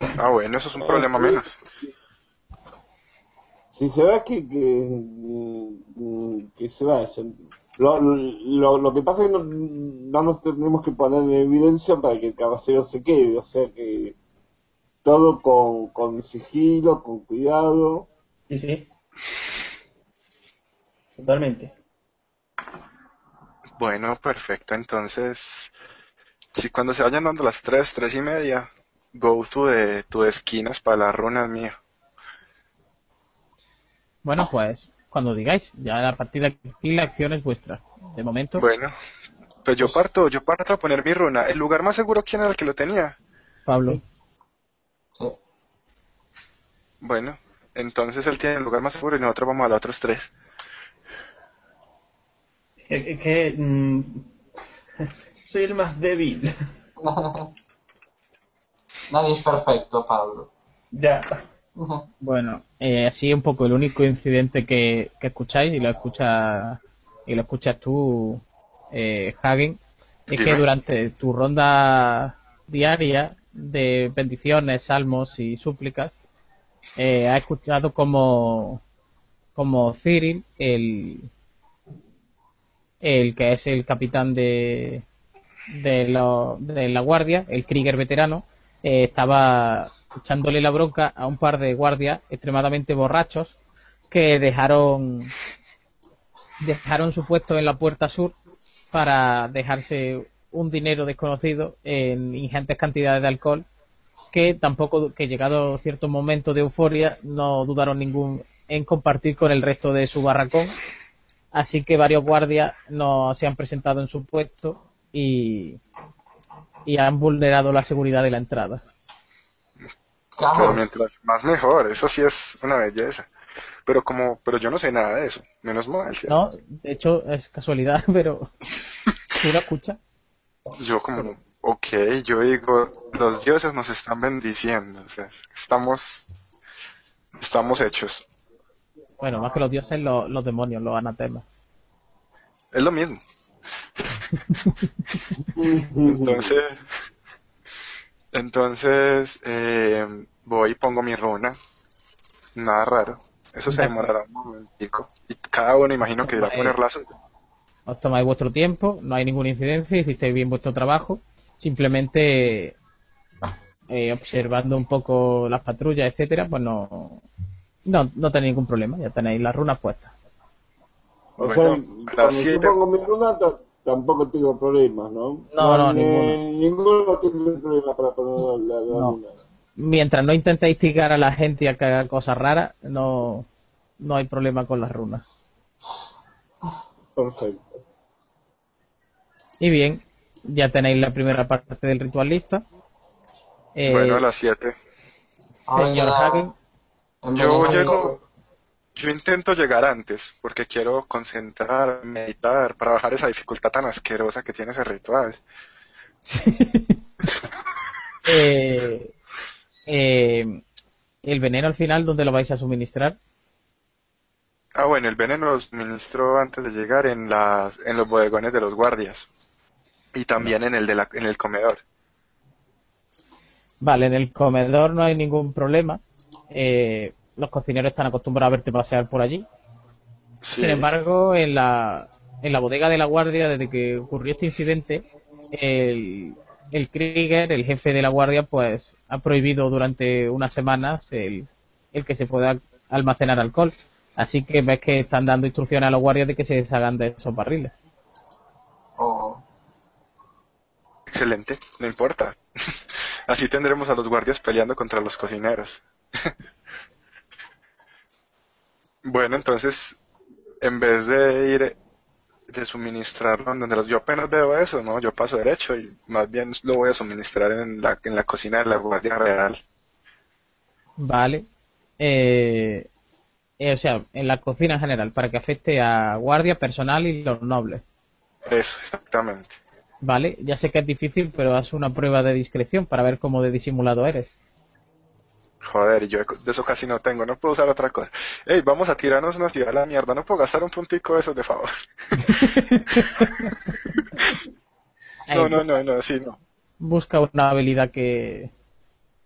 Ah, bueno, eso es un problema menos. Si se va, que, que, que se vayan. Lo, lo, lo que pasa es que no, no nos tenemos que poner en evidencia para que el caballero se quede, o sea que todo con, con sigilo, con cuidado. Sí, sí. Totalmente. Bueno, perfecto. Entonces, si cuando se vayan dando las tres, tres y media, go to de, de esquinas para las runas mías. Bueno, pues cuando digáis, ya la partida aquí la acción es vuestra. De momento, Bueno, pues yo parto, yo parto a poner mi runa. El lugar más seguro, ¿quién era el que lo tenía? Pablo, Sí. Bueno, entonces él tiene el lugar más seguro y nosotros vamos a los otros tres. Es, es que mm, soy el más débil. Nadie es perfecto, Pablo. ya. bueno, eh, así un poco el único incidente que, que escucháis y lo escucha y lo escuchas tú, eh, Hagen, es Dime. que durante tu ronda diaria de bendiciones, salmos y súplicas, eh, ha escuchado como como Cyril, el el que es el capitán de de, lo- de la guardia, el Krieger veterano, eh, estaba echándole la bronca a un par de guardias extremadamente borrachos que dejaron dejaron su puesto en la puerta sur para dejarse un dinero desconocido en ingentes cantidades de alcohol que tampoco que llegado cierto momento de euforia no dudaron ningún en compartir con el resto de su barracón así que varios guardias no se han presentado en su puesto y y han vulnerado la seguridad de la entrada Pero mientras más mejor, eso sí es una belleza. Pero como, pero yo no sé nada de eso. Menos mal, no de hecho es casualidad pero tú lo escuchas Yo como, ok, yo digo, los dioses nos están bendiciendo, o sea, estamos, estamos hechos. Bueno más que los dioses los, los demonios los anatemas Es lo mismo. entonces, entonces eh, voy y pongo mi runa. Nada raro. Eso se demorará un momentico. Y cada uno imagino que va a poner la suya. Os tomáis vuestro tiempo, no hay ninguna incidencia, hicisteis bien vuestro trabajo. Simplemente eh, observando un poco las patrullas, etcétera, pues no, no, no tenéis ningún problema, ya tenéis las runas puestas. O Bueno, sea, yo pongo mi runa ta- tampoco tengo problemas, ¿no? No, no, ni- ninguno. ninguno tiene problema para poner la, la No. runa. Mientras no intentéis tigar a la gente a que haga cosas raras, no, no hay problema con las runas. Perfecto. Y bien, ya tenéis la primera parte del ritual lista. Eh, Bueno, a las 7. Ahora señor Hagen, Yo llego, yo intento llegar antes, porque quiero concentrar, meditar, para bajar esa dificultad tan asquerosa que tiene ese ritual. eh, eh, el veneno al final, ¿dónde lo vais a suministrar? Ah, bueno, el veneno lo suministro antes de llegar en las, en los bodegones de los guardias. Y también en el de la, en el comedor. Vale, en el comedor no hay ningún problema. Eh, los cocineros están acostumbrados a verte pasear por allí. Sí. Sin embargo, en la, en la bodega de la guardia, desde que ocurrió este incidente, el, el Krieger, el jefe de la guardia, pues ha prohibido durante unas semanas el, el que se pueda almacenar alcohol. Así que ves que están dando instrucciones a los guardias de que se deshagan de esos barriles. o- Excelente, no importa. Así tendremos a los guardias peleando contra los cocineros. Bueno, entonces, en vez de ir de suministrarlo en donde los, yo apenas veo eso, ¿no? Yo paso derecho y más bien lo voy a suministrar en la, en la cocina de la Guardia Real. Vale. Eh, eh, o sea, en la cocina en general, para que afecte a guardia, personal y los nobles. Eso, exactamente. Vale, ya sé que es difícil, pero haz una prueba de discreción para ver cómo de disimulado eres. Joder, y yo de eso casi no tengo, no puedo usar otra cosa. Ey, vamos a tirarnos una ciudad a la mierda, no puedo gastar un puntico de esos de favor. No, no, no, no, sí, no. Busca una habilidad que,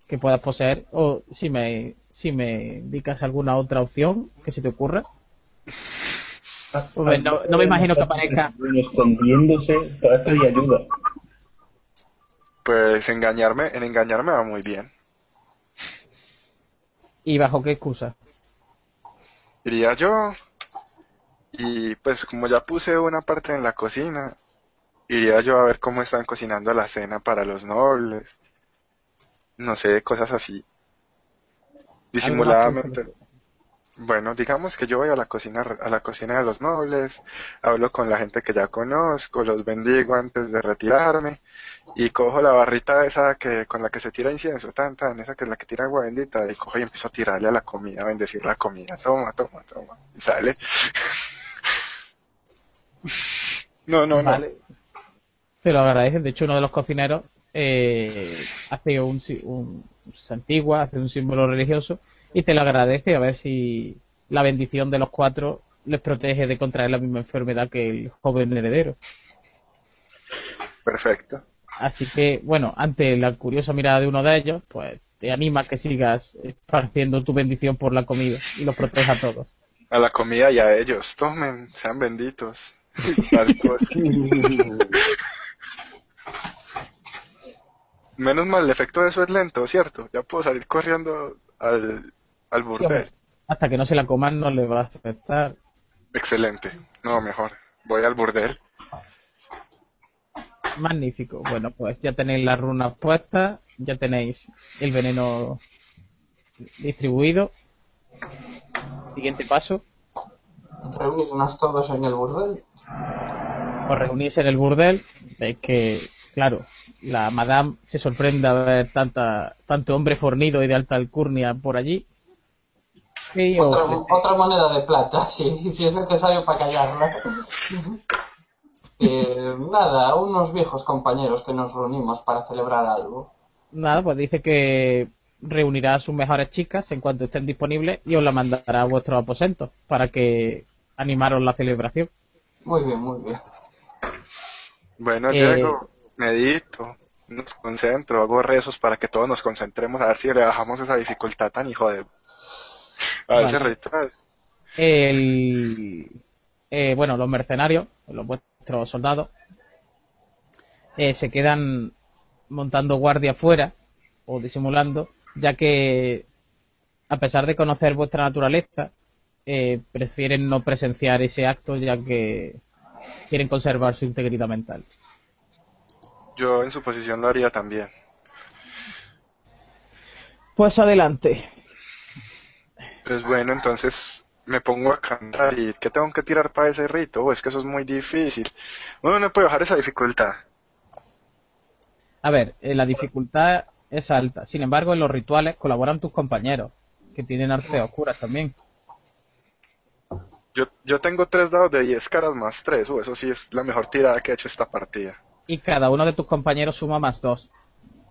que puedas poseer o si me, si me indicas alguna otra opción que se te ocurra. Pues no, no me imagino que aparezca. Escondiéndose, para esto y ayuda. Pues engañarme, en engañarme va muy bien. ¿Y bajo qué excusa? Iría yo y pues como ya puse una parte en la cocina, iría yo a ver cómo están cocinando la cena para los nobles. No sé, cosas así. Disimuladamente. Bueno, digamos que yo voy a la cocina, a la cocina de los nobles, hablo con la gente que ya conozco, los bendigo antes de retirarme y cojo la barrita esa que con la que se tira incienso, tan tan, esa que es la que tira agua bendita y cojo y empiezo a tirarle a la comida, a bendecir la comida, toma, toma, toma, y sale. No, no, no. Vale. Te lo agradecen. De hecho, uno de los cocineros eh, hace un, un hace un símbolo religioso y te lo agradece a ver si la bendición de los cuatro les protege de contraer la misma enfermedad que el joven heredero. Perfecto. Así que, bueno, ante la curiosa mirada de uno de ellos, pues te anima a que sigas esparciendo tu bendición por la comida y los proteja a todos. A la comida y a ellos, tomen, sean benditos. Menos mal, el efecto de eso es lento, ¿cierto? Ya puedo salir corriendo al, al burdel. hasta que no se la coman no le va a afectar. Excelente. No, mejor. Voy al burdel. Magnífico. Bueno, pues ya tenéis las runas puestas, ya tenéis el veneno distribuido. Siguiente paso, reunirnos todos en el burdel. os reunís en el burdel. Veis que, claro, la madame se sorprende a ver tanta, tanto hombre fornido y de alta alcurnia por allí. Otra, otra moneda de plata, si, si es necesario para callarla. Eh, nada, unos viejos compañeros que nos reunimos para celebrar algo. nada, pues dice que reunirá a sus mejores chicas en cuanto estén disponibles y os la mandará a vuestros aposentos para que animaros la celebración. Muy bien, muy bien. Bueno, Eh, llego, medito, nos concentro, hago rezos para que todos nos concentremos a ver si le bajamos esa dificultad tan hijo de... Vale. el eh, bueno los mercenarios los vuestros soldados eh, se quedan montando guardia fuera o disimulando ya que a pesar de conocer vuestra naturaleza eh, prefieren no presenciar ese acto ya que quieren conservar su integridad mental Yo en su posición lo haría también. pues adelante Pues bueno, entonces me pongo a cantar y ¿qué tengo que tirar para ese rito? Oh, es que eso es muy difícil. Uno no puede bajar esa dificultad. a ver eh, la dificultad es alta sin embargo en los rituales colaboran tus compañeros que tienen artes oscuras también Yo, yo tengo tres dados de 10 caras más 3. Uh, eso sí es la mejor tirada que he hecho esta partida. y cada uno de tus compañeros suma más dos.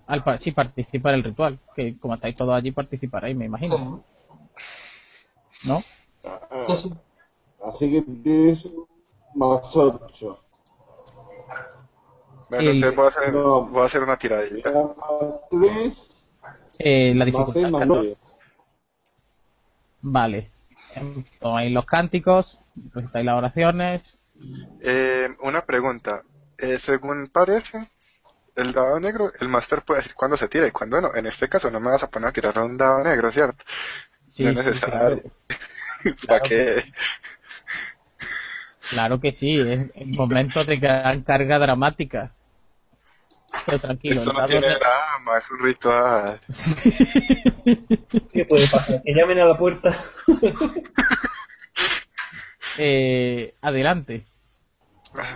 Al par- si participa en el ritual, que como estáis todos allí participaréis, me imagino. ¿No? Ah, Sí, sí. Así que tienes más 8. Bueno, El- entonces voy a hacer, no. voy a hacer una tiradita. 3 Eh, la más 6 dificultad más 14. 9. Vale. Tomáis los cánticos, recitáis las oraciones. Eh, una pregunta. Eh, según parece, el dado negro, el máster puede decir cuándo se tira y cuándo no. En este caso no me vas a poner a tirar un dado negro, ¿cierto? Sí, no es sí, necesario. claro. ¿Para qué? Claro que sí, es en momentos de gran carga dramática. Pero tranquilo, Esto no tiene ne- drama, es un ritual. ¿Qué puede pasar? Que llamen a la puerta. eh, adelante.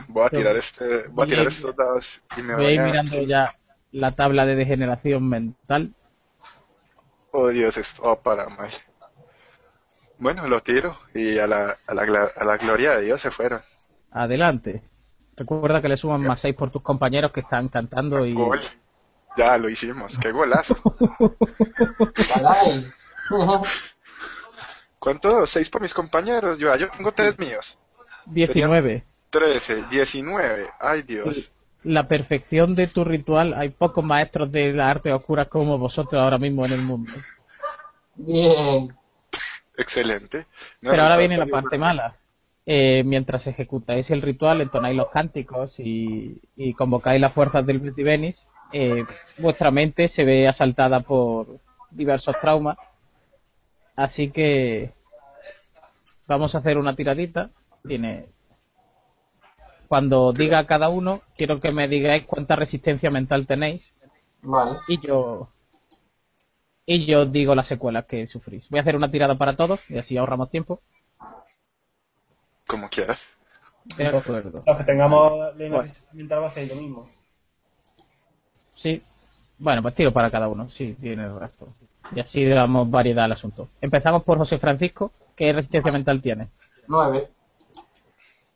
Voy a tirar este, voy a tirar estos dados y me Voy a voy ir a... mirando ya la tabla de degeneración mental. Oh Dios, esto va para mal. Bueno, lo tiro y a la, a la, a la gloria de Dios se fueron. Adelante. Recuerda que le suman más 6 por tus compañeros que están cantando y... Gol. Ya lo hicimos, qué golazo. ¿Cuánto? Seis por mis compañeros. Yo, yo tengo tres míos. 19. 13, 19. Ay Dios. La perfección de tu ritual. Hay pocos maestros de la arte oscura como vosotros ahora mismo en el mundo. Bien. Excelente. No, Pero ahora viene la parte mala. Eh, mientras ejecutáis el ritual, entonáis los cánticos y, y convocáis las fuerzas del Multivenis, eh, vuestra mente se ve asaltada por diversos traumas. Así que vamos a hacer una tiradita. Tiene. Cuando diga a cada uno, quiero que me digáis cuánta resistencia mental tenéis Vale. y yo y yo digo las secuelas que sufrís. Voy a hacer una tirada para todos y así ahorramos tiempo. Como quieras. De acuerdo. Los que tengamos Bueno. mental va a ser lo mismo. Sí. Bueno, pues tiro para cada uno. Sí, tiene razón. Y así le damos variedad al asunto. Empezamos por José Francisco. ¿Qué resistencia mental tiene? Nueve.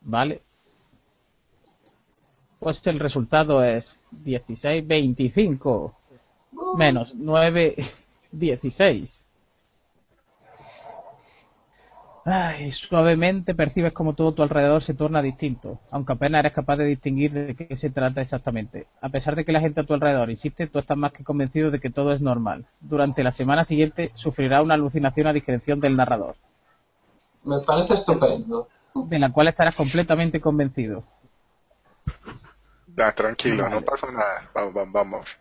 Vale. Pues el resultado es 16, 25. Menos 9, 16. Ay, suavemente percibes como todo tu alrededor se torna distinto, aunque apenas eres capaz de distinguir de qué se trata exactamente. A pesar de que la gente a tu alrededor insiste, tú estás más que convencido de que todo es normal. Durante la semana siguiente sufrirá una alucinación a discreción del narrador, Me parece estupendo. de la cual estarás completamente convencido. Ya, tranquilo, Vale. no pasa nada. Vamos, vamos, vamos.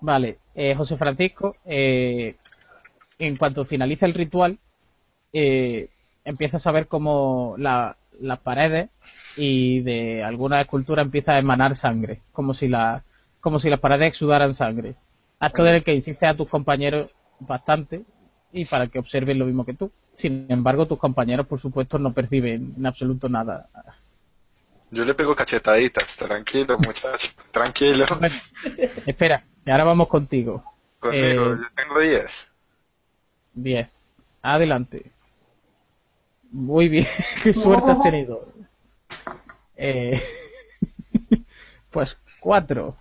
Vale, eh, José Francisco, eh, en cuanto finaliza el ritual, eh, empiezas a ver como la- las paredes y de alguna escultura empieza a emanar sangre, como si, la, como si las paredes exudaran sangre. Acto del que insistes a tus compañeros bastante y para que observen lo mismo que tú. Sin embargo, tus compañeros, por supuesto, no perciben en absoluto nada. Yo le pego cachetaditas. Tranquilo, muchacho. Tranquilo. Bueno, espera, que ahora vamos contigo. Conmigo, eh, yo tengo 10. 10. Adelante. Muy bien. Qué suerte has tenido. Eh, pues 4.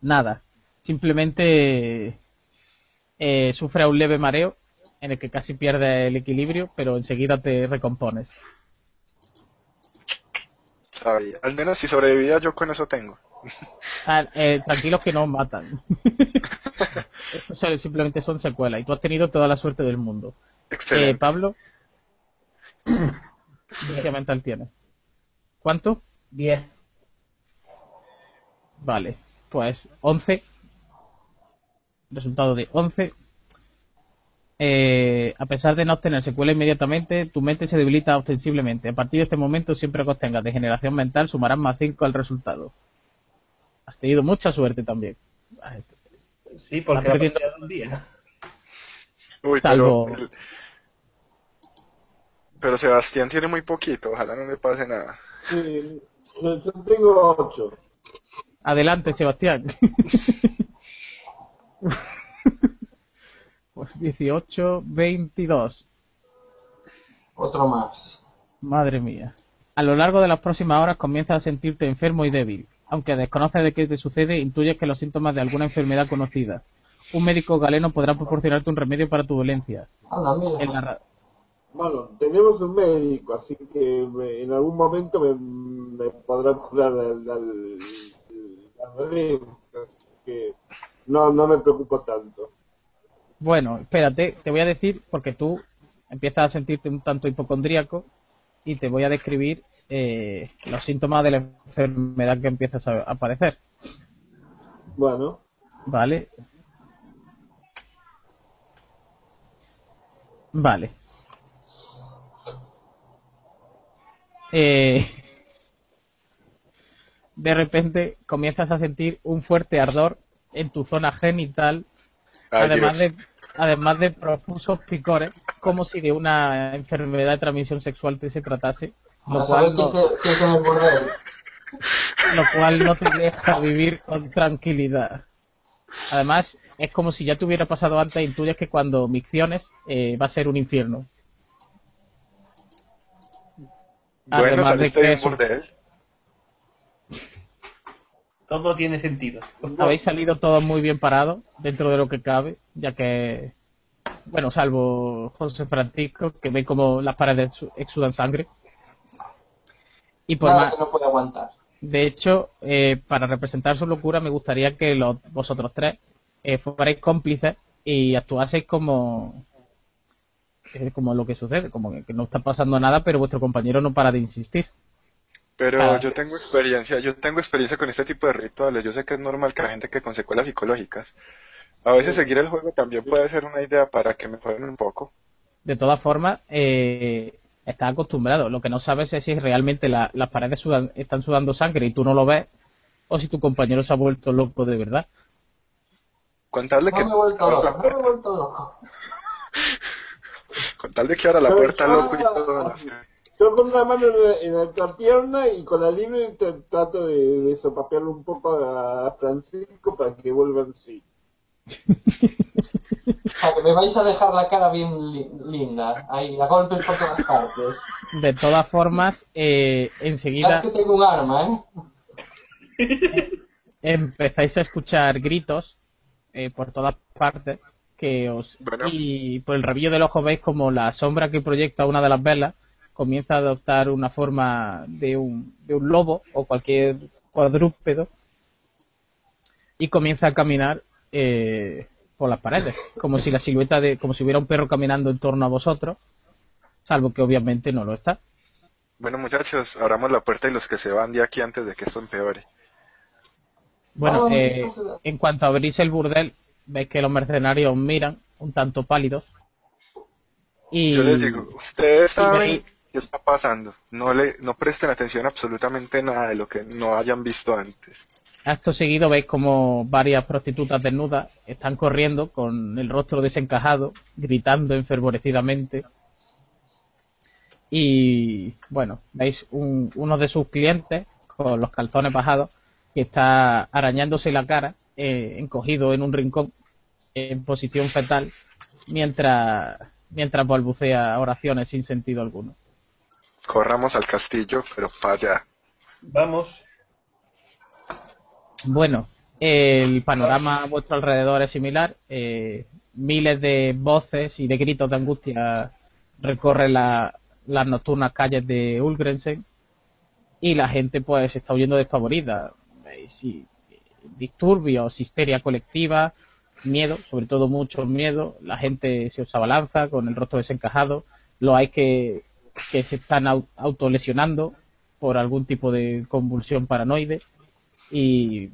Nada. Simplemente eh, sufre un leve mareo en el que casi pierdes el equilibrio, pero enseguida te recompones. sabía. Al menos si sobrevivía yo con eso tengo. Ah, eh, tranquilos que no os matan. Esto solo- simplemente son secuelas y tú has tenido toda la suerte del mundo. Eh. Pablo, ¿qué mental tienes? ¿Cuánto? 10. Vale, pues 11. Resultado de 11. Eh, a pesar de no obtener secuela inmediatamente, tu mente se debilita ostensiblemente. A partir de este momento, siempre que obtengas degeneración mental, sumarás más 5 al resultado. Has tenido mucha suerte también. Sí, porque partida de un día. Uy, salvo- pero, pero Sebastián tiene muy poquito, ojalá no le pase nada. Sí, yo, yo tengo 8. Adelante, Sebastián. pues 18, 22. Otro más. Madre mía. A lo largo de las próximas horas comienzas a sentirte enfermo y débil. Aunque desconoces de qué te sucede, intuyes que los síntomas de alguna enfermedad conocida. Un médico galeno podrá proporcionarte un remedio para tu dolencia. En la Bueno, tenemos un médico, así que me- en algún momento me, me podrá curar la, la, la dolencia, así que no, no me preocupo tanto. Bueno, espérate, te voy a decir, porque tú empiezas a sentirte un tanto hipocondríaco, y te voy a describir eh, los síntomas de la enfermedad que empiezas a a padecer. Bueno, Vale. Vale. Eh, de repente comienzas a sentir un fuerte ardor en tu zona genital, Ay, además Dios. de, además de profusos picores, como si de una enfermedad de transmisión sexual te se tratase, lo cual, no, el burdel. lo cual no te deja vivir con tranquilidad. Además, es como si ya te hubiera pasado antes, intuyes que cuando micciones eh, va a ser un infierno. Bueno, Además de saliste que de un eso- burdel. Todo tiene sentido. Habéis salido todos muy bien parados, dentro de lo que cabe, ya que, bueno, salvo José Francisco, que ve como las paredes exudan sangre. Y por Nada más, que no puede aguantar. de hecho, eh, para representar su locura, me gustaría que los, vosotros tres eh, fuerais cómplices y actuaseis como, eh, como lo que sucede, como que, no está pasando nada, pero vuestro compañero no para de insistir. Pero Ah. yo tengo experiencia, yo tengo experiencia con este tipo de rituales. Yo sé que es normal que la gente que con secuelas psicológicas. A veces seguir el juego también puede ser una idea para que mejoren un poco. De todas formas, eh, estás acostumbrado. Lo que no sabes es si realmente la- las paredes sudan- están sudando sangre y tú no lo ves, o si tu compañero se ha vuelto loco de verdad. Con tal de que, me he vuelto loco, la, no me he vuelto loco. con tal de que abra la Pero puerta loco y todo. no sé. yo con una mano en la, entrepierna y con la libre tra- trato de, de sopapearle un poco a Francisco para que vuelva en sí. O sea, que me vais a dejar la cara bien li- linda. Ahí, a golpes por todas partes. De todas formas, eh, enseguida que tengo un arma, ¿eh? empezáis a escuchar gritos eh, por todas partes que os Bueno. y por el rabillo del ojo veis como la sombra que proyecta una de las velas comienza a adoptar una forma de un, de un lobo o cualquier cuadrúpedo y comienza a caminar eh, por las paredes como si la silueta de como si hubiera un perro caminando en torno a vosotros salvo que obviamente no lo está Bueno, muchachos, abramos la puerta y los que se van de aquí antes de que esto empeore. Bueno, Ah, eh, en cuanto abrís el burdel, veis que los mercenarios os miran un tanto pálidos. Y Yo les digo, ustedes saben qué está pasando. No le, no presten atención a absolutamente nada de lo que no hayan visto antes. Acto seguido veis como varias prostitutas desnudas están corriendo con el rostro desencajado, gritando enfervorecidamente. Y bueno, veis un- uno de sus clientes con los calzones bajados que está arañándose la cara, eh, encogido en un rincón, en posición fetal, mientras, mientras balbucea oraciones sin sentido alguno. Corramos al castillo, pero para allá. Vamos. Bueno, el panorama a vuestro alrededor es similar. eh, miles de voces y de gritos de angustia recorren la- las nocturnas calles de Ulgrensen. y la gente pues se está huyendo despavorida. Sí, disturbios, histeria colectiva, miedo, sobre todo mucho miedo, la gente se os abalanza con el rostro desencajado, lo hay que, que se están autolesionando por algún tipo de convulsión paranoide y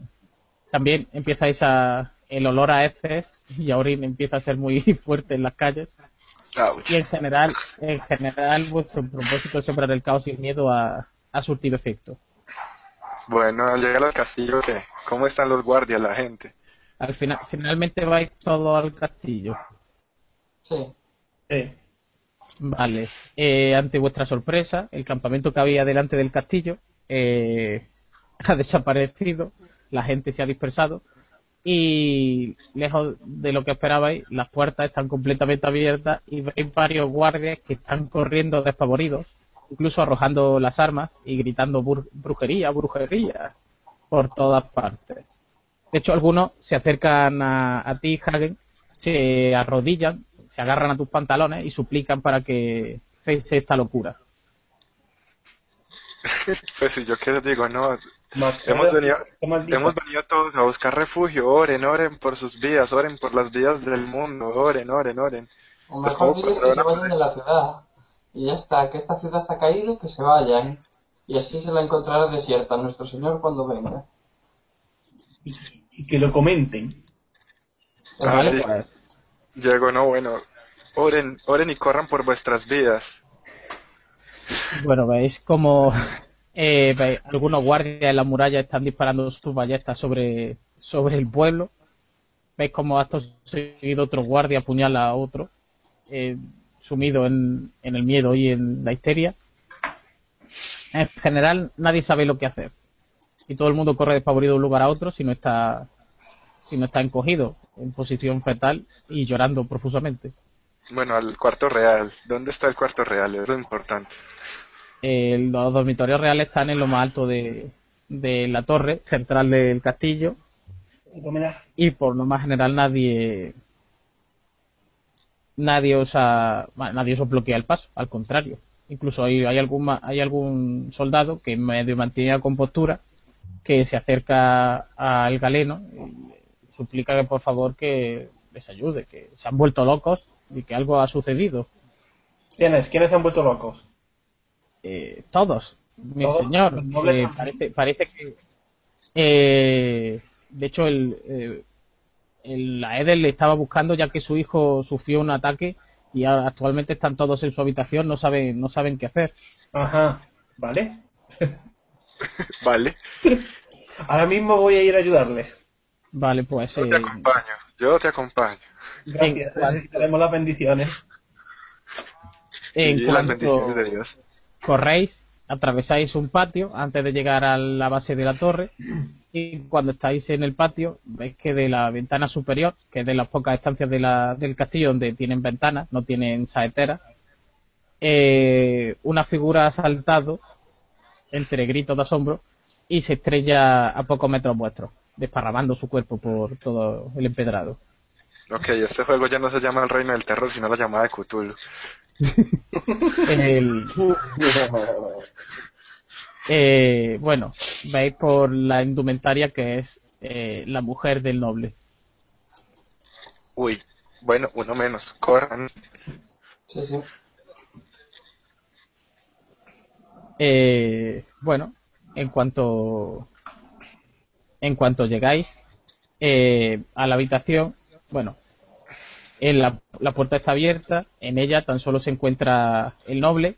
también empieza esa el olor a heces y a orín empieza a ser muy fuerte en las calles y en general en general vuestro propósito de sembrar el caos y el miedo ha, ha surtido efecto bueno al llegar al castillo ¿qué? ¿cómo están los guardias la gente? al final finalmente vais todo al castillo sí Sí. Vale. Eh, ante vuestra sorpresa, el campamento que había delante del castillo eh, ha desaparecido, la gente se ha dispersado y lejos de lo que esperabais, las puertas están completamente abiertas y veis varios guardias que están corriendo despavoridos, incluso arrojando las armas y gritando brujería, brujería por todas partes. De hecho, algunos se acercan a, a ti, Hagen, se arrodillan se agarran a tus pantalones y suplican para que cese esta locura. pues si yo les digo, no. Hemos venido, hemos venido todos a buscar refugio. Oren, oren por sus vidas, oren por las vidas del mundo. Oren, oren, oren. O pues mejor diles que se vayan de la ciudad. Y ya está, que esta ciudad ha caído, que se vayan. Y así se la encontrará desierta nuestro Señor cuando venga. Y, que lo comenten. Ah, sí. Llego, no, bueno, oren, oren y corran por vuestras vidas. Bueno, veis como eh, algunos guardias en la muralla están disparando sus ballestas sobre, sobre el pueblo. Veis como acto seguido otro guardia apuñala a otro, eh, sumido en, en el miedo y en la histeria. En general, nadie sabe lo que hacer. Y todo el mundo corre despavorido de un lugar a otro si no está si no está encogido en posición fetal y llorando profusamente. Bueno, al cuarto real. ¿Dónde está el cuarto real? Es lo importante. Los dormitorios reales están en lo más alto de, la torre central del castillo. Y por lo más general nadie nadie os nadie os bloquea el paso, al contrario. Incluso hay, hay algún hay algún soldado que medio mantiene la compostura que se acerca al galeno suplica que por favor que les ayude, que se han vuelto locos y que algo ha sucedido. ¿Quiénes? ¿Quiénes se han vuelto locos? Eh, todos, mi señor. Eh, parece, parece que. Eh, de hecho, el, el, la Eder le estaba buscando ya que su hijo sufrió un ataque y actualmente están todos en su habitación, no saben, no saben qué hacer. Ajá, vale. vale. Ahora mismo voy a ir a ayudarles. Vale, pues. Yo te eh, acompaño, yo te acompaño. Gracias, necesitaremos las bendiciones. En las bendiciones de Dios. Corréis, atravesáis un patio antes de llegar a la base de la torre y cuando estáis en el patio veis que de la ventana superior, que es de las pocas estancias del castillo donde tienen ventanas, no tienen saeteras, eh, una figura ha saltado entre gritos de asombro y se estrella a pocos metros vuestros desparramando su cuerpo por todo el empedrado. Ok, este juego ya no se llama el Reino del Terror, sino la llamada de Cthulhu. el... eh, bueno, veis por la indumentaria que es eh, la mujer del noble. Uy, bueno, uno menos, corran. Sí, sí. Eh, bueno, en cuanto en cuanto llegáis eh, a la habitación, bueno, en la, puerta está abierta, en ella tan solo se encuentra el noble,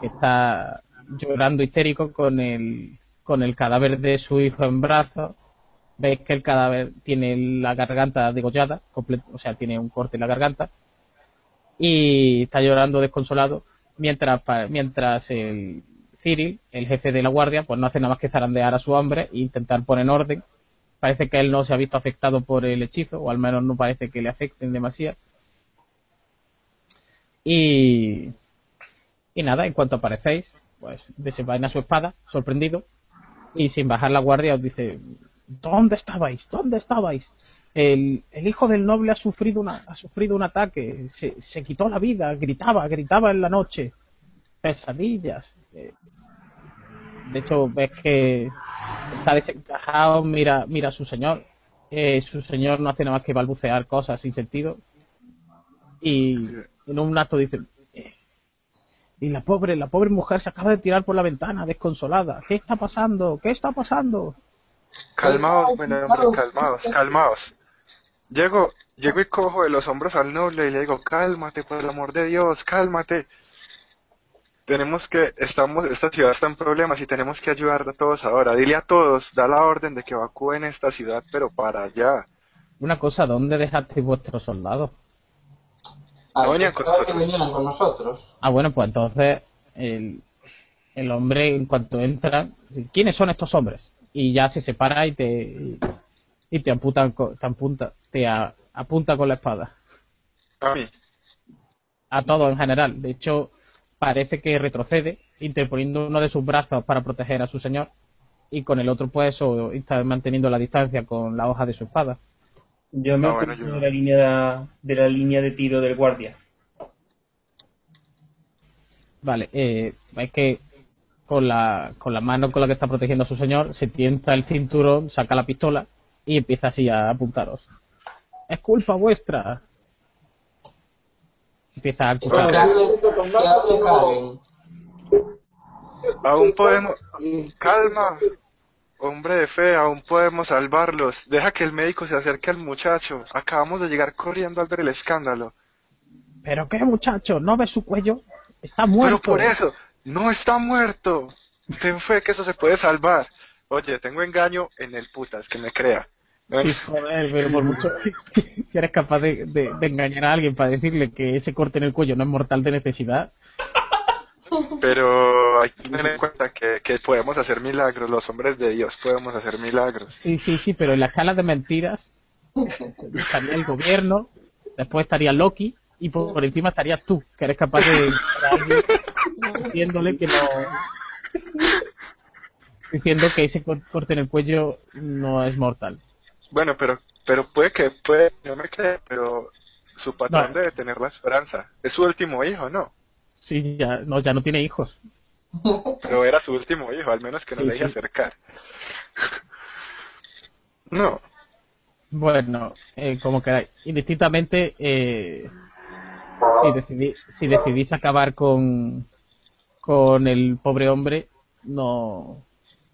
que está llorando histérico con el, con el cadáver de su hijo en brazos. Veis que el cadáver tiene la garganta degollada, o sea, tiene un corte en la garganta, y está llorando desconsolado, mientras, mientras el, Cyril, el jefe de la guardia, pues no hace nada más que zarandear a su hombre e intentar poner en orden. Parece que él no se ha visto afectado por el hechizo, o al menos no parece que le afecten demasiado. Y, y nada, en cuanto aparecéis, pues desenvaina su espada, sorprendido, y sin bajar la guardia os dice, ¿dónde estabais? ¿Dónde estabais? El, el, hijo del noble ha sufrido, una, ha sufrido un ataque, se, se, quitó la vida, gritaba, gritaba en la noche, pesadillas. Eh, De hecho, ves que está desencajado, mira, mira a su señor. Eh, su señor no hace nada más que balbucear cosas sin sentido. Y en un acto dice, eh, y la pobre, la pobre mujer se acaba de tirar por la ventana, desconsolada. ¿Qué está pasando? ¿Qué está pasando? Calmaos, buen hombre, calmaos, calmaos. Llego, llego y cojo de los hombros al noble y le digo, cálmate, por el amor de Dios, cálmate. Tenemos que, estamos, esta ciudad está en problemas y tenemos que ayudar a todos ahora. Dile a todos, da la orden de que evacúen esta ciudad, pero para allá. Una cosa, ¿dónde dejasteis vuestros soldados? Ah, No con que con nosotros. Ah, bueno, pues entonces el, el hombre, en cuanto entra, ¿quiénes son estos hombres? Y ya se separa y te y te te apunta, te a- apunta con la espada. A mí. A todos en general. De hecho, parece que retrocede, interponiendo uno de sus brazos para proteger a su señor, y con el otro, pues, o, está manteniendo la distancia con la hoja de su espada. Yo me Ah, bueno, yo- de la línea de, de la línea de tiro del guardia. Vale, eh, es que con la, con la mano con la que está protegiendo a su señor, se tienta el cinturón, saca la pistola y empieza así a apuntaros. Es culpa vuestra. Empieza a. Aún podemos, calma, hombre de fe, aún podemos salvarlos. Deja que el médico se acerque al muchacho. Acabamos de llegar corriendo al ver el escándalo. ¿Pero qué, muchacho? ¿No ves su cuello? Está muerto. Pero por eso, no está muerto. Ten fe que eso se puede salvar. Oye, tengo engaño en el putas, que me crea. Sí, joder, pero por mucho si eres capaz de, de- de engañar a alguien para decirle que ese corte en el cuello no es mortal de necesidad, Pero hay que tener en cuenta que, que podemos hacer milagros, los hombres de Dios podemos hacer milagros. sí, sí, sí, pero en la escala de mentiras estaría el gobierno, después estaría Loki y por, por encima estarías tú, que eres capaz de engañar a alguien diciéndole que no diciendo que ese cor- corte en el cuello no es mortal. Bueno, pero pero puede que puede, no me cree, pero su patrón No. debe tener la esperanza. Es su último hijo, ¿no? Sí, ya no, ya no tiene hijos. Pero era su último hijo, al menos que no Sí, le deje sí. acercar. No, Bueno, eh, como queráis. Indistintamente, eh, si, decidí, si decidís acabar con, con el pobre hombre, no,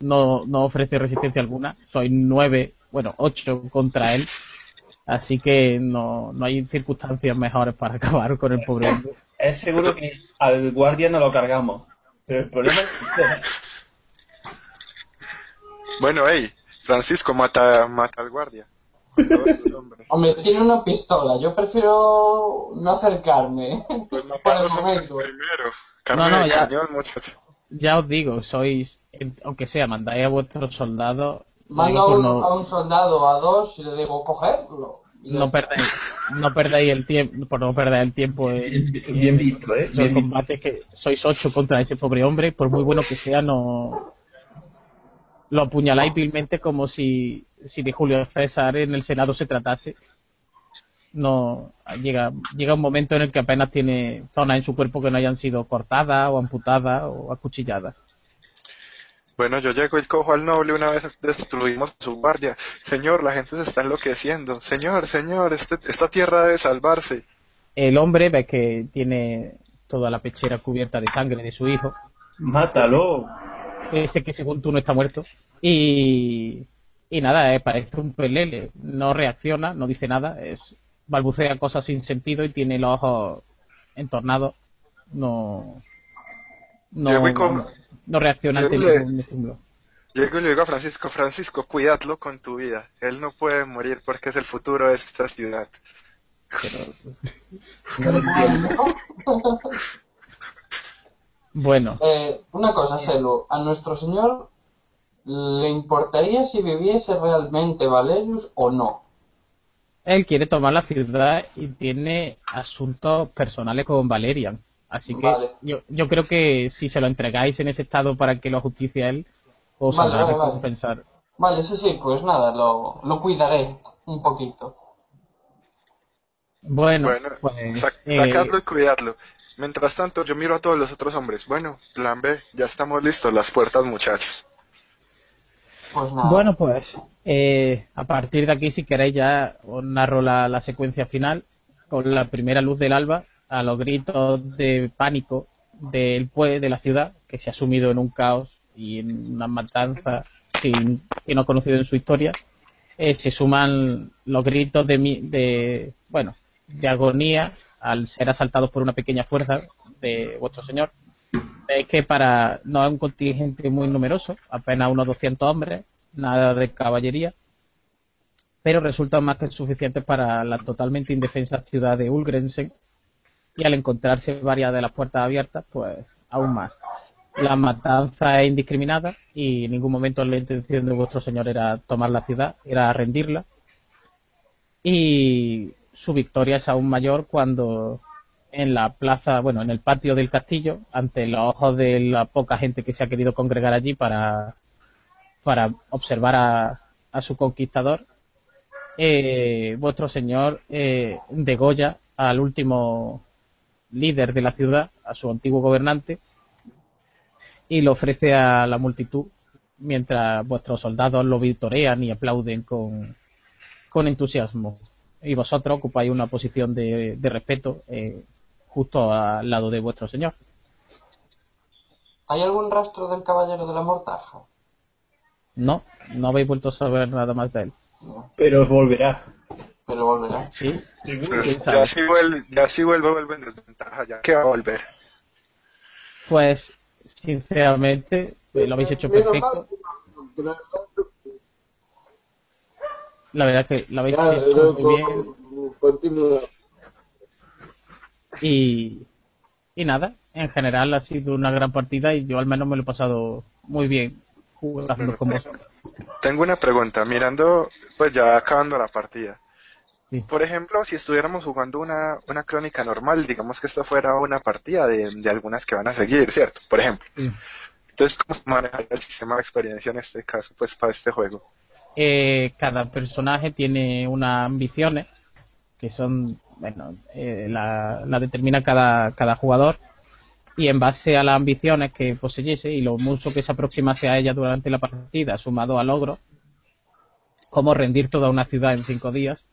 no, no ofrece resistencia alguna. Soy nueve, bueno, ocho contra él. Así que no, no hay circunstancias mejores para acabar con el pobre hombre. Es seguro que al guardia no lo cargamos. Pero el problema es bueno, hey, Francisco mata, mata al guardia. Con todos sus hombres. Hombre, tiene una pistola. Yo prefiero no acercarme. Pues Por mata a el los primero. No, no, ya. cañón, muchacho. Ya os digo, sois, aunque sea, mandáis a vuestros soldados. Mando a un, no- a un soldado a dos y le digo, ya no perdáis, no perdáis el tiempo, por no perder el tiempo en, Bien, bien visto, ¿eh? en Bien el visto. combate que sois ocho contra ese pobre hombre, por muy bueno que sea, no lo apuñaláis vilmente como si, si de Julio César en el Senado se tratase. No llega, llega un momento en el que apenas tiene zonas en su cuerpo que no hayan sido cortadas o amputadas o acuchilladas. Bueno, yo llego y cojo al noble una vez destruimos su guardia. Señor, la gente se está enloqueciendo. Señor, señor, este- esta tierra debe salvarse. El hombre ve que tiene toda la pechera cubierta de sangre de su hijo Mátalo. ese que según tú no está muerto. Y, y nada, eh, parece un pelele. No reacciona, no dice nada. Es, balbucea cosas sin sentido y tiene los ojos entornados. No. No, Llego y cojo- no, no reacciona ante Llego le- ningún estímulo. Llego y le digo a Francisco, Francisco, cuídalo con tu vida. Él no puede morir porque es el futuro de esta ciudad. Bueno, Eh, una cosa, Selu. A nuestro señor le importaría si viviese realmente Valerius o no. él quiere tomar la ciudad y tiene asuntos personales con Valerian. Así que Vale. yo, yo creo que si se lo entregáis en ese estado para que lo justicie él, os Vale, vale, vale. recompensar. Vale, sí, sí, pues nada, lo, lo cuidaré un poquito. Bueno, Bueno, pues sac- eh, sacadlo y cuidadlo. Mientras tanto, yo miro a todos los otros hombres. Bueno, plan B, ya estamos listos, las puertas, muchachos. Pues nada. Bueno, pues eh, a partir de aquí, si queréis, ya os narro la, la secuencia final con la primera luz del alba, a los gritos de pánico del pue de la ciudad, que se ha sumido en un caos y en una matanza sin, que no ha conocido en su historia. Eh, se suman los gritos de, de bueno de agonía al ser asaltados por una pequeña fuerza de vuestro señor es que para no es un contingente muy numeroso, apenas unos 200 hombres, nada de caballería, pero resultan más que suficientes para la totalmente indefensa ciudad de Ulgrensen y al encontrarse varias de las puertas abiertas, pues aún más. La matanza es indiscriminada y en ningún momento la intención de vuestro señor era tomar la ciudad, era rendirla. Y su victoria es aún mayor cuando en la plaza, bueno, en el patio del castillo, ante los ojos de la poca gente que se ha querido congregar allí para, para observar a, a su conquistador, eh, vuestro señor eh, degolla al último líder de la ciudad, a su antiguo gobernante, y lo ofrece a la multitud mientras vuestros soldados lo vitorean y aplauden con, con entusiasmo. Y vosotros ocupáis una posición de, de respeto eh, justo al lado de vuestro señor. ¿Hay algún rastro del caballero de la mortaja? No, no habéis vuelto a saber nada más de él. No, Pero seguro pero volverá. Sí. Ya si vuelve, ya si vuelve, vuelve en desventaja, ya que va a volver. Pues, sinceramente, eh, lo habéis hecho perfecto. La verdad que lo habéis Ya, hecho muy bien. continúa. Y, y nada, en general ha sido una gran partida y yo al menos me lo he pasado muy bien jugando con vosotros. Tengo una pregunta, mirando, pues ya acabando la partida. Sí. Por ejemplo, si estuviéramos jugando una, una crónica normal, digamos que esto fuera una partida de, de algunas que van a seguir, ¿cierto? Por ejemplo. Sí. Entonces, ¿cómo se manejaría el sistema de experiencia en este caso, pues para este juego? Eh, cada personaje tiene unas ambiciones que son, bueno, eh, la, la determina cada, cada jugador y en base a las ambiciones que poseyese y lo mucho que se aproximase a ella durante la partida, sumado a logros, como rendir toda una ciudad en cinco días,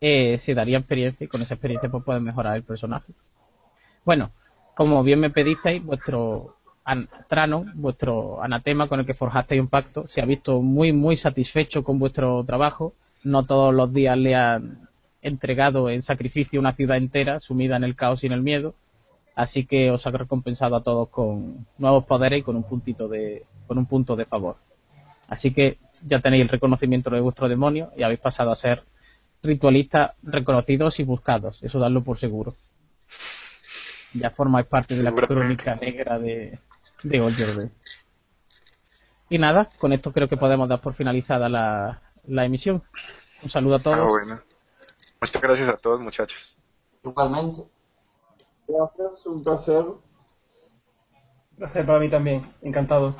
eh, se daría experiencia y con esa experiencia pues pueden mejorar el personaje. Bueno, como bien me pedisteis, vuestro an- Tranon, vuestro anatema con el que forjasteis un pacto, se ha visto muy, muy satisfecho con vuestro trabajo. No todos los días le han entregado en sacrificio una ciudad entera sumida en el caos y en el miedo. Así que os ha recompensado a todos con nuevos poderes y con un puntito de, con un punto de favor. Así que ya tenéis el reconocimiento de vuestro demonio y habéis pasado a ser ritualistas reconocidos y buscados. Eso dadlo por seguro. Ya formáis parte de la crónica negra de, de Old. Y nada, con esto creo que podemos dar por finalizada la, la emisión. Un saludo a todos. Ah, bueno. Muchas gracias a todos, muchachos. Igualmente. Gracias, un placer. Gracias para mí también. Encantado.